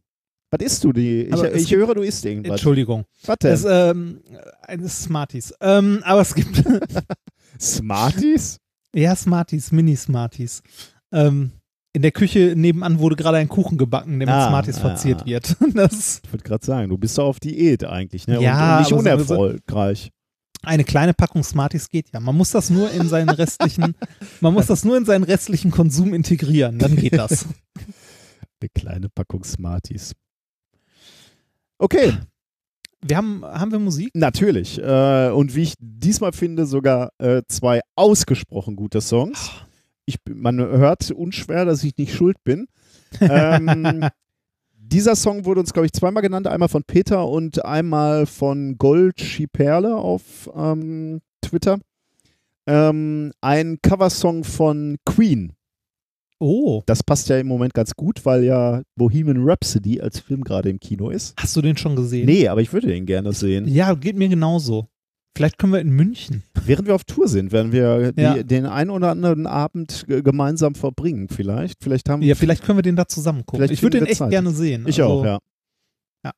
Was isst du? Die? Ich, ich gibt- höre, du isst irgendwas. Entschuldigung. Was denn? Es, ähm, eines Smarties. Ähm, aber es gibt Smarties? Ja, Smarties, Mini-Smarties. Ähm, in der Küche nebenan wurde gerade ein Kuchen gebacken, der mit Ah, Smarties ah, verziert ah. wird. Das Ich würde gerade sagen, du bist doch auf Diät eigentlich. Ne? Ja, und, und nicht unerfolgreich. eine kleine Packung Smarties geht ja. Man muss das nur in seinen restlichen, man muss das nur in seinen restlichen Konsum integrieren, dann geht das. Eine kleine Packung Smarties. Okay, Wir haben, haben wir Musik? natürlich. Äh, und wie ich diesmal finde, sogar äh, zwei ausgesprochen gute Songs. Ich, bin- man hört unschwer, dass ich nicht schuld bin. Ähm, dieser Song wurde uns, glaube ich, zweimal genannt. Einmal von Peter und einmal von Gold Schiperle auf ähm, Twitter. Ähm, ein Coversong von Queen. Oh, Das passt ja im Moment ganz gut, weil ja Bohemian Rhapsody als Film gerade im Kino ist. hast du den schon gesehen? Nee, aber ich würde den gerne sehen. Ja, geht mir genauso. Vielleicht können wir in München. Während wir auf Tour sind, werden wir die, Ja. den einen oder anderen Abend gemeinsam verbringen. Vielleicht. Vielleicht haben Ja, vielleicht können wir den da zusammen gucken. Ich würde den echt Zeit. gerne sehen. Ich Also- auch, ja. Ja.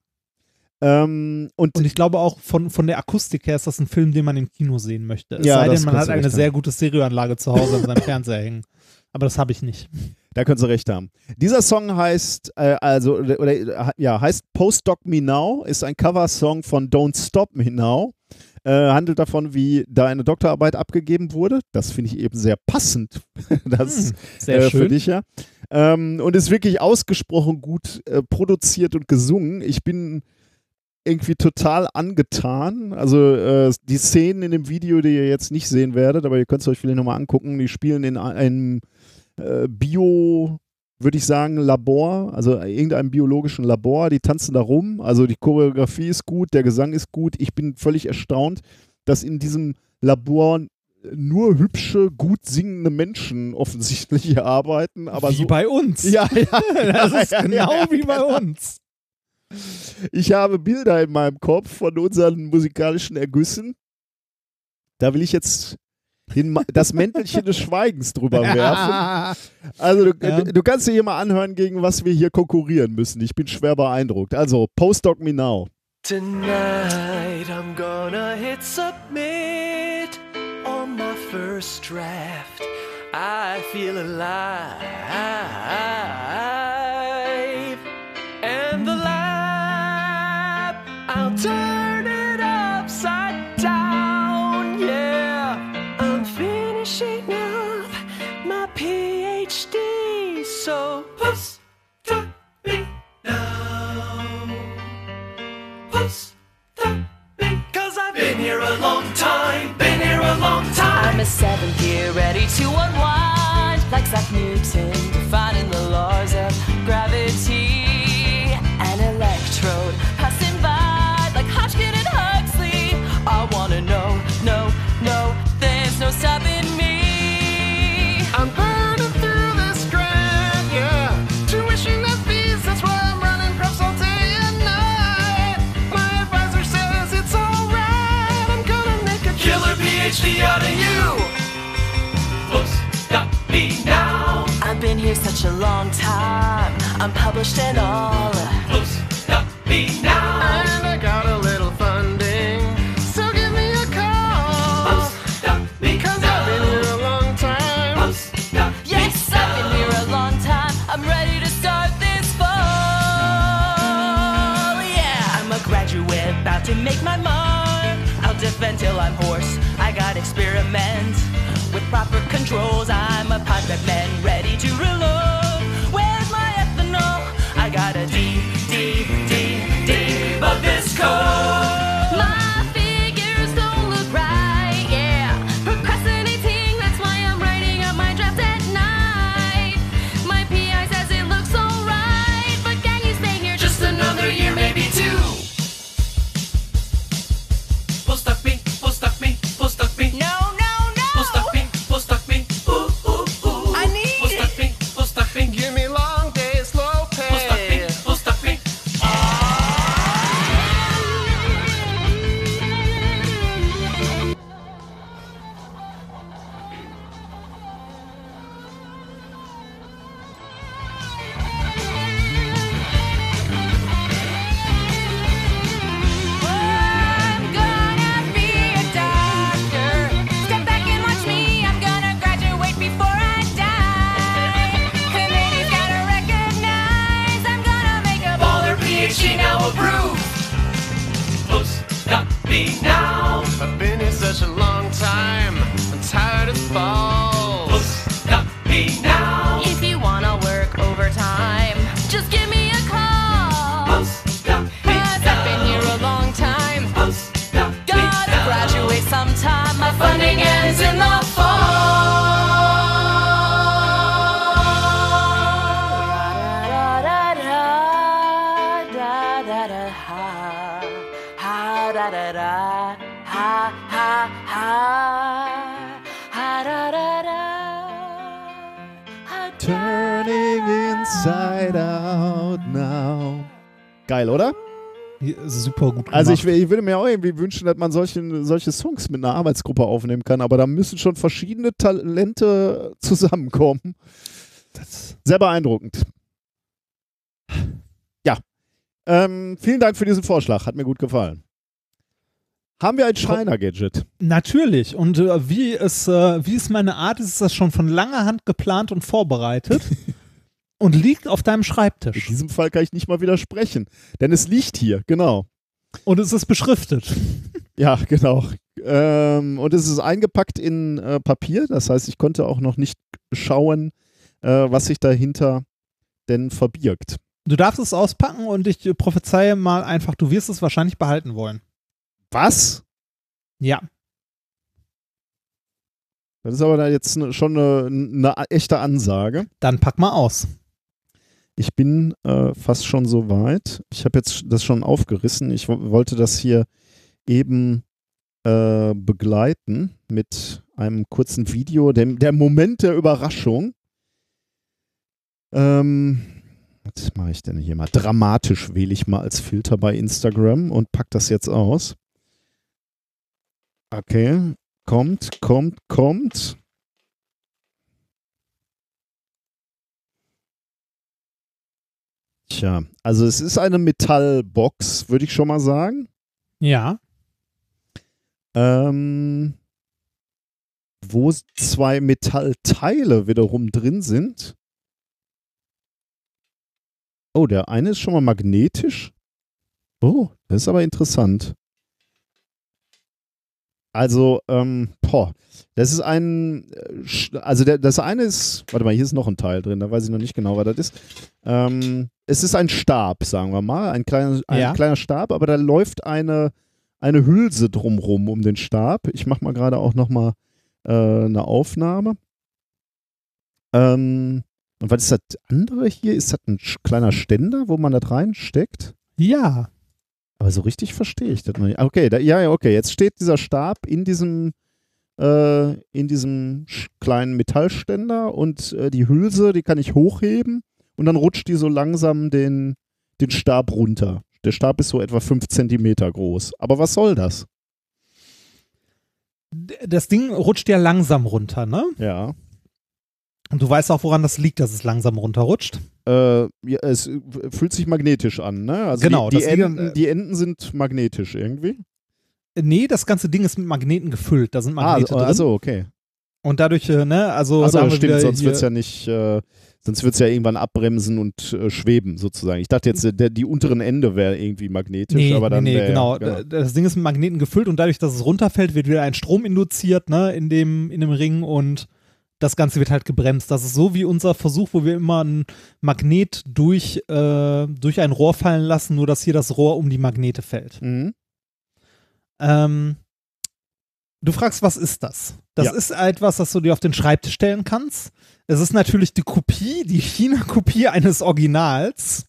Ähm, und, Und ich glaube auch von, von der Akustik her ist das ein Film, den man im Kino sehen möchte. Es Ja, sei denn, man hat eine sehr gute Stereoanlage zu Hause an seinem Fernseher hängen. Aber das habe ich nicht. da können Sie recht haben. Dieser Song heißt, äh, also, oder, oder, ja, heißt Postdoc Me Now, ist ein Coversong von Don't Stop Me Now. Äh, handelt davon, wie deine Doktorarbeit abgegeben wurde. Das finde ich eben sehr passend. das Hm, sehr äh, schön. für dich, ja. Ähm, und ist wirklich ausgesprochen gut äh, produziert und gesungen. Ich bin irgendwie total angetan. Also äh, die Szenen in dem Video, die ihr jetzt nicht sehen werdet, aber ihr könnt es euch vielleicht nochmal angucken, die spielen in einem äh, Bio, würde ich sagen, Labor, also irgendeinem biologischen Labor, die tanzen da rum, also die Choreografie ist gut, der Gesang ist gut. Ich bin völlig erstaunt, dass in diesem Labor nur hübsche, gut singende Menschen offensichtlich hier arbeiten, aber wie so bei uns. ja, ja, das ist ja, genau ja, wie bei uns. Ich habe Bilder in meinem Kopf von unseren musikalischen Ergüssen Da will ich jetzt den, das Mäntelchen des Schweigens drüber werfen. Also du, Ja. du kannst dir hier mal anhören, gegen was wir hier konkurrieren müssen. Ich bin schwer beeindruckt. Also, Postdoc Me Now. Tonight I'm gonna hit submit on my first draft. I feel alive. So post me now. Post me. Cause I've been here a long time, been here a long time. I'm a seventh year ready to unwind like Zach Newton, defining the laws of gravity. Out of you. Stop me now. I've been here such a long time. I'm published and all. Stop me now. I'm a pilot man Me now. I've been here such a long time. I'm tired as balls. Geil, oder? Super gut gemacht. Also ich, ich würde mir auch irgendwie wünschen, dass man solche, solche Songs mit einer Arbeitsgruppe aufnehmen kann, aber da müssen schon verschiedene Talente zusammenkommen. Sehr beeindruckend. Ja. Ähm, vielen Dank für diesen Vorschlag, hat mir gut gefallen. Haben wir ein Schreiner-Gadget? Natürlich. Und äh, wie, es, äh, wie es meine Art ist, ist das schon von langer Hand geplant und vorbereitet und liegt auf deinem In Schreibtisch. diesem Fall kann ich nicht mal widersprechen, denn es liegt hier, genau. Und es ist beschriftet. Ja, genau. Ähm, und es ist eingepackt in äh, Papier, das heißt, ich konnte auch noch nicht schauen, äh, was sich dahinter denn verbirgt. Du darfst es auspacken und ich äh, prophezeie mal einfach, du wirst es wahrscheinlich behalten wollen. Was? Ja. Das ist aber da jetzt schon eine, eine echte Ansage. Dann pack mal aus. Ich bin äh, fast schon so weit. Ich habe jetzt das schon aufgerissen. Ich wo- wollte das hier eben äh, begleiten mit einem kurzen Video, dem, der Moment der Überraschung. Ähm, was mache ich denn hier mal? Dramatisch wähle ich mal als Filter bei Instagram und pack das jetzt aus. Okay. Kommt, kommt, kommt. Tja, also es ist eine Metallbox, würde ich schon mal sagen. Ja. Ähm, wo zwei Metallteile wiederum drin sind. Oh, der eine ist schon mal magnetisch. Oh, das ist aber interessant. Also, ähm, boah, das ist ein, äh, also der, das eine ist, warte mal, hier ist noch ein Teil drin, da weiß ich noch nicht genau, was das ist. Ähm, es ist ein Stab, sagen wir mal, ein kleiner, ein Ja. kleiner Stab, aber da läuft eine, eine Hülse drumrum um den Stab. Ich mache mal gerade auch noch mal äh, eine Aufnahme. Ähm, und was ist das andere hier? Ist das ein kleiner Ständer, wo man das reinsteckt? Ja. Aber so richtig verstehe ich das noch nicht. Okay, da, ja, ja, okay. Jetzt steht dieser Stab in diesem, äh, in diesem kleinen Metallständer und äh, die Hülse, die kann ich hochheben und dann rutscht die so langsam den, den Stab runter. Der Stab ist so etwa 5 Zentimeter groß. Aber was soll das? Das Ding rutscht ja langsam runter, ne? Ja. Und du weißt auch, woran das liegt, dass es langsam runterrutscht. Äh, ja, es äh, fühlt sich magnetisch an, ne? Also Genau, die, die, das liegt an- Enden, die Enden sind magnetisch irgendwie. Äh, Nee, das ganze Ding ist mit Magneten gefüllt. Da sind Magnete ah, drin. also okay. Und dadurch, äh, ne, also wir stimmt, sonst wird es ja nicht, äh, sonst wird es ja irgendwann abbremsen und äh, schweben sozusagen. Ich dachte jetzt, äh, der, die unteren Ende wäre irgendwie magnetisch, Nee, aber dann nee, nee, wär- genau. D- Das Ding ist mit Magneten gefüllt und dadurch, dass es runterfällt, wird wieder ein Strom induziert, ne, in dem, in dem Ring und das Ganze wird halt gebremst. Das ist so wie unser Versuch, wo wir immer ein Magnet durch, äh, durch ein Rohr fallen lassen, nur dass hier das Rohr um die Magnete fällt. Mhm. Ähm, du fragst, was ist das? Das Ja. ist etwas, das du dir auf den Schreibtisch stellen kannst. Es ist natürlich die Kopie, die China-Kopie eines Originals.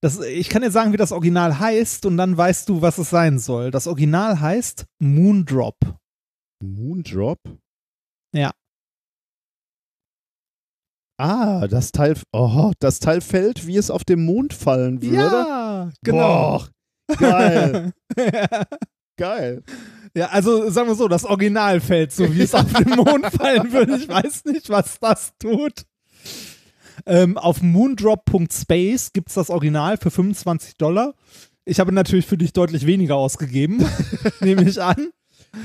Das, ich kann dir sagen, wie das Original heißt und dann weißt du, was es sein soll. Das Original heißt Moondrop. Moondrop? Ja. Ah, das Teil, oh, das Teil fällt, wie es auf dem Mond fallen würde. Ja, genau. Boah, geil, geil. Ja, also sagen wir so, das Original fällt so, wie es auf den Mond fallen würde. Ich weiß nicht, was das tut. Ähm, auf moondrop.space gibt es das Original für 25 Dollar. Ich habe natürlich für dich deutlich weniger ausgegeben, nehme ich an.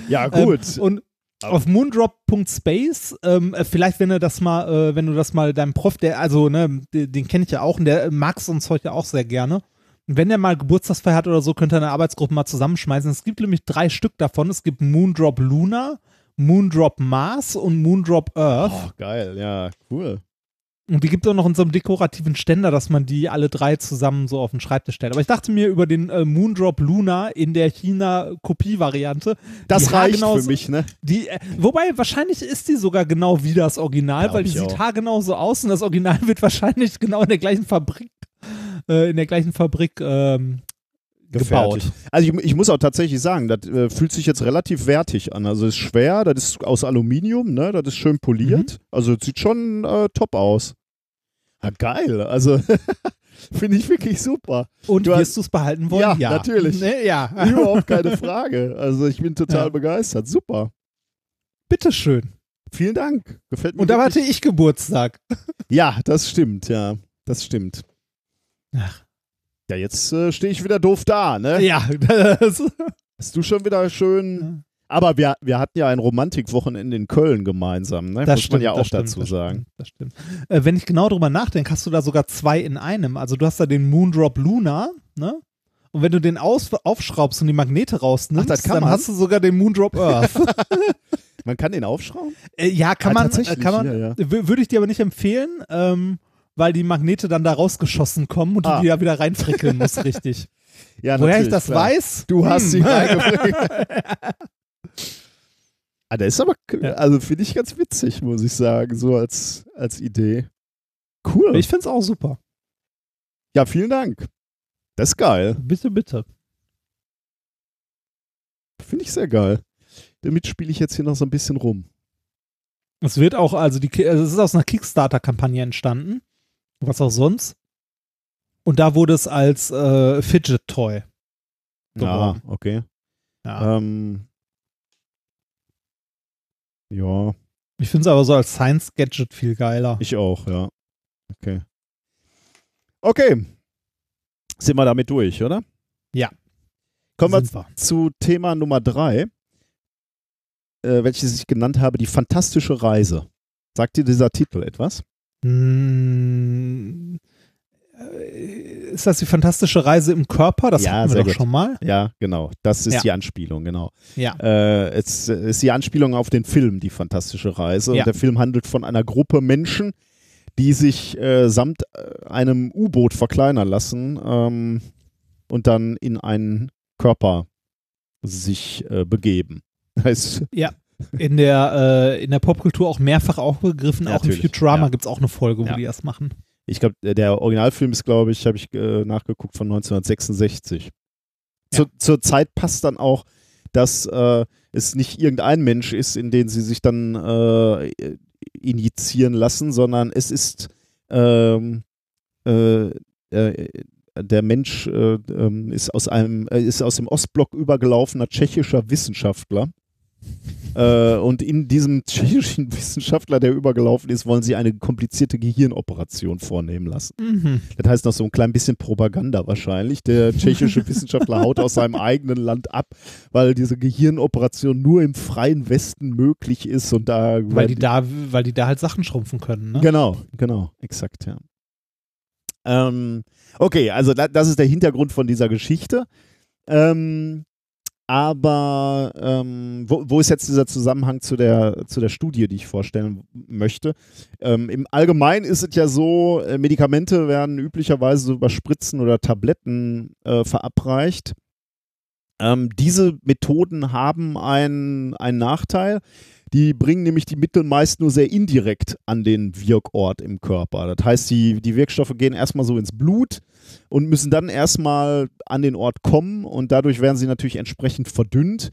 Ja, gut. Ähm, und auf moondrop.space, ähm, äh, vielleicht wenn du das mal, äh, wenn du das mal deinem Prof, der, also, ne, den, den kenne ich ja auch und der mag so ein Zeug ja auch sehr gerne. Wenn der mal Geburtstagsfeier hat oder so, könnte er eine Arbeitsgruppe mal zusammenschmeißen. Es gibt nämlich drei Stück davon. Es gibt Moondrop Luna, Moondrop Mars und Moondrop Earth. oh, geil, ja, cool. Und die gibt es auch noch in so einem dekorativen Ständer, dass man die alle drei zusammen so auf den Schreibtisch stellt. Aber ich dachte mir über den äh, Moondrop Luna in der China-Kopie-Variante. Das reicht für mich, ne? Die, äh, wobei, wahrscheinlich ist die sogar genau wie das Original, Glaub weil die sieht auch. haargenau so aus und das Original wird wahrscheinlich genau in der gleichen Fabrik, äh, in der gleichen Fabrik ähm, gebaut. Also ich, ich muss auch tatsächlich sagen, das äh, fühlt sich jetzt relativ wertig an. Also es ist schwer, das ist aus Aluminium, ne? Das ist schön poliert. Mhm. Also es sieht schon äh, top aus. Ja, geil. Also finde ich wirklich super. Und Du hast- wirst du es behalten wollen? Ja, Ja, natürlich. Ne, ja. Überhaupt keine Frage. Also ich bin total Ja. begeistert. Super. Bitteschön. Vielen Dank. Gefällt mir. Und da hatte ich Geburtstag. Ja, das stimmt, ja. Das stimmt. Ach. Ja, jetzt äh, stehe ich wieder doof da, ne? Ja, das, Hast du schon wieder schön. Aber wir, wir hatten ja ein Romantikwochenende in Köln gemeinsam, ne? das Muss stimmt. man ja auch stimmt, dazu das sagen. Stimmt, das stimmt. Äh, wenn ich genau drüber nachdenke, hast du da sogar zwei in einem. Also du hast da den Moondrop Luna, ne? Und wenn du den aus, aufschraubst und die Magnete rausnimmst, Ach, dann man? hast du sogar den Moondrop Earth. Man kann den aufschrauben? Äh, ja, kann Ah, man, äh, kann man, ja, ja. wü- würde ich dir aber nicht empfehlen, ähm, weil die Magnete dann da rausgeschossen kommen und Ah. du die da wieder reinfrickeln musst, richtig. Ja, Woher ich das klar. weiß? Du hast sie hm. reingebracht. ah, der ist aber, also finde ich ganz witzig, muss ich sagen, so als, als Idee. Cool. Ich find's auch super. ja, vielen Dank. Das ist geil. Bitte, bitte. Finde ich sehr geil. Damit spiele ich jetzt hier noch so ein bisschen rum. Es wird auch, also die, also es ist aus einer Kickstarter-Kampagne entstanden. Was auch sonst. Und da wurde es als äh, Fidget Toy. Ja, Geworden. okay. Ja. Ähm, Ja, Ich finde es aber so als Science-Gadget viel geiler. ich auch, ja. Okay. Okay. Sind wir damit durch, oder? Ja. Kommen wir wir. zu Thema Nummer drei, äh, welches ich genannt habe, die fantastische Reise. Sagt dir dieser Titel etwas? Hm, äh, ist das die fantastische Reise im Körper? Das Ja, hatten wir doch gut. schon mal. Ja, genau. Das ist Ja. die Anspielung, genau. Ja. Äh, es ist die Anspielung auf den Film Die fantastische Reise. Ja. Und der Film handelt von einer Gruppe Menschen, die sich äh, samt äh, einem U-Boot verkleinern lassen ähm, und dann in einen Körper sich äh, begeben. Heißt, In der, äh, in der Popkultur auch mehrfach aufgegriffen. Ja, auch in. Futurama Ja. gibt es auch eine Folge, wo Ja. die das machen. ich glaube, der Originalfilm ist, glaube ich, habe ich äh, nachgeguckt, von 1966. Zur, zur Zeit passt dann auch, dass äh, es nicht irgendein Mensch ist, in den sie sich dann äh, injizieren lassen, sondern es ist ähm, äh, äh, der Mensch äh, ähm, ist aus einem äh, ist aus dem Ostblock übergelaufener tschechischer Wissenschaftler. Äh, und in diesem tschechischen Wissenschaftler, der übergelaufen ist, wollen sie eine komplizierte Gehirnoperation vornehmen lassen. Mhm. Das heißt noch so ein klein bisschen Propaganda wahrscheinlich. Der tschechische Wissenschaftler haut aus seinem eigenen Land ab, weil diese Gehirnoperation nur im freien Westen möglich ist und da Weil die da, weil die da halt Sachen schrumpfen können. Ne? Genau, genau, exakt, ja. Ähm, okay, also da, das ist der Hintergrund von dieser Geschichte. Ähm, aber ähm, wo, wo ist jetzt dieser Zusammenhang zu der, zu der Studie, die ich vorstellen möchte? Ähm, Im Allgemeinen ist es ja so, äh, Medikamente werden üblicherweise so über Spritzen oder Tabletten äh, verabreicht. Ähm, diese Methoden haben einen, einen Nachteil. Die bringen nämlich die Mittel meist nur sehr indirekt an den Wirkort im Körper. Das heißt, die, die Wirkstoffe gehen erstmal so ins Blut und müssen dann erstmal an den Ort kommen und dadurch werden sie natürlich entsprechend verdünnt.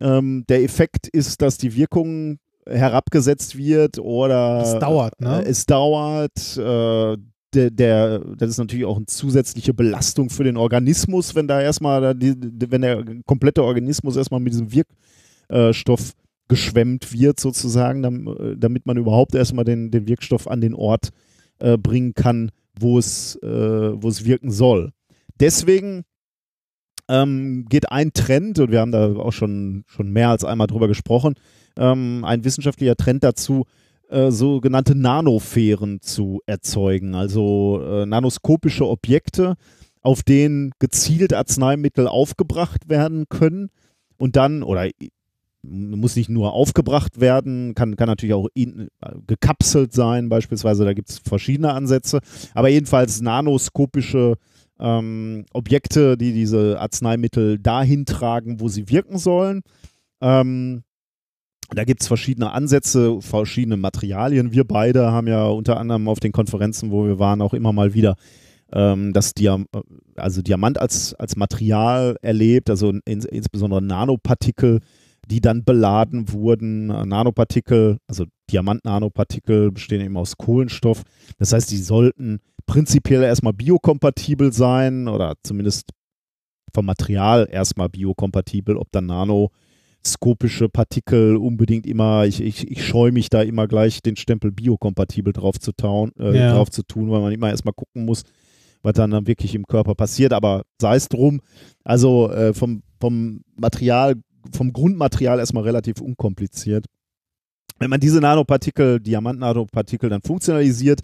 Ähm, der Effekt ist, dass die Wirkung herabgesetzt wird oder Das dauert, ne? äh, es dauert. Äh, der, der, das ist natürlich auch eine zusätzliche Belastung für den Organismus, wenn da erstmal, wenn der komplette Organismus erstmal mit diesem Wirkstoff geschwemmt wird, sozusagen, äh, damit man überhaupt erstmal den, den Wirkstoff an den Ort äh, bringen kann, wo es, äh, wo es wirken soll. Deswegen ähm, geht ein Trend, und wir haben da auch schon, schon mehr als einmal drüber gesprochen, ähm, ein wissenschaftlicher Trend dazu, äh, sogenannte Nanosphären zu erzeugen, also äh, nanoskopische Objekte, auf denen gezielt Arzneimittel aufgebracht werden können und dann, oder muss nicht nur aufgebracht werden, kann, kann natürlich auch in, äh, gekapselt sein, beispielsweise, da gibt es verschiedene Ansätze, aber jedenfalls nanoskopische ähm, Objekte, die diese Arzneimittel dahin tragen, wo sie wirken sollen. Ähm, da gibt es verschiedene Ansätze, verschiedene Materialien. Wir beide haben ja unter anderem auf den Konferenzen, wo wir waren, auch immer mal wieder ähm, das Diam also Diamant als, als Material erlebt, also ins, insbesondere Nanopartikel, die dann beladen wurden. Nanopartikel, also Diamant-Nanopartikel bestehen eben aus Kohlenstoff. Das heißt, die sollten prinzipiell erstmal biokompatibel sein oder zumindest vom Material erstmal biokompatibel, ob dann nanoskopische Partikel unbedingt immer, ich, ich, ich scheue mich da immer gleich den Stempel biokompatibel drauf zu, tauen, äh, Ja. drauf zu tun, weil man immer erstmal gucken muss, was dann, dann wirklich im Körper passiert, aber sei es drum, also äh, vom, vom Material, vom Grundmaterial erstmal relativ unkompliziert. Wenn man diese Nanopartikel, Diamant-Nanopartikel dann funktionalisiert,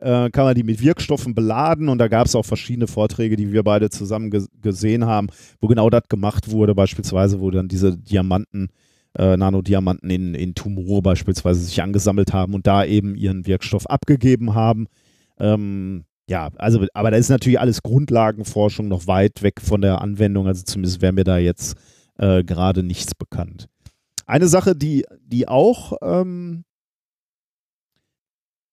äh, kann man die mit Wirkstoffen beladen und da gab es auch verschiedene Vorträge, die wir beide zusammen ge gesehen haben, wo genau das gemacht wurde, beispielsweise, wo dann diese Diamanten, äh, Nanodiamanten in, in Tumore beispielsweise sich angesammelt haben und da eben ihren Wirkstoff abgegeben haben. Ähm, ja, also, aber da ist natürlich alles Grundlagenforschung noch weit weg von der Anwendung, also zumindest wäre mir da jetzt äh, gerade nichts bekannt. Eine Sache, die, die auch ähm,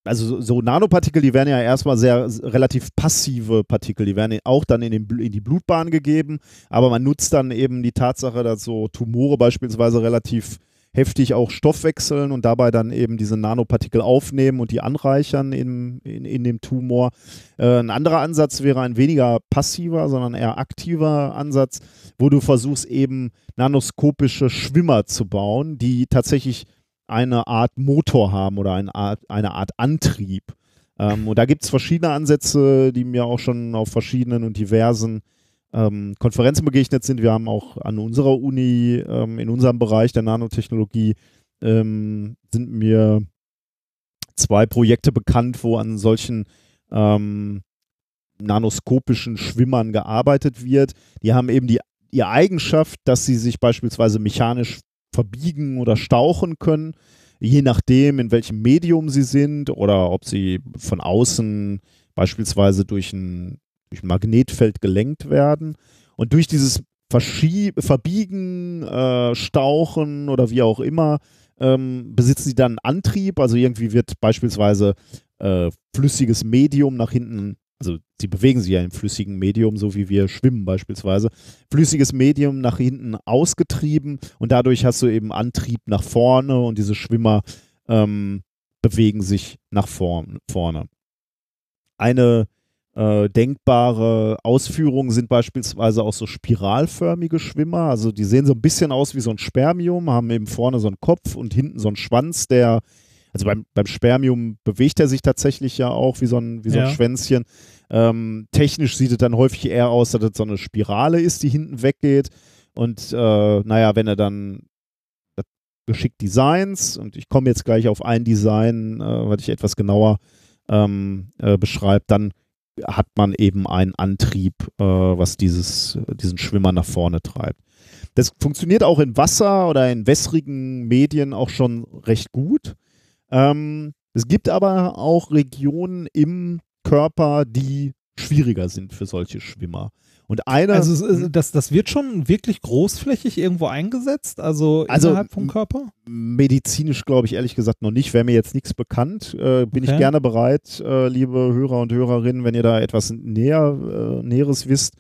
also so, Nanopartikel, die werden ja erstmal sehr relativ passive Partikel, die werden auch dann in, den, in die Blutbahn gegeben, aber man nutzt dann eben die Tatsache, dass so Tumore beispielsweise relativ heftig auch Stoffwechseln und dabei dann eben diese Nanopartikel aufnehmen und die anreichern in, in, in dem Tumor. Äh, ein anderer Ansatz wäre ein weniger passiver, sondern eher aktiver Ansatz, wo du versuchst eben nanoskopische Schwimmer zu bauen, die tatsächlich eine Art Motor haben oder eine Art, eine Art Antrieb. Ähm, und da gibt es verschiedene Ansätze, die mir auch schon auf verschiedenen und diversen ähm, Konferenzen begegnet sind. Wir haben auch an unserer Uni, ähm, in unserem Bereich der Nanotechnologie, ähm, sind mir zwei Projekte bekannt, wo an solchen ähm, nanoskopischen Schwimmern gearbeitet wird. Die haben eben die, die Eigenschaft, dass sie sich beispielsweise mechanisch verbiegen oder stauchen können, je nachdem, in welchem Medium sie sind oder ob sie von außen beispielsweise durch ein, durch Magnetfeld gelenkt werden. Und durch dieses Verschieb Verbiegen, äh, Stauchen oder wie auch immer, ähm, besitzen sie dann Antrieb. Also irgendwie wird beispielsweise äh, flüssiges Medium nach hinten, also sie bewegen sich ja im flüssigen Medium, so wie wir schwimmen beispielsweise, flüssiges Medium nach hinten ausgetrieben und dadurch hast du eben Antrieb nach vorne und diese Schwimmer ähm, bewegen sich nach vorn, vorne. Eine äh, denkbare Ausführungen sind beispielsweise auch so spiralförmige Schwimmer. Also die sehen so ein bisschen aus wie so ein Spermium, haben eben vorne so einen Kopf und hinten so einen Schwanz, der, also beim, beim Spermium bewegt er sich tatsächlich ja auch wie so ein, wie so ein Ja. Schwänzchen. Ähm, technisch sieht es dann häufig eher aus, dass es so eine Spirale ist, die hinten weggeht. Und äh, naja, wenn er dann geschickt Designs, und ich komme jetzt gleich auf ein Design, äh, was ich etwas genauer ähm, äh, beschreibt, dann hat man eben einen Antrieb, äh, was dieses, diesen Schwimmer nach vorne treibt. Das funktioniert auch in Wasser oder in wässrigen Medien auch schon recht gut. Ähm, es gibt aber auch Regionen im Körper, die schwieriger sind für solche Schwimmer. Und eine, Also ist- das, das wird schon wirklich großflächig irgendwo eingesetzt, also, Also, innerhalb vom Körper? medizinisch glaube ich ehrlich gesagt noch nicht, wäre mir jetzt nichts bekannt. Äh, bin ich Okay. gerne bereit, äh, liebe Hörer und Hörerinnen, wenn ihr da etwas näher, äh, Näheres wisst,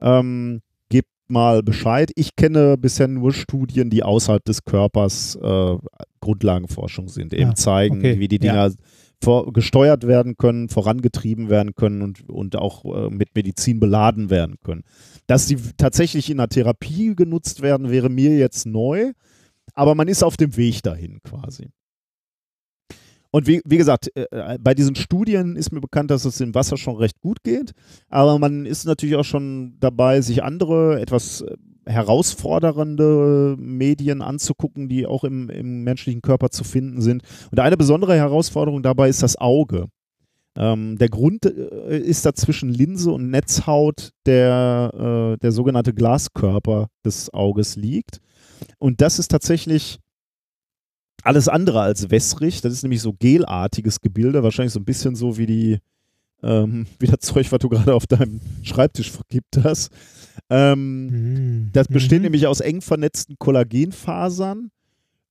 ähm, gebt mal Bescheid. Ich kenne bisher nur Studien, die außerhalb des Körpers äh, Grundlagenforschung sind, eben Ah, zeigen, okay. wie die Ja. Vor, gesteuert werden können, vorangetrieben werden können und, und auch äh, mit Medizin beladen werden können. Dass die tatsächlich in der Therapie genutzt werden, wäre mir jetzt neu aber man ist auf dem Weg dahin quasi. Und wie, wie gesagt, äh, bei diesen Studien ist mir bekannt, dass es im Wasser schon recht gut geht, aber man ist natürlich auch schon dabei, sich andere, etwas äh, herausfordernde Medien anzugucken, die auch im, im menschlichen Körper zu finden sind. Und eine besondere Herausforderung dabei ist das Auge. Ähm, der Grund äh, ist da zwischen Linse und Netzhaut der, äh, der sogenannte Glaskörper des Auges liegt. Und das ist tatsächlich alles andere als wässrig. Das ist nämlich so gelartiges Gebilde, wahrscheinlich so ein bisschen so wie die, ähm, wie das Zeug, was du gerade auf deinem Schreibtisch vergibt hast. Ähm, das besteht Mhm. nämlich aus eng vernetzten Kollagenfasern,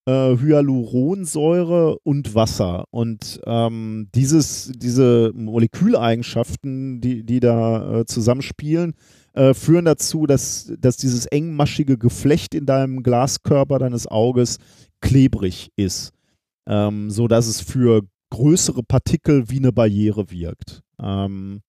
äh, Hyaluronsäure und Wasser. Und ähm, dieses, diese Moleküleigenschaften, die, die da äh, zusammenspielen, äh, führen dazu, dass, dass dieses engmaschige Geflecht in deinem Glaskörper deines Auges klebrig ist, ähm, so dass es für größere Partikel wie eine Barriere wirkt. Ähm,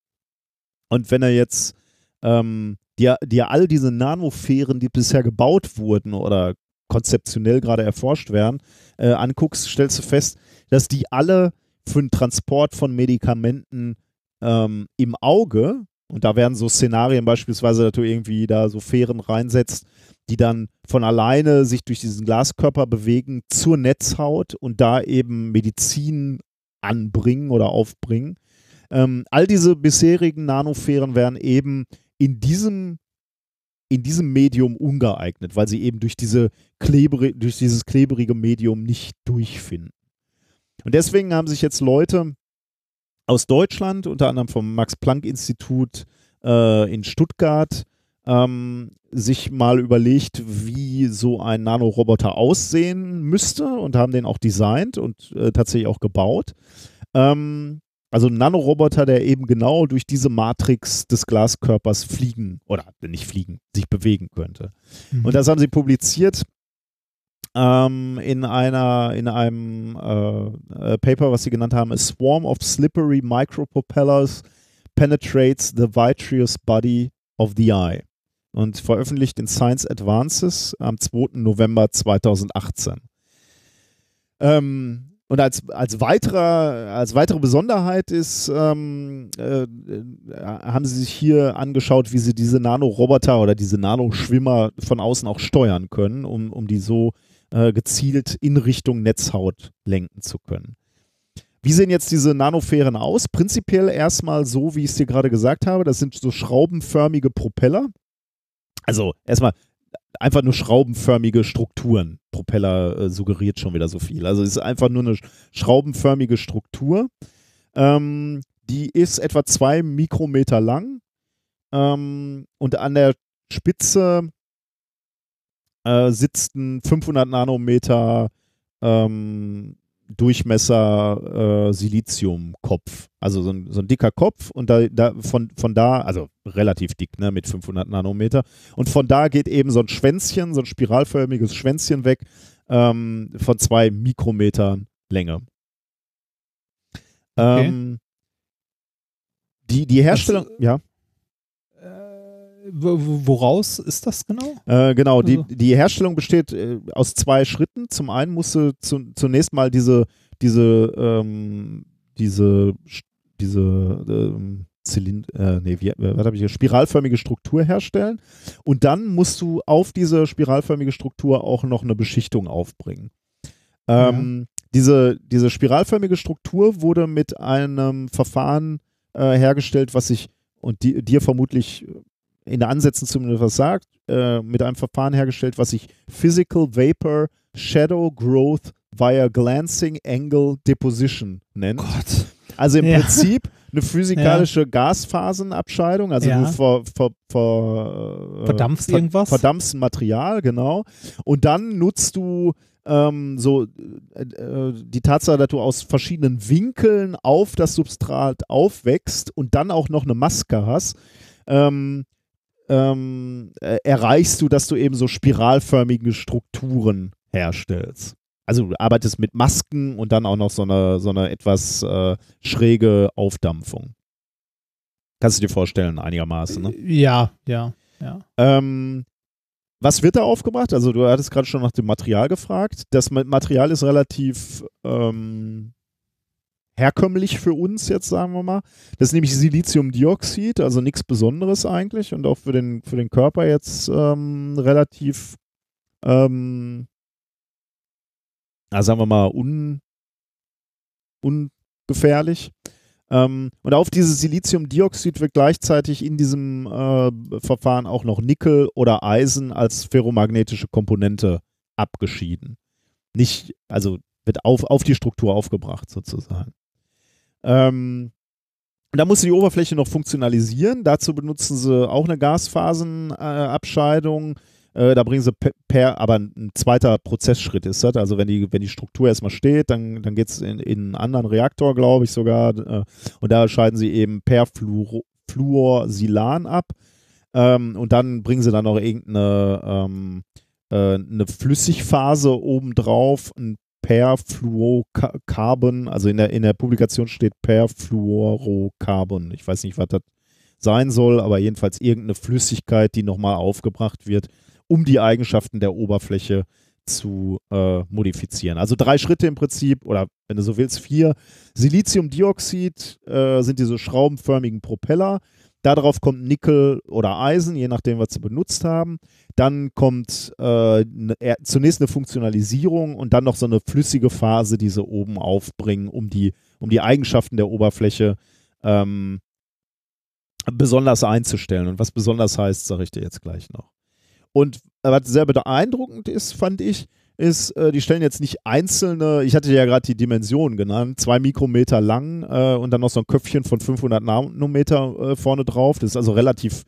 und wenn er jetzt ähm, dir, dir all diese Nanosphären, die bisher gebaut wurden oder konzeptionell gerade erforscht werden, äh, anguckst, stellst du fest, dass die alle für den Transport von Medikamenten ähm, im Auge, und da werden so Szenarien beispielsweise, dass du irgendwie da so Fähren reinsetzt, die dann von alleine sich durch diesen Glaskörper bewegen zur Netzhaut und da eben Medizin anbringen oder aufbringen. Ähm, all diese bisherigen Nanosphären werden eben in diesem in diesem Medium ungeeignet, weil sie eben durch, diese klebri durch dieses klebrige Medium nicht durchfinden. Und deswegen haben sich jetzt Leute aus Deutschland, unter anderem vom Max-Planck-Institut äh, in Stuttgart, ähm, sich mal überlegt, wie so ein Nanoroboter aussehen müsste und haben den auch designt und äh, tatsächlich auch gebaut. Ähm, also ein Nanoroboter, der eben genau durch diese Matrix des Glaskörpers fliegen oder nicht fliegen, sich bewegen könnte. Mhm. Und das haben sie publiziert ähm, in einer in einem äh, äh, Paper, was sie genannt haben, A Swarm of Slippery Micropropellers Penetrates the Vitreous Body of the Eye und veröffentlicht in Science Advances am 2. November 2018. Ähm, und als, als, weiterer, als weitere Besonderheit ist, ähm, äh, äh, haben sie sich hier angeschaut, wie sie diese Nanoroboter oder diese Nanoschwimmer von außen auch steuern können, um, um die so äh, gezielt in Richtung Netzhaut lenken zu können. Wie sehen jetzt diese Nanofähren aus? Prinzipiell erstmal so, wie ich es dir gerade gesagt habe. Das sind so schraubenförmige Propeller. Also erstmal einfach nur schraubenförmige Strukturen. Propeller äh, suggeriert schon wieder so viel. Also es ist einfach nur eine sch- schraubenförmige Struktur. Ähm, die ist etwa zwei Mikrometer lang ähm, und an der Spitze äh, sitzt ein 500 Nanometer ähm, Durchmesser äh, Siliziumkopf. Also so ein, so ein dicker Kopf und da, da von, von da, also relativ dick, ne, mit 500 Nanometer. Und von da geht eben so ein Schwänzchen, so ein spiralförmiges Schwänzchen weg ähm, von zwei Mikrometern Länge. Okay. Ähm, die, die Herstellung, ja. Wo- wo- woraus ist das genau? Äh, genau, die, Also- die Herstellung besteht äh, aus zwei Schritten. Zum einen musst du zu, zunächst mal diese, diese, ähm, diese, diese ähm, Zylind äh, nee, wie, äh, was habe ich hier? spiralförmige Struktur herstellen. Und dann musst du auf diese spiralförmige Struktur auch noch eine Beschichtung aufbringen. Ähm, diese, diese spiralförmige Struktur wurde mit einem Verfahren äh, hergestellt, was sich und di dir vermutlich in der Ansätzen zumindest was sagt, äh, mit einem Verfahren hergestellt, was sich Physical Vapor Shadow Growth via Glancing Angle Deposition nennt. Gott. Also im Ja. Prinzip eine physikalische Gasphasenabscheidung, also Ja. du ver, ver, ver, äh, Verdampfst ver, irgendwas? Verdampfst ein Material, genau. Und dann nutzt du ähm, so äh, äh, die Tatsache, dass du aus verschiedenen Winkeln auf das Substrat aufwächst und dann auch noch eine Maske hast, ähm, ähm, äh, erreichst du, dass du eben so spiralförmige Strukturen herstellst. Also du arbeitest mit Masken und dann auch noch so eine, so eine etwas äh, schräge Aufdampfung. Kannst du dir vorstellen, einigermaßen. Ne? Ja, ja, ja. Ähm, was wird da aufgebracht? Also du hattest gerade schon nach dem Material gefragt. Das Ma- Material ist relativ ähm, herkömmlich für uns jetzt, sagen wir mal. Das ist nämlich Siliziumdioxid, also nichts Besonderes eigentlich und auch für den, für den Körper jetzt ähm, relativ, ähm, na, sagen wir mal, un, ungefährlich. Ähm, und auf dieses Siliziumdioxid wird gleichzeitig in diesem äh, Verfahren auch noch Nickel oder Eisen als ferromagnetische Komponente abgeschieden. Nicht, also wird auf, auf die Struktur aufgebracht sozusagen. Ähm, da muss die Oberfläche noch funktionalisieren. Dazu benutzen sie auch eine Gasphasenabscheidung. Äh, da bringen sie per, per, aber ein zweiter Prozessschritt ist das. Also wenn die, wenn die Struktur erstmal steht, dann, dann geht es in, in einen anderen Reaktor, glaube ich sogar. Äh, und da scheiden sie eben per Fluor, Fluorsilan ab. Ähm, und dann bringen sie dann noch irgendeine ähm, äh, eine Flüssigphase obendrauf, ein Perfluorocarbon, also in der, in der Publikation steht Perfluorocarbon. Ich weiß nicht, was das sein soll, aber jedenfalls irgendeine Flüssigkeit, die nochmal aufgebracht wird, um die Eigenschaften der Oberfläche zu äh, modifizieren. Also drei Schritte im Prinzip, oder wenn du so willst, vier. Siliziumdioxid äh, sind diese schraubenförmigen Propeller. Darauf kommt Nickel oder Eisen, je nachdem, was sie benutzt haben. Dann kommt äh, ne, zunächst eine Funktionalisierung und dann noch so eine flüssige Phase, die sie oben aufbringen, um die, um die Eigenschaften der Oberfläche ähm, besonders einzustellen. Und was besonders heißt, sage ich dir jetzt gleich noch. Und was sehr beeindruckend ist, fand ich, ist, äh, die stellen jetzt nicht einzelne, ich hatte ja gerade die Dimensionen genannt, zwei Mikrometer lang äh, und dann noch so ein Köpfchen von 500 Nanometer äh, vorne drauf. Das ist also relativ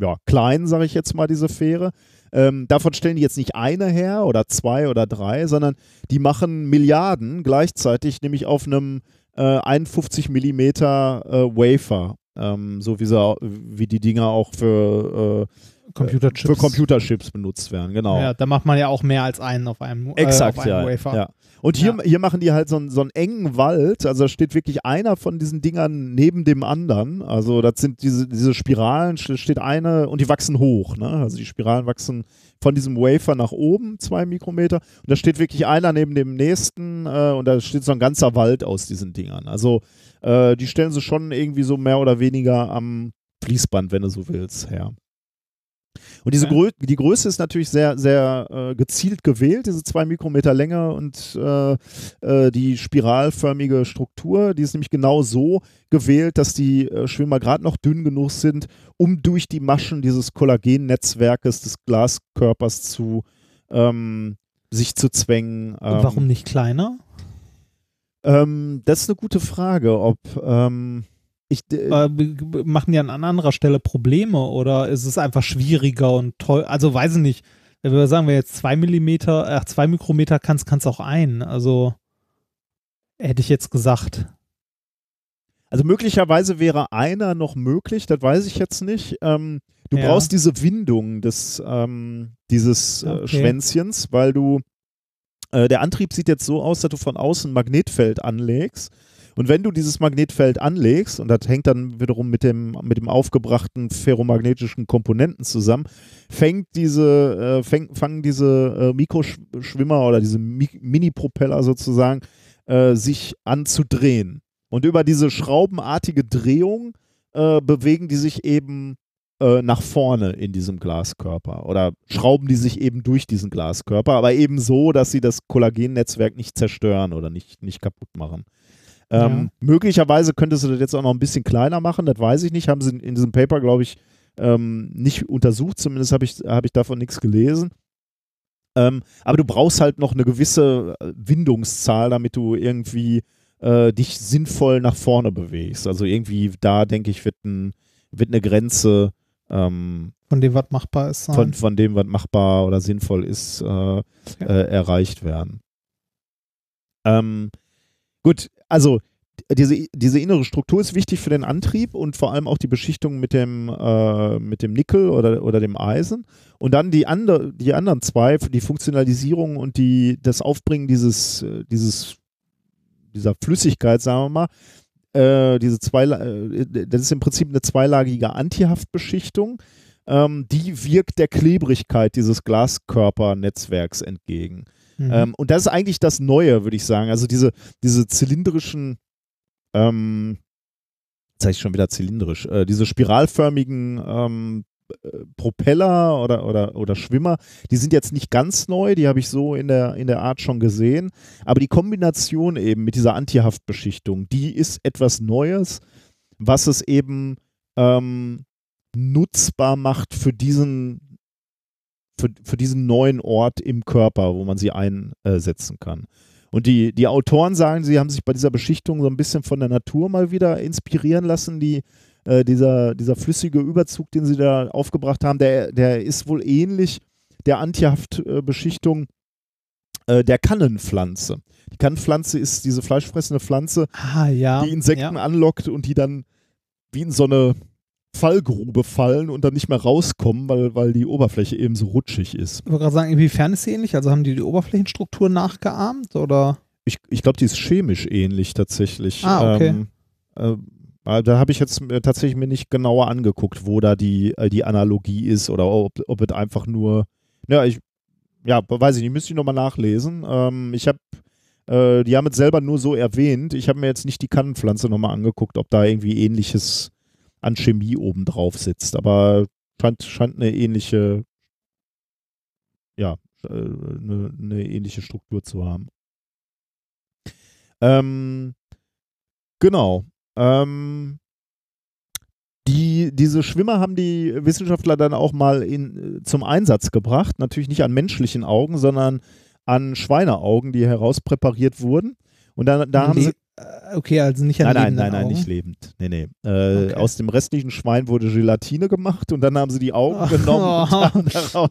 ja, klein, sage ich jetzt mal, diese Fähre. Ähm, davon stellen die jetzt nicht eine her oder zwei oder drei, sondern die machen Milliarden gleichzeitig, nämlich auf einem äh, 51 Millimeter äh, Wafer, ähm, so wie, sie, wie die Dinger auch für, äh, Computerchips. für Computerchips benutzt werden, genau. Ja, da macht man ja auch mehr als einen auf einem, äh, Exakt, auf einem ja, Wafer. ja. Und hier, Ja. hier machen die halt so, einen- so einen engen Wald, also da steht wirklich einer von diesen Dingern neben dem anderen, also das sind diese, diese Spiralen, st- steht eine und die wachsen hoch, ne? also die Spiralen wachsen von diesem Wafer nach oben, zwei Mikrometer und da steht wirklich einer neben dem nächsten äh, und da steht so ein ganzer Wald aus diesen Dingern, also äh, die stellen sie schon irgendwie so mehr oder weniger am Fließband, wenn du so willst, her. Und diese Ja. Grö die Größe ist natürlich sehr, sehr äh, gezielt gewählt, diese zwei Mikrometer Länge und äh, äh, die spiralförmige Struktur, die ist nämlich genau so gewählt, dass die äh, Schwimmer gerade noch dünn genug sind, um durch die Maschen dieses Kollagennetzwerkes des Glaskörpers zu ähm, sich zu zwängen. Ähm, Und warum nicht kleiner? Ähm, das ist eine gute Frage, ob ähm, ich äh, Äh, machen die an anderer Stelle Probleme oder ist es einfach schwieriger und teuer? Also weiß ich nicht. Wenn wir sagen, wer jetzt zwei Millimeter, ach, zwei Mikrometer kannst, kannst auch ein. Also hätte ich jetzt gesagt. Also möglicherweise wäre einer noch möglich, das weiß ich jetzt nicht. Ähm, du Ja. brauchst diese Windung des, ähm, dieses äh, Okay. Schwänzchens, weil du, äh, der Antrieb sieht jetzt so aus, dass du von außen ein Magnetfeld anlegst. Und wenn du dieses Magnetfeld anlegst, und das hängt dann wiederum mit dem, mit dem aufgebrachten ferromagnetischen Komponenten zusammen, fängt diese, äh, fäng, fangen diese äh, Mikroschwimmer oder diese Mi Mini-Propeller sozusagen äh, sich an zu drehen. Und über diese schraubenartige Drehung äh, bewegen die sich eben äh, nach vorne in diesem Glaskörper oder schrauben die sich eben durch diesen Glaskörper, aber eben so, dass sie das Kollagennetzwerk nicht zerstören oder nicht, nicht kaputt machen. Ähm, Möglicherweise könntest du das jetzt auch noch ein bisschen kleiner machen, das weiß ich nicht. Haben sie in, diesem Paper, glaube ich, ähm, nicht untersucht, zumindest habe ich, hab ich davon nichts gelesen. Ähm, aber du brauchst halt noch eine gewisse äh, Windungszahl, damit du irgendwie äh, dich sinnvoll nach vorne bewegst. Also irgendwie da, denke ich, wird, ein, wird eine Grenze ähm, Von dem, was machbar ist. sein. von, von dem, was machbar oder sinnvoll ist, äh, äh, erreicht werden. Ähm, gut, also diese, diese innere Struktur ist wichtig für den Antrieb und vor allem auch die Beschichtung mit dem, äh, mit dem Nickel oder, oder dem Eisen. Und dann die, andre, die anderen zwei, die Funktionalisierung und die, das Aufbringen dieses, äh, dieses, dieser Flüssigkeit, sagen wir mal, äh, diese zwei, äh, das ist im Prinzip eine zweilagige Antihaftbeschichtung. Ähm, die wirkt der Klebrigkeit dieses Glaskörpernetzwerks entgegen. Mhm. Ähm, und das ist eigentlich das Neue, würde ich sagen. Also diese, diese zylindrischen, ähm, jetzt sage ich schon wieder zylindrisch, äh, diese spiralförmigen ähm, äh, Propeller oder, oder, oder Schwimmer, die sind jetzt nicht ganz neu, die habe ich so in der, in der Art schon gesehen. Aber die Kombination eben mit dieser Antihaftbeschichtung, die ist etwas Neues, was es eben ähm, nutzbar macht für diesen für, für diesen neuen Ort im Körper, wo man sie einsetzen kann. Und die, die Autoren sagen, sie haben sich bei dieser Beschichtung so ein bisschen von der Natur mal wieder inspirieren lassen. Die, äh, dieser, dieser flüssige Überzug, den sie da aufgebracht haben, der, der ist wohl ähnlich der Antihaftbeschichtung äh, der Kannenpflanze. Die Kannenpflanze ist diese fleischfressende Pflanze, ah, ja. die Insekten ja. anlockt und die dann wie in so eine Fallgrube fallen und dann nicht mehr rauskommen, weil, weil die Oberfläche eben so rutschig ist. Ich wollte gerade sagen, inwiefern ist sie ähnlich? Also haben die die Oberflächenstruktur nachgeahmt oder? Ich, ich glaube, die ist chemisch ähnlich tatsächlich. Ah, okay. Ähm, äh, aber da habe ich jetzt tatsächlich mir nicht genauer angeguckt, wo da die, äh, die Analogie ist oder ob, ob es einfach nur. Ja, ich, ja, weiß ich nicht, müsste ich nochmal nachlesen. Ähm, ich habe, äh, die haben es selber nur so erwähnt. Ich habe mir jetzt nicht die Kannenpflanze nochmal angeguckt, ob da irgendwie ähnliches an Chemie oben drauf sitzt. Aber scheint, scheint eine ähnliche, ja, äh, eine, eine ähnliche Struktur zu haben. Ähm, genau. Ähm, die, diese Schwimmer haben die Wissenschaftler dann auch mal in, äh, zum Einsatz gebracht. Natürlich nicht an menschlichen Augen, sondern an Schweineaugen, die herauspräpariert wurden. Und dann, da haben Le- sie. Äh, Okay, also nicht an Nein, nein, nein, nein, Augen. nicht lebend. Nee, nee. Äh, Okay. Aus dem restlichen Schwein wurde Gelatine gemacht und dann haben sie die Augen genommen und haben daraus.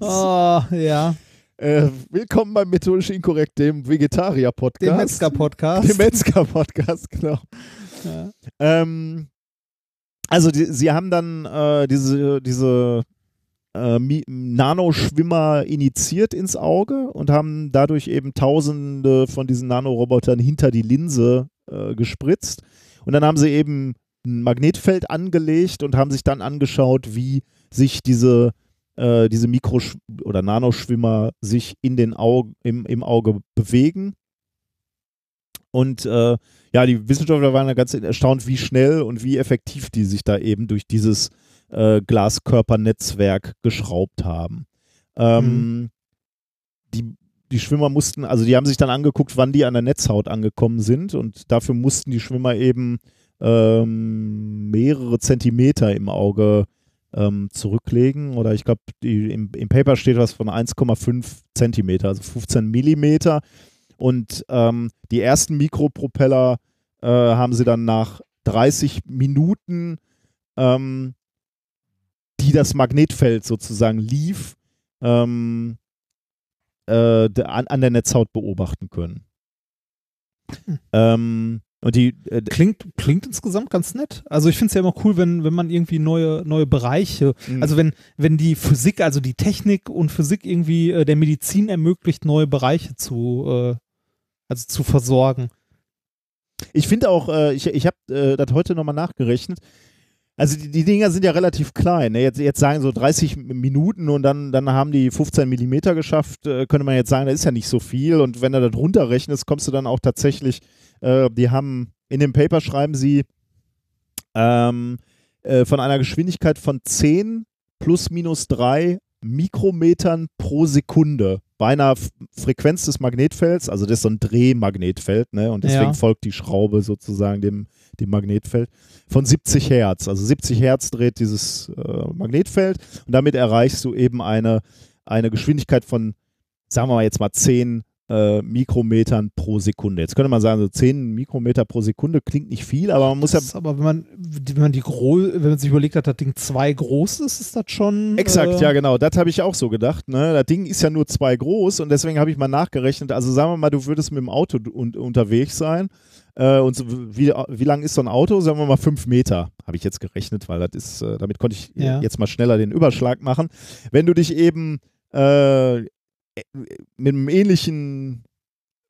Oh, ja. Äh, willkommen beim Methodisch Inkorrekt, dem Vegetarier-Podcast. Den Metzger-Podcast. Dem Metzger-Podcast, genau. Ja. Ähm, also die, sie haben dann äh, diese, diese äh, Nanoschwimmer initiiert ins Auge und haben dadurch eben tausende von diesen Nanorobotern hinter die Linse äh, gespritzt. Und dann haben sie eben ein Magnetfeld angelegt und haben sich dann angeschaut, wie sich diese, äh, diese Mikro- oder Nanoschwimmer sich in den Au im, im Auge bewegen. Und äh, ja, die Wissenschaftler waren da ganz erstaunt, wie schnell und wie effektiv die sich da eben durch dieses äh, Glaskörpernetzwerk geschraubt haben. Ähm, die, die Schwimmer mussten, also die haben sich dann angeguckt, wann die an der Netzhaut angekommen sind. Und dafür mussten die Schwimmer eben ähm, mehrere Zentimeter im Auge ähm, zurücklegen. Oder ich glaube, im, im Paper steht was von 1,5 Zentimeter, also 15 Millimeter. Und ähm, die ersten Mikropropeller äh, haben sie dann nach 30 Minuten, ähm, die das Magnetfeld sozusagen lief, ähm, äh, an, an der Netzhaut beobachten können. Ähm, und die, äh, Klingt, klingt insgesamt ganz nett. Also ich finde es ja immer cool, wenn, wenn man irgendwie neue, neue Bereiche, Mhm. also wenn, wenn die Physik, also die Technik und Physik irgendwie äh, der Medizin ermöglicht, neue Bereiche zu, äh, also zu versorgen. Ich finde auch, äh, ich, ich habe äh, das heute nochmal nachgerechnet. Also die, die Dinger sind ja relativ klein. Ne? Jetzt, jetzt sagen so 30 Minuten und dann, dann haben die 15 Millimeter geschafft, äh, könnte man jetzt sagen, das ist ja nicht so viel. Und wenn du das runterrechnest, kommst du dann auch tatsächlich, äh, die haben, in dem Paper schreiben sie ähm, äh, von einer Geschwindigkeit von 10 plus minus 3 Mikrometern pro Sekunde bei einer Frequenz des Magnetfelds, also das ist so ein Drehmagnetfeld, ne? Und deswegen Ja. folgt die Schraube sozusagen dem, dem Magnetfeld von 70 Hertz. Also 70 Hertz dreht dieses äh, Magnetfeld und damit erreichst du eben eine, eine Geschwindigkeit von, sagen wir mal jetzt mal 10 äh, Mikrometern pro Sekunde. Jetzt könnte man sagen, so 10 Mikrometer pro Sekunde klingt nicht viel, aber man muss ja Das ist aber wenn man, wenn man die wenn man sich überlegt hat, das Ding zwei groß ist, ist das schon. Exakt, äh, ja genau. Das habe ich auch so gedacht. Ne? Das Ding ist ja nur zwei groß und deswegen habe ich mal nachgerechnet. Also sagen wir mal, du würdest mit dem Auto un unterwegs sein. Äh, und so, wie, wie lang ist so ein Auto? Sagen wir mal fünf Meter, habe ich jetzt gerechnet, weil das ist, äh, damit konnte ich Ja. jetzt mal schneller den Überschlag machen. Wenn du dich eben äh, mit einem ähnlichen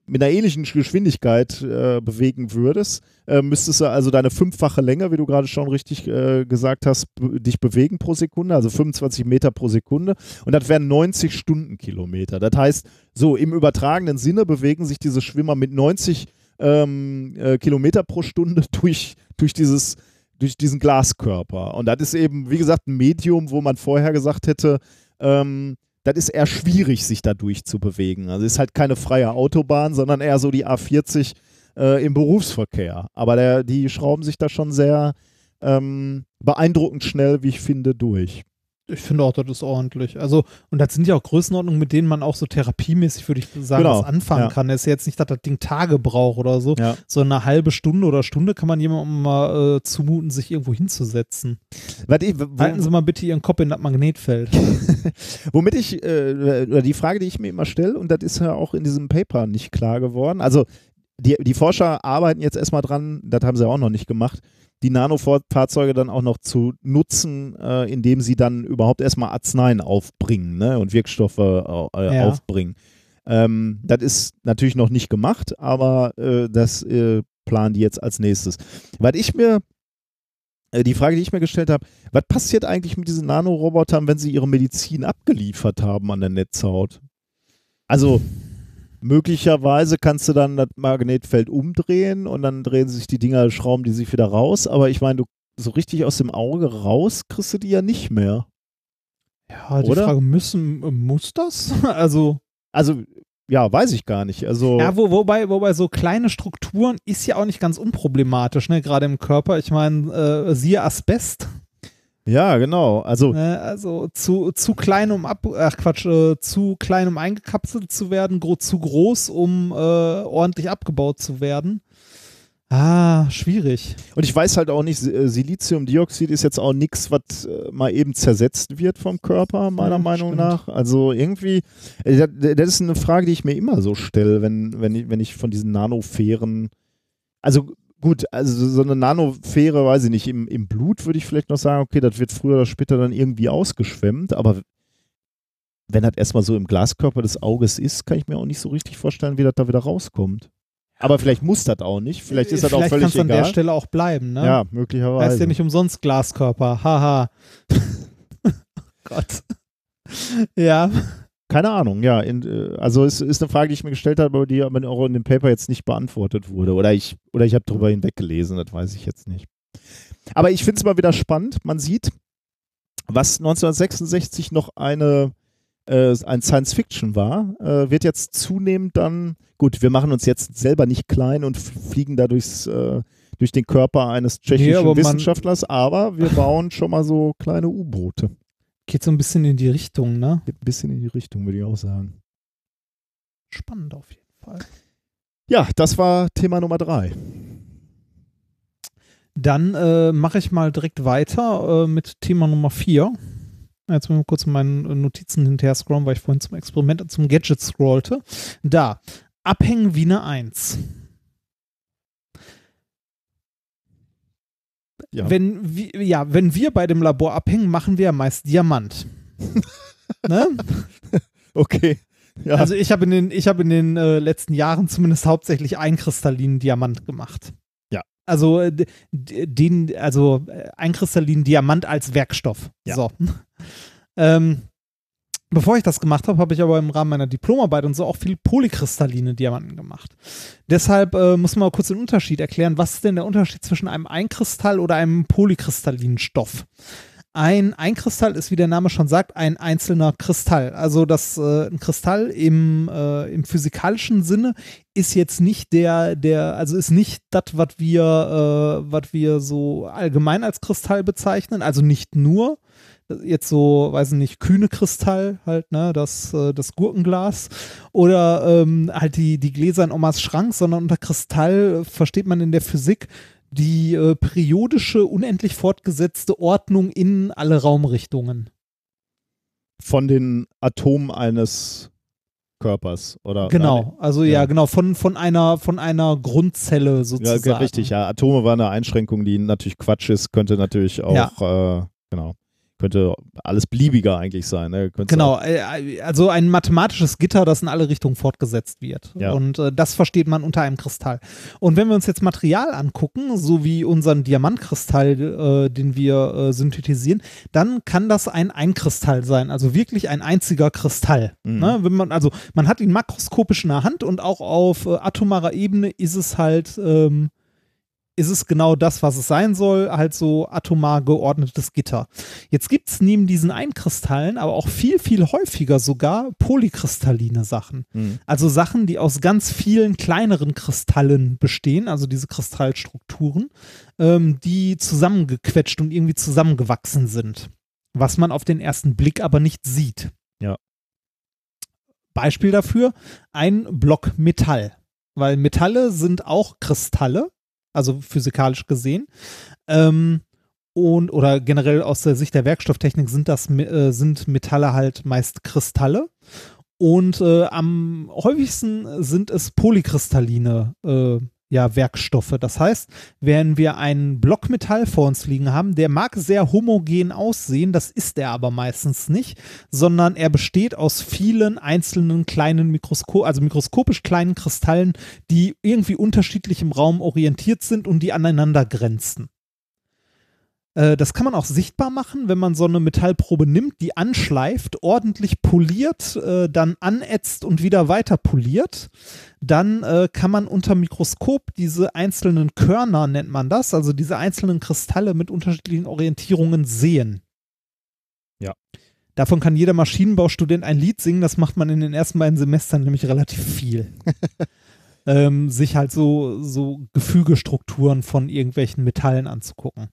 mit einer ähnlichen Geschwindigkeit äh, bewegen würdest, äh, müsstest du also deine fünffache Länge, wie du gerade schon richtig äh, gesagt hast, dich bewegen pro Sekunde, also 25 Meter pro Sekunde. Und das wären 90 Stundenkilometer. Das heißt, so im übertragenen Sinne bewegen sich diese Schwimmer mit 90 ähm, äh, Kilometer pro Stunde durch, durch dieses durch diesen Glaskörper. Und das ist eben, wie gesagt, ein Medium, wo man vorher gesagt hätte, ähm, das ist eher schwierig, sich da durchzubewegen. Also es ist halt keine freie Autobahn, sondern eher so die A40 äh, im Berufsverkehr. Aber der, die schrauben sich da schon sehr ähm, beeindruckend schnell, wie ich finde, durch. Ich finde auch, das ist ordentlich. Also, und das sind ja auch Größenordnungen, mit denen man auch so therapiemäßig, würde ich sagen, Genau, was anfangen ja. kann. Es ist ja jetzt nicht, dass das Ding Tage braucht oder so. Ja. So eine halbe Stunde oder Stunde kann man jemandem mal äh, zumuten, sich irgendwo hinzusetzen. Ich, Halten Sie mal bitte Ihren Kopf in das Magnetfeld. Womit ich, äh, oder die Frage, die ich mir immer stelle, und das ist ja auch in diesem Paper nicht klar geworden. Also, die, die Forscher arbeiten jetzt erstmal dran, das haben sie auch noch nicht gemacht, die Nanofahrzeuge dann auch noch zu nutzen, äh, indem sie dann überhaupt erstmal Arzneien aufbringen ne, und Wirkstoffe äh, Ja. aufbringen. Ähm, das ist natürlich noch nicht gemacht, aber äh, das äh, planen die jetzt als nächstes. Was ich mir, äh, die Frage, die ich mir gestellt habe, was passiert eigentlich mit diesen Nanorobotern, wenn sie ihre Medizin abgeliefert haben an der Netzhaut? Also möglicherweise kannst du dann das Magnetfeld umdrehen und dann drehen sich die Dinger, schrauben die sich wieder raus, aber ich meine, du so richtig aus dem Auge raus kriegst du die ja nicht mehr. Ja, die Oder? Frage, müssen, muss das? also, Also, ja, weiß ich gar nicht. Also, ja, wo, wobei, wobei so kleine Strukturen ist ja auch nicht ganz unproblematisch, ne, gerade im Körper. Ich meine, äh, siehe Asbest. Ja, genau. Also, Ne? Also zu, zu klein, um ab, ach Quatsch, äh, zu klein, um eingekapselt zu werden, gro zu groß, um äh, ordentlich abgebaut zu werden. Ah, schwierig. und ich weiß halt auch nicht, äh, Siliziumdioxid ist jetzt auch nichts, was äh, mal eben zersetzt wird vom Körper, meiner Ja, Meinung stimmt. nach. Also irgendwie, äh, das, das ist eine Frage, die ich mir immer so stelle, wenn, wenn, ich, wenn ich von diesen Nanofähren, also gut, also so eine Nanofähre, weiß ich nicht, im, im Blut würde ich vielleicht noch sagen, okay, das wird früher oder später dann irgendwie ausgeschwemmt, aber wenn das erstmal so im Glaskörper des Auges ist, kann ich mir auch nicht so richtig vorstellen, wie das da wieder rauskommt. Aber vielleicht muss das auch nicht, vielleicht ist das auch Vielleicht völlig kann's an der egal. Stelle auch bleiben, ne? Ja, möglicherweise. Heißt ja nicht umsonst Glaskörper. Haha. Gott. Ja. Keine Ahnung, ja. In, äh, also es ist eine Frage, die ich mir gestellt habe, aber die aber auch in dem Paper jetzt nicht beantwortet wurde. Oder ich, oder ich habe darüber hinweggelesen, das weiß ich jetzt nicht. Aber ich finde es mal wieder spannend. Man sieht, was 1966 noch eine äh, ein Science Fiction war, äh, wird jetzt zunehmend dann, gut, wir machen uns jetzt selber nicht klein und fliegen da durchs, äh, durch den Körper eines tschechischen aber man- Wissenschaftlers, aber wir bauen schon mal so kleine U-Boote. Geht so ein bisschen in die Richtung, ne? Geht ein bisschen in die Richtung, würde ich auch sagen. Spannend auf jeden Fall. Ja, das war Thema Nummer drei. Dann äh, mache ich mal direkt weiter äh, mit Thema Nummer 4. Jetzt mal kurz in meinen äh, Notizen hinterher scrollen, weil ich vorhin zum Experiment, zum Gadget scrollte. Da, abhängen wie eine 1. Ja. Wenn, wir, ja, wenn wir bei dem Labor abhängen, machen wir ja meist Diamant. ne? Okay. Ja, Also ich habe in den, ich habe in den äh, letzten Jahren zumindest hauptsächlich einkristallinen Diamant gemacht. Ja. Also äh, den, also äh, einkristallinen Diamant als Werkstoff. Ja. So. ähm, bevor ich das gemacht habe, habe ich aber im Rahmen meiner Diplomarbeit und so auch viel polykristalline Diamanten gemacht. Deshalb äh, muss man mal kurz den Unterschied erklären. Was ist denn der Unterschied zwischen einem Einkristall oder einem polykristallinen Stoff? Ein Einkristall ist, wie der Name schon sagt, ein einzelner Kristall. Also das äh, ein Kristall im, äh, im physikalischen Sinne ist jetzt nicht der, der, also ist nicht das, was wir, äh, was wir so allgemein als Kristall bezeichnen. Also nicht nur jetzt so, weiß ich nicht, kühne Kristall halt, ne, das, äh, das Gurkenglas oder ähm, halt die, die Gläser in Omas Schrank, sondern unter Kristall versteht man in der Physik die äh, periodische, unendlich fortgesetzte Ordnung in alle Raumrichtungen. von den Atomen eines Körpers, oder? Genau, also ja, Ja. genau, von, von, einer, von einer Grundzelle Ja, sozusagen. ge- richtig, ja. Atome war eine Einschränkung, die natürlich Quatsch ist, könnte natürlich auch, äh, genau, könnte alles beliebiger eigentlich sein. Ne? Genau, auch- äh, also ein mathematisches Gitter, das in alle Richtungen fortgesetzt wird. Ja. Und äh, das versteht man unter einem Kristall. Und wenn wir uns jetzt Material angucken, so wie unseren Diamantkristall, äh, den wir äh, synthetisieren, dann kann das ein Einkristall sein, also wirklich ein einziger Kristall. Mhm. Ne? Wenn man, also man hat ihn makroskopisch in der Hand und auch auf äh, atomarer Ebene ist es halt ähm, ist es genau das, was es sein soll, halt so atomar geordnetes Gitter. Jetzt gibt es neben diesen Einkristallen aber auch viel, viel häufiger sogar polykristalline Sachen. Mhm. Also Sachen, die aus ganz vielen kleineren Kristallen bestehen, also diese Kristallstrukturen, ähm, die zusammengequetscht und irgendwie zusammengewachsen sind. Was man auf den ersten Blick aber nicht sieht. Ja. Beispiel dafür, ein Block Metall. Weil Metalle sind auch Kristalle, also physikalisch gesehen. Ähm, und oder generell aus der Sicht der Werkstofftechnik sind das äh, sind Metalle halt meist Kristalle. Und äh, am häufigsten sind es polykristalline äh, ja, Werkstoffe. Das heißt, wenn wir einen Block Metall vor uns liegen haben, der mag sehr homogen aussehen, das ist er aber meistens nicht, sondern er besteht aus vielen einzelnen kleinen Mikroskop, also mikroskopisch kleinen Kristallen, die irgendwie unterschiedlich im Raum orientiert sind und die aneinander grenzen. Äh, Das kann man auch sichtbar machen, wenn man so eine Metallprobe nimmt, die anschleift, ordentlich poliert, äh, dann anätzt und wieder weiter poliert. Dann äh, kann man unter Mikroskop diese einzelnen Körner, nennt man das, also diese einzelnen Kristalle mit unterschiedlichen Orientierungen sehen. Ja. Davon kann jeder Maschinenbaustudent ein Lied singen, das macht man in den ersten beiden Semestern nämlich relativ viel. ähm, sich halt so, so Gefügestrukturen von irgendwelchen Metallen anzugucken.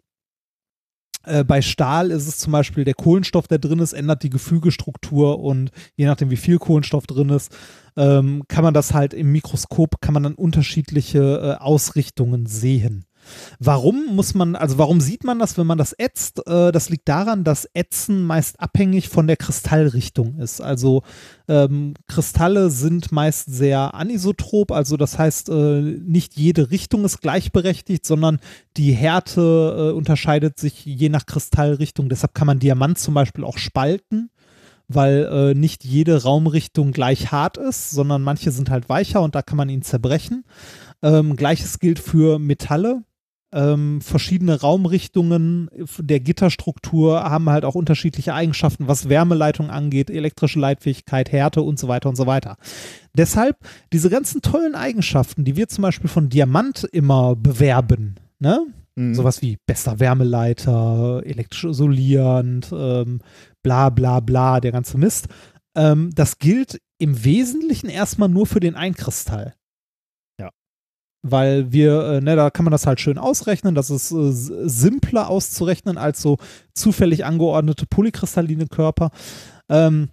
Äh, bei Stahl ist es zum Beispiel der Kohlenstoff, der drin ist, ändert die Gefügestruktur und je nachdem, wie viel Kohlenstoff drin ist, ähm, kann man das halt im Mikroskop, kann man dann unterschiedliche äh, Ausrichtungen sehen. Warum muss man, also warum sieht man das, wenn man das ätzt? Äh, das liegt daran, dass Ätzen meist abhängig von der Kristallrichtung ist. Also ähm, Kristalle sind meist sehr anisotrop, also das heißt, äh, nicht jede Richtung ist gleichberechtigt, sondern die Härte äh, unterscheidet sich je nach Kristallrichtung. Deshalb kann man Diamant zum Beispiel auch spalten weil äh, nicht jede Raumrichtung gleich hart ist, sondern manche sind halt weicher und da kann man ihn zerbrechen. Ähm, Gleiches gilt für Metalle. Ähm, verschiedene Raumrichtungen der Gitterstruktur haben halt auch unterschiedliche Eigenschaften, was Wärmeleitung angeht, elektrische Leitfähigkeit, Härte und so weiter und so weiter. Deshalb diese ganzen tollen Eigenschaften, die wir zum Beispiel von Diamant immer bewerben, ne? Mhm. Sowas wie bester Wärmeleiter, elektrisch isolierend, ähm, bla bla bla, der ganze Mist. Ähm, das gilt im Wesentlichen erstmal nur für den Einkristall. Weil wir, äh, ne, da kann man das halt schön ausrechnen. Das ist äh, simpler auszurechnen als so zufällig angeordnete polykristalline Körper. Ähm,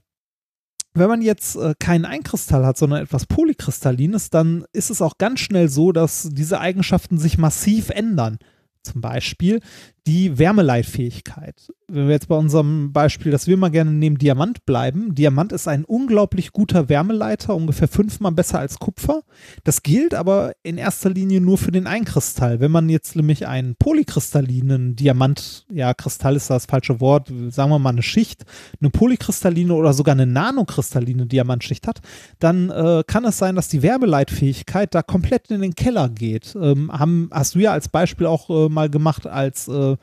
wenn man jetzt äh, keinen Einkristall hat, sondern etwas Polykristallines, dann ist es auch ganz schnell so, dass diese Eigenschaften sich massiv ändern. Zum Beispiel die Wärmeleitfähigkeit. Wenn wir jetzt bei unserem Beispiel, das wir mal gerne nehmen, Diamant bleiben. Diamant ist ein unglaublich guter Wärmeleiter, ungefähr fünfmal besser als Kupfer. Das gilt aber in erster Linie nur für den Einkristall. Wenn man jetzt nämlich einen polykristallinen Diamant, ja, Kristall ist das falsche Wort, sagen wir mal eine Schicht, eine polykristalline oder sogar eine nanokristalline Diamantschicht hat, dann äh, kann es sein, dass die Wärmeleitfähigkeit da komplett in den Keller geht. Ähm, haben, hast du ja als Beispiel auch äh, mal gemacht als äh,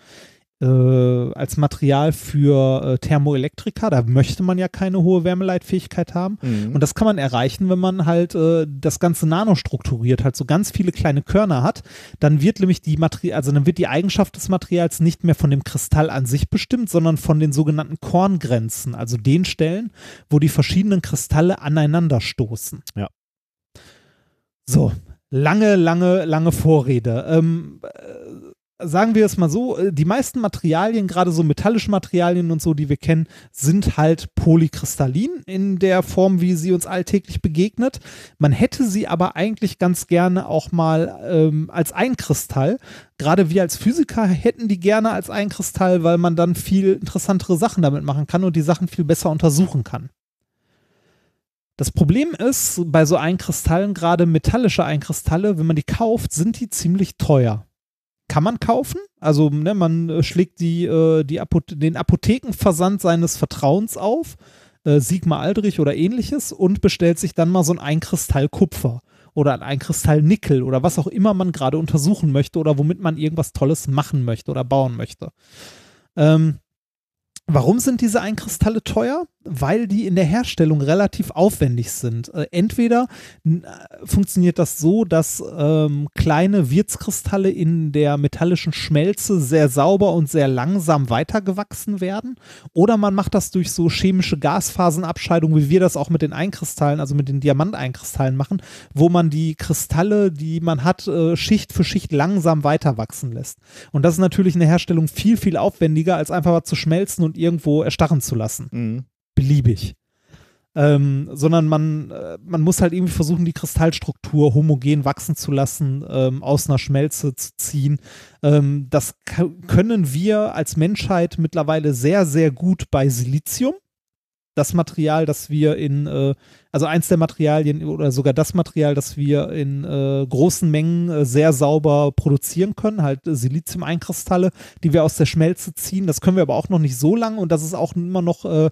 äh, als Material für äh, Thermoelektrika. Da möchte man ja keine hohe Wärmeleitfähigkeit haben. Mhm. Und das kann man erreichen, wenn man halt äh, das Ganze nanostrukturiert hat, so ganz viele kleine Körner hat. Dann wird nämlich die Material, also dann wird die Eigenschaft des Materials nicht mehr von dem Kristall an sich bestimmt, sondern von den sogenannten Korngrenzen, also den Stellen, wo die verschiedenen Kristalle aneinander stoßen. Ja. So, lange, lange, lange Vorrede. Ähm, äh, sagen wir es mal so, äh, die meisten Materialien, gerade so metallische Materialien und so, die wir kennen, sind halt polykristallin in der Form, wie sie uns alltäglich begegnet. Man hätte sie aber eigentlich ganz gerne auch mal ähm, als Einkristall. Gerade wir als Physiker hätten die gerne als Einkristall, weil man dann viel interessantere Sachen damit machen kann und die Sachen viel besser untersuchen kann. Das Problem ist, bei so Einkristallen, gerade metallische Einkristalle, wenn man die kauft, sind die ziemlich teuer. Kann man kaufen. Also ne, man äh, schlägt die, äh, die Apothe den Apothekenversand seines Vertrauens auf, äh, Sigma Aldrich oder ähnliches, und bestellt sich dann mal so ein Einkristall Kupfer oder ein Einkristall Nickel oder was auch immer man gerade untersuchen möchte oder womit man irgendwas Tolles machen möchte oder bauen möchte. Ähm, Warum sind diese Einkristalle teuer? Weil die in der Herstellung relativ aufwendig sind. Äh, entweder äh, funktioniert das so, dass ähm, kleine Wirtskristalle in der metallischen Schmelze sehr sauber und sehr langsam weitergewachsen werden. Oder man macht das durch so chemische Gasphasenabscheidung, wie wir das auch mit den Einkristallen, also mit den Diamanteinkristallen machen, wo man die Kristalle, die man hat, äh, Schicht für Schicht langsam weiter wachsen lässt. Und das ist natürlich in der Herstellung viel, viel aufwendiger, als einfach mal zu schmelzen und irgendwo erstarren zu lassen. Mhm. Beliebig. Ähm, sondern man, äh, man muss halt irgendwie versuchen, die Kristallstruktur homogen wachsen zu lassen, ähm, aus einer Schmelze zu ziehen. Ähm, das können wir als Menschheit mittlerweile sehr, sehr gut bei Silizium. Das Material, das wir in, äh, also eins der Materialien oder sogar das Material, das wir in äh, großen Mengen äh, sehr sauber produzieren können, halt Silizium-Einkristalle, die wir aus der Schmelze ziehen. Das können wir aber auch noch nicht so lange und das ist auch immer noch äh,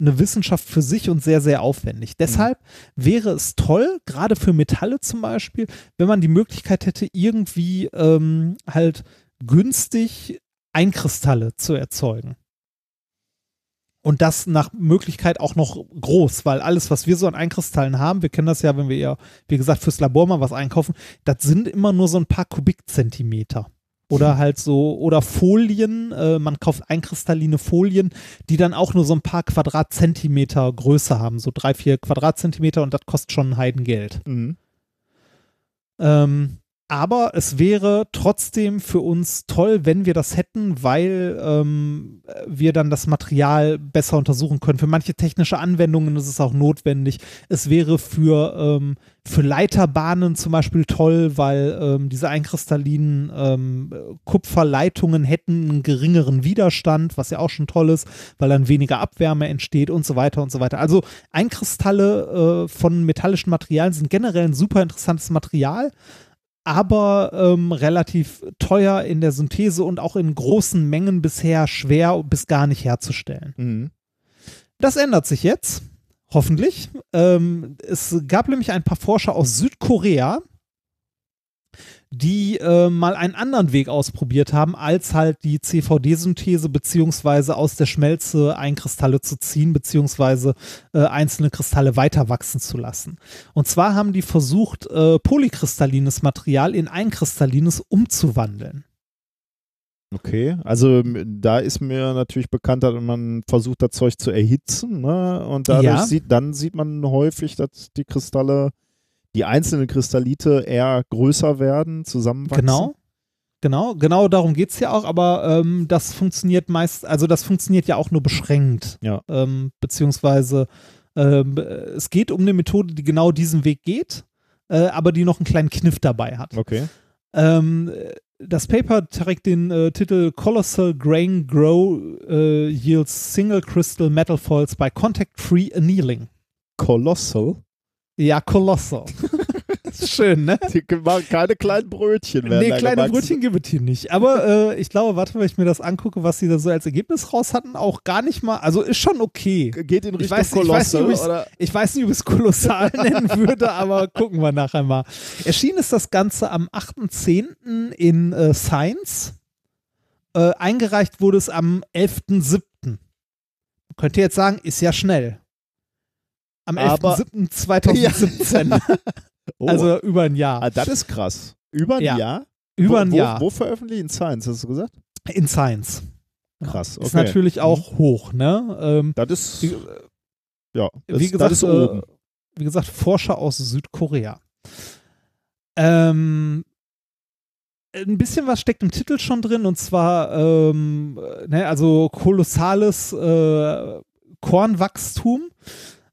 eine Wissenschaft für sich und sehr, sehr aufwendig. Deshalb wäre es toll, gerade für Metalle zum Beispiel, wenn man die Möglichkeit hätte, irgendwie ähm, halt günstig Einkristalle zu erzeugen. Und das nach Möglichkeit auch noch groß, weil alles, was wir so an Einkristallen haben, wir kennen das ja, wenn wir ja, wie gesagt, fürs Labor mal was einkaufen, das sind immer nur so ein paar Kubikzentimeter. Oder halt so, oder Folien, äh, man kauft einkristalline Folien, die dann auch nur so ein paar Quadratzentimeter Größe haben, so drei, vier Quadratzentimeter und das kostet schon ein Heidengeld. Mhm. Ähm, aber es wäre trotzdem für uns toll, wenn wir das hätten, weil ähm, wir dann das Material besser untersuchen können. Für manche technische Anwendungen ist es auch notwendig. Es wäre für, ähm, für Leiterbahnen zum Beispiel toll, weil ähm, diese einkristallinen ähm, Kupferleitungen hätten einen geringeren Widerstand, was ja auch schon toll ist, weil dann weniger Abwärme entsteht und so weiter und so weiter. Also Einkristalle äh, von metallischen Materialien sind generell ein super interessantes Material aber ähm, relativ teuer in der Synthese und auch in großen Mengen bisher schwer bis gar nicht herzustellen. Mhm. Das ändert sich jetzt, hoffentlich. Ähm, es gab nämlich ein paar Forscher aus Südkorea, die äh, mal einen anderen Weg ausprobiert haben, als halt die CVD-Synthese beziehungsweise aus der Schmelze Einkristalle zu ziehen, beziehungsweise äh, einzelne Kristalle weiter wachsen zu lassen. Und zwar haben die versucht, äh, polykristallines Material in einkristallines umzuwandeln. Okay, also da ist mir natürlich bekannt, dass man versucht, das Zeug zu erhitzen, ne? Und dadurch Ja. sieht, dann sieht man häufig, dass die Kristalle, die einzelnen Kristallite eher größer werden, zusammenwachsen. Genau. Genau, genau darum geht es ja auch, aber ähm, das funktioniert meist, also das funktioniert ja auch nur beschränkt. Ja. Ähm, beziehungsweise ähm, äh, es geht um eine Methode, die genau diesen Weg geht, äh, aber die noch einen kleinen Kniff dabei hat. Okay. Ähm, das Paper trägt den äh, Titel Colossal Grain Grow äh, Yields Single Crystal Metal Foils by Contact-Free Annealing. Colossal. Ja, ist schön, ne? Die machen keine kleinen Brötchen werden Nee, kleine gewachsen. Brötchen gibt es hier nicht. Aber äh, ich glaube, warte, wenn ich mir das angucke, was sie da so als Ergebnis raus hatten, auch gar nicht mal, also ist schon okay. Geht in Ich Richtung weiß, ich weiß nicht, Colossal ob ich's- oder? Ich weiß nicht, ob ich es kolossal nennen würde, aber gucken wir nachher mal. Erschienen ist das Ganze am 8.10. in äh, Science. Äh, eingereicht wurde es am 11.07. Man könnte jetzt sagen, ist ja schnell. Am Aber- 11.07.2017. Oh, Also über ein Jahr. ah, das ist krass. Über ein Ja. Jahr? Über wo, ein wo, Jahr. Wo veröffentlicht? In Science, hast du gesagt? In Science. Krass, okay. Ist natürlich auch hoch, ne? Ähm, Das ist, wie, ja, das, wie gesagt, das ist äh, oben. wie gesagt, Forscher aus Südkorea. Ähm, ein bisschen was steckt im Titel schon drin und zwar, ähm, ne, also kolossales äh, Kornwachstum.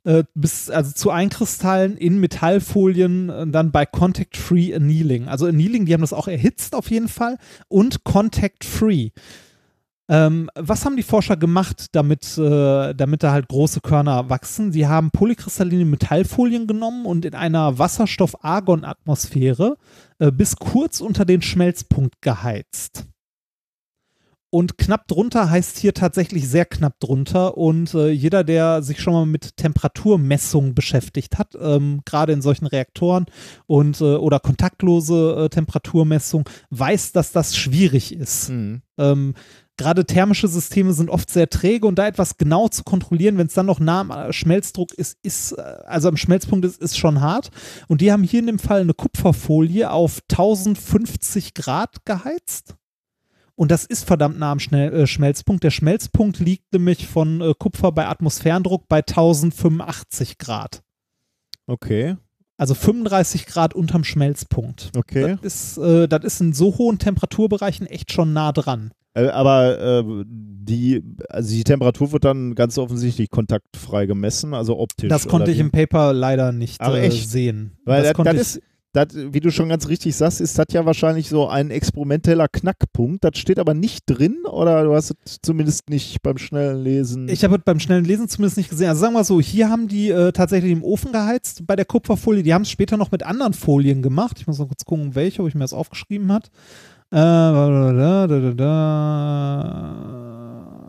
Äh, bis, also zu Einkristallen in Metallfolien äh, dann bei Contact-Free Annealing. Also Annealing, die haben das auch erhitzt auf jeden Fall und Contact-Free. Ähm, was haben die Forscher gemacht, damit, äh, damit da halt große Körner wachsen? Sie haben polykristalline Metallfolien genommen und in einer Wasserstoff-Argon-Atmosphäre äh, bis kurz unter den Schmelzpunkt geheizt. Und knapp drunter heißt hier tatsächlich sehr knapp drunter. Und äh, jeder, der sich schon mal mit Temperaturmessung beschäftigt hat, ähm, gerade in solchen Reaktoren und äh, oder kontaktlose äh, Temperaturmessung, weiß, dass das schwierig ist. Mhm. Ähm, Gerade thermische Systeme sind oft sehr träge und da etwas genau zu kontrollieren, wenn es dann noch nah am äh, Schmelzdruck ist, ist, äh, also am Schmelzpunkt ist, ist schon hart. Und die haben hier in dem Fall eine Kupferfolie auf 1050 Grad geheizt. Und das ist verdammt nah am Schnell, äh, Schmelzpunkt. Der Schmelzpunkt liegt nämlich von äh, Kupfer bei Atmosphärendruck bei 1085 Grad. Okay, Also 35 Grad unterm Schmelzpunkt. okay. Das ist, äh, das ist in so hohen Temperaturbereichen echt schon nah dran. Äh, aber äh, die, also die Temperatur wird dann ganz offensichtlich kontaktfrei gemessen, also optisch. Das konnte ich wie? im Paper leider nicht äh, echt? sehen. Weil das das, konnte das ich, ist, das, wie du schon ganz richtig sagst, ist das ja wahrscheinlich so ein experimenteller Knackpunkt. Das steht aber nicht drin oder du hast es zumindest nicht beim schnellen Lesen. ich habe es beim schnellen Lesen zumindest nicht gesehen. Also sagen wir mal so, hier haben die äh, tatsächlich im Ofen geheizt bei der Kupferfolie. Die haben es später noch mit anderen Folien gemacht. Ich muss noch kurz gucken, welche, ob ich mir das aufgeschrieben hat. Äh, da, da, da.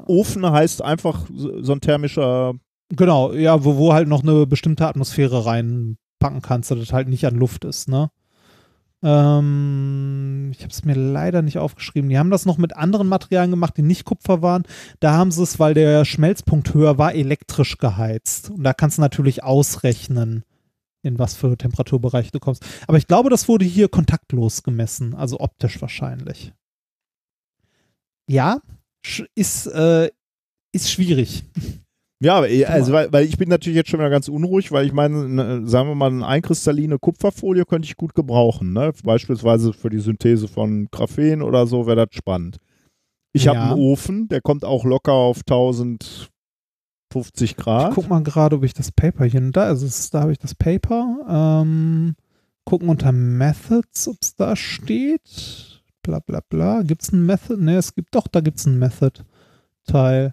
Ofen heißt einfach so ein thermischer. Genau, ja, wo, wo halt noch eine bestimmte Atmosphäre reinpacken kannst, dass das halt nicht an Luft ist, ne? Ähm, ich habe es mir leider nicht aufgeschrieben. Die haben das noch mit anderen Materialien gemacht, die nicht Kupfer waren. Da haben sie es, weil der Schmelzpunkt höher war, elektrisch geheizt. Und da kannst du natürlich ausrechnen, in was für Temperaturbereich du kommst. Aber ich glaube, das wurde hier kontaktlos gemessen, also optisch wahrscheinlich. Ja, ist, äh, ist schwierig. Ja, also, weil, weil ich bin natürlich jetzt schon wieder ganz unruhig, weil ich meine, ne, sagen wir mal, eine einkristalline Kupferfolie könnte ich gut gebrauchen. Ne? Beispielsweise für die Synthese von Graphen oder so wäre das spannend. Ich habe Ja. einen Ofen, der kommt auch locker auf 1050 Ich Grad. guck mal gerade, ob ich das Paper hier, da ist es, da habe ich das Paper. Ähm, gucken unter Methods, ob es da steht. Bla bla bla. Gibt es ein Method? Ne, es gibt doch, da gibt es ein Method-Teil.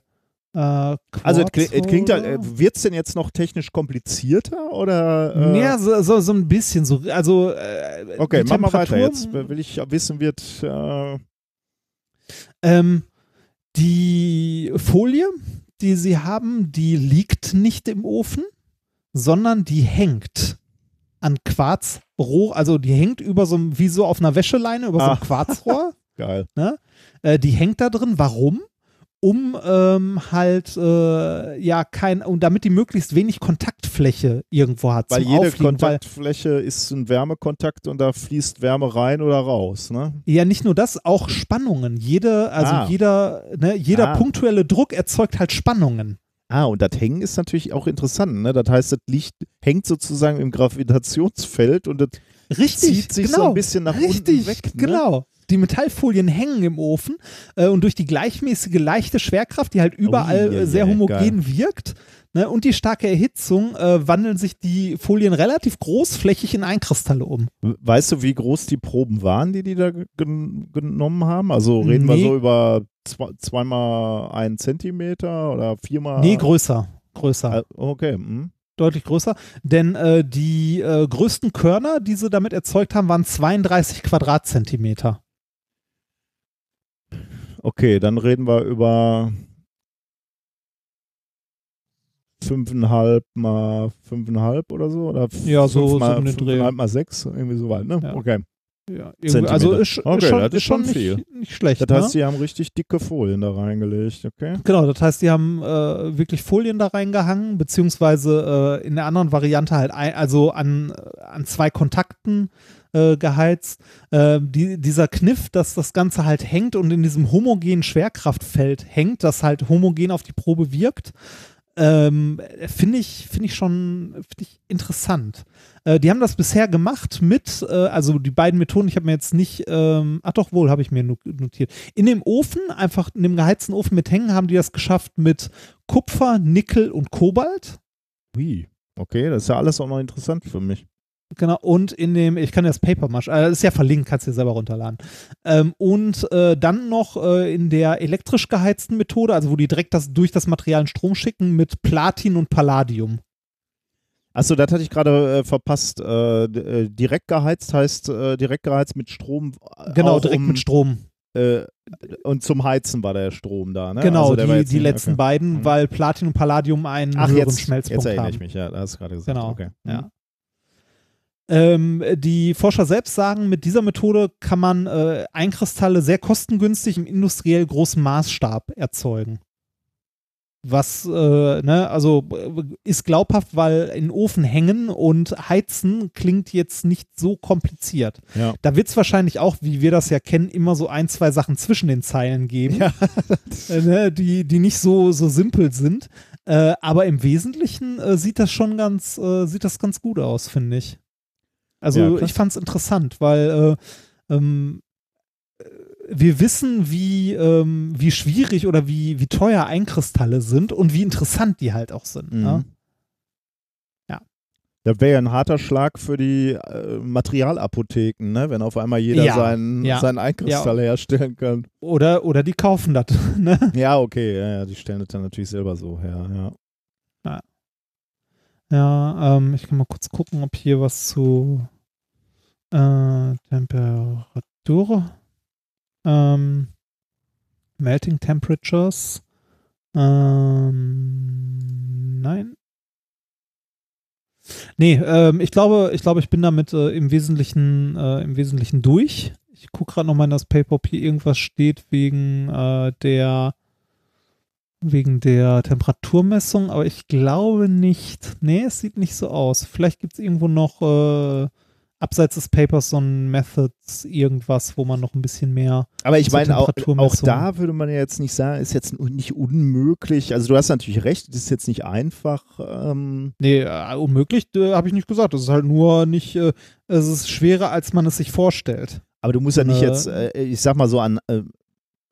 Äh, Also es klingt, halt, Quartz- wird es denn jetzt noch technisch komplizierter oder? Äh, Ja, so, so, so ein bisschen. So, also, äh, okay, mach mal weiter. Jetzt will ich wissen, wird äh, Ähm, die Folie, die sie haben, die liegt nicht im Ofen, sondern die hängt an Quarzrohr, also die hängt über so wie so auf einer Wäscheleine, über so Ah. einem Quarzrohr. geil. äh, die hängt da drin. Warum? Um ähm, halt, äh, ja, kein, und damit die möglichst wenig Kontaktfläche irgendwo hat. Weil jede Aufliegen, weil, Kontaktfläche ist ein Wärmekontakt und da fließt Wärme rein oder raus. Ne? Ja, nicht nur das, auch Spannungen. Jede, also Ah. jeder, ne, jeder Ah. punktuelle Druck erzeugt halt Spannungen. Ah, und das Hängen ist natürlich auch interessant. Ne? Das heißt, das Licht hängt sozusagen im Gravitationsfeld und das Richtig, zieht sich genau, so ein bisschen nach richtig, unten weg. Ne? Genau. Die Metallfolien hängen im Ofen äh, und durch die gleichmäßige leichte Schwerkraft, die halt überall Ui, äh, sehr ui, homogen wirkt, ne, und die starke Erhitzung äh, wandeln sich die Folien relativ großflächig in Einkristalle um. Weißt du, wie groß die Proben waren, die die da gen genommen haben? Also reden wir Nee. so über zwei, zweimal einen Zentimeter oder viermal? Nee, größer. Größer. Äh, Okay. hm. Deutlich größer. Denn äh, die äh, größten Körner, die sie damit erzeugt haben, waren 32 Quadratzentimeter. Okay, dann reden wir über fünfeinhalb mal fünfeinhalb oder so? Oder Ja, so- so mal, den Dreh. fünfeinhalb mal sechs, irgendwie so weit, ne? Ja. Okay. Ja, also ist, Okay, ist schon, das ist schon viel. nicht, schlecht. Das ne? heißt, die haben richtig dicke Folien da reingelegt, okay? Genau, das heißt, die haben äh, wirklich Folien da reingehangen, beziehungsweise äh, in der anderen Variante halt ein, also an, an zwei Kontakten äh, geheizt. Äh, die, dieser Kniff, dass das Ganze halt hängt und in diesem homogenen Schwerkraftfeld hängt, das halt homogen auf die Probe wirkt, ähm, finde ich, finde ich schon finde ich interessant. Äh, die haben das bisher gemacht mit, äh, also die beiden Methoden, ich habe mir jetzt nicht, ähm, ach doch wohl, habe ich mir no- notiert. In dem Ofen, einfach in dem geheizten Ofen mit Hängen, haben die das geschafft mit Kupfer, Nickel und Kobalt. Wie? Okay, das ist ja alles auch noch interessant für mich. Genau, und in dem, ich kann das Paper Mash, äh, ist ja verlinkt, kannst du dir selber runterladen. Ähm, und äh, dann noch äh, in der elektrisch geheizten Methode, also wo die direkt das durch das Material einen Strom schicken, mit Platin und Palladium. Achso, das hatte ich gerade äh, verpasst. Äh, äh, direkt geheizt heißt äh, direkt geheizt mit Strom. Genau, direkt um, mit Strom. Und zum Heizen war der Strom da, ne? Genau, Also die, die letzten okay. beiden, Mhm. weil Platin und Palladium einen Ach, höheren jetzt, Schmelzpunkt jetzt erinnere haben. ich mich, ja, da hast du gerade gesagt. Genau. Okay. Mhm. Ja. Ähm, die Forscher selbst sagen, mit dieser Methode kann man äh, Einkristalle sehr kostengünstig im industriell großen Maßstab erzeugen. Was, äh, ne, also äh, ist glaubhaft, weil in Ofen hängen und heizen klingt jetzt nicht so kompliziert. Ja. Da wird es wahrscheinlich auch, wie wir das ja kennen, immer so ein, zwei Sachen zwischen den Zeilen geben, Ja. ne, die, die nicht so, so simpel sind. Äh, aber im Wesentlichen äh, sieht das schon ganz, äh, sieht das ganz gut aus, finde ich. Also Ja, ich fand es interessant, weil äh, ähm, äh, wir wissen, wie, ähm, wie schwierig oder wie, wie teuer Einkristalle sind und wie interessant die halt auch sind. Mhm. Ne? Das wäre ja ein harter Schlag für die äh, Materialapotheken, ne? wenn auf einmal jeder Ja, seinen, ja. seinen Einkristall herstellen kann. Oder, oder die kaufen das. Ne? Ja, okay, ja, ja, die stellen das dann natürlich selber so her. Ja. Ja, ähm, ich kann mal kurz gucken, ob hier was zu äh, Temperatur, ähm, Melting Temperatures, ähm, nein. Nee, ähm, ich glaube, ich glaube, ich bin damit äh, im Wesentlichen, äh, im Wesentlichen durch. Ich gucke gerade nochmal in das Paper, ob hier irgendwas steht wegen äh, der wegen der Temperaturmessung, aber ich glaube nicht. Nee, es sieht nicht so aus. Vielleicht gibt es irgendwo noch äh, abseits des Papers so ein Methods irgendwas, wo man noch ein bisschen mehr. Aber ich meine, auch, auch da würde man ja jetzt nicht sagen, ist jetzt nicht unmöglich. Also du hast natürlich recht, das ist jetzt nicht einfach. Ähm, Nee, äh, unmöglich äh, habe ich nicht gesagt. Das ist halt nur nicht, äh, es ist schwerer, als man es sich vorstellt. aber du musst ja nicht Äh, jetzt, äh, ich sag mal so an, äh,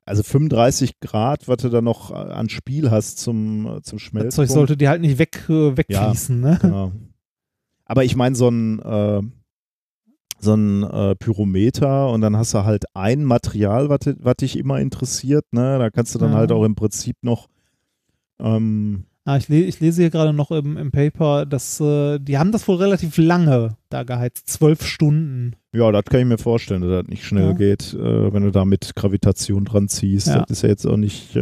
also 35 Grad, was du da noch an Spiel hast zum, zum Das Schmelzen. Zeug sollte dir halt nicht weg, wegfließen, ne? Genau. Aber ich meine, so ein, äh, so ein äh, Pyrometer und dann hast du halt ein Material, was dich immer interessiert. Ne? Da kannst du dann Ja. halt auch im Prinzip noch. Ähm, Ah, ich, le ich lese hier gerade noch im, im Paper, dass äh, die haben das wohl relativ lange da geheizt, zwölf Stunden. ja, das kann ich mir vorstellen, dass das nicht schnell Ja. geht, äh, wenn du da mit Gravitation dran ziehst. Ja. Das ist ja jetzt auch nicht.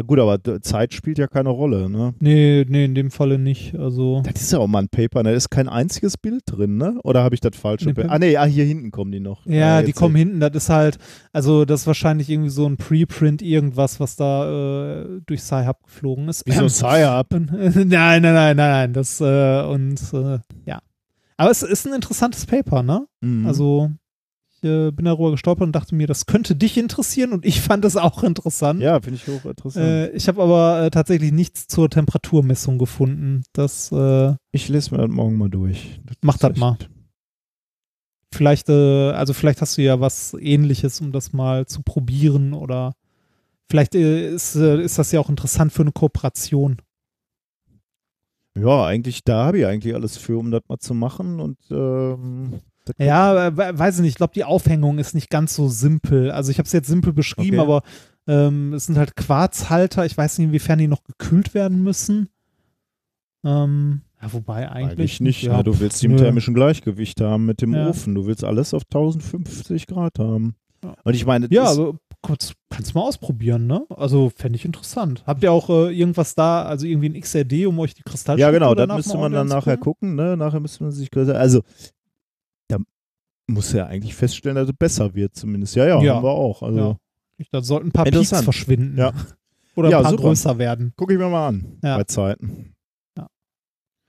Ja, gut, aber Zeit spielt ja keine Rolle. Ne? Nee, nee, in dem Falle nicht. Also, Das ist ja auch mal ein Paper, ne? da ist kein einziges Bild drin, ne? Oder habe ich das falsche Bild? Ah, nee, ah, hier hinten kommen die noch. ja, Ah, die kommen sehe hinten, das ist halt, also das ist wahrscheinlich irgendwie so ein Preprint, irgendwas, was da äh, durch Sci-Hub geflogen ist. Wieso Sci-Hub? Und, nein, nein, nein, nein, nein, das, äh, und, äh, ja. Aber es ist ein interessantes Paper, ne? Mhm. Also, ich äh, bin darüber gestolpert und dachte mir, das könnte dich interessieren und ich fand es auch interessant. Ja, finde ich auch interessant. Äh, ich habe aber äh, tatsächlich nichts zur Temperaturmessung gefunden. Das äh, ich lese mir das morgen mal durch. Mach ist das echt- mal. vielleicht, äh, also vielleicht hast du ja was ähnliches, um das mal zu probieren oder vielleicht äh, ist, ist das ja auch interessant für eine Kooperation. Ja, eigentlich, da habe ich eigentlich alles für, um das mal zu machen. Und ähm, Ja, we- weiß ich nicht. Ich glaube, die Aufhängung ist nicht ganz so simpel. Also ich habe es jetzt simpel beschrieben, Okay. aber ähm, es sind halt Quarzhalter. Ich weiß nicht, inwiefern die noch gekühlt werden müssen. Ähm, ja, wobei eigentlich, eigentlich nicht. Ja, ne? Du willst die im thermischen Gleichgewicht haben mit dem Ja. Ofen. Du willst alles auf 1050 Grad haben. Ja. Und ich meine, Ja, also kurz, kannst du mal ausprobieren, ne? Also fände ich interessant. Habt ihr auch äh, irgendwas da, also irgendwie ein XRD, um euch die Kristallstruktur ja genau, das müsste man dann nachher gucken. Ne? Nachher müsste man sich, also muss ja eigentlich feststellen, dass es besser wird zumindest. Ja, ja, Ja. haben wir auch. Also Ja. Da sollten ein paar Peaks verschwinden. Ja. Oder ein Ja, paar super. größer werden. gucke ich mir mal an Ja. bei Zeiten.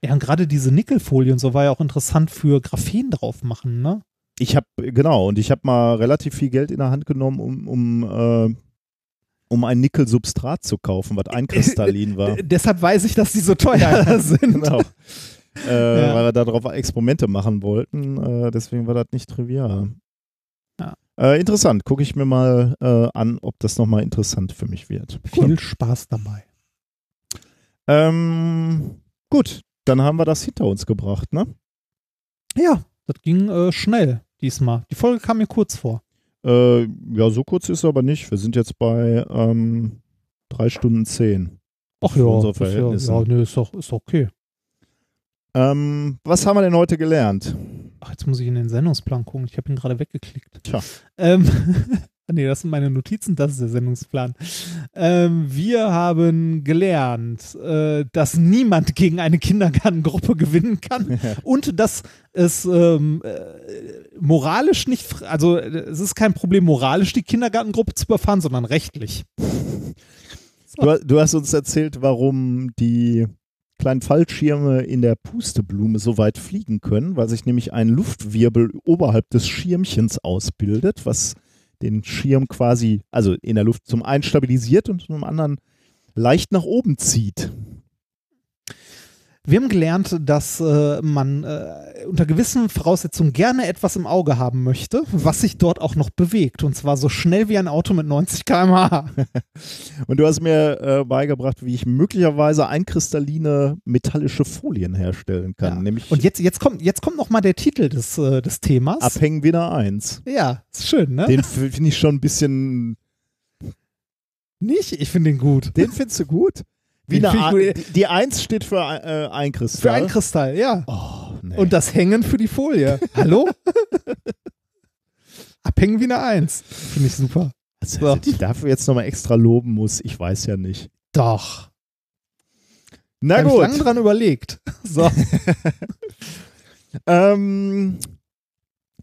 Ja, und gerade diese Nickelfolie und so war ja auch interessant für Graphen drauf machen, ne? Ich habe, genau, und ich habe mal relativ viel Geld in der Hand genommen, um, um, äh, um ein Nickelsubstrat zu kaufen, was einkristallin war. Deshalb weiß ich, dass die so teuer sind. genau. Äh, Ja. Weil wir darauf Experimente machen wollten. Äh, deswegen war das nicht trivial. Ja. Äh, interessant. Gucke ich mir mal äh, an, ob das nochmal interessant für mich wird. Viel Spaß dabei. Ähm, gut, dann haben wir das hinter uns gebracht, ne? Ja, das ging äh, schnell diesmal. Die Folge kam mir kurz vor. Äh, ja, so kurz ist es aber nicht. Wir sind jetzt bei ähm, drei Stunden zehn. Ach Für ja, ist ja, ja nee, ist doch ist okay. Ähm, was haben wir denn heute gelernt? Ach, jetzt muss ich in den Sendungsplan gucken. Ich habe ihn gerade weggeklickt. Tja. Ähm, nee, das sind meine Notizen, das ist der Sendungsplan. Ähm, wir haben gelernt, äh, dass niemand gegen eine Kindergartengruppe gewinnen kann und dass es ähm, äh, moralisch nicht, also es ist kein Problem, moralisch die Kindergartengruppe zu überfahren, sondern rechtlich. Du, du hast uns erzählt, warum die kleinen Fallschirme in der Pusteblume so weit fliegen können, weil sich nämlich ein Luftwirbel oberhalb des Schirmchens ausbildet, was den Schirm quasi, also in der Luft zum einen stabilisiert und zum anderen leicht nach oben zieht. Wir haben gelernt, dass äh, man äh, unter gewissen Voraussetzungen gerne etwas im Auge haben möchte, was sich dort auch noch bewegt. Und zwar so schnell wie ein Auto mit 90 km/h. Und du hast mir äh, beigebracht, wie ich möglicherweise einkristalline metallische Folien herstellen kann, Ja. nämlich Und jetzt, jetzt kommt, jetzt kommt noch mal der Titel des, äh, des Themas. Abhängen wieder eins. Ja, ist schön, ne? Den finde ich schon ein bisschen. Nicht? Ich finde den gut. Den findest du gut? Wie eine find ich A die, Eins steht für äh, Einkristall. Für ein Kristall, ja. Oh, nee. Und das Hängen für die Folie. Hallo? Abhängen wie eine Eins. Finde ich super. also, so. ich dafür jetzt nochmal extra loben muss, ich weiß ja nicht. Doch. Na ich gut. lange dran überlegt. So. Ähm,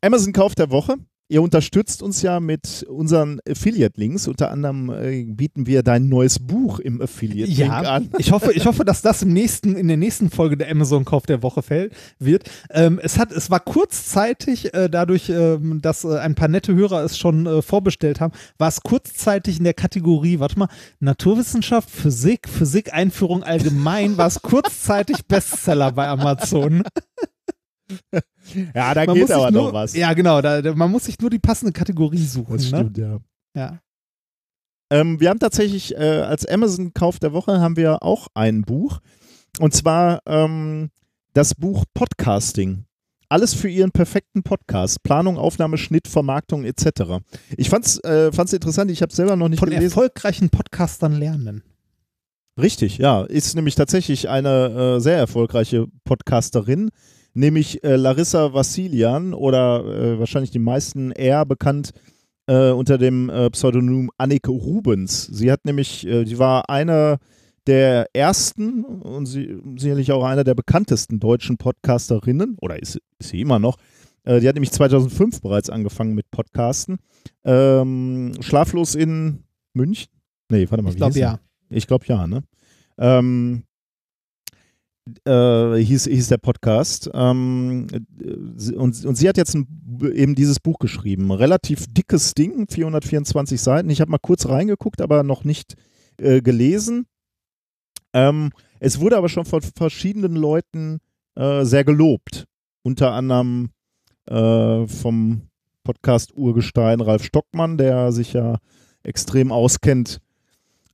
Amazon Kauf der Woche. Ihr unterstützt uns ja mit unseren Affiliate-Links. Unter anderem äh, bieten wir dein neues Buch im Affiliate-Link Ja, an. ich hoffe, ich hoffe, dass das im nächsten, in der nächsten Folge der Amazon-Kauf der Woche fällt, wird. Ähm, es hat, es war kurzzeitig, äh, dadurch, ähm, dass äh, ein paar nette Hörer es schon äh, vorbestellt haben, war es kurzzeitig in der Kategorie, warte mal, Naturwissenschaft, Physik, Physik-Einführung allgemein, war es kurzzeitig Bestseller bei Amazon. Ja, da Man geht aber nur, noch was. Ja, genau, da, da, man muss sich nur die passende Kategorie suchen. das ne? stimmt, ja. Ja. Ähm, wir haben tatsächlich äh, als Amazon-Kauf der Woche haben wir auch ein Buch. Und zwar ähm, das Buch Podcasting. Alles für Ihren perfekten Podcast. Planung, Aufnahme, Schnitt, Vermarktung etc. Ich fand's, äh, fand's interessant, ich habe selber noch nicht Von gelesen. erfolgreichen Podcastern lernen. Richtig, ja. Ist nämlich tatsächlich eine äh, sehr erfolgreiche Podcasterin, nämlich äh, Larissa Vassilian oder äh, wahrscheinlich die meisten eher bekannt äh, unter dem äh, Pseudonym Annike Rubens. Sie hat nämlich, äh, sie war eine der ersten und sie, sicherlich auch einer der bekanntesten deutschen Podcasterinnen, oder ist, ist sie immer noch. Äh, die hat nämlich 2005 bereits angefangen mit Podcasten. Ähm, Schlaflos in München? Nee, warte mal, Ich glaube ja. ich glaube ja, ne? Ähm, äh, hieß, hieß der Podcast. Ähm, äh, und, und sie hat jetzt ein, eben dieses Buch geschrieben. Relativ dickes Ding, 424 Seiten. Ich habe mal kurz reingeguckt, aber noch nicht äh, gelesen. Ähm, es wurde aber schon von verschiedenen Leuten äh, sehr gelobt. Unter anderem äh, vom Podcast Urgestein Ralf Stockmann, der sich ja extrem auskennt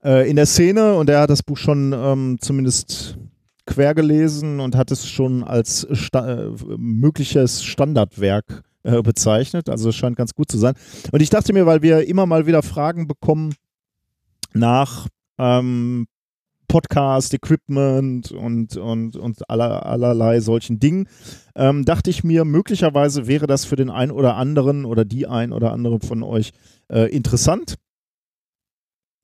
äh, in der Szene und er hat das Buch schon ähm, zumindest quer gelesen und hat es schon als sta äh, mögliches Standardwerk äh, bezeichnet. Also es scheint ganz gut zu sein. Und ich dachte mir, weil wir immer mal wieder Fragen bekommen nach ähm, Podcast, Equipment und, und, und aller, allerlei solchen Dingen, ähm, dachte ich mir, möglicherweise wäre das für den einen oder anderen oder die ein oder andere von euch äh, interessant.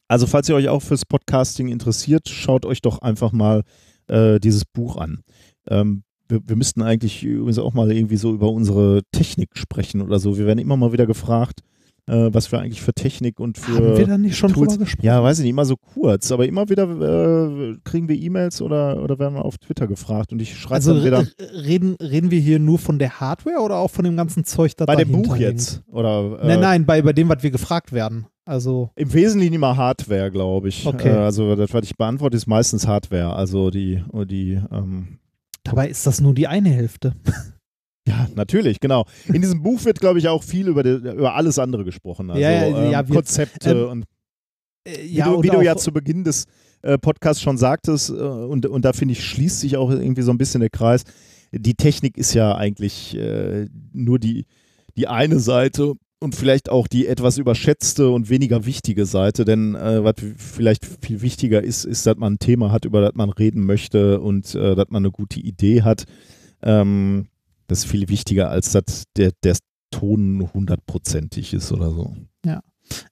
Also falls ihr euch auch fürs Podcasting interessiert, schaut euch doch einfach mal äh, dieses Buch an. Ähm, wir, wir müssten eigentlich übrigens auch mal irgendwie so über unsere Technik sprechen oder so. Wir werden immer mal wieder gefragt, äh, was wir eigentlich für Technik und für Haben wir da nicht schon Tools- drüber gesprochen? ja, weiß ich nicht, immer so kurz, aber immer wieder äh, kriegen wir E-Mails oder, oder werden wir auf Twitter gefragt und ich schreibe Also dann wieder r- reden, reden wir hier nur von der Hardware oder auch von dem ganzen Zeug, das bei dem Buch hängt? jetzt oder äh, Nein, nein, bei, bei dem, was wir gefragt werden. Also, im Wesentlichen immer Hardware, glaube ich. Okay. Äh, also das, was ich beantworte, ist meistens Hardware. Also die, die ähm, dabei ist das nur die eine Hälfte. ja, natürlich, genau. In diesem Buch wird, glaube ich, auch viel über, die, über alles andere gesprochen. Also Ja, ja, ähm, ja, wir- Konzepte ähm, und Äh, wie, du, wie du ja zu Beginn des äh, Podcasts schon sagtest, äh, und, und da finde ich, schließt sich auch irgendwie so ein bisschen der Kreis. Die Technik ist ja eigentlich äh, nur die, die eine Seite und vielleicht auch die etwas überschätzte und weniger wichtige Seite, denn äh, was vielleicht viel wichtiger ist, ist, dass man ein Thema hat, über das man reden möchte und äh, dass man eine gute Idee hat. Ähm, das ist viel wichtiger, als dass der, der Ton hundertprozentig ist oder so.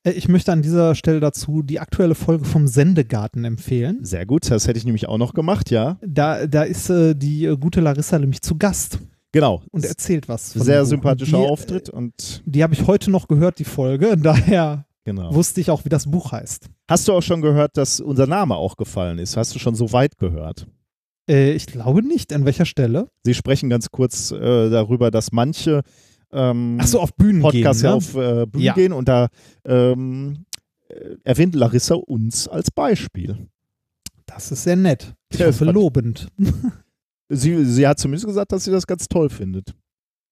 Äh, Ich möchte an dieser Stelle dazu die aktuelle Folge vom Sendegarten empfehlen. Sehr gut, das hätte ich nämlich auch noch gemacht, ja. Da, da ist äh, die äh, gute Larissa nämlich zu Gast Genau. und erzählt was. Sehr sympathischer die, äh, Auftritt und Die habe ich heute noch gehört, die Folge. Daher genau. wusste ich auch, wie das Buch heißt. Hast du auch schon gehört, dass unser Name auch gefallen ist? Hast du schon so weit gehört? Äh, ich glaube nicht. An welcher Stelle? Sie sprechen ganz kurz äh, darüber, dass manche ähm, Ach so, auf Bühnen Podcasts gehen. Ne? auf äh, Bühnen Ja. gehen und da ähm, äh, erwähnt Larissa uns als Beispiel. Das ist sehr nett. Ich Ja, hoffe, lobend. Sie, sie hat zumindest gesagt, dass sie das ganz toll findet.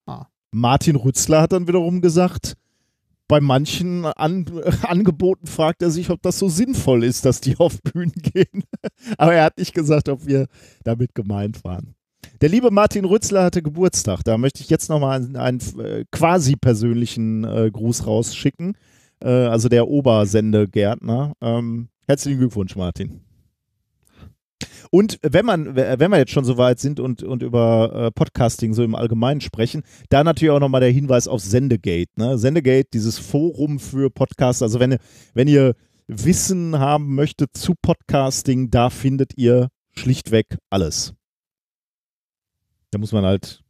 Ah. Martin Rützler hat dann wiederum gesagt, bei manchen An Angeboten fragt er sich, ob das so sinnvoll ist, dass die auf Bühnen gehen. Aber er hat nicht gesagt, ob wir damit gemeint waren. Der liebe Martin Rützler hatte Geburtstag. Da möchte ich jetzt nochmal einen, einen äh, quasi persönlichen äh, Gruß rausschicken. Äh, also der Obersendegärtner. Ähm, herzlichen Glückwunsch, Martin. Und wenn man, wenn wir jetzt schon so weit sind und, und über äh, Podcasting so im Allgemeinen sprechen, da natürlich auch nochmal der Hinweis auf Sendegate. Ne? Sendegate, dieses Forum für Podcasts. Also wenn ihr, wenn ihr Wissen haben möchtet zu Podcasting, da findet ihr schlichtweg alles. Da muss man halt,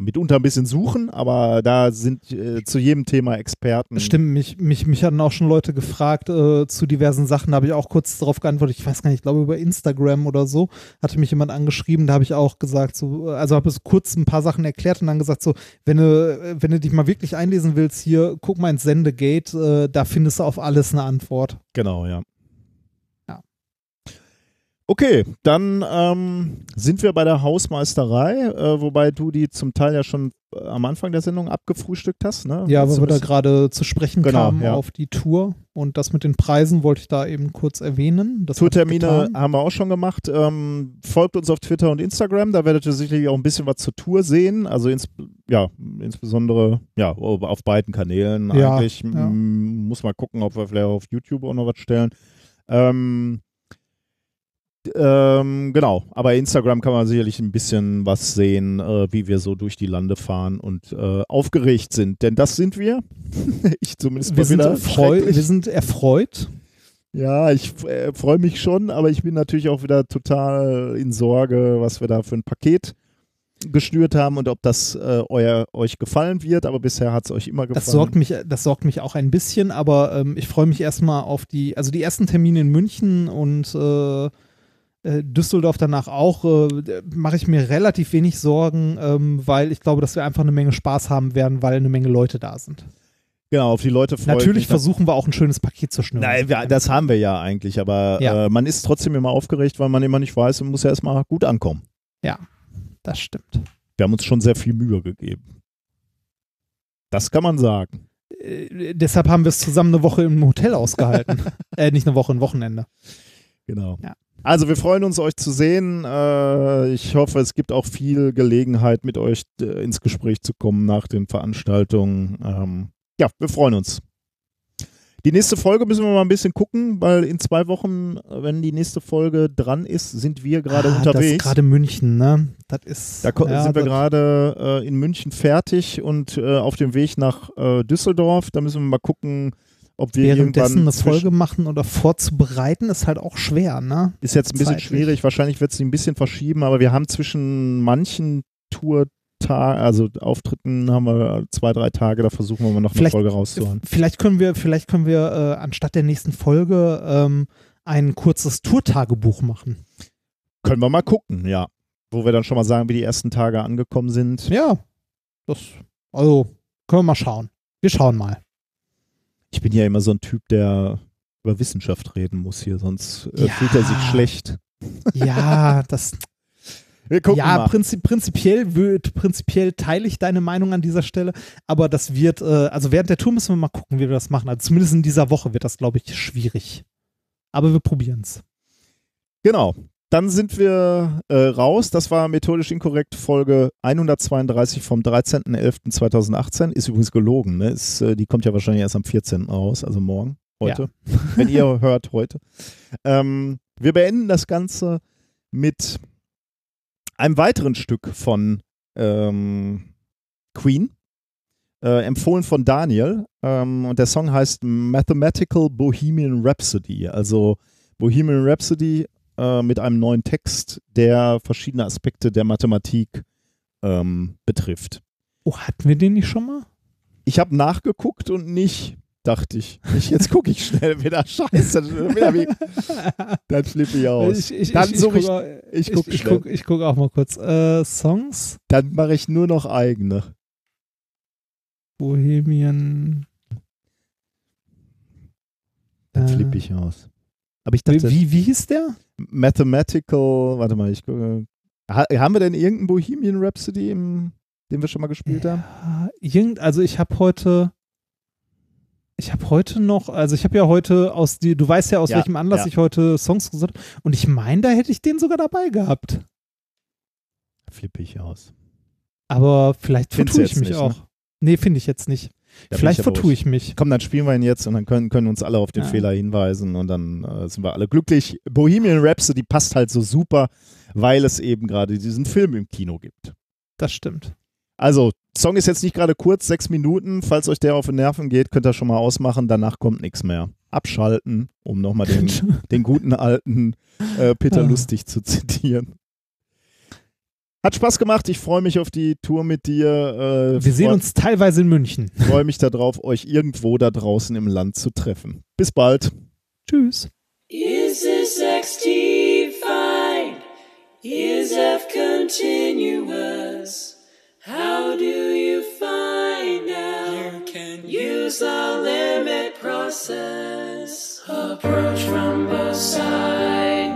mitunter ein bisschen suchen, aber da sind äh, zu jedem Thema Experten. Stimmt, mich, mich, mich hatten auch schon Leute gefragt äh, zu diversen Sachen, da habe ich auch kurz darauf geantwortet, ich weiß gar nicht, ich glaube über Instagram oder so, hatte mich jemand angeschrieben, da habe ich auch gesagt, so, also habe es kurz ein paar Sachen erklärt und dann gesagt, so, wenn du, wenn du dich mal wirklich einlesen willst, hier, guck mal ins Sendegate, äh, da findest du auf alles eine Antwort. Genau, ja. Ja. Okay, dann ähm, sind wir bei der Hausmeisterei, äh, wobei du die zum Teil ja schon äh, am Anfang der Sendung abgefrühstückt hast. Ne? Ja, weil wir da gerade zu sprechen Genau, kamen ja. auf die Tour und das mit den Preisen wollte ich da eben kurz erwähnen. Das Tourtermine haben wir auch schon gemacht. Ähm, folgt uns auf Twitter und Instagram, da werdet ihr sicherlich auch ein bisschen was zur Tour sehen. Also ins, ja, insbesondere ja, auf beiden Kanälen Ja, eigentlich. ja. Muss mal gucken, ob wir vielleicht auf YouTube auch noch was stellen. Ähm, ähm, genau, aber Instagram kann man sicherlich ein bisschen was sehen, äh, wie wir so durch die Lande fahren und äh, aufgeregt sind. Denn das sind wir. ich zumindest Wir sind, wieder erfreu schrecklich. wir sind erfreut. Ja, ich äh, freue mich schon, aber ich bin natürlich auch wieder total in Sorge, was wir da für ein Paket geschnürt haben und ob das äh, euer, euch gefallen wird. Aber bisher hat es euch immer gefallen. Das sorgt mich, das sorgt mich auch ein bisschen, aber ähm, ich freue mich erstmal auf die, also die ersten Termine in München und äh, Düsseldorf danach auch, äh, mache ich mir relativ wenig Sorgen, ähm, weil ich glaube, dass wir einfach eine Menge Spaß haben werden, weil eine Menge Leute da sind. genau, auf die Leute freue ich Natürlich mich. versuchen wir auch ein schönes Paket zu schnüren. Nein, wir, das haben wir ja eigentlich, aber Ja. Äh, man ist trotzdem immer aufgeregt, weil man immer nicht weiß und muss ja erstmal gut ankommen. Das stimmt. Wir haben uns schon sehr viel Mühe gegeben. Das kann man sagen. Äh, deshalb haben wir es zusammen eine Woche im Hotel ausgehalten. äh, nicht eine Woche, ein Wochenende. Genau. Ja. Also wir freuen uns, euch zu sehen. Äh, ich hoffe, es gibt auch viel Gelegenheit, mit euch äh, ins Gespräch zu kommen nach den Veranstaltungen. Ähm, ja, wir freuen uns. Die nächste Folge müssen wir mal ein bisschen gucken, weil in zwei Wochen, wenn die nächste Folge dran ist, sind wir gerade ah, Das ist unterwegs. gerade München, ne? Das ist. Da ja, sind wir gerade äh, in München fertig und äh, auf dem Weg nach äh, Düsseldorf. Da müssen wir mal gucken, ob wir Währenddessen eine Folge machen oder vorzubereiten, ist halt auch schwer, ne? Ist jetzt ein bisschen zeitlich. schwierig, wahrscheinlich wird es ein bisschen verschieben, aber wir haben zwischen manchen Tourtagen, also Auftritten haben wir zwei, drei Tage, da versuchen wir mal noch eine Vielleicht- Folge rauszuhauen. Vielleicht können wir, vielleicht können wir äh, anstatt der nächsten Folge ähm, ein kurzes Tourtagebuch machen. Können wir mal gucken, ja. Wo wir dann schon mal sagen, wie die ersten Tage angekommen sind. Ja. Das, also, können wir mal schauen. Wir schauen mal. Ich bin ja immer so ein Typ, der über Wissenschaft reden muss hier, sonst äh, Ja. fühlt er sich schlecht. Ja, das. Wir gucken ja, mal. prinzip, prinzipiell, wird, prinzipiell teile ich deine Meinung an dieser Stelle, aber das wird, äh, also während der Tour müssen wir mal gucken, wie wir das machen. Also zumindest in dieser Woche wird das, glaube ich, schwierig. Aber wir probieren es. Genau. Dann sind wir äh, raus. Das war methodisch inkorrekt Folge 132 vom 13.11.2018. Ist übrigens gelogen. Ne? Ist, äh, die kommt ja wahrscheinlich erst am 14. raus, also morgen, heute. Wenn ihr hört, heute. Ähm, wir beenden das Ganze mit einem weiteren Stück von ähm, Queen. Äh, empfohlen von Daniel. Ähm, und der Song heißt Mathematical Bohemian Rhapsody. Also Bohemian Rhapsody äh, mit einem neuen Text, der verschiedene Aspekte der Mathematik ähm, betrifft. Oh, hatten wir den nicht schon mal? Ich habe nachgeguckt und nicht, dachte ich. Ich, jetzt gucke ich schnell wieder. Scheiße, wieder wie, dann flippe ich aus. Ich, ich, Dann ich, suche ich- auch- ich ich, guck ich, guck, ich guck auch mal kurz. Äh, Songs, Dann mache ich nur noch eigene. Bohemian. Dann Äh, flippe ich aus. Aber ich Wie, dachte, wie, wie hieß der? Mathematical, warte mal, ich gucke. Ha, haben wir denn irgendeinen Bohemian Rhapsody, im, den wir schon mal gespielt haben? Ja, irgend, also ich habe heute, ich habe heute noch, also ich habe ja heute aus die, du weißt ja aus Ja, welchem Anlass ja. ich heute Songs gesagt habe und ich meine, da hätte ich den sogar dabei gehabt. Flippe ich aus. Aber vielleicht vertue ich mich nicht, auch. ne? Nee, finde ich jetzt nicht. Da vielleicht ich vertue ich mich. Komm, dann spielen wir ihn jetzt und dann können, können uns alle auf den Ja. Fehler hinweisen und dann äh, sind wir alle glücklich. Bohemian Rhapsody passt halt so super, weil es eben gerade diesen Film im Kino gibt. Das stimmt. Also, Song ist jetzt nicht gerade kurz, sechs Minuten. Falls euch der auf den Nerven geht, könnt ihr schon mal ausmachen. Danach kommt nichts mehr. Abschalten, um nochmal den, den guten alten äh, Peter Ah. Lustig zu zitieren. Hat Spaß gemacht. Ich freue mich auf die Tour mit dir. Äh, Wir sehen uns teilweise in München. Ich Freue mich darauf, euch irgendwo da draußen im Land zu treffen. Bis bald. Tschüss. Is this XT fine? Is F continuous? How do you find out? You can use the limit process. Approach from both sides.